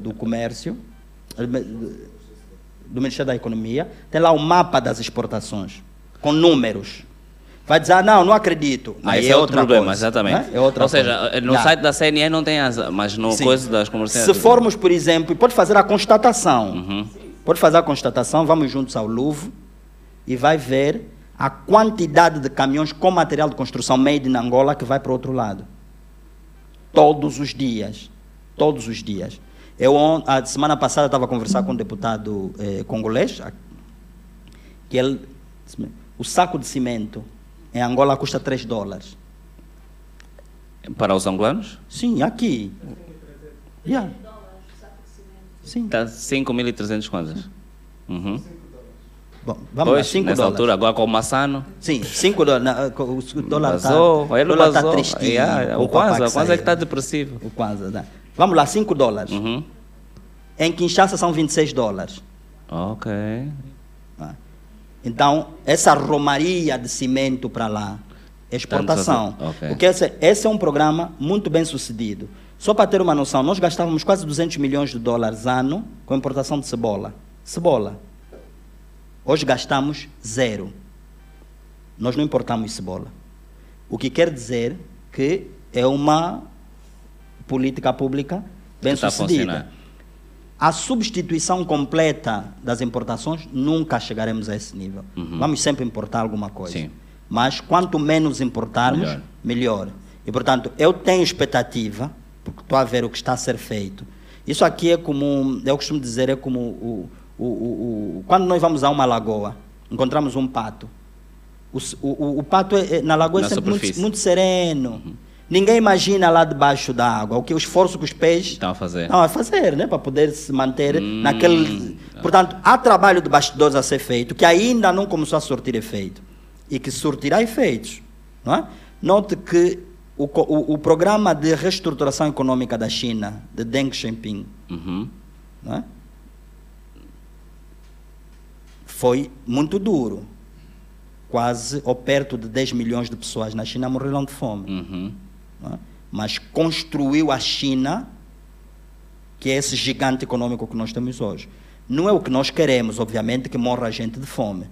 do Comércio, do Ministério da Economia, tem lá o mapa das exportações, com números. Vai dizer, ah, não, não acredito. Ah, Aí esse é outro problema, coisa, exatamente. né? É outra Ou seja, coisa. no Já. site da CNE não tem as, mas no Sim. coisa das comerciais. Se formos, por exemplo, pode fazer a constatação. Uhum. Pode fazer a constatação, vamos juntos ao Louvre e vai ver a quantidade de caminhões com material de construção made in Angola que vai para o outro lado. Todos os dias. Todos os dias. Eu, on- a semana passada, estava a conversar com um deputado eh, congolês, a- que ele, o saco de cimento em Angola custa 3 dólares. Para os angolanos? Sim, aqui. Yeah. Sim. Está 5.300 kwanzas. Uhum. Bom, vamos lá, Pois, 5 nessa dólares. altura, agora com o maçano. Sim, 5 dólares. O dólar está dólar tá tristinho. Yeah, o Kwanza, papai o Kwanza é que está depressivo. O Kwanza, né? Vamos lá, 5 dólares. Uhum. Em Kinshasa são 26 dólares. Ok. né? Então, essa romaria de cimento para lá é exportação. Tanto- ok. Porque esse, esse é um programa muito bem sucedido. Só para ter uma noção, nós gastávamos quase 200 milhões de dólares ano com importação de cebola. Cebola. Hoje gastamos zero. Nós não importamos cebola. O que quer dizer que é uma política pública bem Que está a sucedida. funcionar. A substituição completa das importações, nunca chegaremos a esse nível. Vamos sempre importar alguma coisa. Sim. Mas quanto menos importarmos, Melhor. melhor. E, portanto, eu tenho expectativa, porque estou a ver o que está a ser feito. Isso aqui é como, eu costumo dizer, é como o, o, o, o- quando nós vamos a uma lagoa, encontramos um pato. O, pato é- é- na lagoa Na é sempre muito, muito sereno. Ninguém imagina lá debaixo da água o que o esforço que os peixes Estão a fazer. não, a fazer, né? Para poder se manter Hum. naquele. Portanto, há trabalho de bastidores a ser feito que ainda não começou a surtir efeito e que surtirá efeitos. Não é? Note que o, o, o programa de reestruturação econômica da China, de Deng Xiaoping, Uhum. é? Foi muito duro. Quase ou perto de 10 milhões de pessoas na China morreram de fome Uhum. é? mas construiu a China, que é esse gigante econômico que nós temos hoje. Não é o que nós queremos, obviamente, que morra a gente de fome,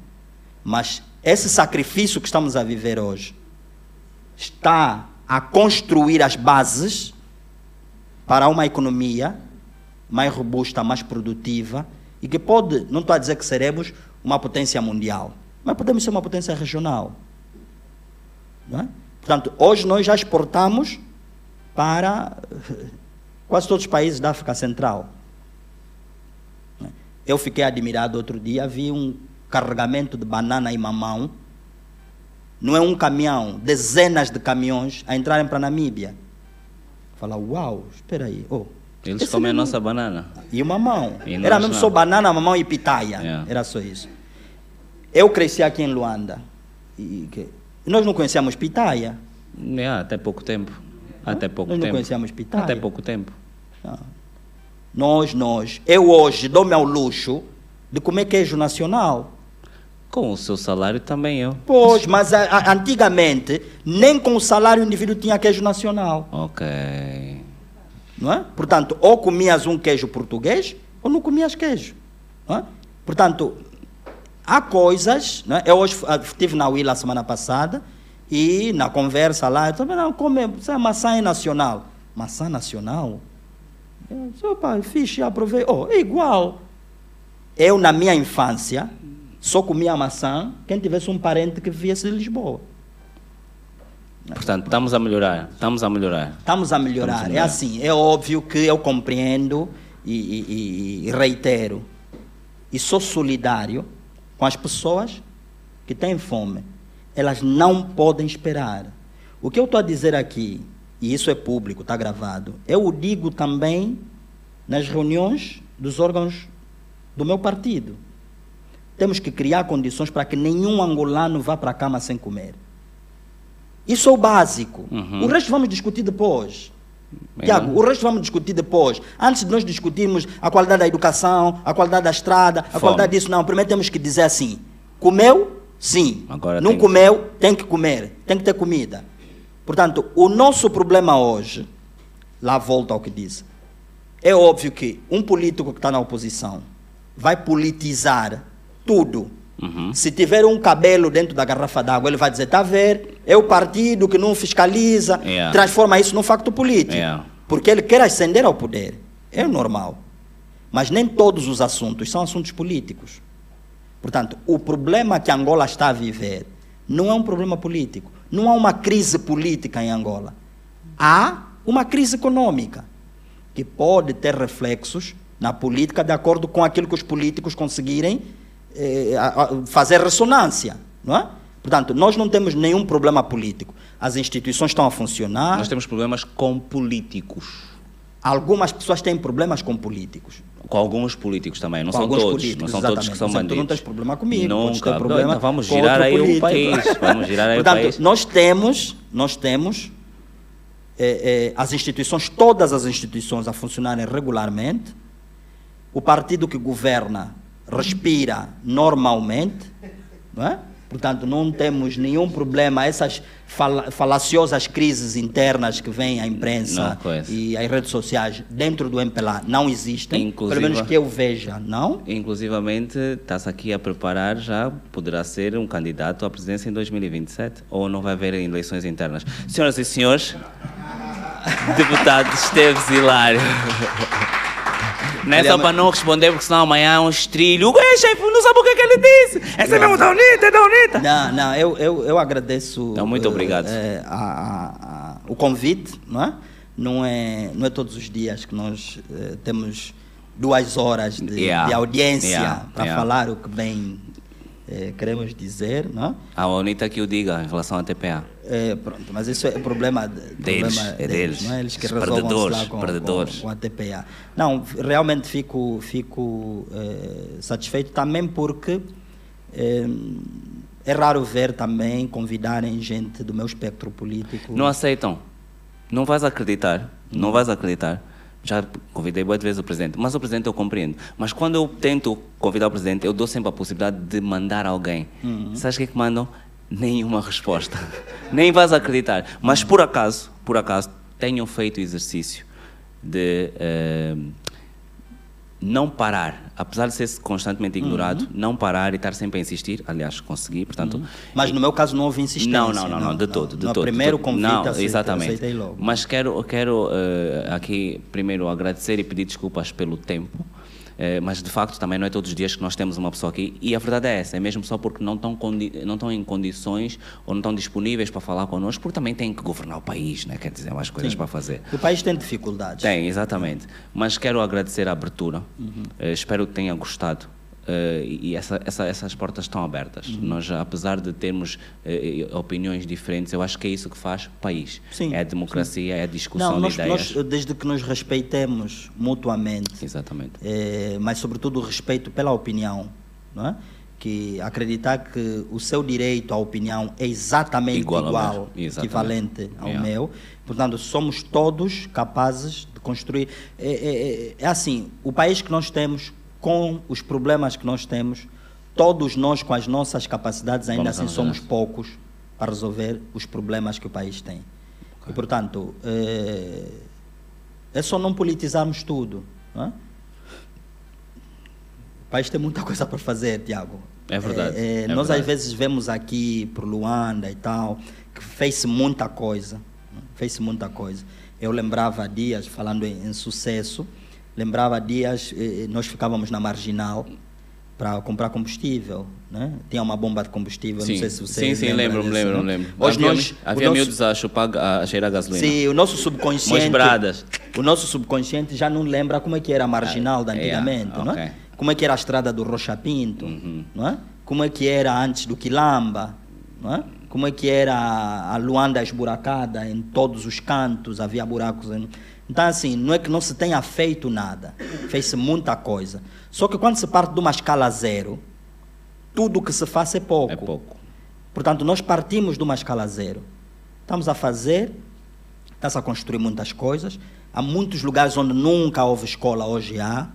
mas esse sacrifício que estamos a viver hoje está a construir as bases para uma economia mais robusta, mais produtiva e que pode, não estou a dizer que seremos uma potência mundial, mas podemos ser uma potência regional. Não é? Portanto, hoje nós já exportamos para eh, quase todos os países da África Central. É? Eu fiquei admirado outro dia, vi um carregamento de banana e mamão. Não é um caminhão, dezenas de caminhões a entrarem para a Namíbia. Falar, uau, espera aí. Oh, Eles comem a nossa banana. e o mamão. E Era mesmo só banana, mamão e pitaia. Yeah. Era só isso. Eu cresci aqui em Luanda. E, nós não conhecíamos pitaia. É, até pouco tempo. Até pouco nós tempo. não conhecíamos pitaia. Até pouco tempo. Nós, nós. Eu hoje dou-me ao luxo de comer queijo nacional. Com o seu salário também eu. Pois, mas a- a- antigamente, nem com o salário o indivíduo tinha queijo nacional. Ok. Não é? Portanto, ou comias um queijo português, ou não comias queijo. Não é? Portanto, há coisas. Não é? Eu hoje ah, estive na Willa semana passada e na conversa lá, eu também não come, é maçã é nacional. Maçã nacional? Eu disse, opa, fiz, já provei. Oh, é igual. Eu, na minha infância, só comia maçã quem tivesse um parente que viesse de Lisboa. Portanto, estamos a melhorar. Estamos a melhorar. Estamos a melhorar. Estamos a É melhorar. assim, é óbvio que eu compreendo e, e- e reitero e sou solidário com as pessoas que têm fome. Elas não podem esperar. O que eu estou a dizer aqui, e isso é público, está gravado, eu o digo também nas reuniões dos órgãos do meu partido. Temos que criar condições para que nenhum angolano vá para a cama sem comer. Isso é o básico. Uhum. O resto vamos discutir depois. Tiago, o resto vamos discutir depois. Antes de nós discutirmos a qualidade da educação, a qualidade da estrada, a Fome. qualidade disso, não. Primeiro temos que dizer assim: comeu? Sim. Agora não tem que- comeu? Tem que comer. Tem que ter comida. Portanto, o nosso problema hoje, lá volta ao que disse, é óbvio que um político que está na oposição vai politizar tudo. Uhum. Se tiver um cabelo dentro da garrafa d'água, ele vai dizer: está a ver, é o partido que não fiscaliza, Yeah. transforma isso num facto político. Yeah. Porque ele quer ascender ao poder. É normal. Mas nem todos os assuntos são assuntos políticos. Portanto, o problema que Angola está a viver não é um problema político. Não há uma crise política em Angola. Há uma crise econômica que pode ter reflexos na política de acordo com aquilo que os políticos conseguirem eh, fazer ressonância, não é? Portanto, nós não temos nenhum problema político. As instituições estão a funcionar. Nós temos problemas com políticos. Algumas pessoas têm problemas com políticos. Com alguns políticos também, não Com são todos. não são todos que exatamente. são exemplo, tu bandidos. não tens problema comigo, Nunca. problema Então vamos girar aí o país. Vamos girar aí o Portanto, país. nós temos, nós temos eh, eh, as instituições, todas as instituições a funcionarem regularmente. O partido que governa respira normalmente, não é? Portanto, não temos nenhum problema. Essas fala- falaciosas crises internas que vêm à imprensa e às redes sociais dentro do MPLA não existem. Inclusive- Pelo menos que eu veja, não? Inclusivamente, está-se aqui a preparar já, poderá ser um candidato à presidência em 2027, ou não vai haver eleições internas. Senhoras e senhores, deputado Esteves Hilário. Não é só para não responder, porque senão amanhã é um estrilho. Ué, chefe, não sabe o que, é que ele disse. Essa é mesmo da UNITA, é da UNITA. Não, não, eu, eu, eu agradeço. Então, muito eh, obrigado. eh, a- a- a- o convite, não é? Não é, não é todos os dias que nós eh, temos duas horas de, Yeah. de audiência Yeah, para yeah. falar o que bem eh, queremos dizer, não é? A UNITA que o diga em relação à TPA. É, pronto, mas isso é problema, de, Deles, problema é deles. não é? Eles que resolvam lá com, perdedores. com, com a TPA. Não, realmente fico, fico eh, satisfeito também porque eh, é raro ver também convidarem gente do meu espectro político. Não aceitam. Não vais acreditar. Não vais acreditar. Já convidei boas vezes o presidente, mas o presidente eu compreendo. Mas quando eu tento convidar o presidente, eu dou sempre a possibilidade de mandar alguém. Sabes o que é que mandam? Nenhuma resposta. Nem vais acreditar. Mas por acaso, por acaso, tenham feito o exercício de eh, não parar, apesar de ser constantemente ignorado, não parar e estar sempre a insistir. Aliás, consegui, portanto. Mas no meu caso não houve insistência. Não, não, não, não, de todo, de no todo. primeiro todo. convite não, aceitei, exatamente. aceitei logo. Mas quero, quero eh, aqui primeiro agradecer e pedir desculpas pelo tempo. Eh, mas de facto também não é todos os dias que nós temos uma pessoa aqui e a verdade é essa, é mesmo só porque não estão, não estão em condições ou não estão disponíveis para falar connosco, porque também têm que governar o país, né? quer dizer, há mais coisas Sim. para fazer. O país tem dificuldades. Tem, exatamente. Mas quero agradecer a abertura. Eh, espero que tenha gostado. Eh, e essa, essa- essas portas estão abertas. Nós, apesar de termos eh, opiniões diferentes, eu acho que é isso que faz país. Sim, é a democracia, é a discussão Não, nós, de ideias. nós, desde que nos respeitemos mutuamente, Exatamente. eh, mas sobretudo o respeito pela opinião, não é? que acreditar que o seu direito à opinião é exatamente Igual igual. Exatamente. equivalente ao Yeah. meu. Portanto, somos todos capazes de construir. É, é- é- é assim, o país que nós temos, com os problemas que nós temos, todos nós, com as nossas capacidades, ainda Vamos assim somos poucos para resolver os problemas que o país tem. E, portanto, é, é só não politizarmos tudo. não é? O país tem muita coisa para fazer, Tiago. É verdade, É, é, nós verdade. às vezes vemos aqui por Luanda e tal, que fez-se muita coisa. Fez-se muita coisa. Eu lembrava dias, falando em, em sucesso, lembrava dias, eh, nós ficávamos na marginal para comprar combustível. Né? Tinha uma bomba de combustível, Sim, não sei se você sim, sim, lembro-me, disso, lembro-me, né? lembro. Hoje havia nós, havia nosso- miúdos a chupar, a cheirar gasolina. Sim, o nosso subconsciente. O nosso subconsciente já não lembra como é que era a marginal de Ah, antigamente, yeah, não é? Uhum. Como é que era a estrada do Rocha Pinto, não é? Como é que era antes do Quilamba, não é? Como é que era a Luanda esburacada em todos os cantos, havia buracos. Em... Então, assim, não é que não se tenha feito nada, fez-se muita coisa. Só que quando se parte de uma escala zero, tudo o que se faz é pouco. É pouco. Portanto, nós partimos de uma escala zero. Estamos a fazer, está-se a construir muitas coisas. Há muitos lugares onde nunca houve escola, hoje há.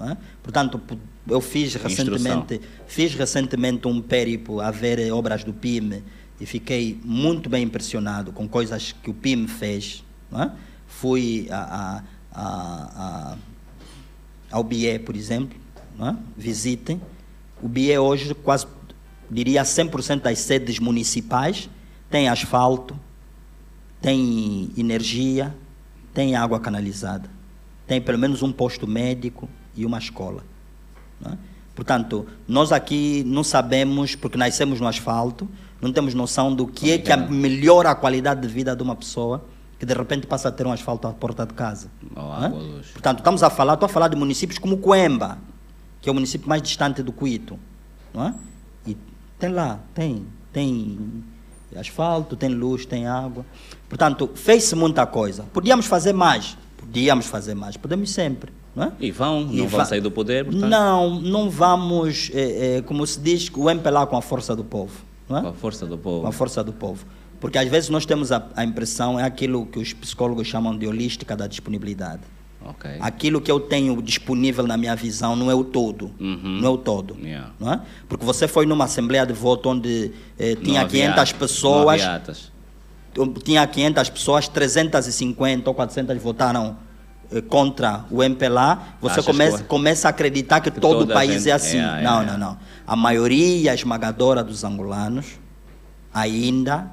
é? Portanto, eu fiz recentemente, fiz recentemente um péripo a ver obras do PIM e fiquei muito bem impressionado com coisas que o PIM fez. não é? Fui a, a, a, ao BIE, por exemplo, é? visitem. O BIE hoje, quase, diria 100% das sedes municipais, tem asfalto, tem energia, tem água canalizada, tem pelo menos um posto médico e uma escola. é? Portanto, nós aqui não sabemos, porque nascemos no asfalto, não temos noção do que é que a- melhora a qualidade de vida de uma pessoa que de repente passa a ter um asfalto à porta de casa. É? luz. Portanto, estamos a falar, estou a falar de municípios como Coemba, que é o município mais distante do Cuito, não é? E tem lá, tem, tem asfalto, tem luz, tem água. Portanto, fez-se muita coisa. Podíamos fazer mais, podíamos fazer mais, podemos sempre, não é? E vão, E não vão va- sair do poder, portanto, Não, não vamos, eh, eh, como se diz, o MPLA com a força do povo, não é? com a força do com povo. a força do povo. Porque às vezes nós temos a, a impressão, é aquilo que os psicólogos chamam de holística da disponibilidade. Ok. Aquilo que eu tenho disponível na minha visão não é o todo. Uhum. Não é o todo. Yeah. Não é? Porque você foi numa assembleia de voto onde eh, tinha havia- 500 não pessoas, atas. tinha 500 pessoas, 350 ou 400 votaram eh, contra o MPLA, você Achas começa, que- começa a acreditar que, todo o país gente- é assim. é, é, não, é. não, não. A maioria esmagadora dos angolanos ainda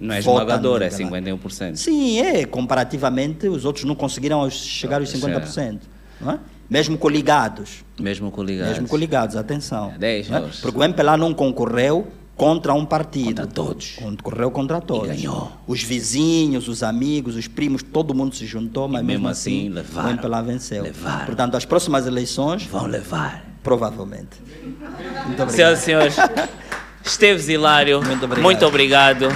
Não é esmagador, é MPLA. 51%. Sim, é. Comparativamente, os outros não conseguiram chegar aos 50%. Não é? Mesmo coligados. Mesmo coligados. Mesmo coligados, atenção. É, dez não é? Porque o MPLA não concorreu contra um partido. Contra todos. Concorreu contra todos. ganhou. Os vizinhos, os amigos, os primos, todo mundo se juntou, mas mesmo mesmo assim, assim, levaram. o MPLA venceu. Levaram. Portanto, as próximas eleições, Vão levar. provavelmente. Muito obrigado. Senhoras e senhores, Esteves Hilário, Muito obrigado. muito obrigado.